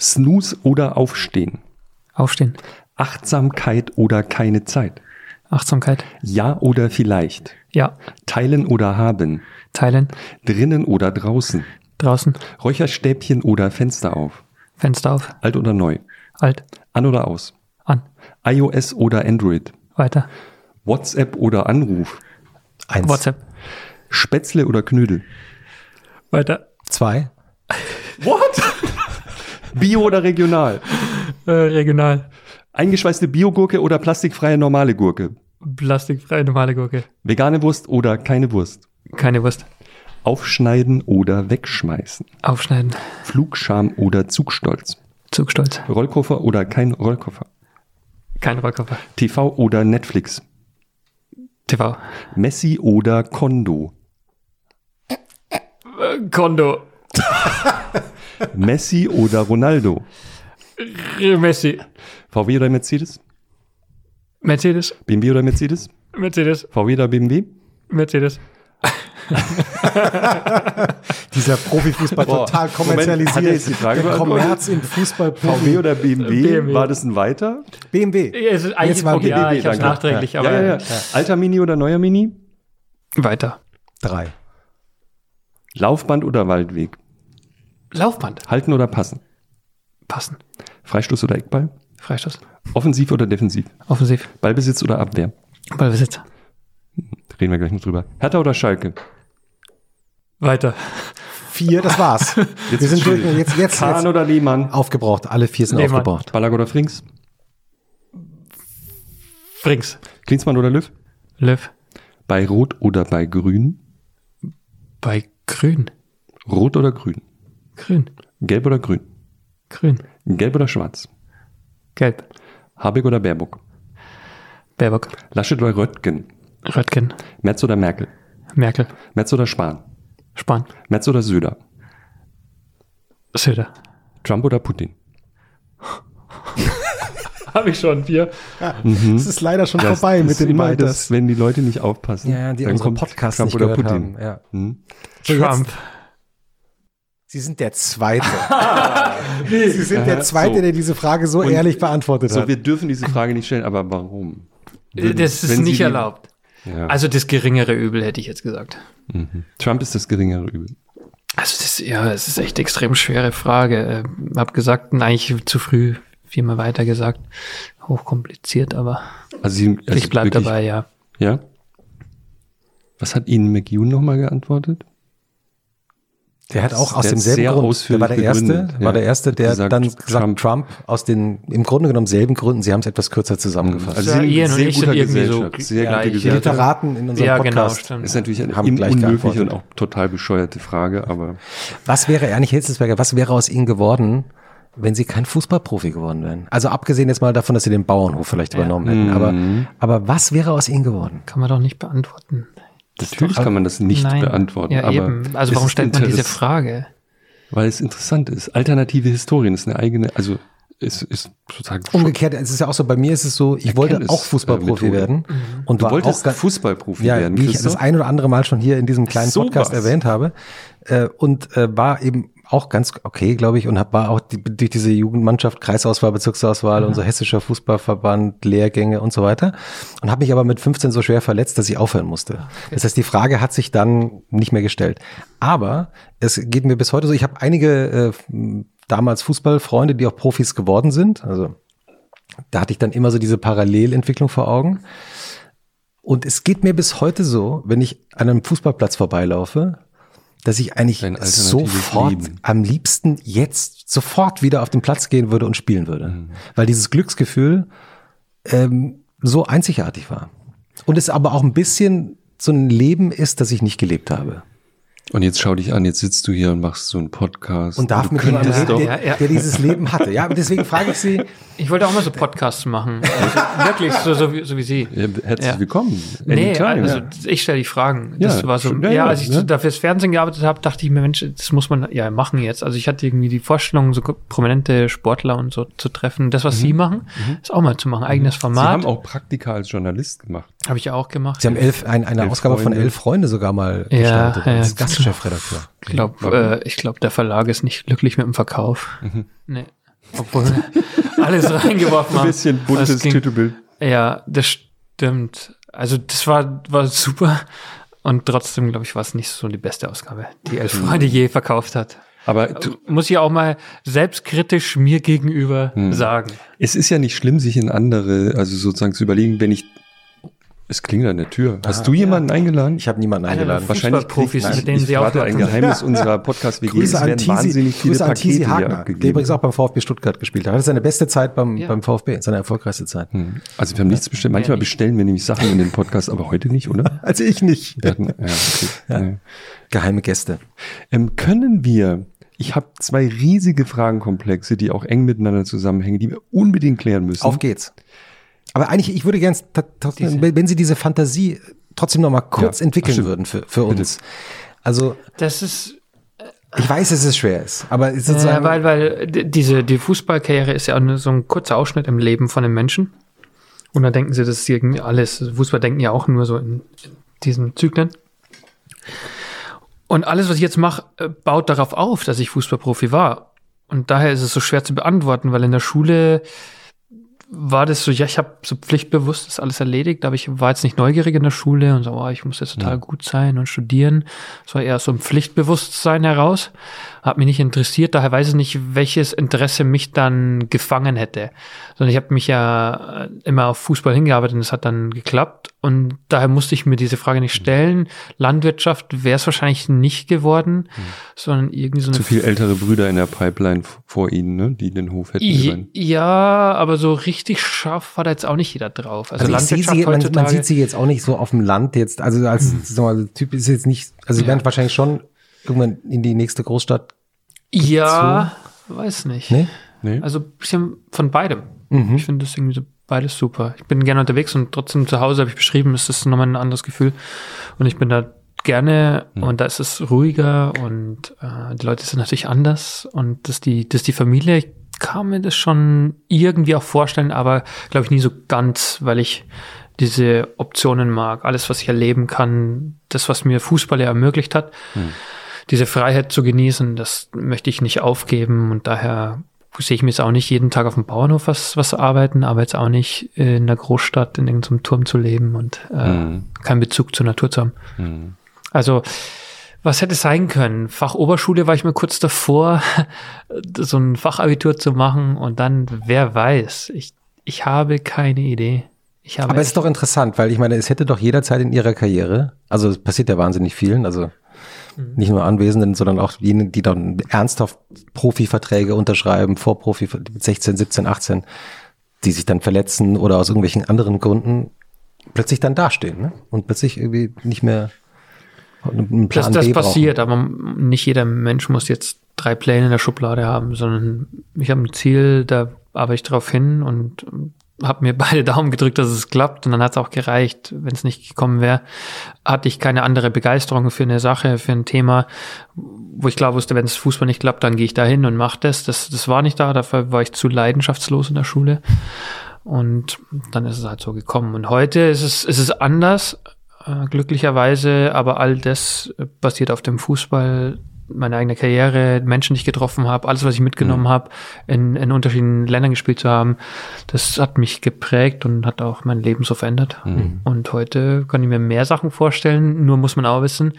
Snooze oder Aufstehen. Aufstehen. Achtsamkeit oder keine Zeit. Achtsamkeit. Ja oder vielleicht. Ja. Teilen oder haben. Teilen. Drinnen oder draußen. Draußen. Räucherstäbchen oder Fenster auf. Fenster auf. Alt oder neu. Alt. An oder aus. An. iOS oder Android. Weiter. WhatsApp oder Anruf. Eins. WhatsApp. Spätzle oder Knödel. Weiter. Zwei. What? Bio oder regional. Äh, regional. Eingeschweißte Biogurke oder plastikfreie normale Gurke. Plastikfreie normale Gurke. Vegane Wurst oder keine Wurst. Keine Wurst. Aufschneiden oder wegschmeißen. Aufschneiden. Flugscham oder Zugstolz. Zugstolz. Rollkoffer oder kein Rollkoffer. Kein Rollkoffer. TV oder Netflix. TV. Messi oder Kondo. Kondo. Messi oder Ronaldo. Messi. VW oder Mercedes. Mercedes. BMW oder Mercedes. Mercedes. VW oder BMW. Mercedes. Dieser Profifußball Boah, total Moment, kommerzialisiert. er jetzt die Frage Der? Kommerz im Fußball. VW oder BMW? BMW. War das ein weiter? BMW. Es ist eigentlich Jetzt mal okay, ja, BBB, ich hab's danke. nachträglich, Ja, aber ja, ja. Alter Mini oder neuer Mini? weiter. Drei. Laufband oder Waldweg? Laufband. Halten oder passen? Passen. Freistoß oder Eckball? Freistoß. Offensiv oder defensiv? Offensiv. Ballbesitz oder Abwehr? Ballbesitz. Reden wir gleich noch drüber. Hertha oder Schalke? Weiter. Vier, das war's. Wir sind schwierig. Jetzt, jetzt, Kahn jetzt oder Lehmann? aufgebraucht. Alle vier sind Lehmann. aufgebraucht. Ballack oder Frings? Frings. Klinsmann oder Löw? Löw. Bei Rot oder bei Grün? Bei Grün. Rot oder Grün? Grün. Gelb oder Grün? Grün. Gelb oder Schwarz? Gelb. Habeck oder Baerbock? Baerbock. Laschet oder Röttgen? Röttgen. Merz oder Merkel? Merkel. Merz oder Spahn? Spahn. Merz oder Söder? Söder. Trump oder Putin? Habe ich schon. Vier. Es ist leider schon vorbei Das mit ist den das, wenn die Leute nicht aufpassen. Ja, die dann kommt Podcasts Trump nicht oder Putin. haben. Ja. Hm? Trump. Sie sind der Zweite. Sie sind der Zweite, so. der diese Frage so Und- ehrlich beantwortet So, hat. wir dürfen diese Frage nicht stellen, aber warum? Würden- Das ist wenn nicht die- erlaubt. Ja. Also das geringere Übel, hätte ich jetzt gesagt. Mhm. Trump ist das geringere Übel. Also das, ja, es ist echt extrem schwere Frage. Ähm, hab gesagt, nein, eigentlich zu früh viermal weiter gesagt. Hochkompliziert, aber Also, Sie, also ich bleib wirklich- dabei, ja. Ja. Was hat Ihnen McEwen nochmal geantwortet? Der hat auch aus demselben sehr Grund, der war der Erste, ja. war der Erste, der Gesagt, dann gesagt Trump. Trump, aus den im Grunde genommen selben Gründen, sie haben es etwas kürzer zusammengefasst. Also Ja, Sie sind Ian und sehr ich sind guter irgendwie so Gesellschaft, sehr gute die Gesellschaft. Literaten in unserem Ja, genau, Podcast stimmt. Ist natürlich eine Haben gleich unmögliche und auch total bescheuerte Frage, aber Was wäre, Ernie Hitzelsberger, was wäre aus Ihnen geworden, wenn Sie kein Fußballprofi geworden wären? Also abgesehen jetzt mal davon, dass Sie den Bauernhof vielleicht übernommen hätten, aber, Mhm. aber was wäre aus Ihnen geworden? Kann man doch nicht beantworten. Natürlich kann man das nicht Nein. beantworten. Ja, aber eben. Also warum stellt man diese Frage? Weil es interessant ist. Alternative Historien ist eine eigene, also es ist sozusagen Umgekehrt, es ist ja auch so, bei mir ist es so, ich wollte auch Fußballprofi äh, Methode. werden und Du war wolltest auch ganz- Fußballprofi ja, werden, wie ich das ein oder andere Mal schon hier in diesem kleinen So Podcast was. erwähnt habe äh, und äh, war eben auch ganz okay, glaube ich, und hab, war auch die, durch diese Jugendmannschaft, Kreisauswahl, Bezirksauswahl, unser hessischer Fußballverband, Lehrgänge und so weiter und habe mich aber mit 15 so schwer verletzt, dass ich aufhören musste. Das heißt, die Frage hat sich dann nicht mehr gestellt. Aber es geht mir bis heute so, ich habe einige äh, damals Fußballfreunde, die auch Profis geworden sind, also da hatte ich dann immer so diese Parallelentwicklung vor Augen. Und es geht mir bis heute so, wenn ich an einem Fußballplatz vorbeilaufe, dass ich eigentlich sofort Leben. am liebsten jetzt sofort wieder auf den Platz gehen würde und spielen würde. Mhm. Weil dieses Glücksgefühl ähm, so einzigartig war. Und es aber auch ein bisschen so ein Leben ist, das ich nicht gelebt habe. Und jetzt schau dich an, jetzt sitzt du hier und machst so einen Podcast. Und darf du mit jemandem reden, doch, der, der dieses Leben hatte. Ja, deswegen frage ich Sie, Ich wollte auch mal so Podcasts machen. Also wirklich, so, so, wie, so wie Sie. Ja, herzlich Ja. willkommen. Nee, Anytime. also ich stelle die Fragen. Das Ja, war so, ja, ja, als ich ne? so da fürs Fernsehen gearbeitet habe, dachte ich mir, Mensch, das muss man ja machen jetzt. Also ich hatte irgendwie die Vorstellung, so prominente Sportler und so zu treffen. Das, was Sie machen, ist auch mal zu machen. Eigenes Mhm. Sie haben Format. auch Praktika als Journalist gemacht. Habe ich auch gemacht. Sie haben elf, ein, eine Elf Ausgabe von Freunde. elf Freunde sogar mal Ja, gestartet als ja. Gastchefredakteur. Ich glaube, äh, ich glaub, der Verlag ist nicht glücklich mit dem Verkauf. Mhm. Nee. Obwohl alles reingeworfen Ein haben. bisschen buntes Das ging- Titelbild. Ja, das stimmt. Also das war, war super. Und trotzdem, glaube ich, war es nicht so die beste Ausgabe, die Elf Mhm. Freunde je verkauft hat. Aber du, Muss ich auch mal selbstkritisch mir gegenüber Hm. sagen. es ist ja nicht schlimm, sich in andere, also sozusagen zu überlegen, wenn ich, es klingelt an der Tür. Hast du jemanden eingeladen? Ich habe niemanden Einer eingeladen. Wahrscheinlich kriegt- mit denen ich Sie auch ein Geheimnis unserer Podcast-WG. Grüße Es an werden Tisi, wahnsinnig viele Grüße an Pakete Tisi hier Hagner, der übrigens auch beim VfB Stuttgart gespielt hat. Das ist seine beste Zeit beim, Ja. beim VfB, seine erfolgreichste Zeit. Hm. Also wir haben nichts bestellt. Manchmal bestellen wir nämlich Sachen in den Podcast, aber heute nicht, oder? Also ich nicht. Hatten, ja, okay. Ja. Geheime Gäste. Ähm, können wir, ich habe zwei riesige Fragenkomplexe, die auch eng miteinander zusammenhängen, die wir unbedingt klären müssen. Auf geht's. Aber eigentlich, ich würde gerne, Diese- wenn wenn Sie diese Fantasie trotzdem noch mal kurz Ja, entwickeln stimmt. würden für, für uns. Also Das ist, ich weiß, dass es schwer ist, aber ist äh, sozusagen, weil, weil d- diese, die Fußballkarriere ist ja auch nur so ein kurzer Ausschnitt im Leben von einem Menschen. Und da denken sie, das ist irgendwie alles. Fußball denken ja auch nur so in, in diesen Zyklen. Und alles, was ich jetzt mache, äh, baut darauf auf, dass ich Fußballprofi war. Und daher ist es so schwer zu beantworten, weil in der Schule war das so, ja, ich habe so pflichtbewusst das alles erledigt, aber ich war jetzt nicht neugierig in der Schule und so, oh, ich muss jetzt total gut sein und studieren. Es war eher so ein Pflichtbewusstsein heraus. Hat mich nicht interessiert, daher weiß ich nicht, welches Interesse mich dann gefangen hätte. Sondern ich habe mich ja äh, immer auf Fußball hingearbeitet und es hat dann geklappt. Und daher musste ich mir diese Frage nicht stellen. Landwirtschaft wäre es wahrscheinlich nicht geworden, sondern irgendwie so eine Zu viel ältere Brüder in der Pipeline vor Ihnen, ne, die den Hof hätten I-. Ja, aber so richtig scharf war da jetzt auch nicht jeder drauf. Also, also Landwirtschaft sie, man, man sieht sie jetzt auch nicht so auf dem Land jetzt, also als sagen wir mal, Typ ist jetzt nicht, also sie Ja. werden wahrscheinlich schon irgendwann in die nächste Großstadt. ja, weiß nicht. Nee? Nee? Also ein bisschen von beidem. Mhm. Ich finde das irgendwie so beides super. Ich bin gerne unterwegs und trotzdem zu Hause habe ich beschrieben, ist das nochmal ein anderes Gefühl. Und ich bin da gerne und da ist es ruhiger und äh, die Leute sind natürlich anders und das ist die, das ist die Familie. Ich kann mir das schon irgendwie auch vorstellen, aber glaube ich nie so ganz, weil ich diese Optionen mag. Alles, was ich erleben kann, das, was mir Fußball ja ermöglicht hat, diese Freiheit zu genießen, das möchte ich nicht aufgeben und daher sehe ich mir jetzt auch nicht jeden Tag auf dem Bauernhof was, was arbeiten, aber jetzt auch nicht in der Großstadt in irgendeinem Turm zu leben und äh, Mhm. keinen Bezug zur Natur zu haben. Mhm. Also, was hätte sein können? Fachoberschule war ich mir kurz davor, so ein Fachabitur zu machen und dann, wer weiß, ich, ich habe keine Idee. Ich habe Aber es ist doch interessant, weil ich meine, es hätte doch jederzeit in ihrer Karriere, also es passiert ja wahnsinnig vielen, also nicht nur Anwesenden, sondern auch jene, die dann ernsthaft Profiverträge unterschreiben, vor Profi mit 16, 17, 18, die sich dann verletzen oder aus irgendwelchen anderen Gründen plötzlich dann dastehen ne? und plötzlich irgendwie nicht mehr einen Das, Plan das B passiert, aber nicht jeder Mensch muss jetzt drei Pläne in der Schublade haben, sondern ich habe ein Ziel, da arbeite ich drauf hin und habe mir beide Daumen gedrückt, dass es klappt und dann hat es auch gereicht. Wenn es nicht gekommen wäre, hatte ich keine andere Begeisterung für eine Sache, für ein Thema, wo ich klar wusste, wenn es Fußball nicht klappt, dann gehe ich da hin und mache das. das. Das war nicht da, dafür war ich zu leidenschaftslos in der Schule. Und dann ist es halt so gekommen. Und heute ist es, ist es anders, äh, glücklicherweise, aber all das äh, basiert auf dem Fußball, meine eigene Karriere, Menschen, die ich getroffen habe, alles, was ich mitgenommen habe, in, in unterschiedlichen Ländern gespielt zu haben, das hat mich geprägt und hat auch mein Leben so verändert. Und heute kann ich mir mehr Sachen vorstellen, nur muss man auch wissen,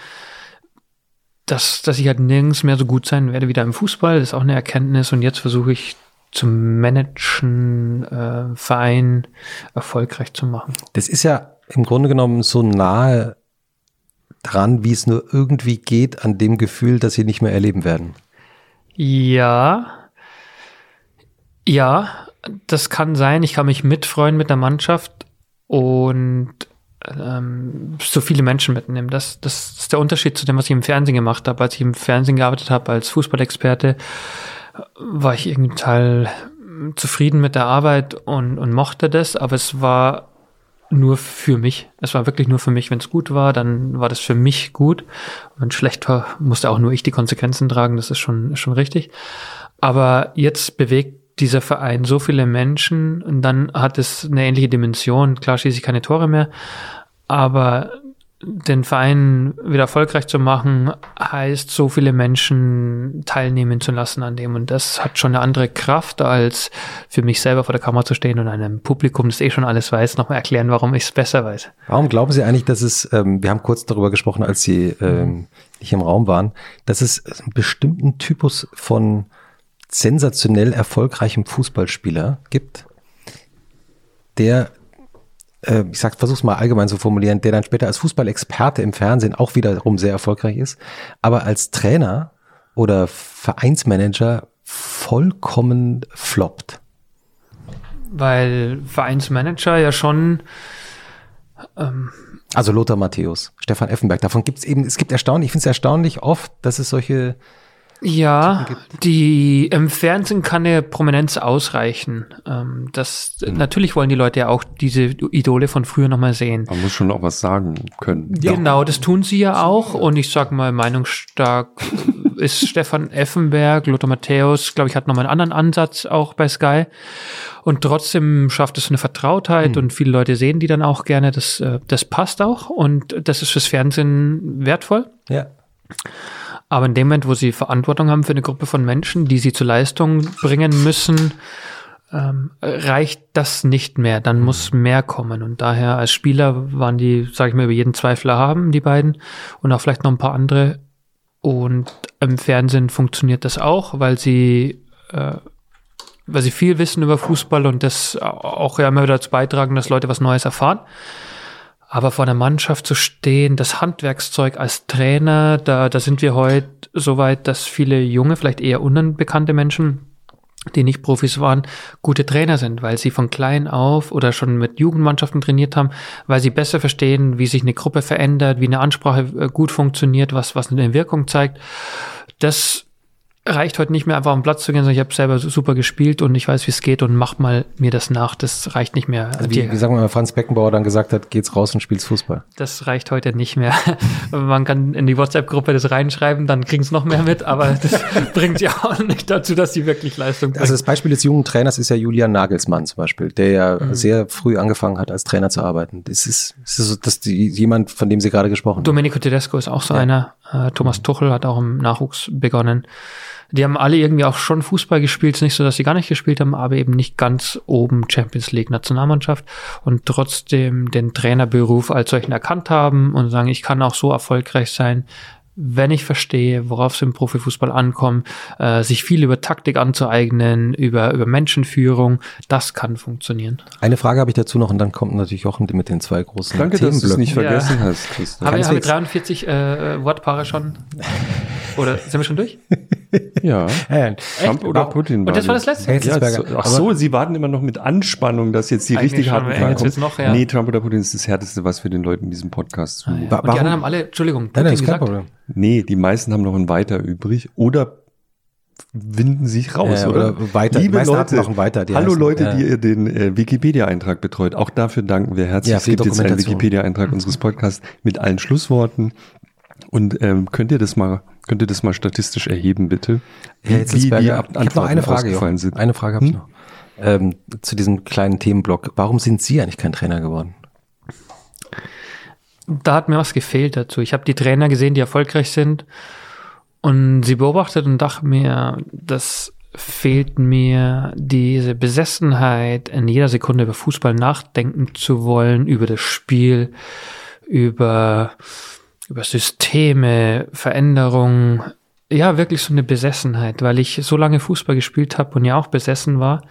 dass, dass ich halt nirgends mehr so gut sein werde wie da im Fußball. Das ist auch eine Erkenntnis und jetzt versuche ich zu managen, äh, Verein erfolgreich zu machen. Das ist ja im Grunde genommen so nahe dran, wie es nur irgendwie geht, an dem Gefühl, dass sie nicht mehr erleben werden. Ja. Ja, das kann sein. Ich kann mich mitfreuen mit der Mannschaft und ähm, so viele Menschen mitnehmen. Das, das ist der Unterschied zu dem, was ich im Fernsehen gemacht habe. Als ich im Fernsehen gearbeitet habe als Fußballexperte, war ich irgendwie Teil zufrieden mit der Arbeit und, und mochte das, aber es war nur für mich. Es war wirklich nur für mich. Wenn es gut war, dann war das für mich gut. Wenn es schlecht war, musste auch nur ich die Konsequenzen tragen. Das ist schon, ist schon richtig. Aber jetzt bewegt dieser Verein so viele Menschen und dann hat es eine ähnliche Dimension. Klar schieße ich keine Tore mehr, aber den Verein wieder erfolgreich zu machen, heißt, so viele Menschen teilnehmen zu lassen an dem. Und das hat schon eine andere Kraft, als für mich selber vor der Kamera zu stehen und einem Publikum, das eh schon alles weiß, nochmal erklären, warum ich es besser weiß. Warum glauben Sie eigentlich, dass es, ähm, wir haben kurz darüber gesprochen, als Sie ähm, nicht im Raum waren, dass es einen bestimmten Typus von sensationell erfolgreichem Fußballspieler gibt, der äh, ich sag, versuch's mal allgemein zu formulieren, der dann später als Fußballexperte im Fernsehen auch wiederum sehr erfolgreich ist, aber als Trainer oder Vereinsmanager vollkommen floppt. Weil Vereinsmanager ja schon ähm, also Lothar Matthäus, Stefan Effenberg, davon gibt es eben, es gibt erstaunlich, ich finde es erstaunlich oft, dass es solche ja, die im Fernsehen kann eine Prominenz ausreichen. Ähm, das mhm. natürlich wollen die Leute ja auch diese Idole von früher nochmal sehen. Man muss schon auch was sagen können. Genau, das tun sie ja auch. Und ich sag mal, meinungsstark ist Stefan Effenberg, Lothar Matthäus, glaube ich, hat nochmal einen anderen Ansatz auch bei Sky. Und trotzdem schafft es eine Vertrautheit mhm. und viele Leute sehen die dann auch gerne. Das, äh, das passt auch und das ist fürs Fernsehen wertvoll. Ja. Aber in dem Moment, wo sie Verantwortung haben für eine Gruppe von Menschen, die sie zur Leistung bringen müssen, ähm, reicht das nicht mehr. Dann muss mehr kommen. Und daher als Spieler waren die, sage ich mal, über jeden Zweifler haben, die beiden. Und auch vielleicht noch ein paar andere. Und im Fernsehen funktioniert das auch, weil sie, äh, weil sie viel wissen über Fußball und das auch ja immer wieder dazu beitragen, dass Leute was Neues erfahren. Aber vor einer Mannschaft zu stehen, das Handwerkszeug als Trainer, da, da sind wir heute so weit, dass viele junge, vielleicht eher unbekannte Menschen, die nicht Profis waren, gute Trainer sind, weil sie von klein auf oder schon mit Jugendmannschaften trainiert haben, weil sie besser verstehen, wie sich eine Gruppe verändert, wie eine Ansprache äh, gut funktioniert, was, was eine Wirkung zeigt. Das reicht heute nicht mehr einfach auf den Platz zu gehen, sondern ich habe selber super gespielt und ich weiß, wie es geht und mach mal mir das nach. Das reicht nicht mehr. Also wie, wie sagen wir mal, Franz Beckenbauer dann gesagt hat, geht's raus und spielst Fußball. Das reicht heute nicht mehr. Man kann in die WhatsApp-Gruppe das reinschreiben, dann kriegen es noch mehr mit, aber das bringt ja auch nicht dazu, dass sie wirklich Leistung bringen. Also das Beispiel des jungen Trainers ist ja Julian Nagelsmann zum Beispiel, der ja mhm. sehr früh angefangen hat, als Trainer zu arbeiten. Das ist, das ist das die, jemand, von dem Sie gerade gesprochen haben. Domenico Tedesco ist auch so ja. einer. Äh, Thomas Tuchel hat auch im Nachwuchs begonnen. Die haben alle irgendwie auch schon Fußball gespielt. Es ist nicht so, dass sie gar nicht gespielt haben, aber eben nicht ganz oben Champions League Nationalmannschaft und trotzdem den Trainerberuf als solchen erkannt haben und sagen, ich kann auch so erfolgreich sein, wenn ich verstehe, worauf es im Profifußball ankommt, äh, sich viel über Taktik anzueignen, über, über Menschenführung, das kann funktionieren. Eine Frage habe ich dazu noch und dann kommt natürlich auch mit den zwei großen Danke, dass du es nicht vergessen ja. hast, Christoph. Haben wir, haben wir 43 äh, Wortpaare schon? Oder sind wir schon durch? ja. Äh, Trump Echt? oder Putin. Und das war das letzte? Ja, ach so, sie warten immer noch mit Anspannung, dass jetzt die richtig harten Fragen kommen. Noch, ja. Nee, Trump oder Putin ist das Härteste, was wir den Leuten in diesem Podcast tun. Ah, ja. Und die anderen haben alle, Entschuldigung, Putin nein, nein, gesagt. Problem. Nee, die meisten haben noch ein Weiter übrig oder winden sich raus, äh, oder? oder? weiter. Liebe Leute, machen weiter. hallo heißen, Leute, äh, die ihr den äh, Wikipedia-Eintrag betreut. Auch dafür danken wir herzlich. Ja, es gibt jetzt einen Wikipedia-Eintrag unseres Podcasts mit allen Schlussworten. Und ähm, könnt ihr das mal, könnt ihr das mal statistisch erheben, bitte? Ja, jetzt wie, wie ich habe noch eine Frage. Sind. Eine Frage habe hm? ich noch. Ähm, zu diesem kleinen Themenblock. Warum sind Sie eigentlich kein Trainer geworden? Da hat mir was gefehlt dazu. Ich habe die Trainer gesehen, die erfolgreich sind. Und sie beobachtet und dachte mir, das fehlt mir diese Besessenheit, in jeder Sekunde über Fußball nachdenken zu wollen, über das Spiel, über über Systeme, Veränderungen, ja, wirklich so eine Besessenheit, weil ich so lange Fußball gespielt habe und ja auch besessen war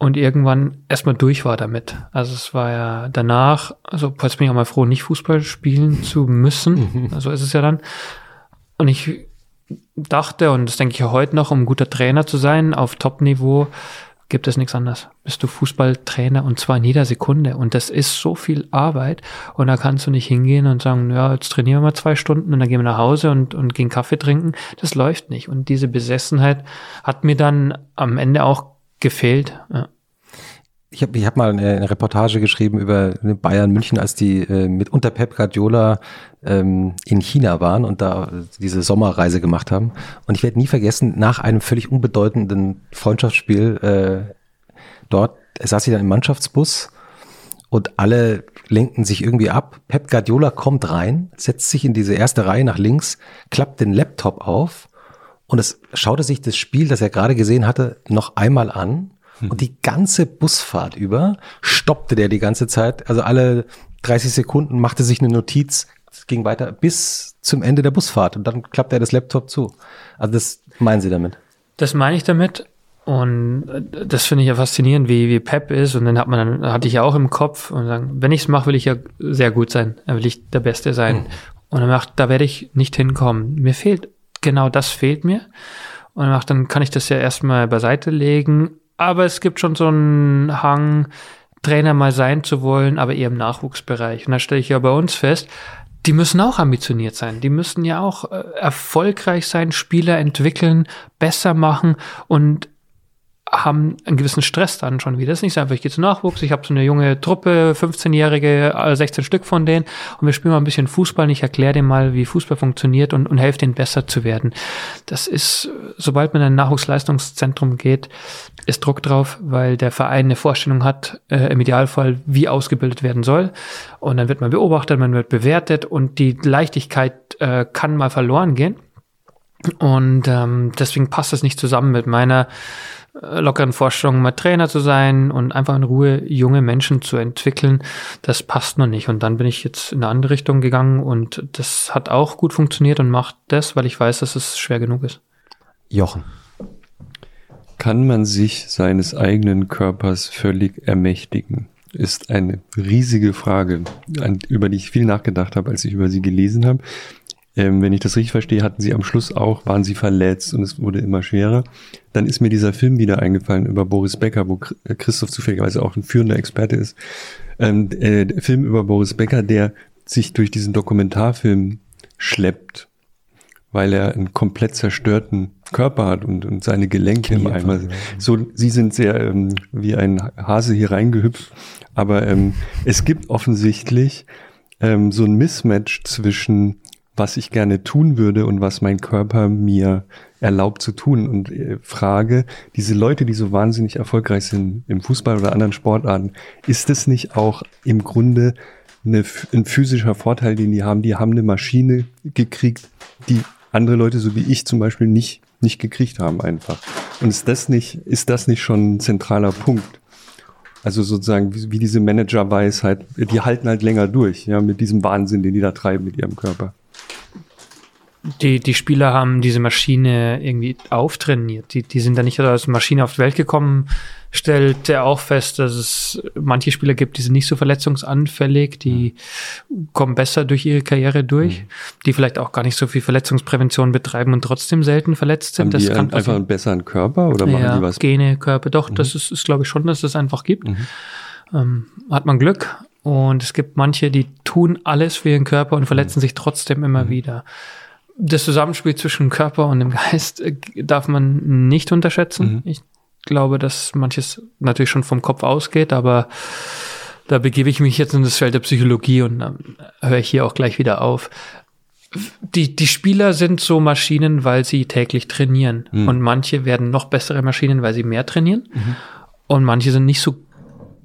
und irgendwann erstmal durch war damit. Also es war ja danach, also jetzt bin ich auch mal froh, nicht Fußball spielen zu müssen. Mhm. Also ist es ja dann. Und ich dachte, und das denke ich ja heute noch, um ein guter Trainer zu sein auf Top-Niveau, gibt es nichts anderes. Bist du Fußballtrainer und zwar in jeder Sekunde. Und das ist so viel Arbeit. Und da kannst du nicht hingehen und sagen, ja, jetzt trainieren wir mal zwei Stunden und dann gehen wir nach Hause und, und gehen Kaffee trinken. Das läuft nicht. Und diese Besessenheit hat mir dann am Ende auch gefehlt. Ja. Ich habe ich hab mal eine, eine, Reportage geschrieben über Bayern München, als die äh, mit unter Pep Guardiola ähm, in China waren und da diese Sommerreise gemacht haben. Und ich werde nie vergessen, nach einem völlig unbedeutenden Freundschaftsspiel äh, dort saß sie dann im Mannschaftsbus und alle lenken sich irgendwie ab. Pep Guardiola kommt rein, setzt sich in diese erste Reihe nach links, klappt den Laptop auf und es schaute sich das Spiel, das er gerade gesehen hatte, noch einmal an und die ganze Busfahrt über stoppte der die ganze Zeit. Also alle 30 Sekunden machte sich eine Notiz, ging weiter bis zum Ende der Busfahrt und dann klappte er das Laptop zu. Also das meinen Sie damit? Das meine ich damit. Und das finde ich ja faszinierend, wie, wie Pep ist. Und dann hat man dann, hatte ich ja auch im Kopf und sagen, wenn ich es mache, will ich ja sehr gut sein. Dann will ich der Beste sein. Mhm. Und dann macht, da werde ich nicht hinkommen. Mir fehlt, genau das fehlt mir. Und dann macht, dann kann ich das ja erstmal beiseite legen aber es gibt schon so einen Hang, Trainer mal sein zu wollen, aber eher im Nachwuchsbereich. Und da stelle ich ja bei uns fest, die müssen auch ambitioniert sein. Die müssen ja auch äh, erfolgreich sein, Spieler entwickeln, besser machen und haben einen gewissen Stress dann schon wieder. Das ist nicht so einfach, ich gehe zu Nachwuchs, ich habe so eine junge Truppe, 15-Jährige, 16 Stück von denen und wir spielen mal ein bisschen Fußball und ich erkläre denen mal, wie Fußball funktioniert und, und helfe denen besser zu werden. Das ist, sobald man in ein Nachwuchsleistungszentrum geht, ist Druck drauf, weil der Verein eine Vorstellung hat, äh, im Idealfall, wie ausgebildet werden soll. Und dann wird man beobachtet, man wird bewertet und die Leichtigkeit äh, kann mal verloren gehen. Und ähm, deswegen passt das nicht zusammen mit meiner lockeren Vorstellungen, mal Trainer zu sein und einfach in Ruhe junge Menschen zu entwickeln, das passt noch nicht. Und dann bin ich jetzt in eine andere Richtung gegangen und das hat auch gut funktioniert und macht das, weil ich weiß, dass es schwer genug ist. Jochen. Kann man sich seines eigenen Körpers völlig ermächtigen? Ist eine riesige Frage, über die ich viel nachgedacht habe, als ich über sie gelesen habe. Ähm, wenn ich das richtig verstehe, hatten sie am Schluss auch, waren sie verletzt und es wurde immer schwerer. Dann ist mir dieser Film wieder eingefallen über Boris Becker, wo äh, Christoph zufälligerweise auch ein führender Experte ist. Ähm, äh, der Film über Boris Becker, der sich durch diesen Dokumentarfilm schleppt, weil er einen komplett zerstörten Körper hat und, und seine Gelenke im Eimer. So, sie sind sehr ähm, wie ein Hase hier reingehüpft, aber ähm, es gibt offensichtlich ähm, so ein Mismatch zwischen was ich gerne tun würde und was mein Körper mir erlaubt zu tun. Und äh, frage, diese Leute, die so wahnsinnig erfolgreich sind im Fußball oder anderen Sportarten, ist es nicht auch im Grunde eine, ein physischer Vorteil, den die haben? Die haben eine Maschine gekriegt, die andere Leute, so wie ich zum Beispiel, nicht, nicht gekriegt haben einfach. Und ist das nicht, ist das nicht schon ein zentraler Punkt? Also sozusagen wie, diese Managerweisheit, die halten halt länger durch, ja, mit diesem Wahnsinn, den die da treiben mit ihrem Körper die, die Spieler haben diese Maschine irgendwie auftrainiert. Die, die sind da nicht als Maschine auf die Welt gekommen. Stellt er auch fest, dass es manche Spieler gibt, die sind nicht so verletzungsanfällig, die mhm. kommen besser durch ihre Karriere durch, mhm. die vielleicht auch gar nicht so viel Verletzungsprävention betreiben und trotzdem selten verletzt sind. Haben das die kann einfach einen besseren Körper oder machen ja, die was? Gene, Körper, doch, mhm. das ist, ist glaube ich schon, dass es das einfach gibt. Mhm. Ähm, hat man Glück. Und es gibt manche, die tun alles für ihren Körper und verletzen mhm. sich trotzdem immer mhm. wieder das Zusammenspiel zwischen Körper und dem Geist äh, darf man nicht unterschätzen. Mhm. Ich glaube, dass manches natürlich schon vom Kopf ausgeht, aber da begebe ich mich jetzt in das Feld der Psychologie und dann höre ich hier auch gleich wieder auf. Die, die Spieler sind so Maschinen, weil sie täglich trainieren. Mhm. Und manche werden noch bessere Maschinen, weil sie mehr trainieren. Mhm. Und manche sind nicht so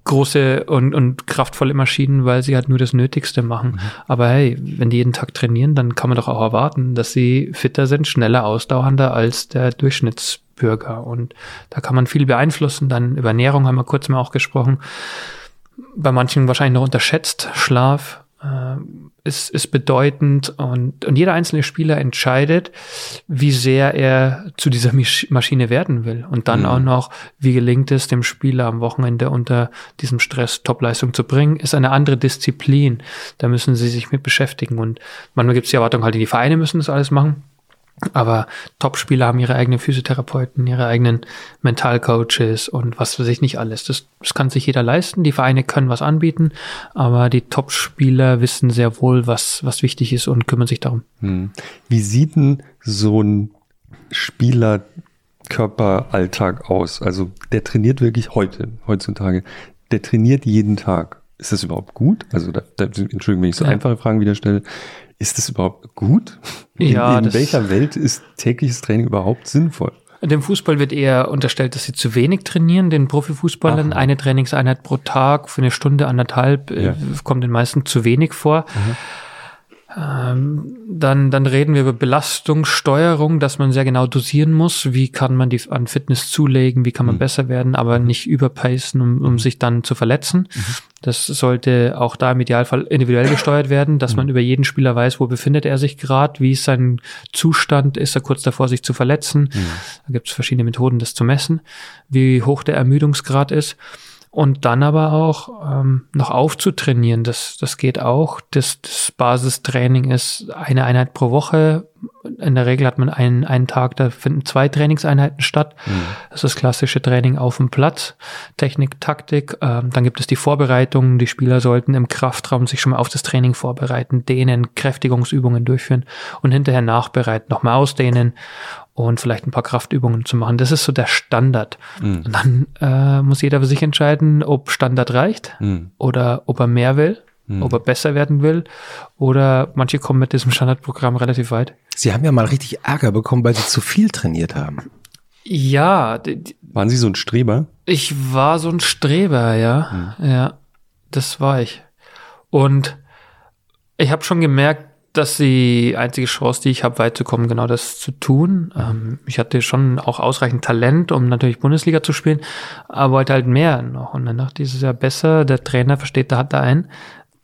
große und, und kraftvolle Maschinen, weil sie halt nur das Nötigste machen. Mhm. Aber hey, wenn die jeden Tag trainieren, dann kann man doch auch erwarten, dass sie fitter sind, schneller, ausdauernder als der Durchschnittsbürger. Und da kann man viel beeinflussen. Dann über Ernährung haben wir kurz mal auch gesprochen. Bei manchen wahrscheinlich noch unterschätzt. Schlaf, ist, ist bedeutend und, und jeder einzelne Spieler entscheidet, wie sehr er zu dieser Maschine werden will. Und dann mhm. auch noch, wie gelingt es dem Spieler am Wochenende unter diesem Stress Topleistung zu bringen, ist eine andere Disziplin. Da müssen sie sich mit beschäftigen. Und manchmal gibt es die Erwartung halt, die Vereine müssen das alles machen. Aber Top-Spieler haben ihre eigenen Physiotherapeuten, ihre eigenen Mentalcoaches und was weiß ich nicht alles. Das, das kann sich jeder leisten. Die Vereine können was anbieten, aber die Top-Spieler wissen sehr wohl, was, was wichtig ist und kümmern sich darum. Hm. Wie sieht denn so ein Spielerkörperalltag aus? Also der trainiert wirklich heute, heutzutage. Der trainiert jeden Tag. Ist das überhaupt gut? Also da, da, Entschuldigung, wenn ich so ja. einfache Fragen wieder stelle. Ist das überhaupt gut? Ja, in, in welcher Welt ist tägliches Training überhaupt sinnvoll? Dem Fußball wird eher unterstellt, dass sie zu wenig trainieren. Den Profifußballern Aha. eine Trainingseinheit pro Tag für eine Stunde, anderthalb äh, ja. kommt den meisten zu wenig vor. Mhm. Ähm, dann, dann reden wir über Belastungssteuerung, dass man sehr genau dosieren muss. Wie kann man die an Fitness zulegen? Wie kann man mhm. besser werden, aber nicht überpacen, um, um mhm. sich dann zu verletzen. Mhm. Das sollte auch da im Idealfall individuell gesteuert werden, dass mhm. man über jeden Spieler weiß, wo befindet er sich gerade, wie ist sein Zustand, ist er kurz davor, sich zu verletzen. Mhm. Da gibt es verschiedene Methoden, das zu messen, wie hoch der Ermüdungsgrad ist und dann aber auch ähm, noch aufzutrainieren. Das, das geht auch. Das, das Basistraining ist eine Einheit pro Woche. In der Regel hat man einen, einen Tag, da finden zwei Trainingseinheiten statt. Mhm. Das ist das klassische Training auf dem Platz, Technik, Taktik. Ähm, dann gibt es die Vorbereitungen. Die Spieler sollten im Kraftraum sich schon mal auf das Training vorbereiten, dehnen, Kräftigungsübungen durchführen und hinterher nachbereiten, nochmal ausdehnen und vielleicht ein paar Kraftübungen zu machen. Das ist so der Standard. Mhm. Und dann äh, muss jeder für sich entscheiden, ob Standard reicht mhm. oder ob er mehr will, mhm. ob er besser werden will oder manche kommen mit diesem Standardprogramm relativ weit. Sie haben ja mal richtig Ärger bekommen, weil Sie zu viel trainiert haben. Ja. Waren Sie so ein Streber? Ich war so ein Streber, ja. Mhm. Ja, das war ich. Und ich habe schon gemerkt, das die einzige Chance, die ich habe, weit zu kommen, genau das zu tun. Ähm, ich hatte schon auch ausreichend Talent, um natürlich Bundesliga zu spielen, aber wollte halt mehr noch. Und dann dachte ich, es ist ja besser, der Trainer versteht, da hat er einen,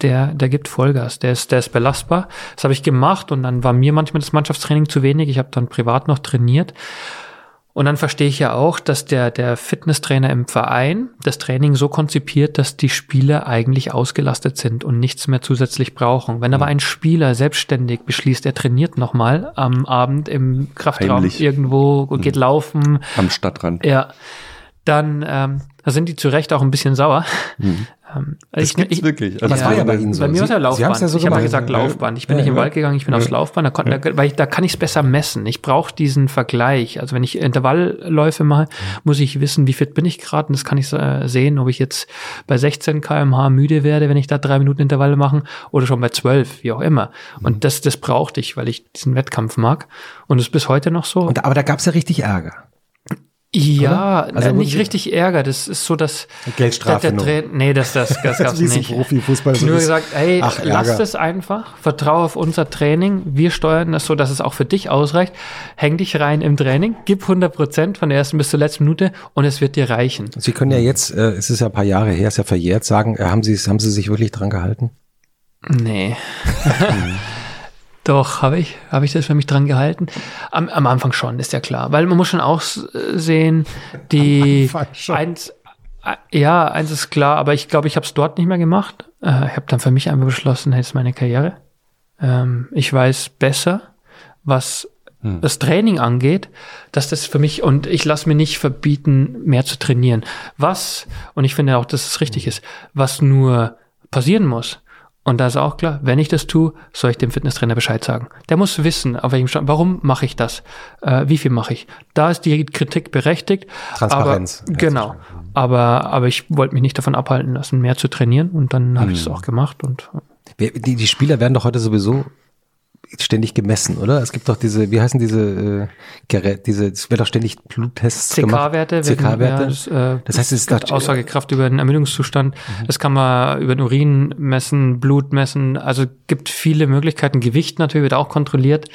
der, der gibt Vollgas, der ist, der ist belastbar. Das habe ich gemacht und dann war mir manchmal das Mannschaftstraining zu wenig. Ich habe dann privat noch trainiert. Und dann verstehe ich ja auch, dass der, der Fitnesstrainer im Verein das Training so konzipiert, dass die Spieler eigentlich ausgelastet sind und nichts mehr zusätzlich brauchen. Wenn aber ein Spieler selbstständig beschließt, er trainiert nochmal am Abend im Kraftraum Heimlich. irgendwo, geht mhm. laufen. Am Stadtrand. Ja. Dann ähm, da sind die zu Recht auch ein bisschen sauer. Mhm. Ähm, das ich, ich, wirklich. Also ja, war ja bei Ihnen so. Bei mir war es ja Laufbahn. Ja so ich habe ja gesagt Laufbahn. Ich bin ja, nicht im Wald gegangen, ich bin aufs Laufbahn, da, kon, da, weil ich, da kann ich es besser messen. Ich brauche diesen Vergleich. Also wenn ich Intervallläufe mache, muss ich wissen, wie fit bin ich gerade und das kann ich äh, sehen, ob ich jetzt bei 16 kmh müde werde, wenn ich da drei Minuten Intervalle mache oder schon bei 12, wie auch immer. Und mhm. das, das brauchte ich, weil ich diesen Wettkampf mag. Und das ist bis heute noch so. Und, aber da gab es ja richtig Ärger. Ja, also nicht richtig Ärger. Das ist so, dass Geldstrafe. Der, der nee, das, das, das gab's nicht. Profifußball so Nur gesagt, ey, Ach, lass es einfach, vertraue auf unser Training. Wir steuern das so, dass es auch für dich ausreicht. Häng dich rein im Training, gib 100 Prozent von der ersten bis zur letzten Minute und es wird dir reichen. Sie können ja jetzt, äh, es ist ja ein paar Jahre her, ist ja verjährt, sagen, äh, haben Sie, haben Sie sich wirklich dran gehalten? Nee. Doch, habe ich, habe ich das für mich dran gehalten. Am, am Anfang schon, ist ja klar. Weil man muss schon auch sehen, die eins, äh, ja, eins ist klar, aber ich glaube, ich habe es dort nicht mehr gemacht. Äh, ich habe dann für mich einfach beschlossen, hey, ist meine Karriere. Ähm, ich weiß besser, was hm. das Training angeht, dass das für mich und ich lasse mir nicht verbieten, mehr zu trainieren. Was, und ich finde auch, dass es richtig ist, was nur passieren muss, und da ist auch klar, wenn ich das tue, soll ich dem Fitnesstrainer Bescheid sagen. Der muss wissen, auf welchem Stand, warum mache ich das? Äh, wie viel mache ich? Da ist die Kritik berechtigt. Transparenz. Aber, genau. Aber, aber ich wollte mich nicht davon abhalten lassen, mehr zu trainieren und dann habe hm. ich es auch gemacht und. Die, die Spieler werden doch heute sowieso ständig gemessen, oder? Es gibt doch diese, wie heißen diese äh, Geräte, diese, es wird doch ständig Bluttests CK-Werte. CK-Werte. Ja, das, äh, das heißt, es ist Aussagekraft über den Ermüdungszustand. Mhm. Das kann man über den Urin messen, Blut messen. Also gibt viele Möglichkeiten. Gewicht natürlich wird auch kontrolliert.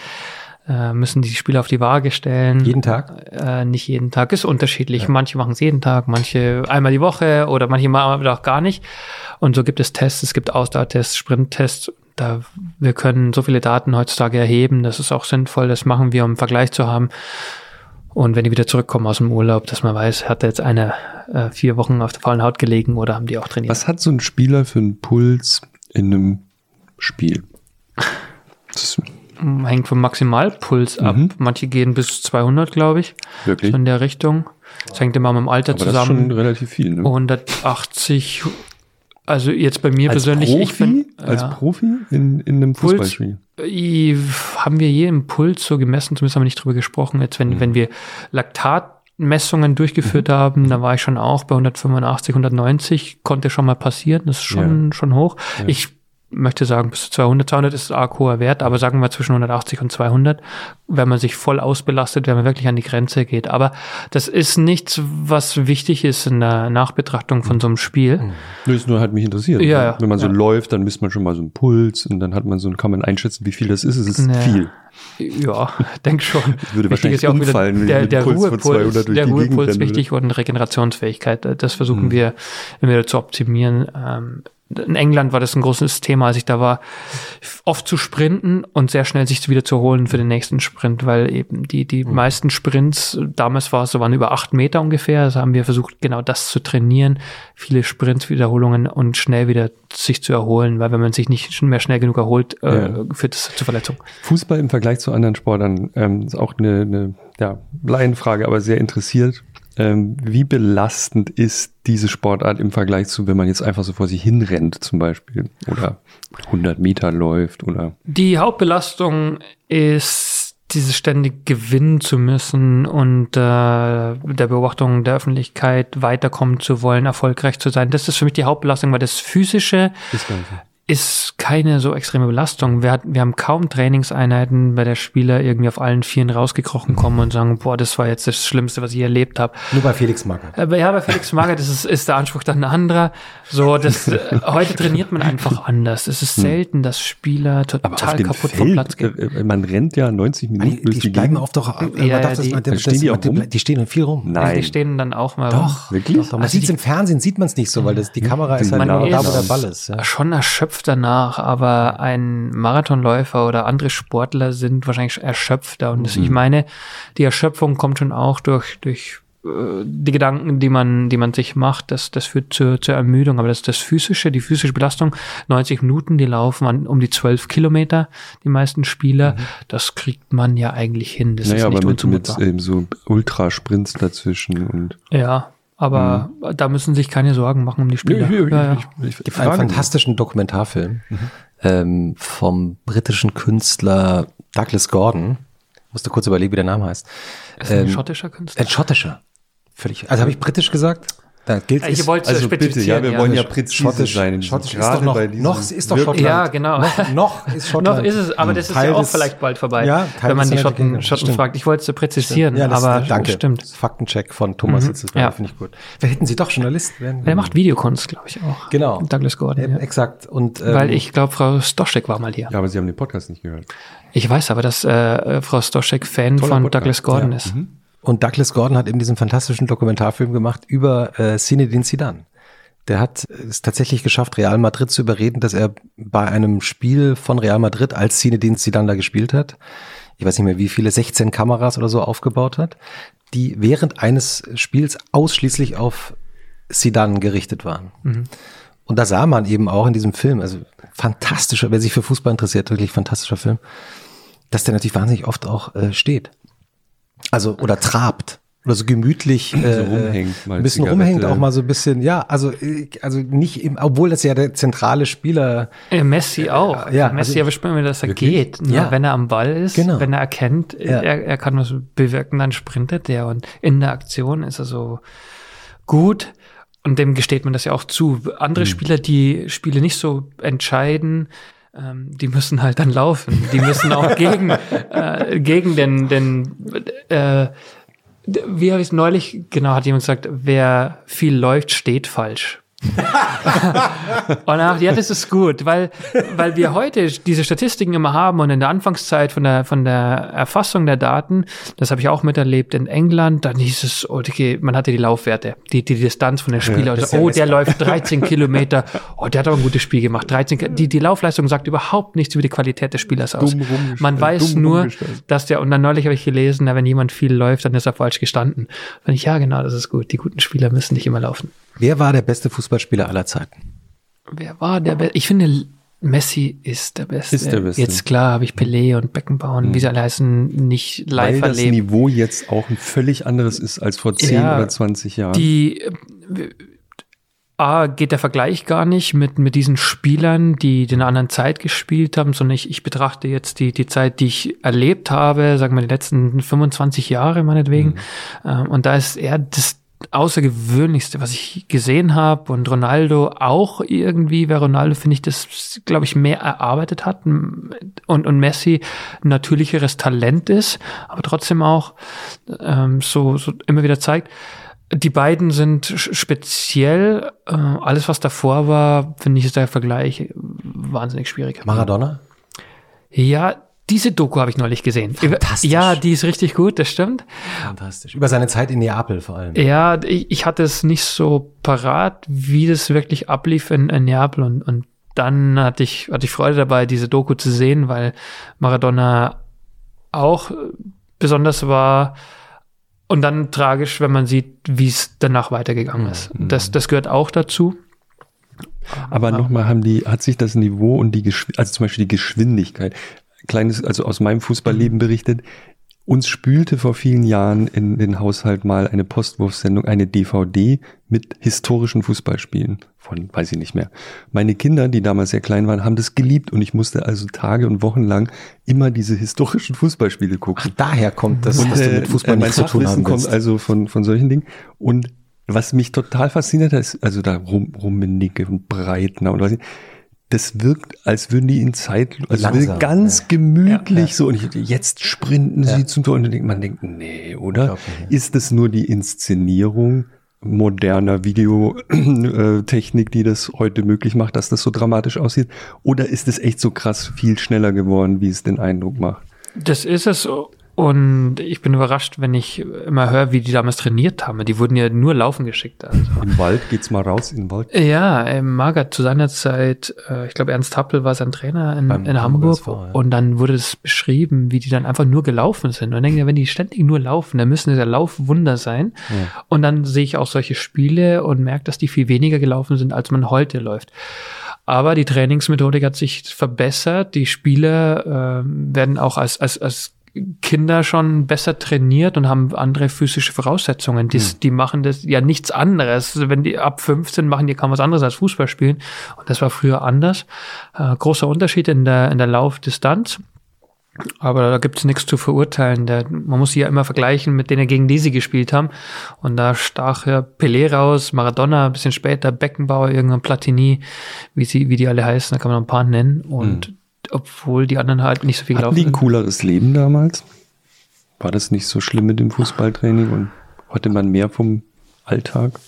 Äh, müssen die Spieler auf die Waage stellen. Jeden Tag? Äh, nicht jeden Tag, ist unterschiedlich. Ja. Manche machen es jeden Tag, manche einmal die Woche oder manche machen auch gar nicht. Und so gibt es Tests, es gibt Ausdauertests, Sprinttests da wir können so viele Daten heutzutage erheben, das ist auch sinnvoll, das machen wir, um einen Vergleich zu haben. Und wenn die wieder zurückkommen aus dem Urlaub, dass man weiß, hat jetzt einer äh, vier Wochen auf der faulen Haut gelegen oder haben die auch trainiert. Was hat so ein Spieler für einen Puls in einem Spiel? Das hängt vom Maximalpuls ab. Mhm. Manche gehen bis 200, glaube ich. Wirklich? So in der Richtung. Das hängt immer mit dem Alter Aber das ist schon zusammen. relativ viel. Ne? 180, also jetzt bei mir als persönlich, Profi, ich bin, als ja. Profi in, in einem Puls. Fußballspiel. I- haben wir je im Puls so gemessen, zumindest haben wir nicht drüber gesprochen. Jetzt, wenn, wenn wir Laktatmessungen durchgeführt haben, da war ich schon auch bei 185, 190, konnte schon mal passieren. Das ist schon, schon hoch. Ich möchte sagen, bis zu 200. 200 ist ein arg hoher Wert, aber sagen wir zwischen 180 und 200, wenn man sich voll ausbelastet, wenn man wirklich an die Grenze geht. Aber das ist nichts, was wichtig ist in der Nachbetrachtung von so einem Spiel. Nö, ist nur halt mich interessiert. Ja, ne? ja, Wenn man so ja. läuft, dann misst man schon mal so einen Puls und dann hat man so, kann man einschätzen, wie viel das ist. Es ist viel. Ja, denk schon. Ich würde Wichtig wahrscheinlich ist auch wieder umfallen, ich der, der Ruhepuls, 200 durch der Ruhepuls wichtig und Regenerationsfähigkeit. Das versuchen wir immer wieder zu optimieren. Ähm, in England war das ein großes Thema, als ich da war, oft zu sprinten und sehr schnell sich wieder zu holen für den nächsten Sprint, weil eben die, die meisten Sprints, damals war es so, waren über acht Meter ungefähr. Also haben wir versucht, genau das zu trainieren. Viele Sprints, Wiederholungen und schnell wieder sich zu erholen, weil wenn man sich nicht mehr schnell genug erholt, äh, Ja. führt es zu Verletzungen. Fußball im Vergleich zu anderen Sportlern ähm, ist auch eine, eine ja, Laienfrage, aber sehr interessiert. Ähm, wie belastend ist diese Sportart im Vergleich zu, wenn man jetzt einfach so vor sich hinrennt zum Beispiel oder 100 Meter läuft oder Die Hauptbelastung ist, dieses ständig gewinnen zu müssen und äh, der Beobachtung der Öffentlichkeit weiterkommen zu wollen, erfolgreich zu sein. Das ist für mich die Hauptbelastung, weil das Physische ist. Ist keine so extreme Belastung. Wir, hatten, wir haben kaum Trainingseinheiten, bei der Spieler irgendwie auf allen Vieren rausgekrochen kommen und sagen, boah, das war jetzt das Schlimmste, was ich erlebt habe. Nur bei Felix Magath. Aber ja, bei Felix Magath ist, es- ist der Anspruch dann ein anderer. So, das, äh, heute trainiert man einfach anders. Es ist selten, dass Spieler Hm. Total kaputt vom Platz Feld, gehen. äh, man rennt ja 90 Minuten Die, durch die die bleiben oft doch. äh, Ja, darf das, die- man, Dann stehen die auch rum? Die stehen viel rum. Nein. Die stehen dann auch mal Doch, Wirklich? Doch, doch. Man Also sieht es im Fernsehen, sieht man es nicht so, weil das, die Kamera ist Man halt Man genau da, wo der Ball ist. Ja. schon erschöpft danach, aber ein Marathonläufer oder andere Sportler sind wahrscheinlich erschöpfter. Und das, ich meine, die Erschöpfung kommt schon auch durch, durch äh, die Gedanken, die man, die man sich macht, das, das führt zur, zur Ermüdung. Aber das, das physische, die physische Belastung, 90 Minuten, die laufen an, um die 12 Kilometer, die meisten Spieler, das kriegt man ja eigentlich hin. Das Naja, ist aber nicht mit, mit unzumutbar. ähm, so Ultrasprints dazwischen und Ja, aber da müssen sich keine Sorgen machen um die Spieler. ja, ja. ich, ich, gibt einen fantastischen Dokumentarfilm ähm, vom britischen Künstler Douglas Gordon. Musste kurz überlegen, wie der Name heißt. Ist ein Ähm, schottischer Künstler. Ein schottischer. Völlig. Also habe ich britisch gesagt? Da gilt Ich es- wollte Also bitte, ja, wir wollen ja präzise Schottisch, sein. Schottisch ist gerade doch noch, bei diesem noch ist doch wirklich- Schottland. Ja, genau. Noch, noch ist Schottland. Noch ist es, aber das ist Teil ja auch des- vielleicht bald vorbei, Ja, Teil wenn man die Schotten. Schotten Stimmt. fragt. Ich wollte es präzisieren, Ja, das, aber danke. stimmt. Faktencheck von Thomas Mhm. Hitzelsberger, Ja. finde ich gut. Wer hätten Sie doch Journalist werden? Der macht Videokunst, glaube ich auch. Genau. Douglas Gordon. Ja. Exakt. Und, ähm, Weil ich glaube, Frau Stoschek war mal hier. Ja, aber Sie haben den Podcast nicht gehört. Ich weiß aber, dass äh, Frau Stoschek Fan Toller von Podcast. Douglas Gordon Ja. ist. Und Douglas Gordon hat eben diesen fantastischen Dokumentarfilm gemacht über äh, Zinedine Zidane. Der hat es tatsächlich geschafft, Real Madrid zu überreden, dass er bei einem Spiel von Real Madrid, als Zinedine Zidane da gespielt hat, ich weiß nicht mehr wie viele, 16 Kameras oder so aufgebaut hat, die während eines Spiels ausschließlich auf Zidane gerichtet waren. Und da sah man eben auch in diesem Film, also fantastischer, wer sich für Fußball interessiert, wirklich fantastischer Film, dass der natürlich wahnsinnig oft auch äh, steht. Also, oder trabt. Oder so gemütlich äh, rumhängt, mal ein bisschen Zigarette. rumhängt, auch mal so ein bisschen, ja, also, äh, also nicht im, obwohl das ja der zentrale Spieler, Äh, Messi auch. ja, Messi also- erwischt man immer, dass er Wirklich? geht. Ne? Ja. Wenn er am Ball ist, Genau. wenn er erkennt, Ja. er, er kann was bewirken, dann sprintet er. Und in der Aktion ist er so gut. Und dem gesteht man das ja auch zu. Andere Mhm. Spieler, die Spiele nicht so entscheiden, ähm, die müssen halt dann laufen. Die müssen auch gegen, äh, gegen den, den äh, wie habe ich neulich, genau, hat jemand gesagt, wer viel läuft, steht falsch. Und ach, ja, das ist gut, weil, weil wir heute diese Statistiken immer haben und in der Anfangszeit von der, von der Erfassung der Daten, das habe ich auch miterlebt in England, dann hieß es, oh, okay, man hatte die Laufwerte, die, die Distanz von den Spielern. das ist also, ja oh, der läuft 13 Kilometer, oh, der hat aber ein gutes Spiel gemacht. 13, Ki- die, die Laufleistung sagt überhaupt nichts über die Qualität des Spielers aus. Dumm Man weiß dumm nur, dass der, und dann neulich habe ich gelesen, na, wenn jemand viel läuft, dann ist er falsch gestanden. Und ich, ja, genau, das ist gut. Die guten Spieler müssen nicht immer laufen. Wer war der beste Fußballspieler aller Zeiten? Wer war der Be Ich finde, Messi ist der Beste. Ist der Beste. Jetzt klar habe ich Pelé und Beckenbauer und wie sie alle heißen, nicht live Weil das erlebt. Niveau jetzt auch ein völlig anderes ist als vor 10 Ja, oder 20 Jahren. Die äh, A, geht der Vergleich gar nicht mit, mit diesen Spielern, die in einer anderen Zeit gespielt haben, sondern ich, ich betrachte jetzt die, die Zeit, die ich erlebt habe, sagen wir die letzten 25 Jahre meinetwegen. Ähm, und da ist er das Außergewöhnlichste, was ich gesehen habe. Und Ronaldo auch irgendwie, weil Ronaldo, finde ich, das, glaube ich, mehr erarbeitet hat. Und, und Messi ein natürlicheres Talent ist, aber trotzdem auch ähm, so, so immer wieder zeigt, die beiden sind speziell. Äh, alles, was davor war, finde ich, ist der Vergleich wahnsinnig schwierig. Maradona? Ja, diese Doku habe ich neulich gesehen. Fantastisch. Ja, die ist richtig gut, das stimmt. Fantastisch. Über seine Zeit in Neapel vor allem. Ja, ich, ich hatte es nicht so parat, wie das wirklich ablief in, in Neapel und, und dann hatte ich, hatte ich Freude dabei, diese Doku zu sehen, weil Maradona auch besonders war und dann tragisch, wenn man sieht, wie es danach weitergegangen ist. Das, das gehört auch dazu. Aber nochmal haben die, hat sich das Niveau und die Geschwindigkeit, also zum Beispiel die Geschwindigkeit, kleines, also aus meinem Fußballleben berichtet, uns spülte vor vielen Jahren in den Haushalt mal eine Postwurfsendung, eine DVD mit historischen Fußballspielen von, weiß ich nicht mehr. Meine Kinder, die damals sehr klein waren, haben das geliebt und ich musste also Tage und Wochen lang immer diese historischen Fußballspiele gucken. Daher kommt das, Und, dass du äh, mit Fußball äh, nichts zu tun haben kommt willst. also von, von solchen Dingen. Und was mich total fasziniert hat, ist, also da Rum, Rummenigge und Breitner und was ich, das wirkt, als würden die in Zeit, also Langsam, ganz gemütlich Ja. so und ich, jetzt sprinten sie zum Tor und denkt, man denkt, nee, oder? Ja. Ist das nur die Inszenierung moderner Videotechnik, die das heute möglich macht, dass das so dramatisch aussieht? Oder ist es echt so krass viel schneller geworden, wie es den Eindruck macht? Das ist es. Und ich bin überrascht, wenn ich immer höre, wie die damals trainiert haben. Die wurden ja nur laufen geschickt. Also. Im Wald geht's mal raus, in den Wald. Ja, äh, Magath zu seiner Zeit, äh, ich glaube, Ernst Happel war sein Trainer in, in Hamburg. SV, ja. Und dann wurde es beschrieben, wie die dann einfach nur gelaufen sind. Und dann denke ich, wenn die ständig nur laufen, dann müssen es ja Laufwunder sein. Und dann sehe ich auch solche Spiele und merke, dass die viel weniger gelaufen sind, als man heute läuft. Aber die Trainingsmethodik hat sich verbessert. Die Spieler ähm, werden auch als, als, als Kinder schon besser trainiert und haben andere physische Voraussetzungen. Die, die machen das ja nichts anderes. Wenn die ab 15 machen die kaum was anderes als Fußball spielen. Und das war früher anders. Äh, großer Unterschied in der, in der Laufdistanz. Aber da gibt es nichts zu verurteilen. Der, man muss sie ja immer vergleichen mit denen, gegen die sie gespielt haben. Und da stach ja Pelé raus, Maradona, ein bisschen später, Beckenbauer, irgendein Platini, wie sie, wie die alle heißen, da kann man noch ein paar nennen. Und obwohl die anderen halt nicht so viel Hatten gelaufen die ein cooleres Leben damals? War das nicht so schlimm mit dem Fußballtraining und hatte man mehr vom Alltag?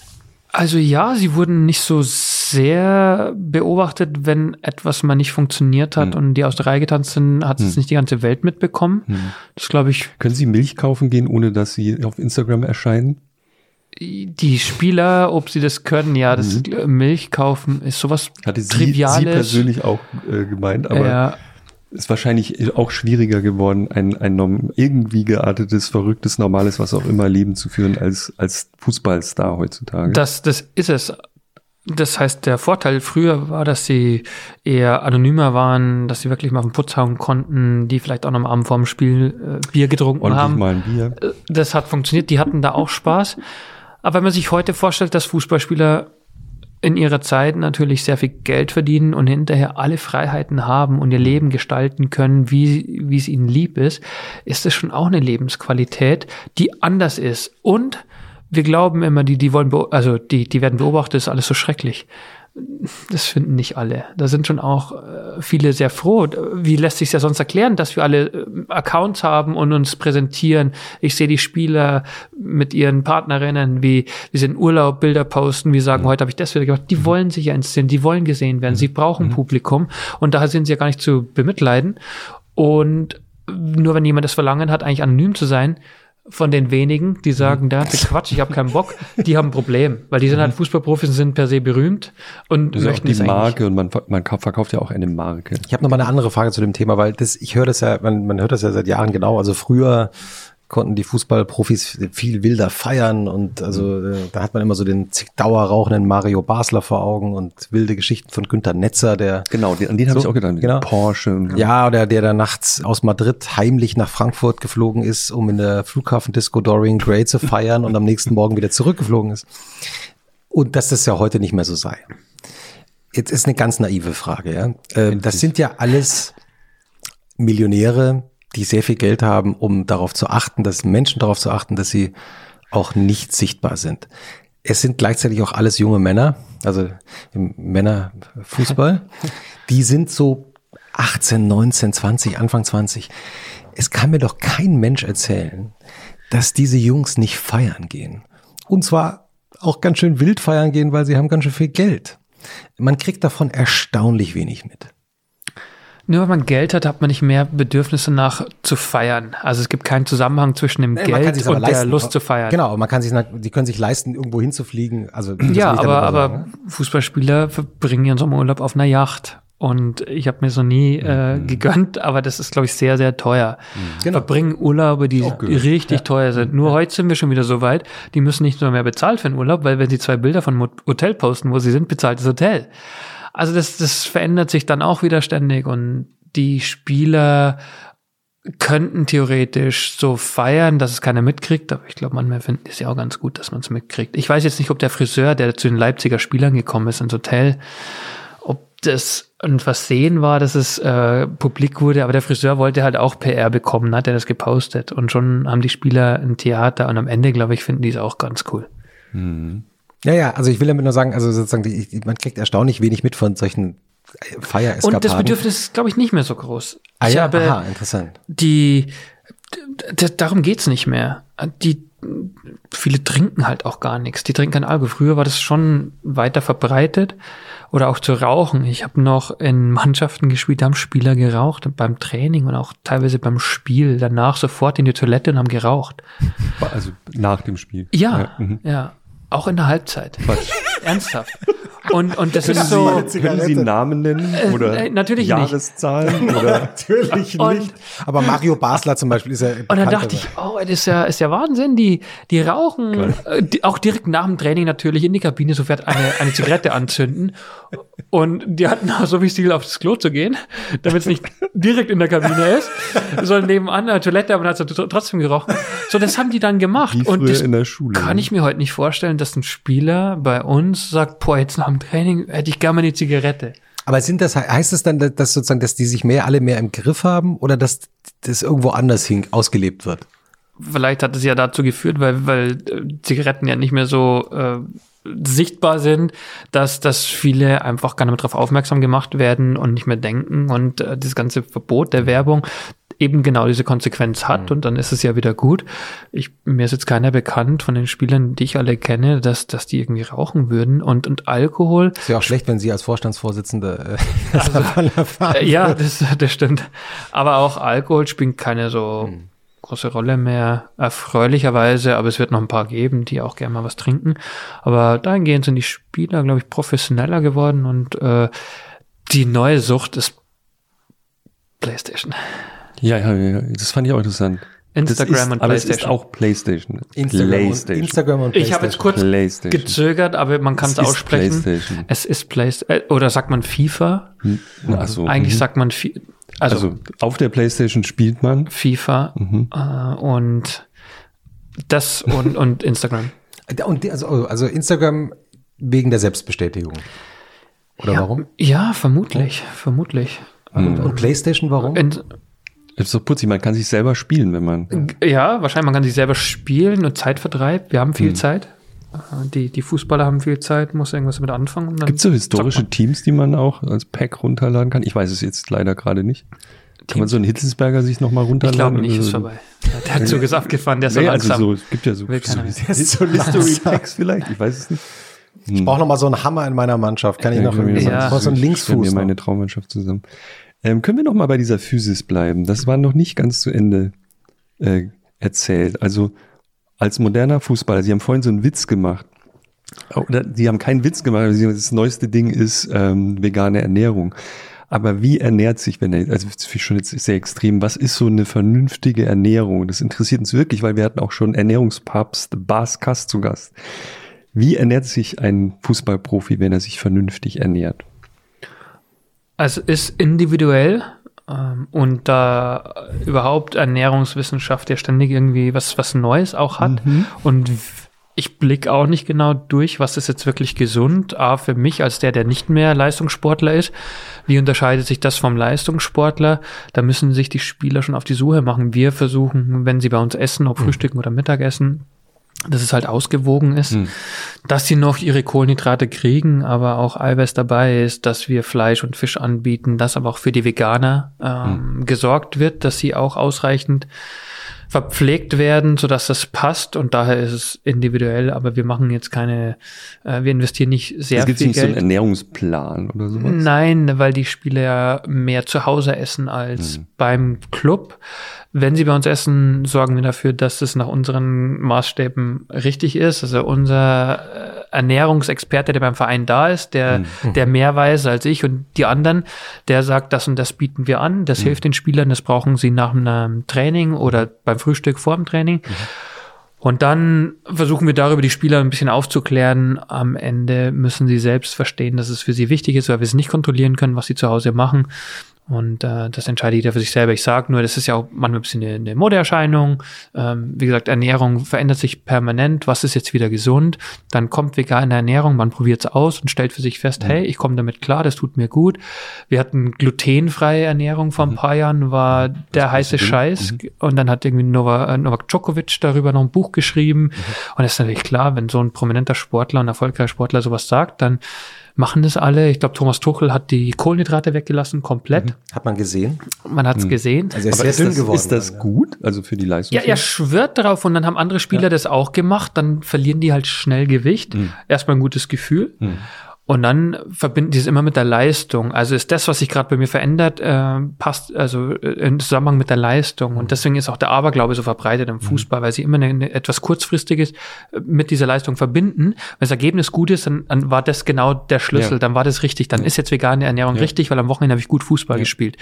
Also ja, sie wurden nicht so sehr beobachtet, wenn etwas mal nicht funktioniert hat und die aus der Reihe getanzt sind, hat es nicht die ganze Welt mitbekommen. Das glaube ich, Können Sie Milch kaufen gehen, ohne dass Sie auf Instagram erscheinen? Die Spieler, ob sie das können, ja, das Milch kaufen ist sowas Hatte Sie, Triviales. Sie persönlich auch äh, gemeint, aber ja, ist wahrscheinlich auch schwieriger geworden, ein, ein irgendwie geartetes, verrücktes, normales, was auch immer Leben zu führen als, als Fußballstar heutzutage. das, das ist es. Das heißt, der Vorteil früher war, dass sie eher anonymer waren, dass sie wirklich mal auf den Putz hauen konnten, die vielleicht auch noch am Abend vorm Spiel äh, Bier getrunken Ordentlich haben. mal ein Bier. Äh, Das hat funktioniert, die hatten da auch Spaß. Aber wenn man sich heute vorstellt, dass Fußballspieler in ihrer Zeit natürlich sehr viel Geld verdienen und hinterher alle Freiheiten haben und ihr Leben gestalten können, wie, wie es ihnen lieb ist, ist das schon auch eine Lebensqualität, die anders ist. Und wir glauben immer, die, die wollen, also die, die werden beobachtet, ist alles so schrecklich. Das finden nicht alle. Da sind schon auch äh, viele sehr froh. Wie lässt sich ja sonst erklären, dass wir alle äh, Accounts haben und uns präsentieren? Ich sehe die Spieler mit ihren Partnerinnen, wie, wie sie in Urlaub Bilder posten, wie sagen, heute habe ich das wieder gemacht. Die wollen sich ja inszenieren, die wollen gesehen werden, sie brauchen Publikum und daher sind sie ja gar nicht zu bemitleiden. Und nur wenn jemand das Verlangen hat, eigentlich anonym zu sein, von den wenigen, die sagen, da Quatsch, ich habe keinen Bock, die haben ein Problem, weil die sind halt Fußballprofis und sind per se berühmt und Das ist auch möchten die es eigentlich. Marke und man, man ka- verkauft ja auch eine Marke. Ich habe noch mal eine andere Frage zu dem Thema, weil das, ich höre das ja, man, man hört das ja seit Jahren genau. Also früher konnten die Fußballprofis viel wilder feiern und also äh, da hat man immer so den dauerrauchenden Mario Basler vor Augen und wilde Geschichten von Günter Netzer, der Genau, den, an den habe So, ich auch gedacht. genau. Porsche. ja, oder der da nachts aus Madrid heimlich nach Frankfurt geflogen ist, um in der Flughafendisco Dorian Gray zu feiern und am nächsten Morgen wieder zurückgeflogen ist. Und dass das ja heute nicht mehr so sei. Jetzt ist eine ganz naive Frage, ja. Äh, das sind ja alles Millionäre, die sehr viel Geld haben, um darauf zu achten, dass Menschen darauf zu achten, dass sie auch nicht sichtbar sind. Es sind gleichzeitig auch alles junge Männer, also Männerfußball. Die sind so 18, 19, 20, Anfang 20. Es kann mir doch kein Mensch erzählen, dass diese Jungs nicht feiern gehen. Und zwar auch ganz schön wild feiern gehen, weil sie haben ganz schön viel Geld. Man kriegt davon erstaunlich wenig mit. Nur wenn man Geld hat, hat man nicht mehr Bedürfnisse nach zu feiern. Also es gibt keinen Zusammenhang zwischen dem kann Geld und der leisten. Lust zu feiern. Genau, man kann sich, die können sich leisten, irgendwo hinzufliegen. Also Ja, aber, aber sagen, ne? Fußballspieler verbringen ihren Sommerurlaub auf einer Yacht. Und ich habe mir so nie äh, gegönnt, aber das ist, glaube ich, sehr, sehr teuer. Genau. Verbringen Urlaube, die richtig teuer sind. Nur heute sind wir schon wieder so weit, die müssen nicht nur mehr bezahlt für den Urlaub, weil wenn sie zwei Bilder von Hotel posten, wo sie sind, bezahlt das Hotel. Also das, das verändert sich dann auch wieder ständig und die Spieler könnten theoretisch so feiern, dass es keiner mitkriegt, aber ich glaube, manchmal finden die es ja auch ganz gut, dass man es mitkriegt. Ich weiß jetzt nicht, ob der Friseur, der zu den Leipziger Spielern gekommen ist ins Hotel, ob das ein Versehen war, dass es äh, publik wurde, aber der Friseur wollte halt auch PR bekommen, hat er das gepostet und schon haben die Spieler ein Theater und am Ende, glaube ich, finden die es auch ganz cool. Ja, ja, also ich will damit nur sagen, also sozusagen, die, man kriegt erstaunlich wenig mit von solchen Feiereskapaden. Und das Bedürfnis ist, glaube ich, nicht mehr so groß. ah, ich ja, habe aha, interessant. die, darum geht's nicht mehr. Die, viele trinken halt auch gar nichts. Die trinken kein Alkohol. Früher war das schon weiter verbreitet. Oder auch zu rauchen. Ich habe noch in Mannschaften gespielt, da haben Spieler geraucht beim Training und auch teilweise beim Spiel. Danach sofort in die Toilette und haben geraucht. Also nach dem Spiel. Ja, mhm. ja. Auch in der Halbzeit. Quatsch. Ernsthaft. Und, und das Können ist so. Sie, können Sie Namen nennen oder äh, natürlich nicht. Jahreszahlen oder Natürlich Und- nicht. Aber Mario Basler zum Beispiel ist ja Und dann dachte ich, oh, das ist ja, ist ja Wahnsinn, die, die rauchen, äh, die, auch direkt nach dem Training natürlich in die Kabine sofort eine, eine Zigarette anzünden. Und die hatten auch so wie Stil aufs Klo zu gehen, damit es nicht direkt in der Kabine ist, sondern nebenan an der Toilette, aber man hat es trotzdem gerochen. So, das haben die dann gemacht. wie und das in der Schule. kann ich mir heute nicht vorstellen, dass ein Spieler bei uns sagt, boah, jetzt nach dem Training hätte ich gerne mal eine Zigarette. Aber sind das, heißt es dann, dass sozusagen, dass die sich mehr, alle mehr im Griff haben oder dass das irgendwo anders hin, ausgelebt wird? vielleicht hat es ja dazu geführt, weil, weil äh, Zigaretten ja nicht mehr so äh, sichtbar sind, dass, dass viele einfach gar nicht mehr darauf aufmerksam gemacht werden und nicht mehr denken und äh, das ganze Verbot der Werbung eben genau diese Konsequenz hat und dann ist es ja wieder gut. Ich, mir ist jetzt keiner bekannt von den Spielern, die ich alle kenne, dass, dass die irgendwie rauchen würden und, und Alkohol. Ist ja auch schlecht, wenn Sie als Vorstandsvorsitzende äh, das erfahren. Äh, ja, das, das stimmt. Aber auch Alkohol spielt keine so große Rolle mehr, erfreulicherweise, aber es wird noch ein paar geben, die auch gerne mal was trinken. Aber dahingehend sind die Spieler, glaube ich, professioneller geworden und äh, die neue Sucht ist PlayStation. Ja, ja, ja, das fand ich auch interessant. Instagram das ist, und aber es ist PlayStation. auch PlayStation. Instagram und, PlayStation. Instagram und Ich habe jetzt kurz PlayStation. gezögert, aber man kann es Es ist aussprechen. PlayStation. Es ist PlayStation. Äh, oder sagt man FIFA? Ach so. Eigentlich mhm. sagt man Fi also, also auf der PlayStation spielt man. FIFA Mhm. äh, und das und, und Instagram. Und die, also, also Instagram wegen der Selbstbestätigung. Oder ja, warum? Ja, vermutlich, vermutlich. Und, und PlayStation warum? In, ist doch putzig, man kann sich selber spielen, wenn man. ja, wahrscheinlich man kann sich selber spielen und Zeitvertreib. Wir haben viel Zeit. Äh, Die, die Fußballer haben viel Zeit, muss irgendwas damit anfangen. Gibt es so historische Teams, die man auch als Pack runterladen kann? Ich weiß es jetzt leider gerade nicht. Kann man so einen Hitzelsberger sich nochmal man. Ich runterladen? glaube nicht, ist vorbei. Der Zug ist abgefahren, der ist so Nee, also langsam. so, es gibt ja so, so, so, so History. Packs vielleicht, ich weiß es nicht. Ich brauche noch mal so einen Hammer in meiner Mannschaft. Kann ich noch irgendwie so, Ja. ich brauch so einen Ich Linksfuß. mir meine. Traummannschaft zusammen. Ähm, können wir noch mal bei dieser Physis bleiben? Das war noch nicht ganz zu Ende äh, erzählt. Also als moderner Fußballer, Sie haben vorhin so einen Witz gemacht. Oder Sie haben keinen Witz gemacht, das neueste Ding ist ähm, vegane Ernährung. Aber wie ernährt sich, wenn er, also schon jetzt sehr extrem, was ist so eine vernünftige Ernährung? Das interessiert uns wirklich, weil wir hatten auch schon Ernährungspapst Bas Kass zu Gast. Wie ernährt sich ein Fußballprofi, wenn er sich vernünftig ernährt? Also ist individuell ähm, und da überhaupt Ernährungswissenschaft ja ständig irgendwie was, was Neues auch hat. Mhm. Und ich blicke auch nicht genau durch, was ist jetzt wirklich gesund. A, für mich als der, der nicht mehr Leistungssportler ist. Wie unterscheidet sich das vom Leistungssportler? Da müssen sich die Spieler schon auf die Suche machen. Wir versuchen, wenn sie bei uns essen, ob mhm. Frühstücken oder Mittagessen, dass es halt ausgewogen ist, hm. dass sie noch ihre Kohlenhydrate kriegen, aber auch Eiweiß dabei ist, dass wir Fleisch und Fisch anbieten, dass aber auch für die Veganer ähm, hm. gesorgt wird, dass sie auch ausreichend verpflegt werden, so dass das passt und daher ist es individuell, aber wir machen jetzt keine, äh, wir investieren nicht sehr viel Geld. nicht so einen Ernährungsplan oder sowas? Nein, weil die Spieler ja mehr zu Hause essen als hm. beim Club. Wenn sie bei uns essen, sorgen wir dafür, dass es nach unseren Maßstäben richtig ist. Also unser äh, Ernährungsexperte, der beim Verein da ist, der, mhm. der mehr weiß als ich und die anderen, der sagt, das und das bieten wir an, das mhm. hilft den Spielern, das brauchen sie nach einem Training oder beim Frühstück vor dem Training. Mhm. Und dann versuchen wir darüber die Spieler ein bisschen aufzuklären. Am Ende müssen sie selbst verstehen, dass es für sie wichtig ist, weil wir es nicht kontrollieren können, was sie zu Hause machen. Und äh, das entscheidet jeder für sich selber. Ich sage nur, das ist ja auch manchmal ein bisschen eine, eine Modeerscheinung. Ähm, wie gesagt, Ernährung verändert sich permanent. Was ist jetzt wieder gesund? Dann kommt vegane Ernährung, man probiert es aus und stellt für sich fest, mhm. hey, ich komme damit klar, das tut mir gut. Wir hatten glutenfreie Ernährung vor ein mhm. paar Jahren, war mhm. der heiße Scheiß. Mhm. Und dann hat irgendwie Nova, äh, Novak Djokovic darüber noch ein Buch geschrieben. Mhm. Und es ist natürlich klar, wenn so ein prominenter Sportler und erfolgreicher Sportler sowas sagt, dann machen das alle. Ich glaube, Thomas Tuchel hat die Kohlenhydrate weggelassen, komplett. Mhm. Hat man gesehen? Man hat es mhm. gesehen. Also ist, Aber ist, das, geworden, ist das gut? Also für die Leistung? Ja, er schwört darauf und dann haben andere Spieler ja. das auch gemacht. Dann verlieren die halt schnell Gewicht. Mhm. Erstmal ein gutes Gefühl. Mhm. Und dann verbinden die es immer mit der Leistung. Also ist das, was sich gerade bei mir verändert, äh, passt also äh, im Zusammenhang mit der Leistung. Und deswegen ist auch der Aberglaube so verbreitet im mhm. Fußball, weil sie immer eine, eine etwas kurzfristiges äh, mit dieser Leistung verbinden. Wenn das Ergebnis gut ist, dann, dann war das genau der Schlüssel, ja. dann war das richtig. Dann ist jetzt vegane Ernährung ja. richtig, weil am Wochenende habe ich gut Fußball ja. gespielt.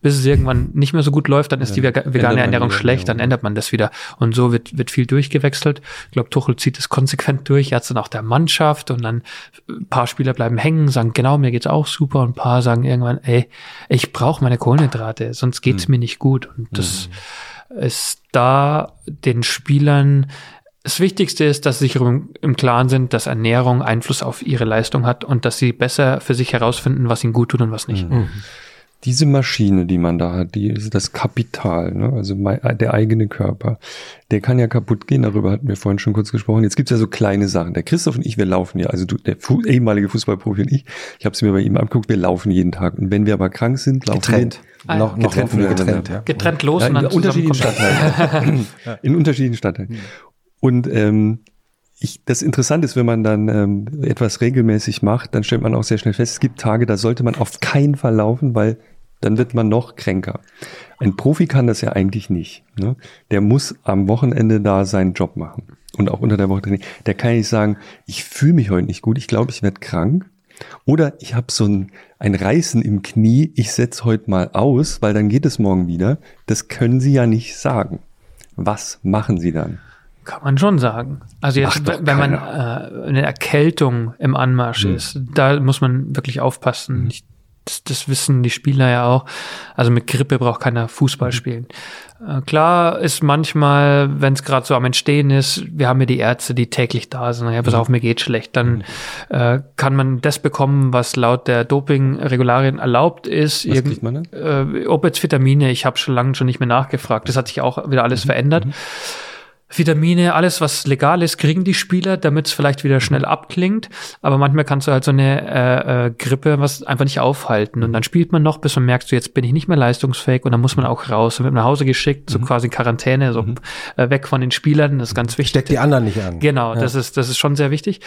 Bis es irgendwann nicht mehr so gut läuft, dann ist die vegane Ernährung schlecht, dann ändert man das wieder. Und so wird, wird viel durchgewechselt. Ich glaube, Tuchel zieht es konsequent durch. Er hat es dann auch der Mannschaft und dann ein paar Spieler Spieler bleiben hängen, sagen, genau, mir geht's auch super. Und ein paar sagen irgendwann, ey, ich brauche meine Kohlenhydrate, sonst geht's mhm. mir nicht gut. Und das mhm. ist da den Spielern das Wichtigste ist, dass sie sich im, im, Klaren sind, dass Ernährung Einfluss auf ihre Leistung hat und dass sie besser für sich herausfinden, was ihnen gut tut und was nicht. Mhm diese Maschine, die man da hat, die ist das Kapital, ne? also der eigene Körper, der kann ja kaputt gehen, darüber hatten wir vorhin schon kurz gesprochen. Jetzt gibt's ja so kleine Sachen. Der Christoph und ich, wir laufen ja, also du, der Fu ehemalige Fußballprofi und ich, ich habe es mir bei ihm angeguckt, wir laufen jeden Tag. Und wenn wir aber krank sind, laufen getrennt. wir noch, noch getrennt, wir getrennt, ja. getrennt los ja, in und dann unterschiedlichen Stadtteilen. in unterschiedlichen Stadtteilen. Und ähm, ich, das Interessante ist, wenn man dann ähm, etwas regelmäßig macht, dann stellt man auch sehr schnell fest, es gibt Tage, da sollte man auf keinen Fall laufen, weil dann wird man noch kränker. Ein Profi kann das ja eigentlich nicht. Ne? Der muss am Wochenende da seinen Job machen und auch unter der Woche trainieren. Der kann nicht sagen, ich fühle mich heute nicht gut, ich glaube, ich werde krank. Oder ich habe so ein, ein Reißen im Knie, ich setze heute mal aus, weil dann geht es morgen wieder. Das können Sie ja nicht sagen. Was machen Sie dann? Kann man schon sagen. Also jetzt, wenn man äh, eine Erkältung im Anmarsch hm. ist, da muss man wirklich aufpassen. Hm. Ich das, das wissen die Spieler ja auch. Also mit Grippe braucht keiner Fußball mhm. spielen. Äh, klar ist manchmal, wenn es gerade so am Entstehen ist, wir haben ja die Ärzte, die täglich da sind, ja, pass mhm. auf, mir geht schlecht, dann mhm. äh, kann man das bekommen, was laut der Doping-Regularien erlaubt ist. Was kriegt man denn? Äh, ob jetzt Vitamine, ich habe schon lange schon nicht mehr nachgefragt. Das hat sich auch wieder alles mhm. verändert. Mhm. Vitamine, alles was legal ist, kriegen die Spieler, damit es vielleicht wieder schnell abklingt. Aber manchmal kannst du halt so eine äh, äh, Grippe was einfach nicht aufhalten. Und dann spielt man noch, bis man merkt, so jetzt bin ich nicht mehr leistungsfähig und dann muss man auch raus. und wird nach Hause geschickt, so mhm. quasi Quarantäne, so mhm. äh, weg von den Spielern. Das ist ganz wichtig. Steckt die anderen nicht an. Genau, ja. das ist das ist schon sehr wichtig.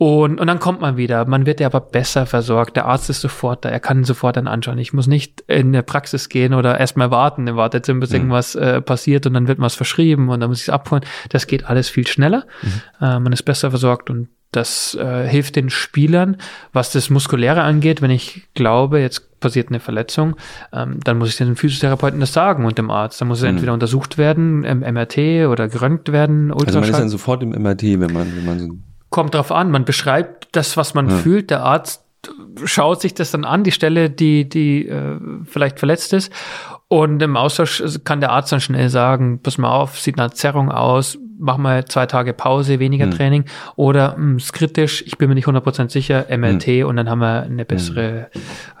Und, und dann kommt man wieder. Man wird ja aber besser versorgt. Der Arzt ist sofort da. Er kann sofort dann anschauen. Ich muss nicht in der Praxis gehen oder erstmal warten im Wartezimmer, bis mhm. irgendwas äh, passiert und dann wird was verschrieben und dann muss ich es abholen. Das geht alles viel schneller. Mhm. Äh, man ist besser versorgt und das äh, hilft den Spielern, was das Muskuläre angeht. Wenn ich glaube, jetzt passiert eine Verletzung, ähm, dann muss ich den Physiotherapeuten das sagen und dem Arzt. Dann muss er Mhm. entweder untersucht werden, im MRT oder geröntgt werden, Also man ist dann sofort im MRT, wenn man, wenn man so Kommt drauf an, man beschreibt das, was man Ja. fühlt. Der Arzt schaut sich das dann an, die Stelle, die, die äh, vielleicht verletzt ist. Und im Austausch kann der Arzt dann schnell sagen, pass mal auf, sieht nach Zerrung aus, mach mal zwei Tage Pause, weniger Hm. Training. Oder hm, ist kritisch, ich bin mir nicht 100% sicher, MRT und dann haben wir eine bessere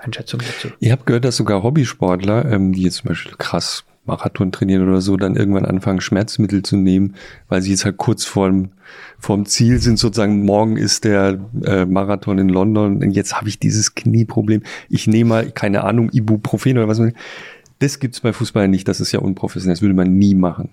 Einschätzung dazu. Ich habe gehört, dass sogar Hobbysportler, ähm, die jetzt zum Beispiel krass Marathon trainieren oder so, dann irgendwann anfangen, Schmerzmittel zu nehmen, weil sie jetzt halt kurz vorm, vorm Ziel sind, sozusagen, morgen ist der äh, Marathon in London und jetzt habe ich dieses Knieproblem. Ich nehme mal, keine Ahnung, Ibuprofen oder was. man- Das gibt's bei Fußballern nicht, das ist ja unprofessionell, das würde man nie machen.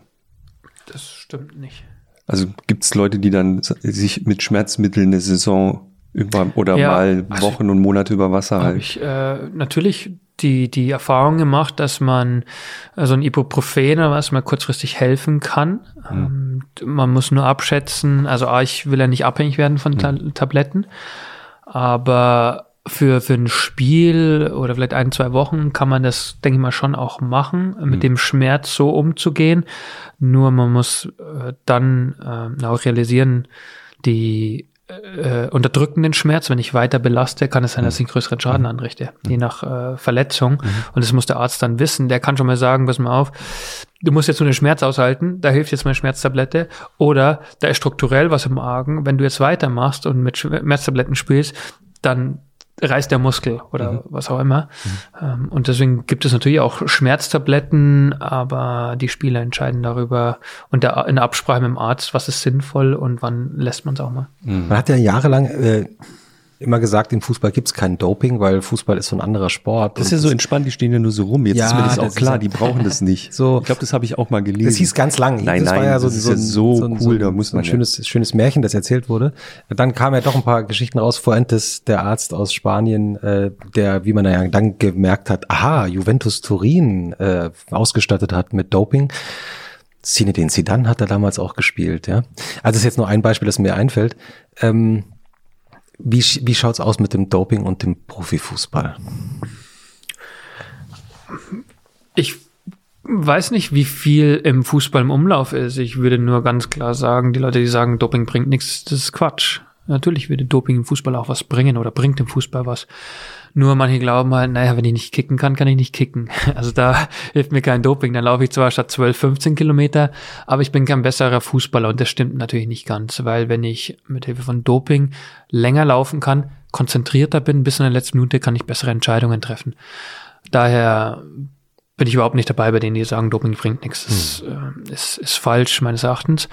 Das stimmt nicht. Also gibt's Leute, die dann sich mit Schmerzmitteln eine Saison über oder Ja, mal also Wochen und Monate über Wasser halten. äh, natürlich die, die Erfahrung gemacht, dass man so ein Ibuprofen oder was mal kurzfristig helfen kann. Ähm, man muss nur abschätzen, also ich will ja nicht abhängig werden von Ta Tabletten, aber für, für ein Spiel oder vielleicht ein, zwei Wochen kann man das, denke ich mal, schon auch machen, mit dem Schmerz so umzugehen. Nur man muss äh, dann äh, auch realisieren, die äh, unterdrücken den Schmerz. Wenn ich weiter belaste, kann es sein, dass ich einen größeren Schaden anrichte, je nach äh, Verletzung. Und das muss der Arzt dann wissen. Der kann schon mal sagen, pass mal auf, du musst jetzt nur den Schmerz aushalten, da hilft jetzt meine Schmerztablette. Oder da ist strukturell was im Magen. Wenn du jetzt weitermachst und mit Schmerztabletten spielst, dann reißt der Muskel oder was auch immer. Ähm, und deswegen gibt es natürlich auch Schmerztabletten, aber die Spieler entscheiden darüber und der, in Absprache mit dem Arzt, was ist sinnvoll und wann lässt man es auch mal. Man hat ja jahrelang äh, immer gesagt, im Fußball gibt's kein Doping, weil Fußball ist so ein anderer Sport. Das ist ja so entspannt, die stehen ja nur so rum. Jetzt Ja, ist mir das auch das ist klar, ja- die brauchen das nicht. So- ich glaube, das habe ich auch mal gelesen. Das hieß ganz lang. Nein, das nein, war ja so, das ist so, ja ein- so cool, ein- da muss so ein man ja- schönes, schönes Märchen, das erzählt wurde. Dann kamen ja doch ein paar Geschichten raus. Fuentes, der Arzt aus Spanien, äh, der, wie man ja dann gemerkt hat, aha, Juventus Turin äh, ausgestattet hat mit Doping. Zinedine Zidane hat er damals auch gespielt, ja. Also das ist jetzt nur ein Beispiel, das mir einfällt. Ähm, wie, wie schaut's aus mit dem Doping und dem Profifußball? Ich weiß nicht, wie viel im Fußball im Umlauf ist. Ich würde nur ganz klar sagen, die Leute, die sagen, Doping bringt nichts, das ist Quatsch. Natürlich würde Doping im Fußball auch was bringen oder bringt im Fußball was. Nur manche glauben halt, naja, wenn ich nicht kicken kann, kann ich nicht kicken. Also da hilft mir kein Doping. Dann laufe ich zwar statt 12, 15 Kilometer, aber ich bin kein besserer Fußballer und das stimmt natürlich nicht ganz, weil wenn ich mit Hilfe von Doping länger laufen kann, konzentrierter bin, bis in der letzten Minute kann ich bessere Entscheidungen treffen. Daher bin ich überhaupt nicht dabei bei denen, die sagen, Doping bringt nichts. Das ist, äh, ist, ist falsch meines Erachtens.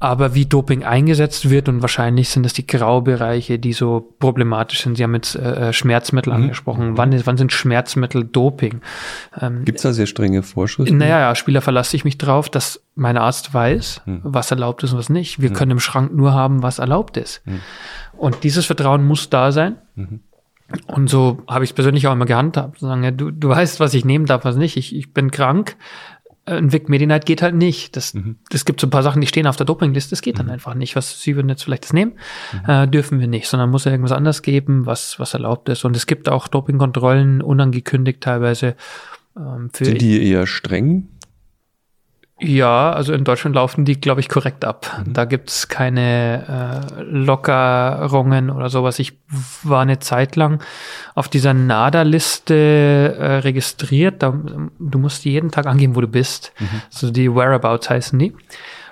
Aber wie Doping eingesetzt wird und wahrscheinlich sind das die Graubereiche, die so problematisch sind. Sie haben jetzt äh, Schmerzmittel angesprochen. Wann, ist, wann sind Schmerzmittel Doping? Ähm, Gibt's da sehr strenge Vorschriften? naja, ja, Spieler verlasse ich mich drauf, dass mein Arzt weiß, was erlaubt ist und was nicht. Wir können im Schrank nur haben, was erlaubt ist. Und dieses Vertrauen muss da sein. Und so habe ich es persönlich auch immer gehandhabt. Sagen, ja, du, du weißt, was ich nehmen darf, was nicht. Ich, ich bin krank. Ein Vic Medi-Night geht halt nicht. Das, das gibt so ein paar Sachen, die stehen auf der Dopingliste. Das geht dann einfach nicht. Was Sie würden jetzt vielleicht das nehmen, äh, dürfen wir nicht, sondern muss ja irgendwas anderes geben, was, was erlaubt ist. Und es gibt auch Dopingkontrollen, unangekündigt teilweise. Ähm, für Sind die eher streng? Ja, also in Deutschland laufen die, glaube ich, korrekt ab. Da gibt's keine äh, Lockerungen oder sowas. Ich war eine Zeit lang auf dieser NADA-Liste äh, registriert. Da, du musst jeden Tag angeben, wo du bist. Also die Whereabouts heißen die.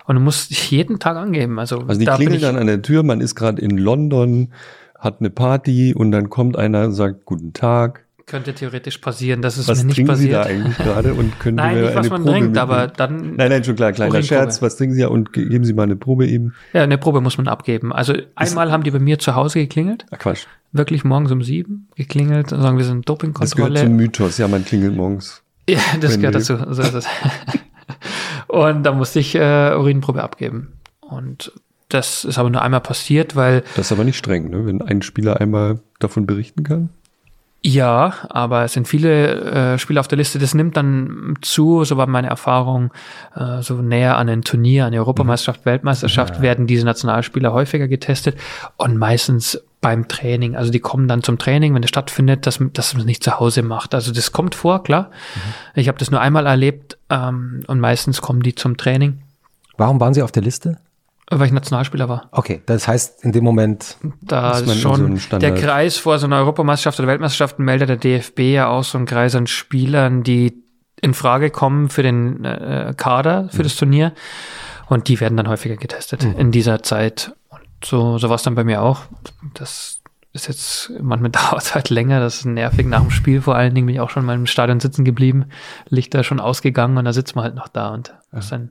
Und du musst jeden Tag angeben. Also, Also die da klingeln dann an der Tür, man ist gerade in London, hat eine Party und dann kommt einer und sagt, guten Tag. Könnte theoretisch passieren. Das ist Was mir nicht trinken Sie da passiert. eigentlich gerade und können Nein, wir nicht, was eine man Probe trinkt, aber dann Nein, nein, schon klar, kleiner. Scherz. Was trinken Sie ja und ge- geben Sie mal eine Probe eben? Ja, eine Probe muss man abgeben. Also einmal haben die bei mir zu Hause geklingelt. Ach Quatsch. wirklich morgens um sieben geklingelt und sagen, wir sind Das gehört Dopingkontrolle. zum Mythos. Ja, man klingelt morgens. Ja, das gehört dazu. So ist es. und da musste ich äh, Urinprobe abgeben. Und das ist aber nur einmal passiert, weil Das ist aber nicht streng, ne? wenn ein Spieler einmal davon berichten kann. Ja, aber es sind viele äh, Spieler auf der Liste. Das nimmt dann zu, so war meine Erfahrung, äh, so näher an ein Turnier, an die Europameisterschaft, Weltmeisterschaft werden diese Nationalspieler häufiger getestet und meistens beim Training. Also die kommen dann zum Training, wenn es stattfindet, dass, dass man es nicht zu Hause macht. Also das kommt vor, klar. Mhm. Ich habe das nur einmal erlebt ähm, und meistens kommen die zum Training. Warum waren Sie auf der Liste? Weil ich Nationalspieler war. Okay, das heißt in dem Moment. Da ist schon so der Kreis vor so einer Europameisterschaft oder Weltmeisterschaft meldet der DFB ja auch so einen Kreis an Spielern, die in Frage kommen für den äh, Kader, für mhm. das Turnier. Und die werden dann häufiger getestet mhm. in dieser Zeit. Und so, so war es dann bei mir auch. Das ist jetzt, manchmal dauert es halt länger, das ist nervig nach dem Spiel. Vor allen Dingen bin ich auch schon mal im Stadion sitzen geblieben, Licht da schon ausgegangen und da sitzt man halt noch da und ja. ist dann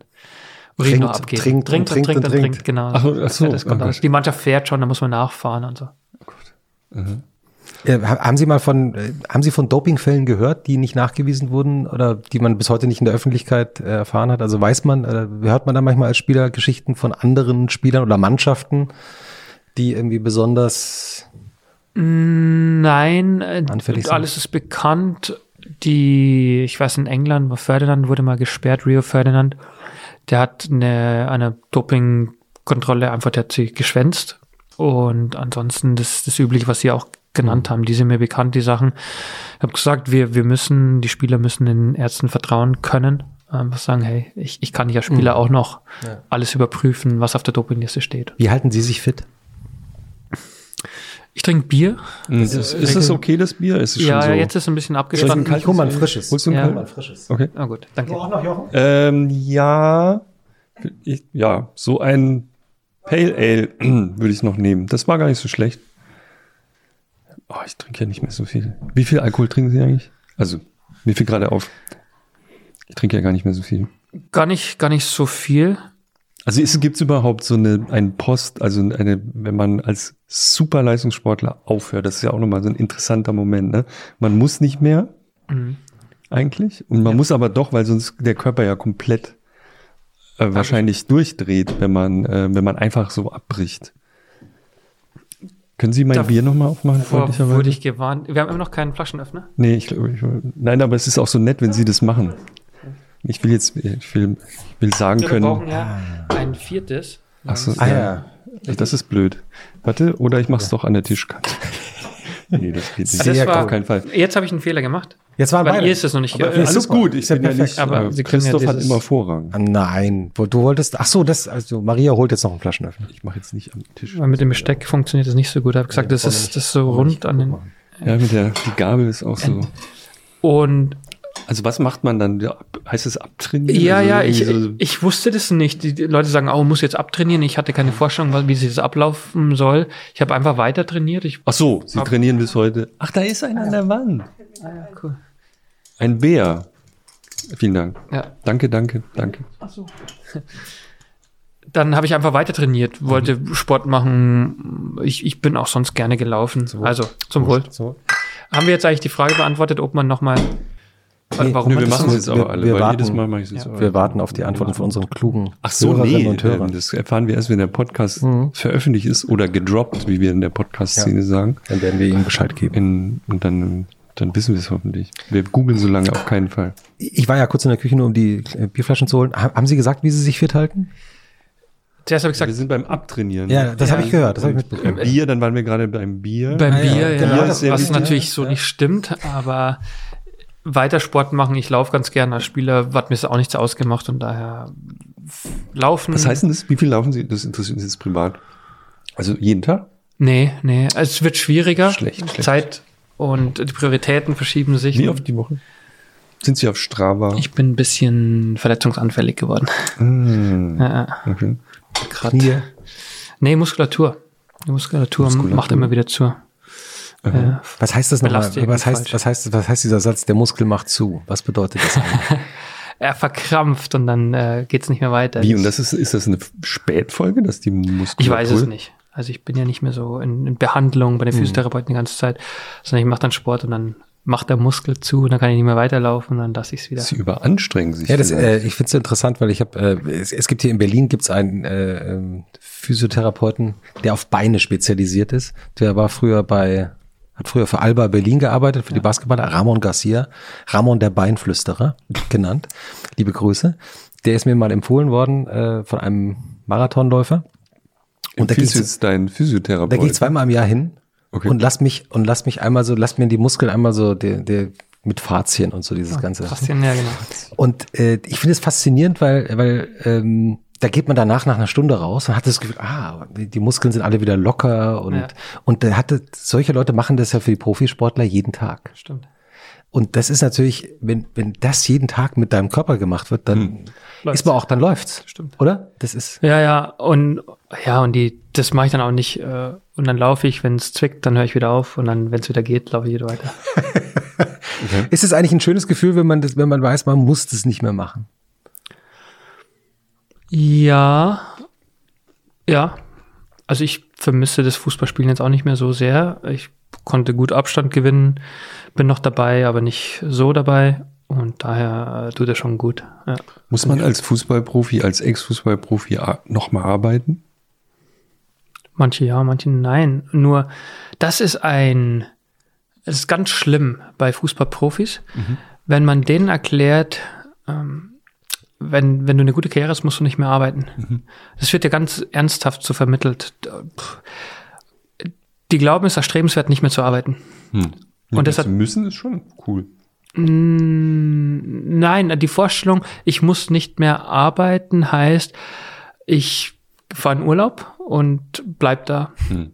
Urin trinkt, abgeht. Trinkt, trinkt, trinkt, trinkt, und trinkt, trinkt, genau. Ach, ach so, das kommt okay. Die Mannschaft fährt schon, da muss man nachfahren und so. Oh mhm. Äh, haben Sie mal von, äh, haben Sie von Dopingfällen gehört, die nicht nachgewiesen wurden oder die man bis heute nicht in der Öffentlichkeit äh, erfahren hat? Also weiß man, äh, hört man da manchmal als Spieler Geschichten von anderen Spielern oder Mannschaften, die irgendwie besonders Nein, anfällig sind? alles ist bekannt. Die, ich weiß, in England, Ferdinand wurde mal gesperrt, Rio Ferdinand der hat eine, eine Dopingkontrolle einfach, der hat sie geschwänzt. Und ansonsten das, das Übliche, was Sie auch genannt haben, die sind mir bekannt, die Sachen. Ich habe gesagt, wir, wir müssen, die Spieler müssen den Ärzten vertrauen können. Einfach sagen, hey, ich, ich kann ja Spieler mhm. auch noch ja. alles überprüfen, was auf der Dopingliste steht. Wie halten Sie sich fit? Ich trinke Bier. Mhm. Ist, es, ist es okay, das Bier? Ist es ja, schon so? jetzt ist es ein bisschen abgespannt. Ich hole mal ein frisches. Holst du ein, ja. ein frisches? Okay. Ah, gut, danke. Du auch noch, Jochen? Ähm, ja, ich, ja, so ein Pale Ale würde ich noch nehmen. Das war gar nicht so schlecht. Oh, ich trinke ja nicht mehr so viel. Wie viel Alkohol trinken Sie eigentlich? Also, wie viel gerade auf? Ich trinke ja gar nicht mehr so viel. Gar nicht, gar nicht so viel. Also gibt es überhaupt so eine ein Post, also eine, wenn man als Superleistungssportler aufhört, das ist ja auch nochmal so ein interessanter Moment, ne? Man muss nicht mehr, mhm. eigentlich. Und man ja. muss aber doch, weil sonst der Körper ja komplett äh, wahrscheinlich durchdreht, wenn man, äh, wenn man einfach so abbricht. Können Sie mein da Bier nochmal aufmachen, freundlicherweise? wurde ich gewarnt. Wir haben immer noch keinen Flaschenöffner. Nee, ich glaube, ich, nein, aber es ist auch so nett, wenn Sie das machen. Ich will jetzt, ich will, ich will sagen wir können. Wir brauchen ja ein viertes. Ach so, ah, ja. Das ist blöd. Warte, oder ich mach's ja. doch an der Tischkante. nee, das geht nicht. Das war, auf keinen Fall. Jetzt habe ich einen Fehler gemacht. Jetzt waren Weil beide. ihr ist es noch nicht. Aber, äh, alles gut, ich bin ja nicht. Aber Sie Christoph ja hat immer Vorrang. Ah, nein, du wolltest. Ach so, das. Also Maria holt jetzt noch einen Flaschenöffner. Ich mache jetzt nicht am Tisch. Weil mit dem Besteck funktioniert das nicht so gut. Ich habe gesagt, ja, das ist das ist so rund an den. Ja, mit der die Gabel ist auch so. Und also was macht man dann? Heißt es abtrainieren? Ja, also ja, ich, so ich wusste das nicht. Die Leute sagen, oh, muss jetzt abtrainieren. Ich hatte keine Vorstellung, wie sich das ablaufen soll. Ich habe einfach weiter trainiert. Ich Ach so, Sie trainieren bis heute. Ach, da ist einer an der Wand. Ah, ja, cool. Ein Bär. Vielen Dank. Ja. Danke, danke, danke. Ach so. Dann habe ich einfach weiter trainiert, wollte mhm. Sport machen. Ich, ich bin auch sonst gerne gelaufen. So. Also zum Wohl. So. Haben wir jetzt eigentlich die Frage beantwortet, ob man nochmal Nee, Warum nö, wir machen es jetzt aber alle, wir warten, jedes Mal mache ich es ja. Wir warten auf die Antworten von unseren klugen Ach so, Hörerinnen nee, und Hörern. Das erfahren wir erst, wenn der Podcast mhm. veröffentlicht ist oder gedroppt, wie wir in der Podcast-Szene ja. sagen. Dann werden wir Ihnen Bescheid geben. In, und dann, dann wissen wir es hoffentlich. Wir googeln so lange auf keinen Fall. Ich war ja kurz in der Küche, nur um die äh, Bierflaschen zu holen. Haben Sie gesagt, wie Sie sich fit halten? Zuerst habe ich gesagt, wir sind beim Abtrainieren. Ja, das ja, habe ich gehört. Das habe ich mitbekommen. Bier, dann waren wir gerade beim Bier. Beim ah, Bier, ja. Genau, das, was natürlich so nicht stimmt, aber weiter Sport machen. Ich laufe ganz gerne als Spieler, hat mir auch nichts ausgemacht und daher laufen. Was heißt denn das? Wie viel laufen Sie? Das interessiert mich jetzt privat. Also jeden Tag? Nee, nee. Es wird schwieriger. Schlecht, schlecht. Zeit und die Prioritäten verschieben sich. Wie oft die Woche? Sind Sie auf Strava? Ich bin ein bisschen verletzungsanfällig geworden. Mm. Ja. Okay. Gerade. Nee, Muskulatur. Die Muskulatur, Muskulatur macht immer wieder zu. Äh, was heißt das nochmal? Was heißt, was heißt, was heißt dieser Satz, der Muskel macht zu? Was bedeutet das eigentlich? er verkrampft und dann äh, geht es nicht mehr weiter. Wie? Und das ist, ist das eine Spätfolge, dass die Muskulatur? Ich weiß es nicht. Also ich bin ja nicht mehr so in, in Behandlung bei den mhm. Physiotherapeuten die ganze Zeit, sondern ich mache dann Sport und dann macht der Muskel zu und dann kann ich nicht mehr weiterlaufen und dann lasse ich es wieder. Sie überanstrengen sich. Ja, das, äh, ich finde es interessant, weil ich habe, äh, es, es, gibt hier in Berlin gibt's einen äh, ähm, Physiotherapeuten, der auf Beine spezialisiert ist. Der war früher bei hat früher für Alba Berlin gearbeitet, für ja. die Basketballer. Ramon Garcia, Ramon der Beinflüsterer genannt. Liebe Grüße. Der ist mir mal empfohlen worden äh, von einem Marathonläufer. Und da Empfiehlst geht's- deinen Physiotherapeuten? Da gehe ich zweimal im Jahr hin Okay. und lass mich und lass mich einmal so, lass mir die Muskeln einmal so der, der mit Fazien und so dieses ganze. Faszien, ja, genau. Und äh, ich finde es faszinierend, weil, weil ähm, da geht man danach nach einer Stunde raus und hat das Gefühl, ah, die, Muskeln sind alle wieder locker und Ja. und da hatte solche Leute machen das ja für die Profisportler jeden Tag. Stimmt. Und das ist natürlich, wenn wenn das jeden Tag mit deinem Körper gemacht wird, dann Läuft's. ist man auch, dann läuft's, Stimmt. oder? Das ist Ja, ja, und ja, und die, das mache ich dann auch nicht. Äh, und dann laufe ich, wenn es zwickt, dann höre ich wieder auf und dann, wenn es wieder geht, laufe ich wieder weiter. ist es eigentlich ein schönes Gefühl, wenn man das, wenn man weiß, man muss das nicht mehr machen. Ja, ja. Also ich vermisse das Fußballspielen jetzt auch nicht mehr so sehr. Ich konnte gut Abstand gewinnen, bin noch dabei, aber nicht so dabei. Und daher äh, tut es schon gut. Ja. Muss man als Fußballprofi, als Ex-Fußballprofi nochmal arbeiten? Manche ja, manche nein. Nur das ist ein, es ist ganz schlimm bei Fußballprofis, wenn man denen erklärt, ähm, wenn, wenn du eine gute Karriere hast, musst du nicht mehr arbeiten. Das wird ja ganz ernsthaft so vermittelt. Die glauben, es ist erstrebenswert, nicht mehr zu arbeiten. Hm. Und das hat- müssen ist schon cool. Mm, Nein, die Vorstellung, ich muss nicht mehr arbeiten, heißt, ich fahre in Urlaub und bleib da. Hm.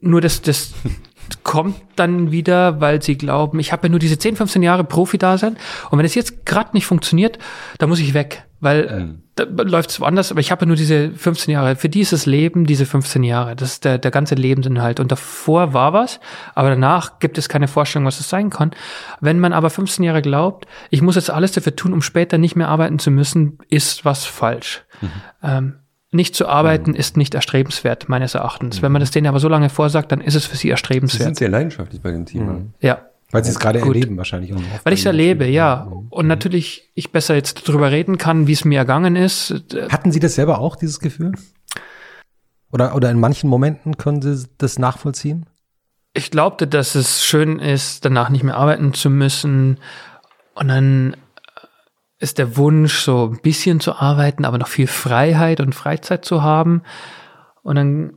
Nur das, das kommt dann wieder, weil sie glauben, ich habe ja nur diese 10, 15 Jahre Profi-Dasein und wenn es jetzt gerade nicht funktioniert, dann muss ich weg, weil Hm. äh, da läuft es woanders, aber ich habe ja nur diese 15 Jahre. Für die ist das Leben diese 15 Jahre. Das ist der, der ganze Lebensinhalt. Und davor war was, aber danach gibt es keine Vorstellung, was es sein kann. Wenn man aber 15 Jahre glaubt, ich muss jetzt alles dafür tun, um später nicht mehr arbeiten zu müssen, ist was falsch. Ähm, nicht zu arbeiten ist nicht erstrebenswert, meines Erachtens. Wenn man das denen aber so lange vorsagt, dann ist es für sie Sie erstrebenswert. sind sehr leidenschaftlich bei dem Thema. Ja. Weil sie es gerade Gut. erleben wahrscheinlich auch. Weil ich es erlebe, ja. Und natürlich ich besser jetzt drüber reden kann, wie es mir ergangen ist. Äh, Hatten Sie das selber auch, dieses Gefühl? Oder, oder in manchen Momenten können Sie das nachvollziehen? Ich glaubte, dass es schön ist, danach nicht mehr arbeiten zu müssen. Und dann ist der Wunsch, so ein bisschen zu arbeiten, aber noch viel Freiheit und Freizeit zu haben. Und dann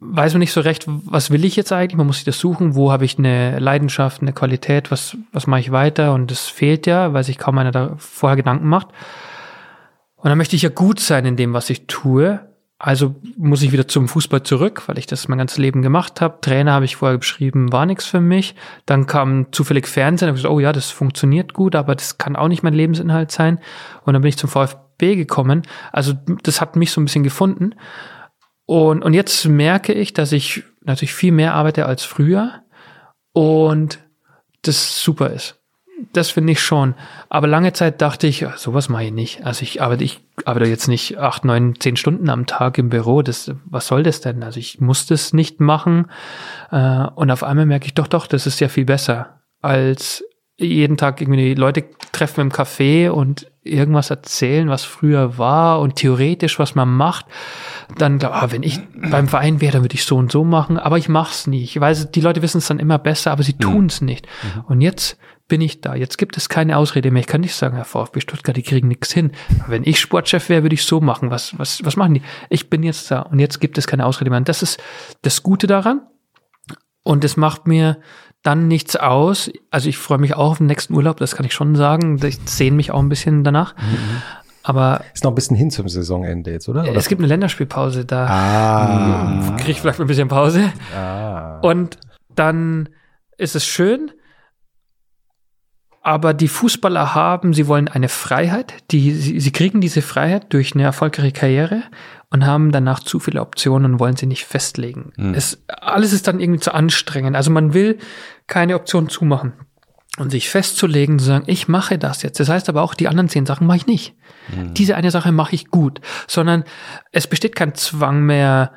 weiß man nicht so recht, was will ich jetzt eigentlich? Man muss sich das suchen, wo habe ich eine Leidenschaft, eine Qualität, was, was mache ich weiter? Und das fehlt ja, weil sich kaum einer da vorher Gedanken macht. Und dann möchte ich ja gut sein in dem, was ich tue. Also muss ich wieder zum Fußball zurück, weil ich das mein ganzes Leben gemacht habe. Trainer habe ich vorher beschrieben, war nichts für mich. Dann kam zufällig Fernsehen, habe ich gesagt, oh ja, das funktioniert gut, aber das kann auch nicht mein Lebensinhalt sein. Und dann bin ich zum VfB gekommen. Also das hat mich so ein bisschen gefunden. Und, und jetzt merke ich, dass ich natürlich viel mehr arbeite als früher und das super ist. Das finde ich schon. Aber lange Zeit dachte ich, sowas mache ich nicht. Also ich arbeite, ich arbeite jetzt nicht acht, neun, zehn Stunden am Tag im Büro. Das, was soll das denn? Also ich muss das nicht machen. Äh, Und auf einmal merke ich doch, doch, das ist ja viel besser als jeden Tag irgendwie die Leute treffen im Café und irgendwas erzählen, was früher war und theoretisch, was man macht, dann glaube ah, wenn ich beim Verein wäre, dann würde ich so und so machen, aber ich mache es nie. Ich weiß, die Leute wissen es dann immer besser, aber sie tun es nicht. Und jetzt bin ich da. Jetzt gibt es keine Ausrede mehr. Ich kann nicht sagen, Herr VfB Stuttgart, die kriegen nichts hin. Aber wenn ich Sportchef wäre, würde ich so machen. Was, was, was machen die? Ich bin jetzt da und jetzt gibt es keine Ausrede mehr. Und das ist das Gute daran. Und es macht mir dann nichts aus. Also ich freue mich auch auf den nächsten Urlaub, das kann ich schon sagen. Ich sehne mich auch ein bisschen danach. Aber Ist noch ein bisschen hin zum Saisonende jetzt, oder? oder? es gibt eine Länderspielpause, da ah. kriege ich vielleicht ein bisschen Pause. ah. Und dann ist es schön. Aber die Fußballer haben, sie wollen eine Freiheit. Die, sie, sie kriegen diese Freiheit durch eine erfolgreiche Karriere und haben danach zu viele Optionen und wollen sie nicht festlegen. Es, alles ist dann irgendwie zu anstrengend. Also man will keine Option zumachen. Und sich festzulegen, zu sagen, ich mache das jetzt. Das heißt aber auch, die anderen zehn Sachen mache ich nicht. Diese eine Sache mache ich gut. Sondern es besteht kein Zwang mehr,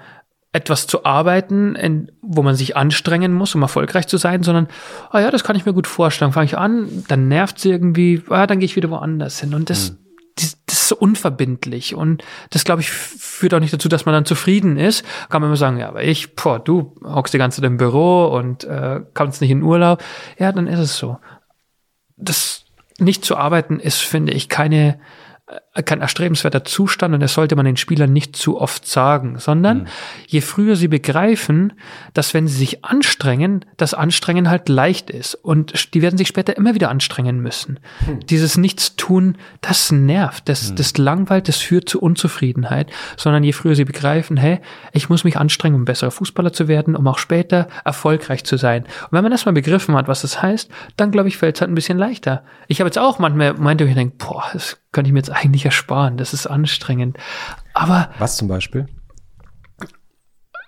etwas zu arbeiten, in, wo man sich anstrengen muss, um erfolgreich zu sein, sondern, ah ja, das kann ich mir gut vorstellen. Fange ich an, dann nervt es irgendwie, ah, dann gehe ich wieder woanders hin. Und das, das, das ist so unverbindlich. Und das, glaube ich, führt auch nicht dazu, dass man dann zufrieden ist. Kann man immer sagen, ja, aber ich, boah, du hockst die ganze Zeit im Büro und äh, kommst nicht in Urlaub. Ja, dann ist es so. Das nicht zu arbeiten ist, finde ich, keine kein erstrebenswerter Zustand und das sollte man den Spielern nicht zu oft sagen, sondern mhm. je früher sie begreifen, dass wenn sie sich anstrengen, das Anstrengen halt leicht ist und die werden sich später immer wieder anstrengen müssen. Mhm. Dieses Nichtstun, das nervt, das, mhm. das langweilt, das führt zu Unzufriedenheit, sondern je früher sie begreifen, hey, ich muss mich anstrengen, um besserer Fußballer zu werden, um auch später erfolgreich zu sein. Und wenn man das mal begriffen hat, was das heißt, dann glaube ich, fällt es halt ein bisschen leichter. Ich habe jetzt auch manchmal meinte, ich denke, boah, das könnte ich mir jetzt eigentlich ersparen. Das ist anstrengend. Aber. Was zum Beispiel?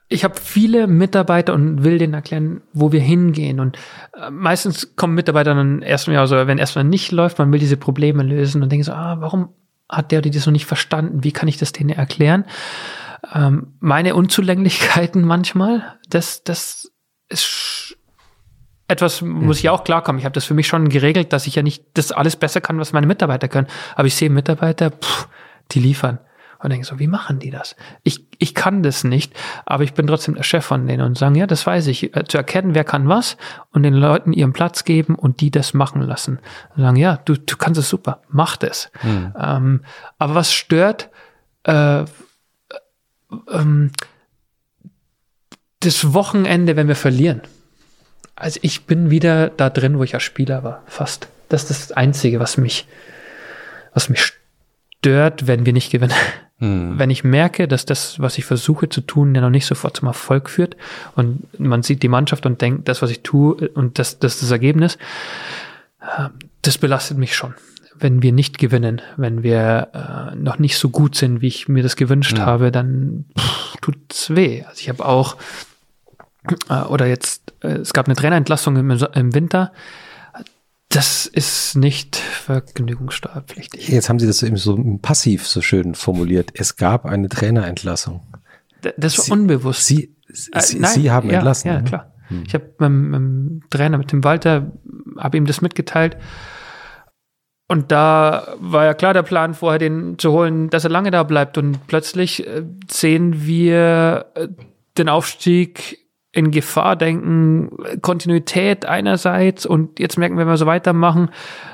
Ich habe viele Mitarbeiter und will denen erklären, wo wir hingehen. Und äh, meistens kommen Mitarbeiter dann erstmal, also wenn erstmal nicht läuft, man will diese Probleme lösen und denken so, ah, warum hat der oder die das noch nicht verstanden? Wie kann ich das denen erklären? Ähm, meine Unzulänglichkeiten manchmal, das, das ist etwas muss ich auch klarkommen. Ich habe das für mich schon geregelt, dass ich ja nicht das alles besser kann, was meine Mitarbeiter können. Aber ich sehe Mitarbeiter, pff, die liefern. Und denke so, wie machen die das? Ich, ich kann das nicht, aber ich bin trotzdem der Chef von denen und sagen, ja, das weiß ich. Äh, zu erkennen, wer kann was und den Leuten ihren Platz geben und die das machen lassen. Und sagen, ja, du, du kannst es super, mach das. Hm. Ähm, aber was stört, äh, ähm, das Wochenende, wenn wir verlieren. Also ich bin wieder da drin, wo ich als Spieler war, fast. Das ist das Einzige, was mich, was mich stört, wenn wir nicht gewinnen. Hm. Wenn ich merke, dass das, was ich versuche zu tun, ja noch nicht sofort zum Erfolg führt und man sieht die Mannschaft und denkt, das, was ich tue und das, das ist das Ergebnis, äh, das belastet mich schon. Wenn wir nicht gewinnen, wenn wir äh, noch nicht so gut sind, wie ich mir das gewünscht ja. habe, dann tut es weh. Also ich habe auch äh, oder jetzt, äh, es gab eine Trainerentlassung im, im Winter. Das ist nicht vergnügungssteuerpflichtig. Jetzt haben Sie das eben so passiv so schön formuliert. Es gab eine Trainerentlassung. Das war Sie, unbewusst. Sie, Sie, äh, nein, Sie haben ja, entlassen. Ja, ne? klar. Hm. Ich habe mit, dem Trainer, mit dem Walter, habe ihm das mitgeteilt. Und da war ja klar der Plan vorher, den zu holen, dass er lange da bleibt. Und plötzlich äh, sehen wir den Aufstieg in Gefahr denken, Kontinuität einerseits und jetzt merken wir, wenn wir so weitermachen,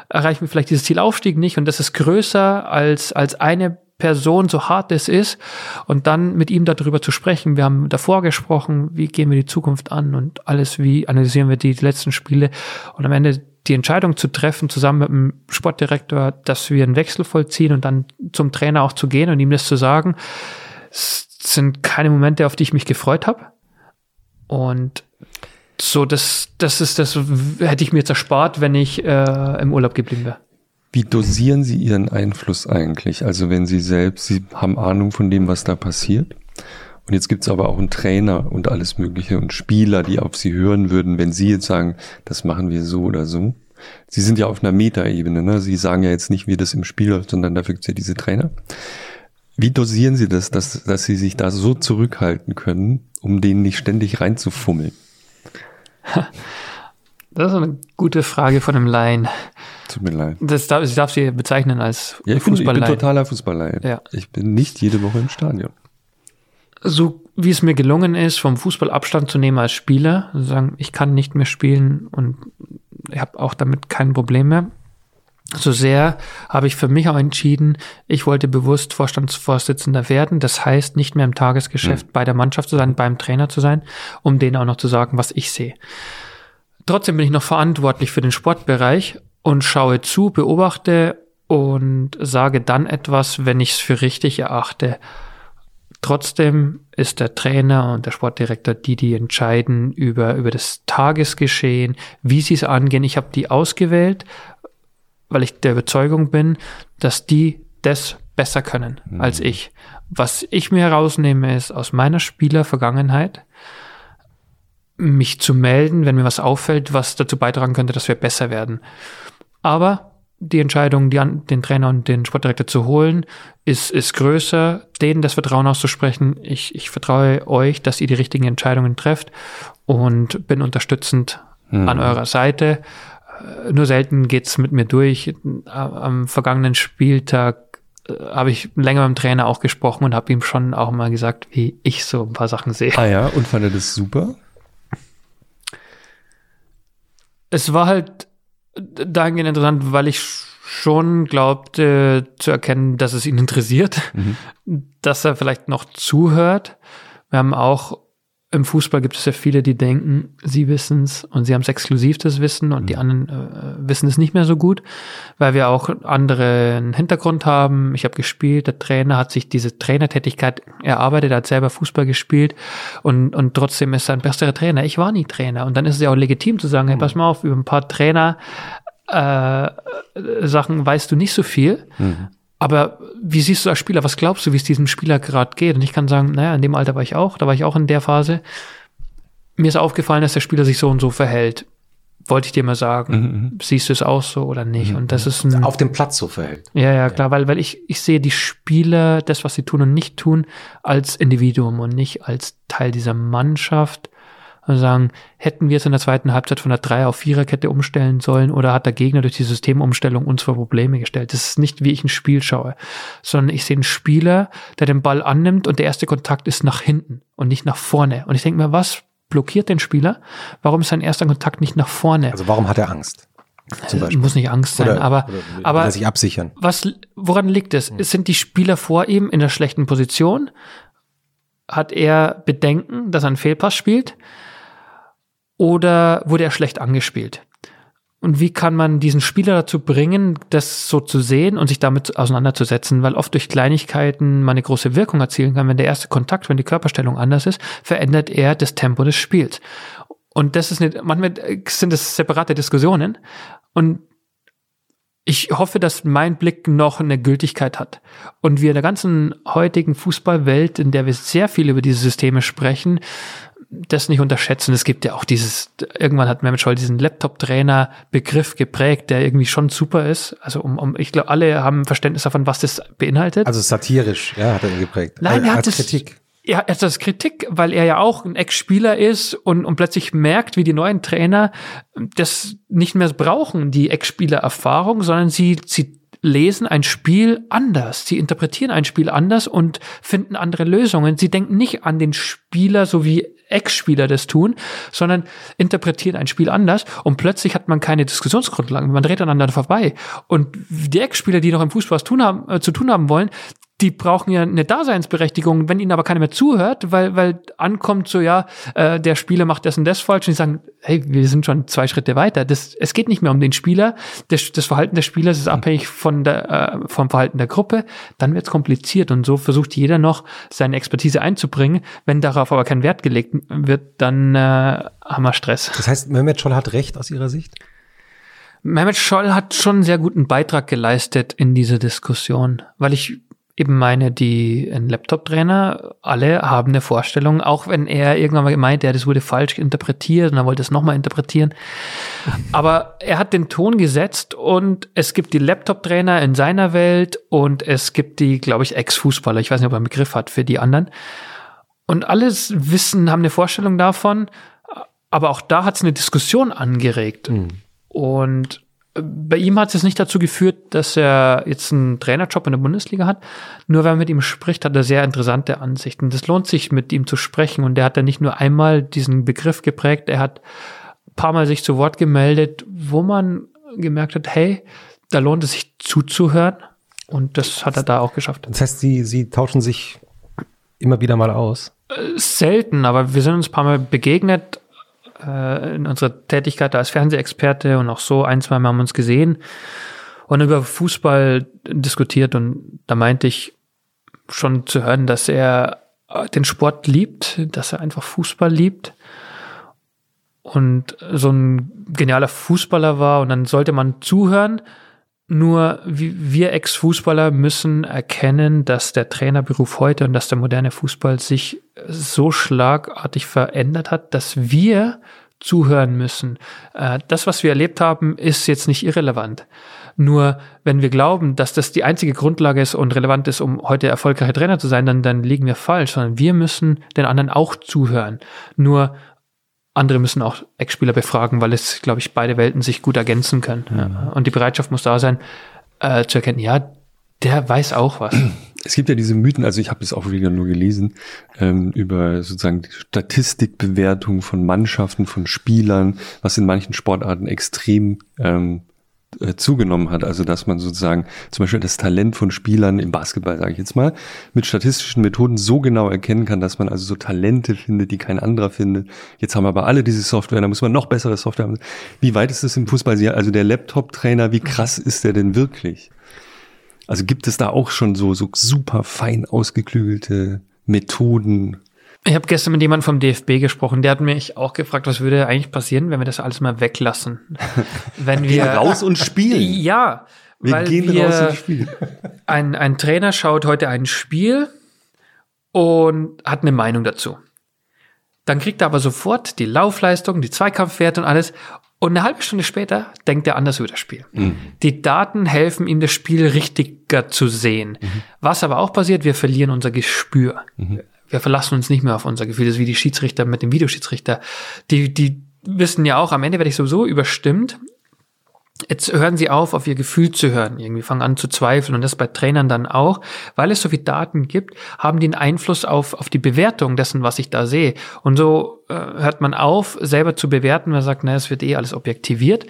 erreichen wir vielleicht dieses Zielaufstieg nicht und das ist größer als, als eine Person, so hart es ist und dann mit ihm darüber zu sprechen. Wir haben davor gesprochen, wie gehen wir die Zukunft an und alles, wie analysieren wir die letzten Spiele und am Ende die Entscheidung zu treffen, zusammen mit dem Sportdirektor, dass wir einen Wechsel vollziehen und dann zum Trainer auch zu gehen und ihm das zu sagen, sind keine Momente, auf die ich mich gefreut habe und so, das, das ist das, hätte ich mir jetzt erspart, wenn ich äh, im Urlaub geblieben wäre. Wie dosieren Sie Ihren Einfluss eigentlich? Also wenn Sie selbst, Sie haben Ahnung von dem, was da passiert. Und jetzt gibt es aber auch einen Trainer und alles Mögliche und Spieler, die auf Sie hören würden, wenn Sie jetzt sagen, das machen wir so oder so. Sie sind ja auf einer Metaebene, ne? Sie sagen ja jetzt nicht, wie das im Spiel sondern dafür gibt es ja diese Trainer. Wie dosieren Sie das, dass, dass Sie sich da so zurückhalten können, um denen nicht ständig reinzufummeln? Das ist eine gute Frage von einem Laien. Tut mir leid. Das darf, ich darf sie bezeichnen als ja, ich Fußballlein. ich bin totaler Fußballlein. Ja. Ich bin nicht jede Woche im Stadion. So wie es mir gelungen ist, vom Fußball Abstand zu nehmen als Spieler, sagen, ich kann nicht mehr spielen und ich habe auch damit kein Problem mehr, so sehr habe ich für mich auch entschieden, ich wollte bewusst Vorstandsvorsitzender werden. Das heißt, nicht mehr im Tagesgeschäft mhm. bei der Mannschaft zu sein, beim Trainer zu sein, um denen auch noch zu sagen, was ich sehe. Trotzdem bin ich noch verantwortlich für den Sportbereich und schaue zu, beobachte und sage dann etwas, wenn ich es für richtig erachte. Trotzdem ist der Trainer und der Sportdirektor die, die entscheiden über, über das Tagesgeschehen, wie sie es angehen. Ich habe die ausgewählt, weil ich der Überzeugung bin, dass die das besser können mhm. als ich. Was ich mir herausnehme, ist aus meiner Spielervergangenheit, mich zu melden, wenn mir was auffällt, was dazu beitragen könnte, dass wir besser werden. Aber die Entscheidung, die an, den Trainer und den Sportdirektor zu holen, ist, ist größer, denen das Vertrauen auszusprechen. Ich, ich vertraue euch, dass ihr die richtigen Entscheidungen trefft und bin unterstützend mhm. an eurer Seite nur selten geht's mit mir durch. Am vergangenen Spieltag äh, habe ich länger mit dem Trainer auch gesprochen und habe ihm schon auch mal gesagt, wie ich so ein paar Sachen sehe. Ah ja, und fand er das super? Es war halt dahingehend interessant, weil ich schon glaubt äh, zu erkennen, dass es ihn interessiert, mhm. dass er vielleicht noch zuhört. Wir haben auch im Fußball gibt es ja viele, die denken, sie wissen es und sie haben es exklusiv das Wissen und mhm. die anderen äh, wissen es nicht mehr so gut, weil wir auch anderen Hintergrund haben. Ich habe gespielt, der Trainer hat sich diese Trainertätigkeit erarbeitet, er hat selber Fußball gespielt und, und trotzdem ist er ein besserer Trainer. Ich war nie Trainer und dann ist es ja auch legitim zu sagen, mhm. hey, pass mal auf, über ein paar Trainer äh, Sachen weißt du nicht so viel, mhm. Aber wie siehst du als Spieler, was glaubst du, wie es diesem Spieler gerade geht? Und ich kann sagen, naja, in dem Alter war ich auch, da war ich auch in der Phase. Mir ist aufgefallen, dass der Spieler sich so und so verhält. Wollte ich dir mal sagen. Mhm. mhm. Siehst du es auch so oder nicht? Mhm. Und das ist ein, Auf dem Platz so verhält. Ja, ja, klar, weil, weil ich, ich sehe die Spieler, das, was sie tun und nicht tun, als Individuum und nicht als Teil dieser Mannschaft und sagen, hätten wir es in der zweiten Halbzeit von der Dreier- auf Viererkette umstellen sollen oder hat der Gegner durch die Systemumstellung uns vor Probleme gestellt? Das ist nicht, wie ich ein Spiel schaue, sondern ich sehe einen Spieler, der den Ball annimmt und der erste Kontakt ist nach hinten und nicht nach vorne. Und ich denke mir, was blockiert den Spieler? Warum ist sein erster Kontakt nicht nach vorne? Also warum hat er Angst? Zum Beispiel. Muss nicht Angst sein, oder, aber, oder aber sich absichern. Was, woran liegt es? Hm. Sind die Spieler vor ihm in der schlechten Position? Hat er Bedenken, dass er einen Fehlpass spielt? Oder wurde er schlecht angespielt? Und wie kann man diesen Spieler dazu bringen, das so zu sehen und sich damit auseinanderzusetzen? Weil oft durch Kleinigkeiten man eine große Wirkung erzielen kann. Wenn der erste Kontakt, wenn die Körperstellung anders ist, verändert er das Tempo des Spiels. Und das ist nicht, manchmal sind das separate Diskussionen. Und ich hoffe, dass mein Blick noch eine Gültigkeit hat. Und wir in der ganzen heutigen Fußballwelt, in der wir sehr viel über diese Systeme sprechen, das nicht unterschätzen. Es gibt ja auch dieses, irgendwann hat Mehmet Scholl diesen Laptop-Trainer-Begriff geprägt, der irgendwie schon super ist. Also um, um ich glaube, alle haben Verständnis davon, was das beinhaltet. Also satirisch, ja, hat er ihn geprägt. Nein, er hat das, Kritik. Ja, er hat das Kritik, weil er ja auch ein Ex-Spieler ist und, und plötzlich merkt, wie die neuen Trainer das nicht mehr brauchen, die Ex-Spieler-Erfahrung, sondern sie, sie lesen ein Spiel anders. Sie interpretieren ein Spiel anders und finden andere Lösungen. Sie denken nicht an den Spieler, so wie Ex-Spieler das tun, sondern interpretieren ein Spiel anders und plötzlich hat man keine Diskussionsgrundlagen. Man dreht aneinander vorbei. Und die Ex-Spieler, die noch im Fußball was tun haben, äh, zu tun haben wollen, die brauchen ja eine Daseinsberechtigung, wenn ihnen aber keiner mehr zuhört, weil, weil ankommt so, ja, äh, der Spieler macht das und das falsch und die sagen, hey, wir sind schon zwei Schritte weiter. Das, es geht nicht mehr um den Spieler, das, das Verhalten des Spielers ist abhängig von der, äh, vom Verhalten der Gruppe, dann wird es kompliziert und so versucht jeder noch seine Expertise einzubringen. Wenn darauf aber kein Wert gelegt wird, dann äh, haben wir Stress. Das heißt, Mehmet Scholl hat recht aus Ihrer Sicht? Mehmet Scholl hat schon einen sehr guten Beitrag geleistet in diese Diskussion, weil ich eben meine, die ein Laptop-Trainer, alle haben eine Vorstellung, auch wenn er irgendwann mal gemeint, ja, das wurde falsch interpretiert und er wollte es nochmal interpretieren. Aber er hat den Ton gesetzt und es gibt die Laptop-Trainer in seiner Welt und es gibt die, glaube ich, Ex-Fußballer. Ich weiß nicht, ob er einen Begriff hat für die anderen. Und alles wissen, haben eine Vorstellung davon, aber auch da hat es eine Diskussion angeregt. Mhm. Und bei ihm hat es nicht dazu geführt, dass er jetzt einen Trainerjob in der Bundesliga hat. Nur wenn man mit ihm spricht, hat er sehr interessante Ansichten. Das lohnt sich, mit ihm zu sprechen. Und er hat ja nicht nur einmal diesen Begriff geprägt, er hat ein paar Mal sich zu Wort gemeldet, wo man gemerkt hat, hey, da lohnt es sich zuzuhören. Und das hat er da auch geschafft. Das heißt, Sie, Sie tauschen sich immer wieder mal aus? Äh, selten, aber wir sind uns ein paar Mal begegnet äh, in unserer Tätigkeit als Fernsehexperte und auch so ein, zwei Mal haben uns gesehen und über Fußball diskutiert und da meinte ich schon zu hören, dass er den Sport liebt, dass er einfach Fußball liebt und so ein genialer Fußballer war und dann sollte man zuhören. Nur wir Ex-Fußballer müssen erkennen, dass der Trainerberuf heute und dass der moderne Fußball sich so schlagartig verändert hat, dass wir zuhören müssen. Äh, das, was wir erlebt haben, ist jetzt nicht irrelevant. Nur wenn wir glauben, dass das die einzige Grundlage ist und relevant ist, um heute erfolgreicher Trainer zu sein, dann, dann liegen wir falsch, sondern wir müssen den anderen auch zuhören. Nur andere müssen auch Ex-Spieler befragen, weil es, glaube ich, beide Welten sich gut ergänzen können. Mhm. Und die Bereitschaft muss da sein, äh, zu erkennen, ja, der weiß auch was. Es gibt ja diese Mythen, also ich habe das auch wieder nur gelesen, ähm, über sozusagen die Statistikbewertung von Mannschaften, von Spielern, was in manchen Sportarten extrem ähm, äh, zugenommen hat. Also dass man sozusagen zum Beispiel das Talent von Spielern im Basketball, sage ich jetzt mal, mit statistischen Methoden so genau erkennen kann, dass man also so Talente findet, die kein anderer findet. Jetzt haben aber alle diese Software, da muss man noch bessere Software haben. Wie weit ist das im Fußball? Also der Laptop-Trainer, wie krass ist der denn wirklich? Also gibt es da auch schon so, so super fein ausgeklügelte Methoden, ich habe gestern mit jemandem vom DFB gesprochen, der hat mich auch gefragt, was würde eigentlich passieren, wenn wir das alles mal weglassen. wenn wir gehen raus und spielen. Ja, wir weil gehen wir, raus und spielen. Ein, ein Trainer schaut heute ein Spiel und hat eine Meinung dazu. Dann kriegt er aber sofort die Laufleistung, die Zweikampfwerte und alles. Und eine halbe Stunde später denkt er anders über das Spiel. Mhm. Die Daten helfen ihm, das Spiel richtiger zu sehen. Mhm. Was aber auch passiert, wir verlieren unser Gespür. Mhm wir verlassen uns nicht mehr auf unser Gefühl. Das ist wie die Schiedsrichter mit dem Videoschiedsrichter. Die, die wissen ja auch, am Ende werde ich sowieso überstimmt Jetzt hören sie auf, auf ihr Gefühl zu hören, irgendwie fangen an zu zweifeln und das bei Trainern dann auch, weil es so viele Daten gibt, haben die einen Einfluss auf, auf die Bewertung dessen, was ich da sehe. Und so äh, hört man auf, selber zu bewerten, man sagt, na, es wird eh alles objektiviert.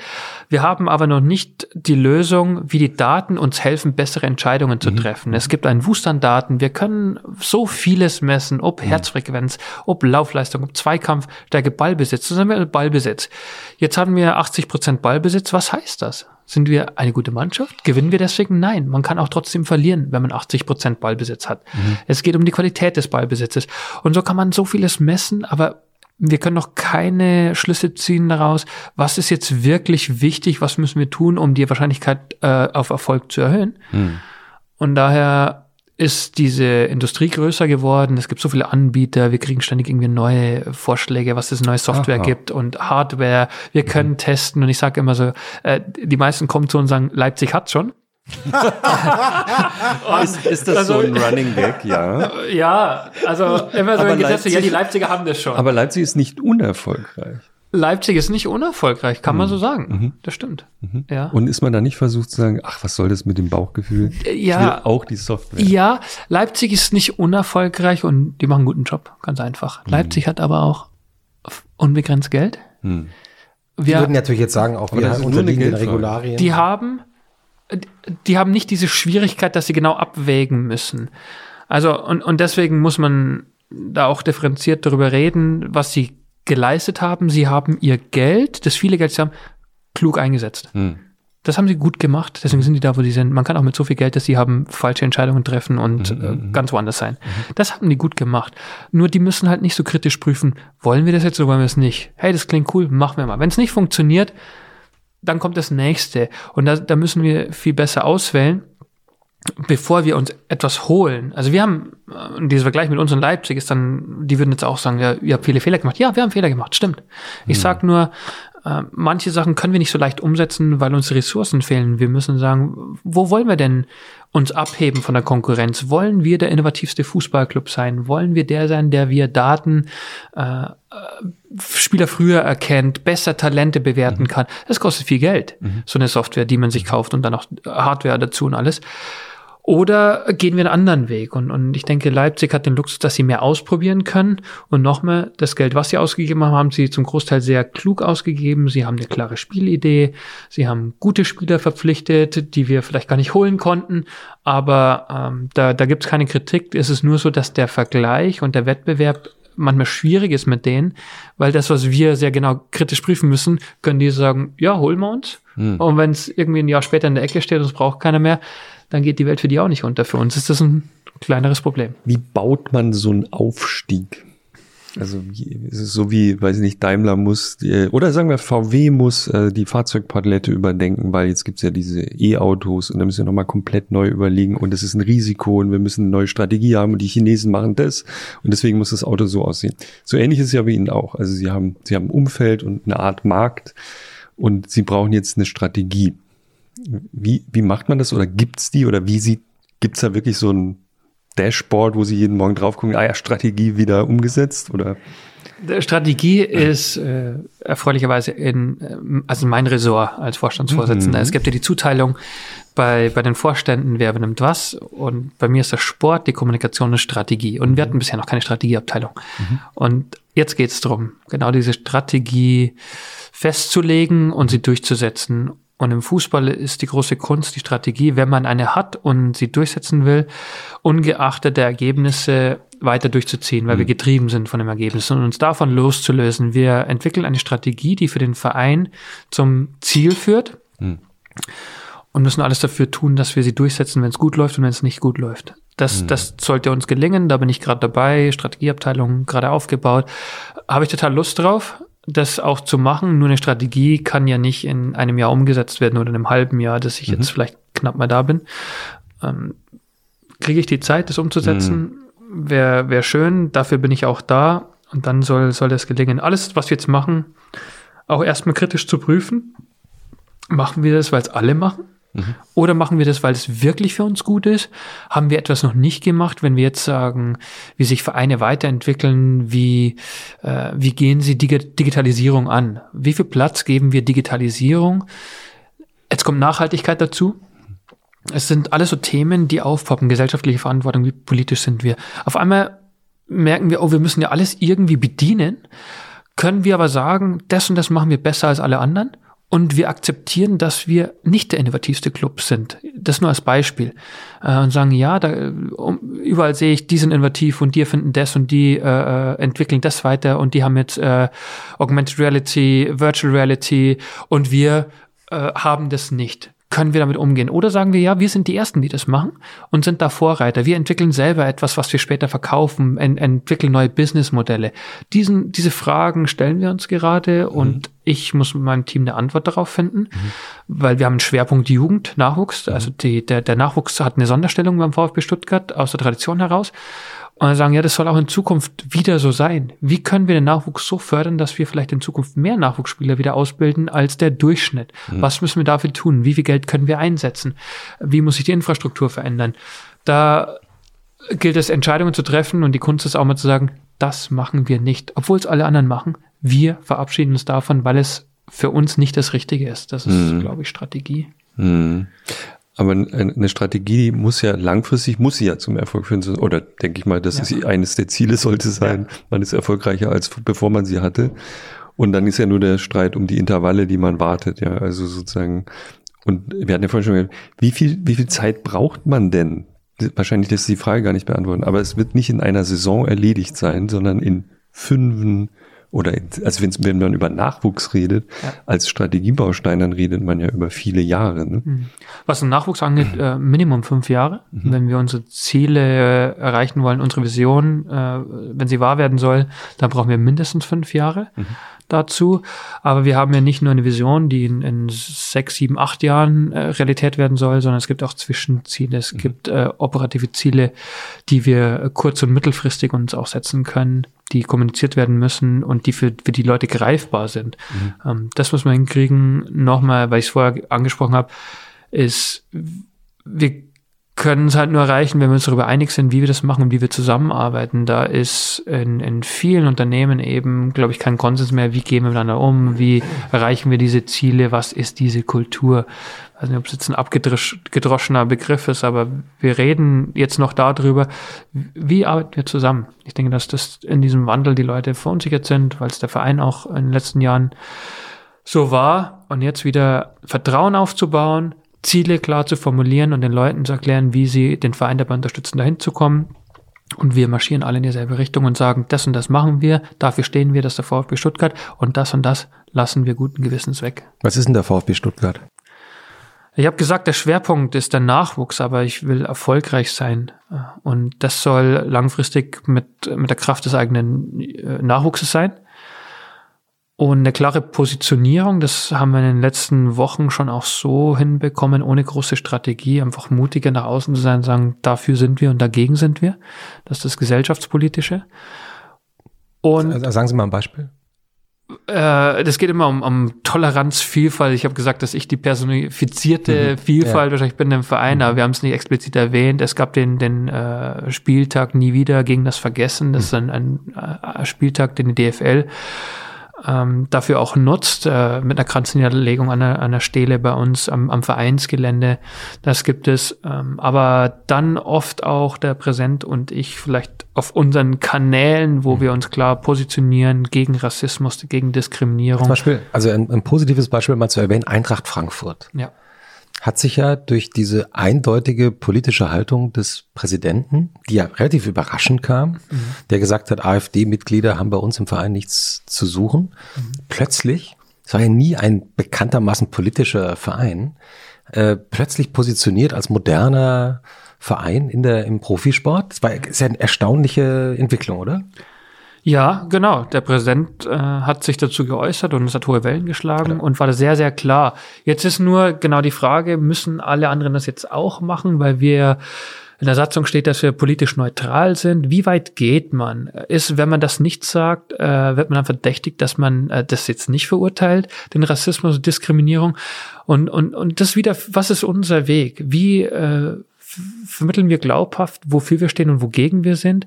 Wir haben aber noch nicht die Lösung, wie die Daten uns helfen, bessere Entscheidungen zu mhm. treffen. Es gibt einen Wust an Daten, wir können so vieles messen, ob mhm. Herzfrequenz, ob Laufleistung, ob Zweikampf, Stärke, Ballbesitz, das haben wir Ballbesitz. Jetzt haben wir 80 Prozent Ballbesitz, was heißt das? Sind wir eine gute Mannschaft? Gewinnen wir deswegen? Nein. Man kann auch trotzdem verlieren, wenn man 80 Prozent Ballbesitz hat. Mhm. Es geht um die Qualität des Ballbesitzes. Und so kann man so vieles messen, aber wir können noch keine Schlüsse ziehen daraus, was ist jetzt wirklich wichtig, was müssen wir tun, um die Wahrscheinlichkeit äh, auf Erfolg zu erhöhen. Mhm. Und daher ist diese Industrie größer geworden. Es gibt so viele Anbieter. Wir kriegen ständig irgendwie neue Vorschläge, was es neue Software Aha. gibt und Hardware. Wir können mhm. testen. Und ich sage immer so, äh, die meisten kommen zu uns und sagen, Leipzig hat schon. ist, ist, das also, so ein Running Gag, ja? Ja, also immer so ein Gesetz, ja, die Leipziger haben das schon. Aber Leipzig ist nicht unerfolgreich. Leipzig ist nicht unerfolgreich, kann mhm. man so sagen. Mhm. Das stimmt. Mhm. Ja. Und ist man da nicht versucht zu sagen, ach, was soll das mit dem Bauchgefühl? Ja. auch die Software. Ja, Leipzig ist nicht unerfolgreich und die machen einen guten Job, ganz einfach. Mhm. Leipzig hat aber auch unbegrenzt Geld. Mhm. Wir die würden natürlich jetzt sagen, auch wir unterliegen den Regularien. Die haben, die haben nicht diese Schwierigkeit, dass sie genau abwägen müssen. Also, und, und deswegen muss man da auch differenziert darüber reden, was sie geleistet haben. Sie haben ihr Geld, das viele Geld sie haben, klug eingesetzt. Hm. Das haben sie gut gemacht, deswegen sind die da, wo sie sind. Man kann auch mit so viel Geld, dass sie haben, falsche Entscheidungen treffen und mhm, äh, mhm. ganz woanders sein. Mhm. Das haben die gut gemacht. Nur die müssen halt nicht so kritisch prüfen, wollen wir das jetzt oder wollen wir es nicht? Hey, das klingt cool, machen wir mal. Wenn es nicht funktioniert, dann kommt das nächste. Und da, da müssen wir viel besser auswählen bevor wir uns etwas holen, also wir haben, äh, dieser Vergleich mit uns in Leipzig ist dann, die würden jetzt auch sagen, ja, ihr habt viele Fehler gemacht. Ja, wir haben Fehler gemacht, stimmt. Ich mhm. sag nur, äh, manche Sachen können wir nicht so leicht umsetzen, weil uns Ressourcen fehlen. Wir müssen sagen, wo wollen wir denn uns abheben von der Konkurrenz? Wollen wir der innovativste Fußballclub sein? Wollen wir der sein, der wir Daten äh, äh Spieler früher erkennt, besser Talente bewerten mhm. kann? Das kostet viel Geld, mhm. so eine Software, die man sich kauft und dann auch Hardware dazu und alles. Oder gehen wir einen anderen Weg? Und, und ich denke, Leipzig hat den Luxus, dass sie mehr ausprobieren können. Und nochmal, das Geld, was sie ausgegeben haben, haben sie zum Großteil sehr klug ausgegeben. Sie haben eine klare Spielidee. Sie haben gute Spieler verpflichtet, die wir vielleicht gar nicht holen konnten. Aber ähm, da, da gibt es keine Kritik. Es ist nur so, dass der Vergleich und der Wettbewerb manchmal schwierig ist mit denen, weil das, was wir sehr genau kritisch prüfen müssen, können die sagen, ja, holen wir uns. Hm. Und wenn es irgendwie ein Jahr später in der Ecke steht und es braucht keiner mehr, dann geht die Welt für die auch nicht unter. Für uns ist das ein kleineres Problem. Wie baut man so einen Aufstieg? Also ist es so wie, weiß ich nicht, Daimler muss, äh, oder sagen wir VW muss äh, die Fahrzeugpalette überdenken, weil jetzt gibt's ja diese E-Autos und da müssen wir nochmal komplett neu überlegen und es ist ein Risiko und wir müssen eine neue Strategie haben und die Chinesen machen das und deswegen muss das Auto so aussehen. So ähnlich ist es ja wie Ihnen auch. Also Sie haben, Sie haben ein Umfeld und eine Art Markt und Sie brauchen jetzt eine Strategie. Wie, wie macht man das oder gibt's die oder wie sieht, gibt's da wirklich so ein Dashboard, wo Sie jeden Morgen drauf gucken, ah ja, Strategie wieder umgesetzt oder? Strategie ist äh, erfreulicherweise in, äh, also mein Ressort als Vorstandsvorsitzender. Mhm. Es gibt ja die Zuteilung bei, bei den Vorständen, wer benimmt was. Und bei mir ist das Sport, die Kommunikation und Strategie. Und wir hatten bisher noch keine Strategieabteilung. Mhm. Und jetzt geht es darum, genau diese Strategie festzulegen und sie durchzusetzen Und im Fußball ist die große Kunst, die Strategie, wenn man eine hat und sie durchsetzen will, ungeachtet der Ergebnisse weiter durchzuziehen, weil mhm. wir getrieben sind von dem Ergebnis und uns davon loszulösen. Wir entwickeln eine Strategie, die für den Verein zum Ziel führt mhm. und müssen alles dafür tun, dass wir sie durchsetzen, wenn es gut läuft und wenn es nicht gut läuft. Das, mhm. das sollte uns gelingen, da bin ich gerade dabei, Strategieabteilung gerade aufgebaut. Habe ich total Lust drauf das auch zu machen. Nur eine Strategie kann ja nicht in einem Jahr umgesetzt werden oder in einem halben Jahr, dass ich mhm. jetzt vielleicht knapp mal da bin. Ähm, Kriege ich die Zeit, das umzusetzen? Mhm. Wäre wär schön. Dafür bin ich auch da. Und dann soll, soll das gelingen. Alles, was wir jetzt machen, auch erstmal kritisch zu prüfen. Machen wir das, weil es alle machen? Mhm. Oder machen wir das, weil es wirklich für uns gut ist? Haben wir etwas noch nicht gemacht, wenn wir jetzt sagen, wie sich Vereine weiterentwickeln, wie, äh, wie gehen sie Dig Digitalisierung an? Wie viel Platz geben wir Digitalisierung? Jetzt kommt Nachhaltigkeit dazu. Es sind alles so Themen, die aufpoppen, gesellschaftliche Verantwortung, wie politisch sind wir. Auf einmal merken wir, oh, wir müssen ja alles irgendwie bedienen. Können wir aber sagen, das und das machen wir besser als alle anderen? Und wir akzeptieren, dass wir nicht der innovativste Club sind. Das nur als Beispiel. Äh, und sagen, ja, da, um, überall sehe ich, die sind innovativ und die erfinden das und die äh, äh, entwickeln das weiter und die haben jetzt äh, Augmented Reality, Virtual Reality und wir äh, haben das nicht können wir damit umgehen? Oder sagen wir, ja, wir sind die Ersten, die das machen und sind da Vorreiter. Wir entwickeln selber etwas, was wir später verkaufen, ent entwickeln neue Businessmodelle. Diesen, diese Fragen stellen wir uns gerade mhm. und ich muss mit meinem Team eine Antwort darauf finden, mhm. weil wir haben einen Schwerpunkt Jugend, Nachwuchs. Mhm. Also die, der, der Nachwuchs hat eine Sonderstellung beim VfB Stuttgart aus der Tradition heraus. Und sagen, ja, das soll auch in Zukunft wieder so sein. Wie können wir den Nachwuchs so fördern, dass wir vielleicht in Zukunft mehr Nachwuchsspieler wieder ausbilden als der Durchschnitt? Mhm. Was müssen wir dafür tun? Wie viel Geld können wir einsetzen? Wie muss sich die Infrastruktur verändern? Da gilt es, Entscheidungen zu treffen und die Kunst ist auch mal zu sagen, das machen wir nicht, obwohl es alle anderen machen. Wir verabschieden uns davon, weil es für uns nicht das Richtige ist. Das ist, mhm. glaube ich, Strategie. Mhm. Aber eine Strategie muss ja langfristig, muss sie ja zum Erfolg führen. Oder denke ich mal, das ja. ist eines der Ziele sollte sein. Ja. Man ist erfolgreicher als bevor man sie hatte. Und dann ist ja nur der Streit um die Intervalle, die man wartet. Ja, also sozusagen. Und wir hatten ja vorhin schon gesagt, wie viel, wie viel Zeit braucht man denn? Wahrscheinlich lässt sich die Frage gar nicht beantworten. Aber es wird nicht in einer Saison erledigt sein, sondern in fünf, oder also wenn man über Nachwuchs redet, ja. als Strategiebaustein, dann redet man ja über viele Jahre. Ne? Mhm. Was den Nachwuchs angeht, mhm. äh, Minimum fünf Jahre. Mhm. Wenn wir unsere Ziele äh, erreichen wollen, unsere Vision, äh, wenn sie wahr werden soll, dann brauchen wir mindestens fünf Jahre. Mhm dazu. Aber wir haben ja nicht nur eine Vision, die in, in sechs, sieben, acht Jahren äh, Realität werden soll, sondern es gibt auch Zwischenziele. Es mhm. gibt äh, operative Ziele, die wir kurz- und mittelfristig uns auch setzen können, die kommuniziert werden müssen und die für, für die Leute greifbar sind. Mhm. Ähm, das muss man hinkriegen. Nochmal, weil ich es vorher angesprochen habe, ist, wir können es halt nur erreichen, wenn wir uns darüber einig sind, wie wir das machen und wie wir zusammenarbeiten. Da ist in, in vielen Unternehmen eben, glaube ich, kein Konsens mehr, wie gehen wir miteinander um, wie erreichen wir diese Ziele, was ist diese Kultur. Ich weiß nicht, ob es jetzt ein abgedroschener Begriff ist, aber wir reden jetzt noch darüber, wie arbeiten wir zusammen. Ich denke, dass das in diesem Wandel die Leute verunsichert sind, weil es der Verein auch in den letzten Jahren so war und jetzt wieder Vertrauen aufzubauen, Ziele klar zu formulieren und den Leuten zu erklären, wie sie den Verein dabei unterstützen, dahin zu kommen. Und wir marschieren alle in dieselbe Richtung und sagen, das und das machen wir, dafür stehen wir, das ist der VfB Stuttgart und das und das lassen wir guten Gewissens weg. Was ist denn der VfB Stuttgart? Ich habe gesagt, der Schwerpunkt ist der Nachwuchs, aber ich will erfolgreich sein. Und das soll langfristig mit, mit der Kraft des eigenen äh, Nachwuchses sein. Und eine klare Positionierung, das haben wir in den letzten Wochen schon auch so hinbekommen, ohne große Strategie, einfach mutiger nach außen zu sein, sagen, dafür sind wir und dagegen sind wir. Das ist das Gesellschaftspolitische. Und also sagen Sie mal ein Beispiel. Äh, das geht immer um, um Toleranz, Vielfalt. Ich habe gesagt, dass ich die personifizierte mhm, Vielfalt, ja. wahrscheinlich bin im Verein, mhm. aber wir haben es nicht explizit erwähnt. Es gab den, den äh, Spieltag nie wieder gegen das Vergessen. Das mhm. ist ein, ein, ein Spieltag, den die DFL ähm, dafür auch nutzt, äh, mit einer Kranzniederlegung an der, an der Stele bei uns am, am Vereinsgelände. Das gibt es. Ähm, aber dann oft auch der Präsent und ich vielleicht auf unseren Kanälen, wo mhm. wir uns klar positionieren gegen Rassismus, gegen Diskriminierung. Zum Beispiel, also ein, ein positives Beispiel mal zu erwähnen, Eintracht Frankfurt. Ja hat sich ja durch diese eindeutige politische Haltung des Präsidenten, die ja relativ überraschend kam, mhm. der gesagt hat, AfD-Mitglieder haben bei uns im Verein nichts zu suchen, mhm. plötzlich, es war ja nie ein bekanntermaßen politischer Verein, äh, plötzlich positioniert als moderner Verein in der, im Profisport. Das war ist ja eine erstaunliche Entwicklung, oder? Ja, genau. Der Präsident äh, hat sich dazu geäußert und es hat hohe Wellen geschlagen ja. und war sehr, sehr klar. Jetzt ist nur genau die Frage, müssen alle anderen das jetzt auch machen, weil wir in der Satzung steht, dass wir politisch neutral sind. Wie weit geht man? Ist, wenn man das nicht sagt, äh, wird man dann verdächtigt, dass man äh, das jetzt nicht verurteilt, den Rassismus und Diskriminierung? Und, und, und das wieder, was ist unser Weg? Wie äh, vermitteln wir glaubhaft, wofür wir stehen und wogegen wir sind?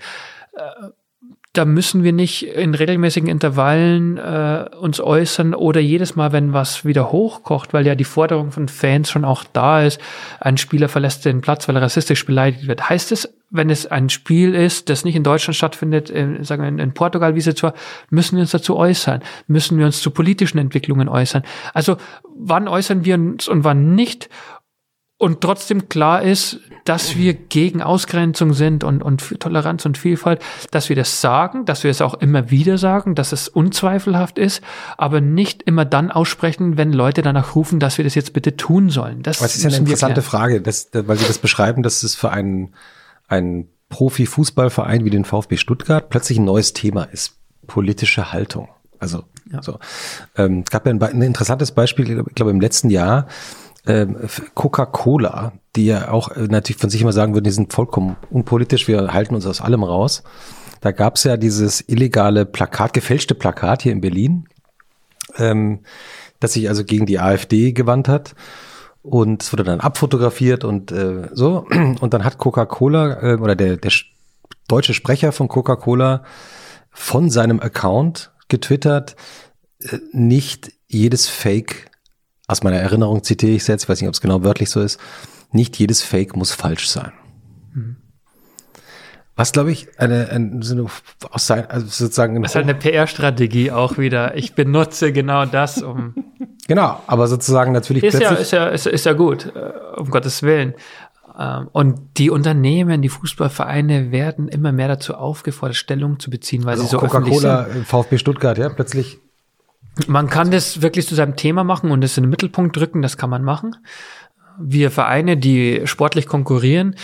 Äh, da müssen wir nicht in regelmäßigen Intervallen äh, uns äußern oder jedes Mal, wenn was wieder hochkocht, weil ja die Forderung von Fans schon auch da ist, ein Spieler verlässt den Platz, weil er rassistisch beleidigt wird. Heißt es, wenn es ein Spiel ist, das nicht in Deutschland stattfindet, in, sagen wir in Portugal, wie sie zwar, müssen wir uns dazu äußern, müssen wir uns zu politischen Entwicklungen äußern. Also wann äußern wir uns und wann nicht? Und trotzdem klar ist, dass wir gegen Ausgrenzung sind und, und für Toleranz und Vielfalt, dass wir das sagen, dass wir es auch immer wieder sagen, dass es unzweifelhaft ist, aber nicht immer dann aussprechen, wenn Leute danach rufen, dass wir das jetzt bitte tun sollen. Das, das ist ja eine interessante Frage, dass, weil Sie das beschreiben, dass es für einen, einen Profi-Fußballverein wie den VfB Stuttgart plötzlich ein neues Thema ist. Politische Haltung. Also, ja. so. Ähm, es gab ja ein, ein interessantes Beispiel, ich glaube, im letzten Jahr, Coca-Cola, die ja auch äh, natürlich von sich immer sagen würden, die sind vollkommen unpolitisch, wir halten uns aus allem raus. Da gab es ja dieses illegale Plakat, gefälschte Plakat hier in Berlin, ähm, das sich also gegen die AfD gewandt hat. Und es wurde dann abfotografiert und äh, so. Und dann hat Coca-Cola äh, oder der, der deutsche Sprecher von Coca-Cola von seinem Account getwittert, äh, nicht jedes Fake aus meiner Erinnerung zitiere ich es jetzt, ich weiß nicht, ob es genau wörtlich so ist, nicht jedes Fake muss falsch sein. Mhm. Was glaube ich, eine, eine, aus sein, also sozusagen. Das ist halt eine PR-Strategie auch wieder. Ich benutze genau das, um. genau, aber sozusagen natürlich. Ist ja, ist ja, ist, ist ja gut, äh, um Gottes Willen. Ähm, und die Unternehmen, die Fußballvereine werden immer mehr dazu aufgefordert, Stellung zu beziehen, weil also sie so Coca-Cola, VfB Stuttgart, ja, plötzlich man kann das wirklich zu seinem Thema machen und es in den Mittelpunkt drücken, das kann man machen. Wir Vereine, die sportlich konkurrieren,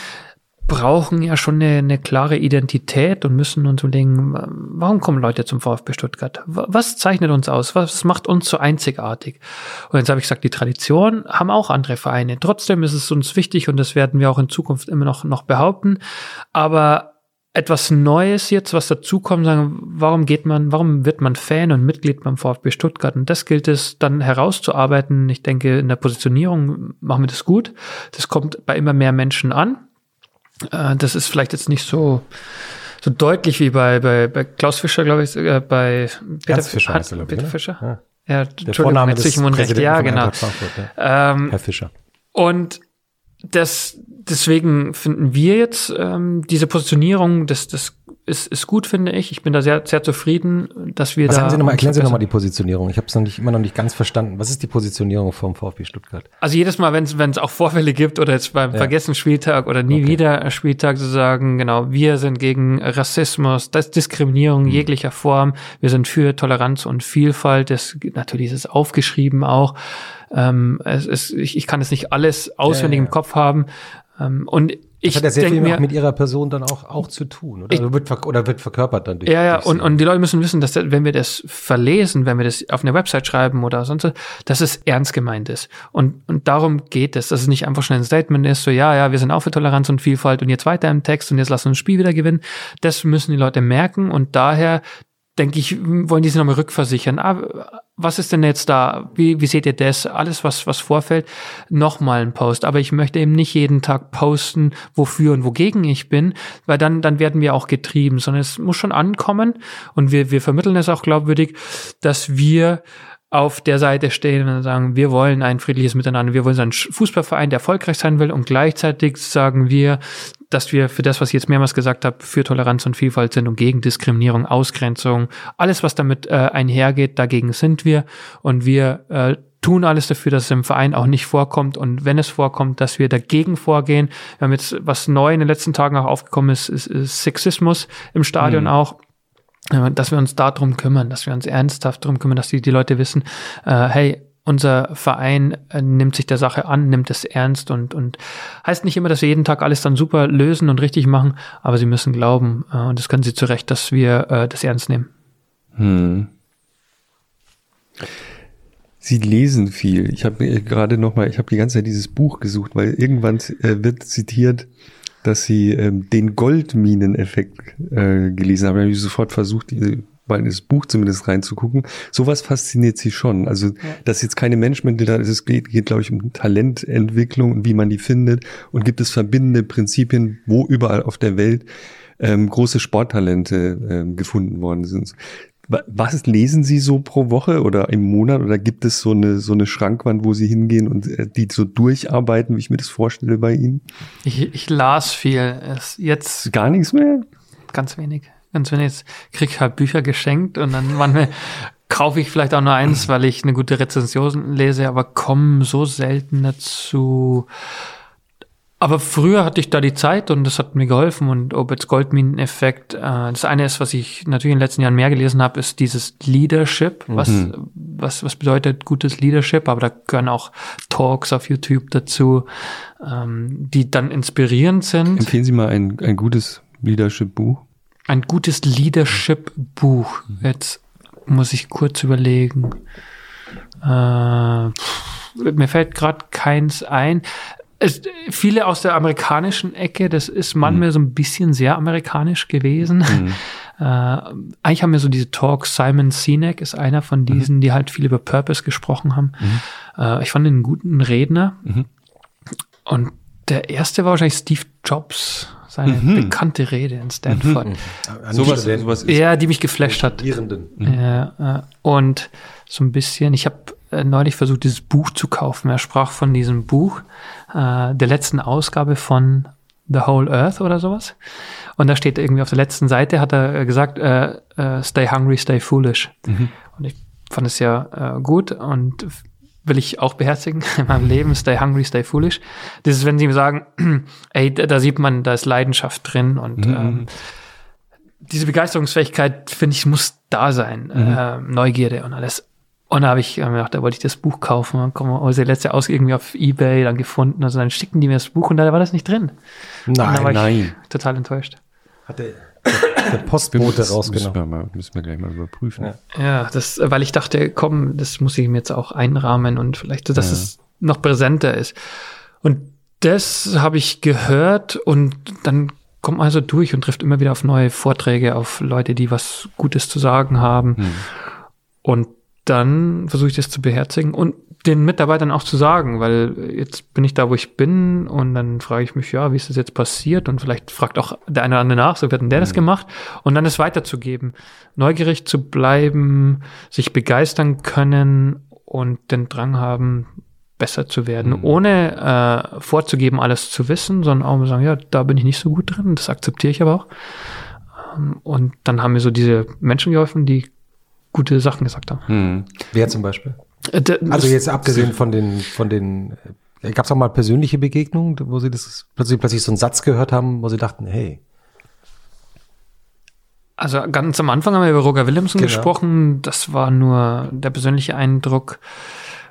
brauchen ja schon eine, eine klare Identität und müssen uns überlegen, warum kommen Leute zum VfB Stuttgart? Was zeichnet uns aus? Was macht uns so einzigartig? Und jetzt habe ich gesagt, die Tradition haben auch andere Vereine. Trotzdem ist es uns wichtig und das werden wir auch in Zukunft immer noch, noch behaupten. Aber etwas Neues jetzt, was dazukommt, sagen, warum geht man, warum wird man Fan und Mitglied beim VfB Stuttgart? Und das gilt es dann herauszuarbeiten. Ich denke, in der Positionierung machen wir das gut. Das kommt bei immer mehr Menschen an. Äh, das ist vielleicht jetzt nicht so, so deutlich wie bei, bei, bei Klaus Fischer, glaube ich, äh, bei Peter Fischer. Hat, Peter ich, ne? Fischer? Ja. Ja, der Vorname des Präsidenten ja, genau. Ja. Ähm, Herr Fischer. Und das, deswegen finden wir jetzt ähm, diese Positionierung, das, das ist, ist gut, finde ich. Ich bin da sehr, sehr zufrieden, dass wir Was da. Haben Sie noch mal, erklären Sie nochmal die Positionierung. Ich habe es noch nicht, immer noch nicht ganz verstanden. Was ist die Positionierung vom VfB Stuttgart? Also jedes Mal, wenn es auch Vorfälle gibt oder jetzt beim ja. Vergessen Spieltag oder nie okay. wieder Spieltag zu sagen, genau, wir sind gegen Rassismus, das Diskriminierung mhm. jeglicher Form. Wir sind für Toleranz und Vielfalt. Das natürlich ist es aufgeschrieben auch. Ähm, es ist, ich, ich kann es nicht alles auswendig ja, ja. im Kopf haben. Ähm, und ich das hat ja sehr viel mir, mit ihrer Person dann auch, auch zu tun, oder? Ich, also wird, oder wird verkörpert dann durch. Ja, ja, und, und die Leute müssen wissen, dass wenn wir das verlesen, wenn wir das auf eine Website schreiben oder sonst, dass es ernst gemeint ist. Und, und darum geht es, dass es nicht einfach schnell ein Statement ist, so, ja, ja, wir sind auch für Toleranz und Vielfalt und jetzt weiter im Text und jetzt lassen wir ein Spiel wieder gewinnen. Das müssen die Leute merken und daher denke ich, wollen die sich nochmal rückversichern. Was ist denn jetzt da? Wie, wie seht ihr das? Alles, was, was vorfällt, nochmal ein Post. Aber ich möchte eben nicht jeden Tag posten, wofür und wogegen ich bin, weil dann, dann werden wir auch getrieben, sondern es muss schon ankommen und wir, wir vermitteln es auch glaubwürdig, dass wir auf der Seite stehen und sagen, wir wollen ein friedliches Miteinander, wir wollen einen Fußballverein, der erfolgreich sein will und gleichzeitig sagen wir, dass wir für das, was ich jetzt mehrmals gesagt habe, für Toleranz und Vielfalt sind und gegen Diskriminierung, Ausgrenzung, alles, was damit äh, einhergeht, dagegen sind wir und wir äh, tun alles dafür, dass es im Verein auch nicht vorkommt und wenn es vorkommt, dass wir dagegen vorgehen. Wir haben jetzt, was neu in den letzten Tagen auch aufgekommen ist, ist, ist Sexismus im Stadion mhm. auch äh, dass wir uns darum kümmern, dass wir uns ernsthaft darum kümmern, dass die, die Leute wissen, äh, hey, unser Verein äh, nimmt sich der Sache an, nimmt es ernst und, und heißt nicht immer, dass wir jeden Tag alles dann super lösen und richtig machen, aber sie müssen glauben, äh, und das können sie zu Recht, dass wir äh, das ernst nehmen. Hm. Sie lesen viel. Ich habe gerade noch mal, ich habe die ganze Zeit dieses Buch gesucht, weil irgendwann äh, wird zitiert, dass Sie ähm, den Goldmineneffekt äh, gelesen haben. Da habe ich sofort versucht, diese mal in das Buch zumindest reinzugucken. Sowas fasziniert sie schon. Also, ja. dass jetzt keine Management da ist, es geht, geht, glaube ich, um Talententwicklung und wie man die findet. Und gibt es verbindende Prinzipien, wo überall auf der Welt ähm, große Sporttalente ähm, gefunden worden sind. Was lesen Sie so pro Woche oder im Monat oder gibt es so eine, so eine Schrankwand, wo Sie hingehen und äh, die so durcharbeiten, wie ich mir das vorstelle bei Ihnen? Ich, ich las viel. Es jetzt gar nichts mehr? Ganz wenig. Ganz wenig. Jetzt krieg ich halt Bücher geschenkt und dann manchmal kaufe ich vielleicht auch nur eins, weil ich eine gute Rezension lese, aber komme so selten dazu, aber früher hatte ich da die Zeit und das hat mir geholfen und Obits Goldminen-Effekt. Äh, das eine ist, was ich natürlich in den letzten Jahren mehr gelesen habe, ist dieses Leadership. Was, mhm. was, was bedeutet gutes Leadership? Aber da gehören auch Talks auf YouTube dazu, ähm, die dann inspirierend sind. Empfehlen Sie mal ein, ein gutes Leadership-Buch. Ein gutes Leadership-Buch. Mhm. Jetzt muss ich kurz überlegen. Äh, pff, mir fällt gerade keins ein es, viele aus der amerikanischen Ecke, das ist manchmal mhm. so ein bisschen sehr amerikanisch gewesen. Mhm. Äh, eigentlich haben wir so diese Talks, Simon Sinek ist einer von mhm. diesen, mhm. die halt viel über Purpose gesprochen haben. Mhm. Äh, ich fand ihn einen guten Redner. Mhm. Und der erste war wahrscheinlich Steve Jobs, seine bekannte Rede in Stanford. Sowas, sowas ist ja, die mich geflasht hat. Ja, äh, und so ein bisschen, ich habe äh, neulich versucht, dieses Buch zu kaufen. Er sprach von diesem Buch, äh, der letzten Ausgabe von The Whole Earth oder sowas. Und da steht irgendwie auf der letzten Seite, hat er äh, gesagt, äh, äh, stay hungry, stay foolish. Mhm. Und ich fand es ja gut und will ich auch beherzigen in meinem Leben, stay hungry, stay foolish. Das ist, wenn sie mir sagen, ey, da sieht man, da ist Leidenschaft drin und mhm. ähm, diese Begeisterungsfähigkeit, finde ich, muss da sein. Mhm. Äh, Neugierde und alles. Und da habe ich mir gedacht, da wollte ich das Buch kaufen. Dann kommen wir letzte aus irgendwie auf Ebay dann gefunden. Also dann schickten die mir das Buch und da war das nicht drin. Nein, nein. total enttäuscht. Hat der, Postbote rausgenommen. Müssen wir, mal, müssen wir gleich mal überprüfen. Ja. ja, das, weil ich dachte, komm, das muss ich mir jetzt auch einrahmen und vielleicht, dass ja. es noch präsenter ist. Und das habe ich gehört und dann kommt man also durch und trifft immer wieder auf neue Vorträge, auf Leute, die was Gutes zu sagen haben. Hm. Und dann versuche ich das zu beherzigen und den Mitarbeitern auch zu sagen, weil jetzt bin ich da, wo ich bin und dann frage ich mich, ja, wie ist das jetzt passiert? Und vielleicht fragt auch der eine oder andere nach, so wird denn der mhm. das gemacht? Und dann es weiterzugeben, neugierig zu bleiben, sich begeistern können und den Drang haben, besser zu werden, mhm. ohne äh, vorzugeben, alles zu wissen, sondern auch mal sagen, ja, da bin ich nicht so gut drin, das akzeptiere ich aber auch. Ähm, und dann haben mir so diese Menschen geholfen, die gute Sachen gesagt haben. Hm. Wer zum Beispiel? Äh, also jetzt abgesehen von den, von den, äh, gab es auch mal persönliche Begegnungen, wo Sie das plötzlich, plötzlich so einen Satz gehört haben, wo Sie dachten, hey. Also ganz am Anfang haben wir über Roger Williamson genau. gesprochen. Das war nur der persönliche Eindruck.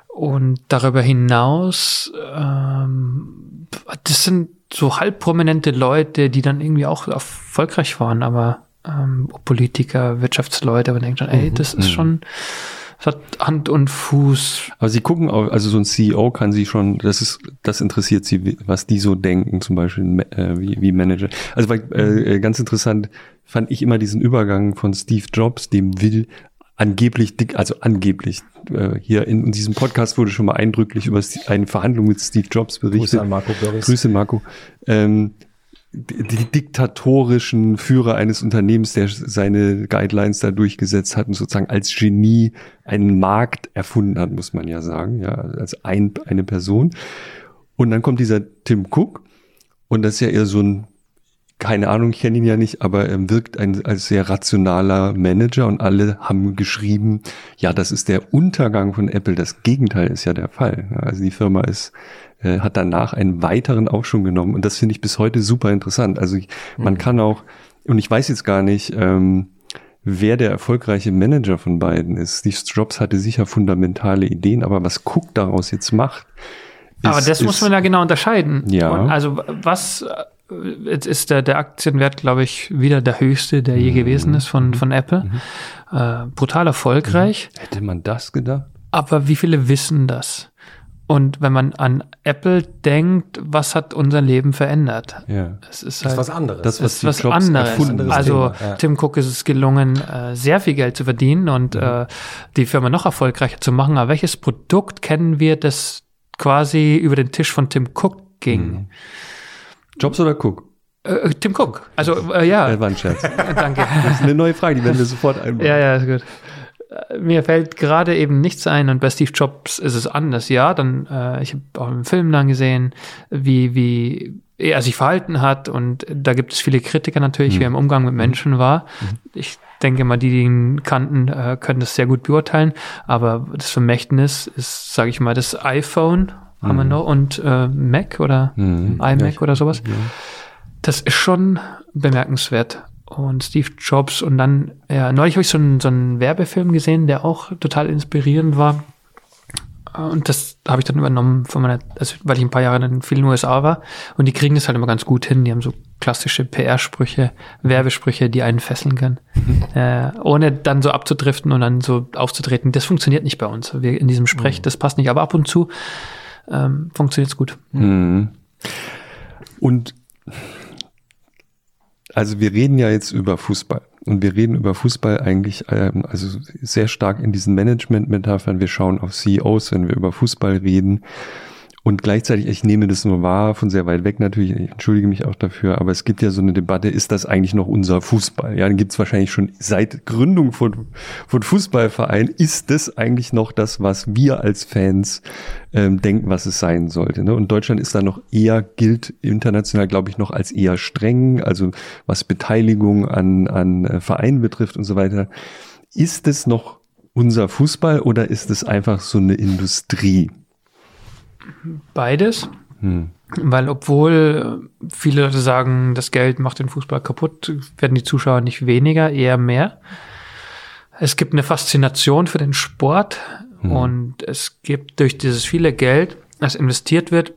Und darüber hinaus, ähm, das sind so halb prominente Leute, die dann irgendwie auch erfolgreich waren, aber ähm, Politiker, Wirtschaftsleute, aber denkt schon, ey, mhm, das ist mhm. schon es hat Hand und Fuß. Aber Sie gucken auch, also so ein CEO kann Sie schon, das ist, das interessiert Sie, was die so denken, zum Beispiel äh, wie, wie Manager. Also weil, äh, ganz interessant fand ich immer diesen Übergang von Steve Jobs, dem will angeblich dick, also angeblich, äh, hier in, in, diesem Podcast wurde schon mal eindrücklich über eine Verhandlung mit Steve Jobs berichtet. Grüße an Marco Börries. Grüße Marco. Ähm, die, diktatorischen Führer eines Unternehmens, der seine Guidelines da durchgesetzt hat und sozusagen als Genie einen Markt erfunden hat, muss man ja sagen, ja, als ein, eine Person. Und dann kommt dieser Tim Cook und das ist ja eher so ein keine Ahnung, ich kenne ihn ja nicht, aber er wirkt ein, als sehr rationaler Manager und alle haben geschrieben, ja, das ist der Untergang von Apple. Das Gegenteil ist ja der Fall. Also die Firma ist, äh, hat danach einen weiteren Aufschwung genommen und das finde ich bis heute super interessant. Also ich, man mhm. kann auch, und ich weiß jetzt gar nicht, ähm, wer der erfolgreiche Manager von beiden ist. Steve Jobs hatte sicher fundamentale Ideen, aber was Cook daraus jetzt macht, ist, aber das ist, muss man ja genau unterscheiden. Ja. Und also was Jetzt ist der, der Aktienwert, glaube ich, wieder der höchste, der je mhm. gewesen ist von, von Apple. Mhm. Äh, brutal erfolgreich. Mhm. Hätte man das gedacht? Aber wie viele wissen das? Und wenn man an Apple denkt, was hat unser Leben verändert? Ja. Es ist, halt, das ist was anderes. Das ist was anderes. Also ja. Tim Cook ist es gelungen, äh, sehr viel Geld zu verdienen und mhm. äh, die Firma noch erfolgreicher zu machen. Aber welches Produkt kennen wir, das quasi über den Tisch von Tim Cook ging? Mhm. Jobs oder Cook? Äh, äh, Tim Cook. Also, äh, ja. Das war ein Scherz. Danke. Das ist eine neue Frage, die werden wir sofort einbauen. Ja, ja, ist gut. Äh, mir fällt gerade eben nichts ein und bei Steve Jobs ist es anders. Ja, dann, äh, ich habe auch im Film dann gesehen, wie, wie er sich verhalten hat und da gibt es viele Kritiker natürlich, mhm. wie er im Umgang mit Menschen war. Mhm. Ich denke mal, die, die ihn kannten, äh, können das sehr gut beurteilen, aber das Vermächtnis ist, sage ich mal, das iPhone mhm. haben wir mhm. noch und äh, Mac oder mhm. iMac ja, oder sowas. Ja. Das ist schon bemerkenswert. Und Steve Jobs und dann, ja, neulich habe ich so einen, so einen Werbefilm gesehen, der auch total inspirierend war. Und das habe ich dann übernommen von meiner, also weil ich ein paar Jahre in vielen USA war. Und die kriegen das halt immer ganz gut hin. Die haben so klassische PR-Sprüche, Werbesprüche, die einen fesseln können. Äh, ohne dann so abzudriften und dann so aufzutreten. Das funktioniert nicht bei uns. Wir in diesem Sprech, mhm. das passt nicht. Aber ab und zu ähm, funktioniert es gut. Mhm. Und also wir reden ja jetzt über Fußball und wir reden über Fußball eigentlich ähm, also sehr stark in diesen Management-Metaphern. Wir schauen auf CEOs, wenn wir über Fußball reden. Und gleichzeitig, ich nehme das nur wahr, von sehr weit weg natürlich, ich entschuldige mich auch dafür, aber es gibt ja so eine Debatte, ist das eigentlich noch unser Fußball? Ja, dann gibt es wahrscheinlich schon seit Gründung von, von Fußballvereinen, ist das eigentlich noch das, was wir als Fans ähm, denken, was es sein sollte? Ne? Und Deutschland ist da noch eher, gilt international, glaube ich, noch als eher streng, also was Beteiligung an, an äh, Vereinen betrifft und so weiter. Ist es noch unser Fußball oder ist es einfach so eine Industrie? Beides. Hm. Weil obwohl viele Leute sagen, das Geld macht den Fußball kaputt, werden die Zuschauer nicht weniger, eher mehr. Es gibt eine Faszination für den Sport hm. und es gibt durch dieses viele Geld, das investiert wird,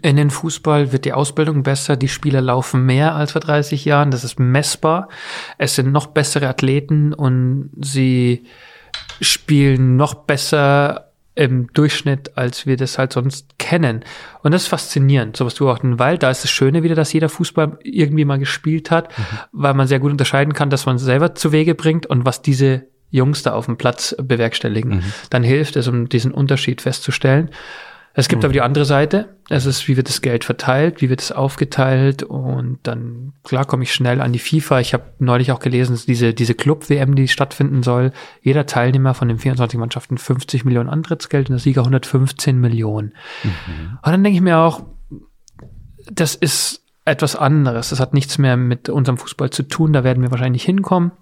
in den Fußball wird die Ausbildung besser, die Spieler laufen mehr als vor 30 Jahren, das ist messbar. Es sind noch bessere Athleten und sie spielen noch besser im Durchschnitt, als wir das halt sonst kennen. Und das ist faszinierend, sowas zu beobachten, weil da ist das Schöne wieder, dass jeder Fußball irgendwie mal gespielt hat, mhm. weil man sehr gut unterscheiden kann, dass man selber zu Wege bringt und was diese Jungs da auf dem Platz bewerkstelligen. Mhm. Dann hilft es, um diesen Unterschied festzustellen. Es gibt mhm. aber die andere Seite. Es ist, wie wird das Geld verteilt, wie wird es aufgeteilt und dann, klar, komme ich schnell an die FIFA. Ich habe neulich auch gelesen, diese, diese Club-WM, die stattfinden soll, jeder Teilnehmer von den 24 Mannschaften 50 Millionen Antrittsgeld und der Sieger 115 Millionen. Mhm. Und dann denke ich mir auch, das ist etwas anderes. Das hat nichts mehr mit unserem Fußball zu tun. Da werden wir wahrscheinlich hinkommen.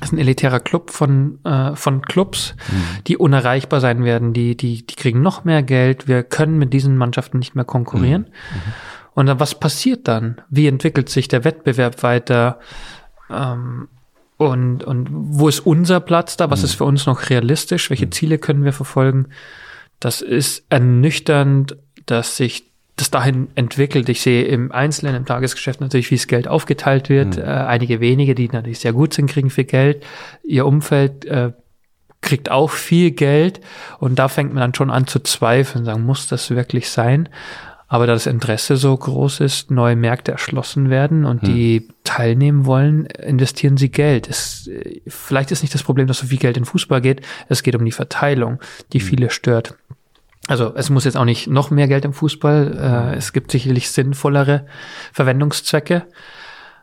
Das ist ein elitärer Club von, äh, von Clubs, mhm. die unerreichbar sein werden. Die, die, die kriegen noch mehr Geld. Wir können mit diesen Mannschaften nicht mehr konkurrieren. Mhm. mhm. Und dann, was passiert dann? Wie entwickelt sich der Wettbewerb weiter? Ähm, und, und wo ist unser Platz da? Was mhm. ist für uns noch realistisch? Welche mhm. Ziele können wir verfolgen? Das ist ernüchternd, dass sich das dahin entwickelt. Ich sehe im Einzelnen, im Tagesgeschäft natürlich, wie das Geld aufgeteilt wird. Mhm. Äh, einige wenige, die natürlich sehr gut sind, kriegen viel Geld. Ihr Umfeld äh, kriegt auch viel Geld und da fängt man dann schon an zu zweifeln, sagen, muss das wirklich sein? Aber da das Interesse so groß ist, neue Märkte erschlossen werden und hm. die teilnehmen wollen, investieren sie Geld. Es, vielleicht ist nicht das Problem, dass so viel Geld in Fußball geht. Es geht um die Verteilung, die hm. viele stört. Also es muss jetzt auch nicht noch mehr Geld im Fußball. Äh, hm. es gibt sicherlich sinnvollere Verwendungszwecke.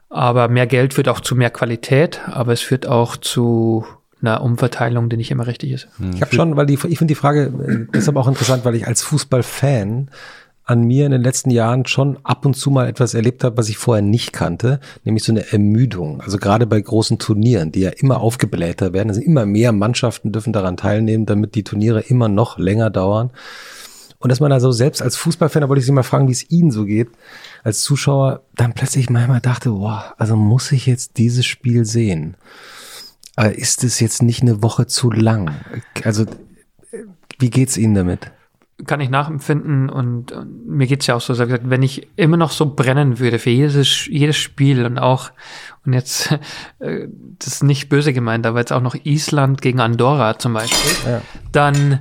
Aber mehr Geld führt auch zu mehr Qualität, aber es führt auch zu einer Umverteilung, die nicht immer richtig ist. Hm. Ich habe schon, weil die, ich finde die Frage äh, deshalb auch interessant, weil ich als Fußballfan an mir in den letzten Jahren schon ab und zu mal etwas erlebt habe, was ich vorher nicht kannte, nämlich so eine Ermüdung. Also gerade bei großen Turnieren, die ja immer aufgeblähter werden, also immer mehr Mannschaften dürfen daran teilnehmen, damit die Turniere immer noch länger dauern. Und dass man also selbst als Fußballfan, da wollte ich Sie mal fragen, wie es Ihnen so geht, als Zuschauer, dann plötzlich manchmal dachte, boah, also muss ich jetzt dieses Spiel sehen? Aber ist es jetzt nicht eine Woche zu lang? Also, wie geht's Ihnen damit? Kann ich nachempfinden und, und mir geht's ja auch so, gesagt, wenn ich immer noch so brennen würde für jedes, jedes Spiel und auch, und jetzt, äh, das ist nicht böse gemeint, aber jetzt auch noch Island gegen Andorra zum Beispiel, ja. dann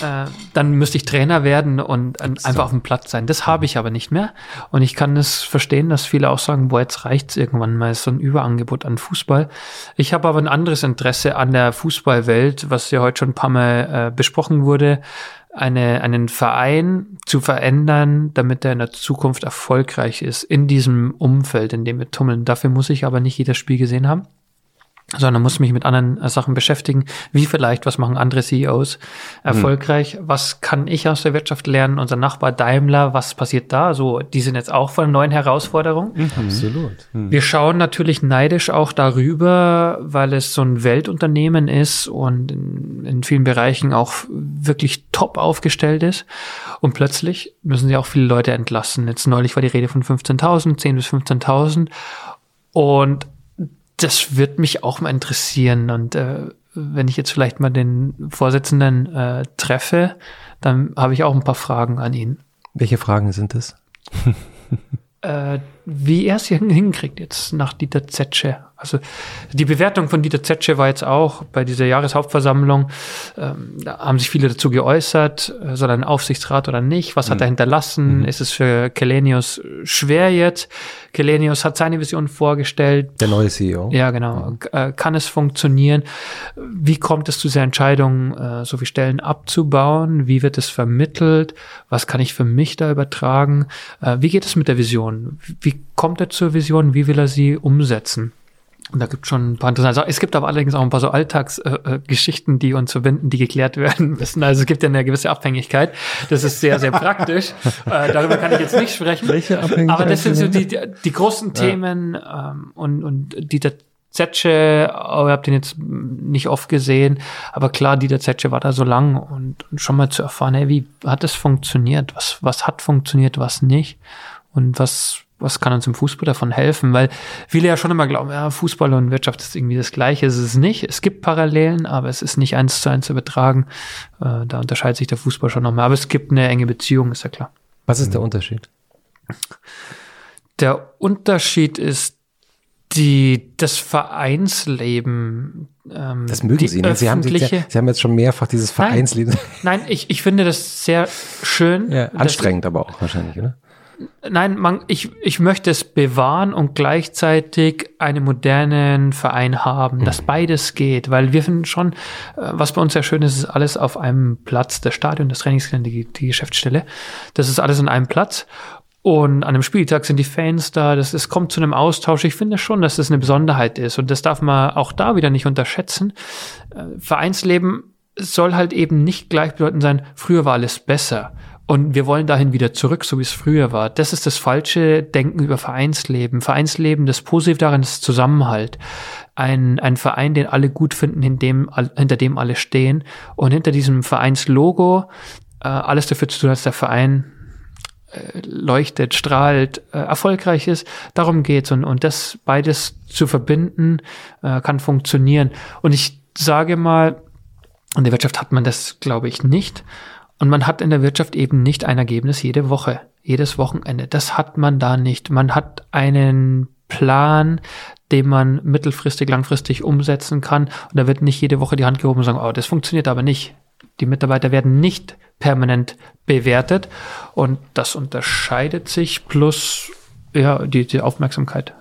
äh, dann müsste ich Trainer werden und äh, einfach auf dem Platz sein. Das habe ich aber nicht mehr. Und ich kann es verstehen, dass viele auch sagen, boah, jetzt reicht's irgendwann mal, so ein Überangebot an Fußball. Ich habe aber ein anderes Interesse an der Fußballwelt, was ja heute schon ein paar Mal äh, besprochen wurde, eine, einen Verein zu verändern, damit er in der Zukunft erfolgreich ist in diesem Umfeld, in dem wir tummeln. Dafür muss ich aber nicht jedes Spiel gesehen haben sondern muss mich mit anderen äh, Sachen beschäftigen, wie vielleicht, was machen andere CEOs erfolgreich, mhm. was kann ich aus der Wirtschaft lernen, unser Nachbar Daimler, was passiert da, so, die sind jetzt auch vor neuen Herausforderungen. Mhm. Absolut. Mhm. Wir schauen natürlich neidisch auch darüber, weil es so ein Weltunternehmen ist und in, in vielen Bereichen auch wirklich top aufgestellt ist und plötzlich müssen sie auch viele Leute entlassen. Jetzt neulich war die Rede von 15.000, 10 bis 15.000 und das wird mich auch mal interessieren. Und äh, wenn ich jetzt vielleicht mal den Vorsitzenden äh, treffe, dann habe ich auch ein paar Fragen an ihn. Welche Fragen sind es? äh, wie er es hier hinkriegt jetzt nach Dieter Zetsche. Also die Bewertung von Dieter Zetsche war jetzt auch bei dieser Jahreshauptversammlung, ähm, da haben sich viele dazu geäußert, äh, soll er ein Aufsichtsrat oder nicht, was mhm. hat er hinterlassen, mhm. ist es für Kelenius schwer jetzt? Kelenius hat seine Vision vorgestellt. Der neue CEO. Ja, genau. Mhm. Kann es funktionieren? Wie kommt es zu dieser Entscheidung, äh, so viele Stellen abzubauen? Wie wird es vermittelt? Was kann ich für mich da übertragen? Wie geht es mit der Vision? Wie kommt er zur Vision? Wie will er sie umsetzen? Und da gibt es schon ein paar interessante Sachen. Es gibt aber allerdings auch ein paar so Alltagsgeschichten, äh, die uns verbinden, die geklärt werden müssen. Also es gibt ja eine gewisse Abhängigkeit. Das ist sehr, sehr praktisch. äh, darüber kann ich jetzt nicht sprechen. Welche Abhängigkeit? Aber das sind so die, die, die großen ja. Themen ähm, und, und Dieter Zetsche, oh, ihr habt ihn jetzt nicht oft gesehen, aber klar, Dieter Zetsche war da so lang und, und schon mal zu erfahren, hey, wie hat es funktioniert? Was, was hat funktioniert, was nicht? Und was was kann uns im Fußball davon helfen? Weil viele ja schon immer glauben, ja, Fußball und Wirtschaft ist irgendwie das Gleiche. Es ist nicht. Es gibt Parallelen, aber es ist nicht eins zu eins zu übertragen. Äh, da unterscheidet sich der Fußball schon nochmal. Aber es gibt eine enge Beziehung, ist ja klar. Was ist der Unterschied? Der Unterschied ist die, das Vereinsleben. Ähm, das mögen Sie, ne? Sie haben, Sie, Sie haben jetzt schon mehrfach dieses Vereinsleben. Nein, nein ich, ich finde das sehr schön. Ja, anstrengend aber auch wahrscheinlich, oder? Nein, man, ich, ich möchte es bewahren und gleichzeitig einen modernen Verein haben, dass mhm. beides geht, weil wir finden schon, äh, was bei uns sehr schön ist, ist alles auf einem Platz, das Stadion, das Trainingsgelände, die, die Geschäftsstelle, das ist alles an einem Platz und an einem Spieltag sind die Fans da, das, es kommt zu einem Austausch. Ich finde schon, dass das eine Besonderheit ist und das darf man auch da wieder nicht unterschätzen. Äh, Vereinsleben soll halt eben nicht gleichbedeutend sein, früher war alles besser und wir wollen dahin wieder zurück, so wie es früher war. Das ist das falsche Denken über Vereinsleben. Vereinsleben, das Positive daran ist Zusammenhalt. Ein, ein Verein, den alle gut finden, in dem, hinter dem alle stehen. Und hinter diesem Vereinslogo äh, alles dafür zu tun, dass der Verein äh, leuchtet, strahlt, äh, erfolgreich ist. Darum geht's und, und das beides zu verbinden äh, kann funktionieren. Und ich sage mal, in der Wirtschaft hat man das, glaube ich, nicht. Und man hat in der Wirtschaft eben nicht ein Ergebnis jede Woche, jedes Wochenende. Das hat man da nicht. Man hat einen Plan, den man mittelfristig, langfristig umsetzen kann. Und da wird nicht jede Woche die Hand gehoben und sagen, oh, das funktioniert aber nicht. Die Mitarbeiter werden nicht permanent bewertet und das unterscheidet sich plus ja, die, die Aufmerksamkeit.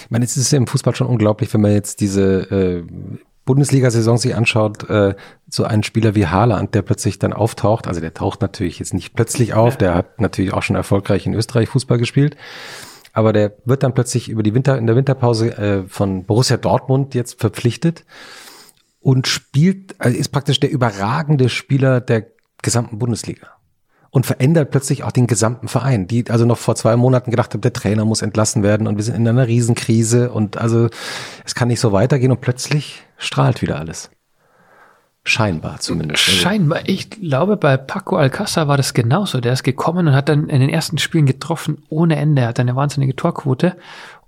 Ich meine, es ist ja im Fußball schon unglaublich, wenn man jetzt diese äh, Bundesliga-Saison sich anschaut, äh, so einen Spieler wie Haaland, der plötzlich dann auftaucht, also der taucht natürlich jetzt nicht plötzlich auf, der hat natürlich auch schon erfolgreich in Österreich Fußball gespielt, aber der wird dann plötzlich über die Winter, in der Winterpause äh, von Borussia Dortmund jetzt verpflichtet und spielt, also ist praktisch der überragende Spieler der gesamten Bundesliga und verändert plötzlich auch den gesamten Verein, die also noch vor zwei Monaten gedacht haben, der Trainer muss entlassen werden und wir sind in einer Riesenkrise und also es kann nicht so weitergehen und plötzlich strahlt wieder alles. Scheinbar zumindest. Also Scheinbar. Ich glaube, bei Paco Alcázar war das genauso. Der ist gekommen und hat dann in den ersten Spielen getroffen ohne Ende. Er hat eine wahnsinnige Torquote.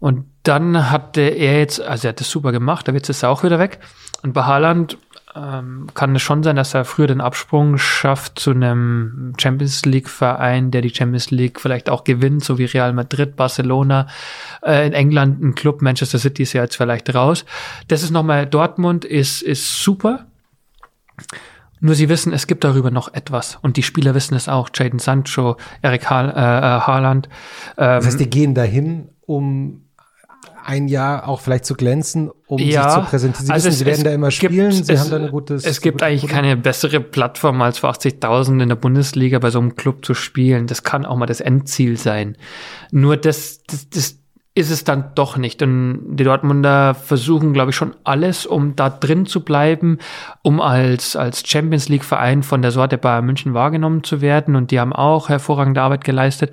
Und dann hatte er jetzt, also er hat das super gemacht, da wird es auch wieder weg. Und bei Haaland ähm, kann es schon sein, dass er früher den Absprung schafft zu einem Champions League Verein, der die Champions League vielleicht auch gewinnt, so wie Real Madrid, Barcelona, äh, in England ein Club, Manchester City ist ja jetzt vielleicht raus. Das ist nochmal, Dortmund ist, ist super. Nur sie wissen, es gibt darüber noch etwas. Und die Spieler wissen es auch. Jaden Sancho, Eric ha äh, Haaland. Ähm, das heißt, die gehen dahin, um ein Jahr auch vielleicht zu glänzen, um ja, sich zu präsentieren. Sie also wissen, es, sie werden da immer spielen, gibt, sie es, haben da eine gute. Es gibt eigentlich gute keine bessere Plattform, als für 80.000 in der Bundesliga bei so einem Club zu spielen. Das kann auch mal das Endziel sein. Nur das, das, das ist es dann doch nicht. Und die Dortmunder versuchen, glaube ich, schon alles, um da drin zu bleiben, um als, als Champions League Verein von der Sorte Bayern München wahrgenommen zu werden. Und die haben auch hervorragende Arbeit geleistet.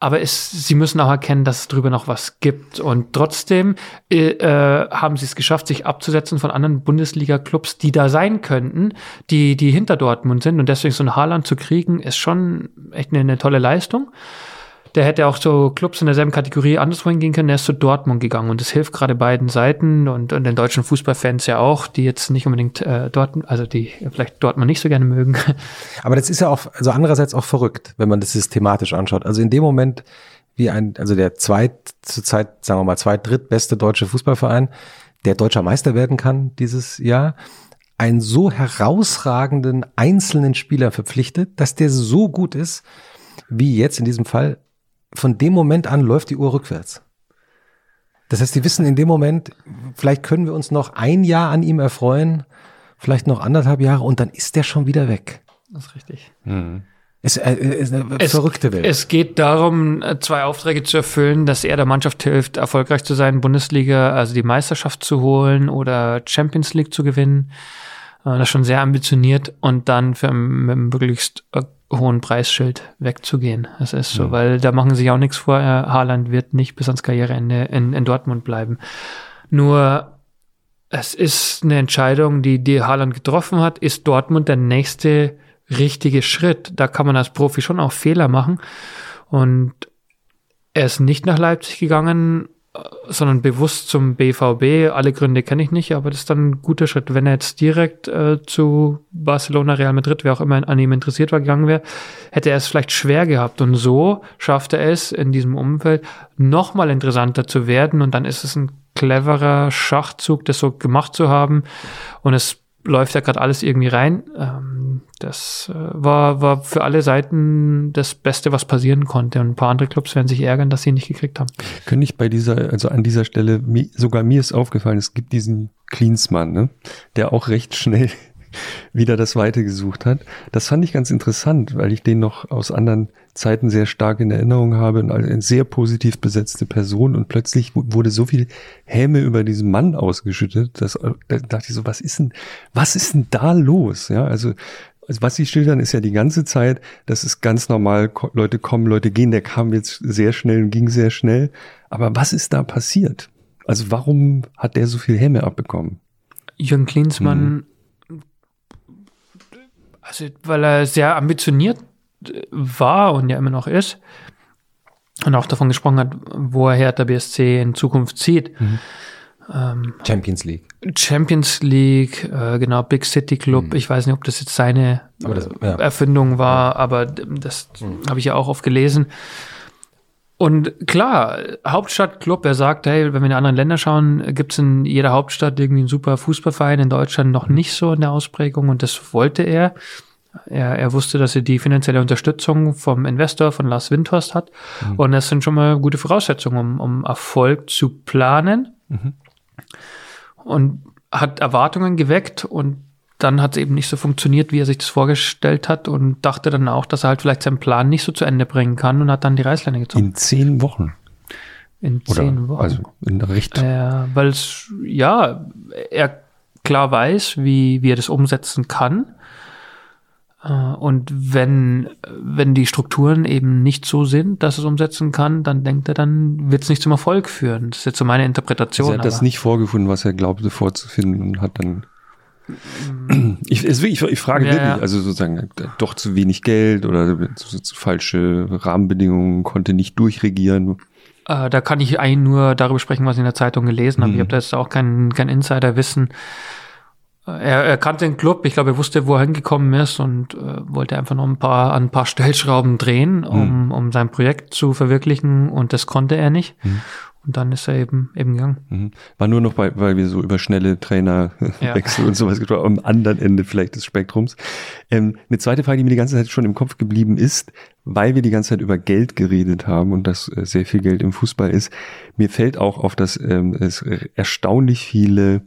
Aber es, sie müssen auch erkennen, dass es drüber noch was gibt. Und trotzdem äh, äh, haben sie es geschafft, sich abzusetzen von anderen Bundesliga-Clubs, die da sein könnten, die, die hinter Dortmund sind. Und deswegen so ein Haaland zu kriegen, ist schon echt eine, eine tolle Leistung. Der hätte auch so Clubs in derselben Kategorie anderswo hingehen können. Der ist zu Dortmund gegangen und das hilft gerade beiden Seiten und, und den deutschen Fußballfans ja auch, die jetzt nicht unbedingt äh, Dortmund, also die vielleicht Dortmund nicht so gerne mögen. Aber das ist ja auch, also andererseits auch verrückt, wenn man das systematisch anschaut. Also in dem Moment, wie ein, also der zweit, zurzeit, sagen wir mal, zweit, drittbeste deutsche Fußballverein, der deutscher Meister werden kann dieses Jahr, einen so herausragenden einzelnen Spieler verpflichtet, dass der so gut ist, wie jetzt in diesem Fall, von dem Moment an läuft die Uhr rückwärts. Das heißt, die wissen in dem Moment, vielleicht können wir uns noch ein Jahr an ihm erfreuen, vielleicht noch anderthalb Jahre und dann ist der schon wieder weg. Das ist richtig. Mhm. Es äh, ist eine es, verrückte Welt. Es geht darum, zwei Aufträge zu erfüllen, dass er der Mannschaft hilft, erfolgreich zu sein, Bundesliga, also die Meisterschaft zu holen oder Champions League zu gewinnen. Äh, das ist schon sehr ambitioniert und dann für, mit einem möglichst äh, hohen Preisschild wegzugehen. Das ist so, mhm. weil da machen sich auch nichts vor. Haaland wird nicht bis ans Karriereende in, in Dortmund bleiben. Nur es ist eine Entscheidung, die, die Haaland getroffen hat. Ist Dortmund der nächste richtige Schritt? Da kann man als Profi schon auch Fehler machen. Und er ist nicht nach Leipzig gegangen, sondern bewusst zum BVB. Alle Gründe kenne ich nicht, aber das ist dann ein guter Schritt. Wenn er jetzt direkt äh, zu Barcelona, Real Madrid, wer auch immer an ihm interessiert war, gegangen wäre, hätte er es vielleicht schwer gehabt. Und so schafft er es in diesem Umfeld nochmal interessanter zu werden. Und dann ist es ein cleverer Schachzug, das so gemacht zu haben. Und es läuft ja gerade alles irgendwie rein. Ähm, das äh, war, war für alle Seiten das Beste, was passieren konnte. Und ein paar andere Clubs werden sich ärgern, dass sie ihn nicht gekriegt haben. Könnte ich bei dieser, also an dieser Stelle, sogar mir ist aufgefallen, es gibt diesen Cleansmann, ne, der auch recht schnell wieder das Weite gesucht hat. Das fand ich ganz interessant, weil ich den noch aus anderen Zeiten sehr stark in Erinnerung habe und eine sehr positiv besetzte Person und plötzlich wurde so viel Häme über diesen Mann ausgeschüttet, dass da dachte ich so, was ist denn, was ist denn da los? Ja, also also was sie schildern, ist ja die ganze Zeit, das ist ganz normal, Leute kommen, Leute gehen, der kam jetzt sehr schnell und ging sehr schnell. Aber was ist da passiert? Also warum hat der so viel Häme abbekommen? Jürgen Klinsmann also weil er sehr ambitioniert äh, war und ja immer noch ist und auch davon gesprochen hat, wo er Hertha BSC in Zukunft zieht. Mhm. Ähm, Champions League. Champions League, äh, genau, Big City Club. Mhm. Ich weiß nicht, ob das jetzt seine das, ja. Erfindung war, aber das mhm. habe ich ja auch oft gelesen. Und klar, Hauptstadtclub, er sagt, hey, wenn wir in anderen Länder schauen, gibt es in jeder Hauptstadt irgendwie einen super Fußballverein, in Deutschland noch nicht so in der Ausprägung und das wollte er. Er, er wusste, dass er die finanzielle Unterstützung vom Investor, von Lars Windhorst hat. Mhm. Und das sind schon mal gute Voraussetzungen, um, um Erfolg zu planen. Mhm. Und hat Erwartungen geweckt und dann hat es eben nicht so funktioniert, wie er sich das vorgestellt hat und dachte dann auch, dass er halt vielleicht seinen Plan nicht so zu Ende bringen kann und hat dann die Reißleine gezogen. In zehn Wochen. In zehn Oder, Wochen. Also in recht. Äh, Weil es, ja, er klar weiß, wie, wie er das umsetzen kann. Äh, und wenn, wenn die Strukturen eben nicht so sind, dass es umsetzen kann, dann denkt er, dann wird es nicht zum Erfolg führen. Das ist jetzt so meine Interpretation. Also er hat das nicht vorgefunden, was er glaubte vorzufinden und hat dann ich, es, ich, ich frage ja, wirklich, also sozusagen doch zu wenig Geld oder zu, zu falsche Rahmenbedingungen, konnte nicht durchregieren. Äh, da kann ich eigentlich nur darüber sprechen, was ich in der Zeitung gelesen habe. Mhm. Ich habe da jetzt auch kein, kein Insiderwissen. Er, er kannte den Club, ich glaube, er wusste, wo er hingekommen ist und äh, wollte einfach noch ein paar an ein paar Stellschrauben drehen, um, mhm. um sein Projekt zu verwirklichen und das konnte er nicht. Mhm. Und dann ist er eben, eben gegangen. Mhm. War nur noch, bei, weil wir so über schnelle Trainerwechsel ja. und sowas gesprochen haben, am anderen Ende vielleicht des Spektrums. Ähm, eine zweite Frage, die mir die ganze Zeit schon im Kopf geblieben ist, weil wir die ganze Zeit über Geld geredet haben und dass äh, sehr viel Geld im Fußball ist. Mir fällt auch auf, dass ähm, es erstaunlich viele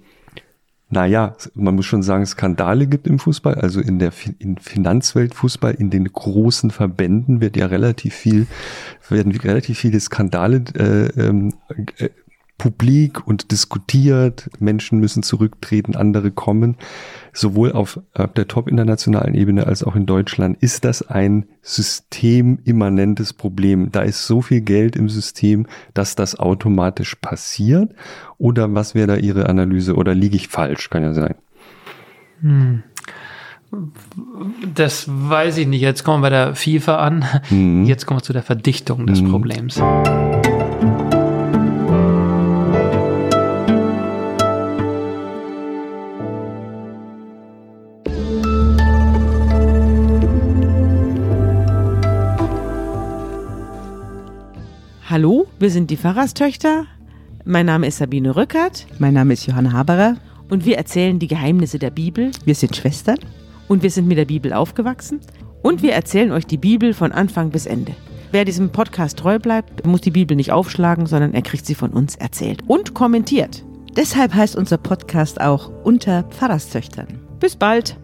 naja, man muss schon sagen, Skandale gibt im Fußball, also in der in Finanzwelt Fußball, in den großen Verbänden wird ja relativ viel, werden relativ viele Skandale äh, ähm, äh, publik und diskutiert. Menschen müssen zurücktreten, andere kommen. Sowohl auf, auf der top internationalen Ebene als auch in Deutschland ist das ein systemimmanentes Problem. Da ist so viel Geld im System, dass das automatisch passiert. Oder was wäre da Ihre Analyse? Oder liege ich falsch? Kann ja sein. Hm. Das weiß ich nicht. Jetzt kommen wir bei der FIFA an. Mhm. Jetzt kommen wir zu der Verdichtung des mhm. Problems. Hallo, wir sind die Pfarrerstöchter. Mein Name ist Sabine Rückert. Mein Name ist Johanna Haberer. Und wir erzählen die Geheimnisse der Bibel. Wir sind Schwestern. Und wir sind mit der Bibel aufgewachsen. Und wir erzählen euch die Bibel von Anfang bis Ende. Wer diesem Podcast treu bleibt, muss die Bibel nicht aufschlagen, sondern er kriegt sie von uns erzählt und kommentiert. Deshalb heißt unser Podcast auch Unter Pfarrerstöchtern. Bis bald.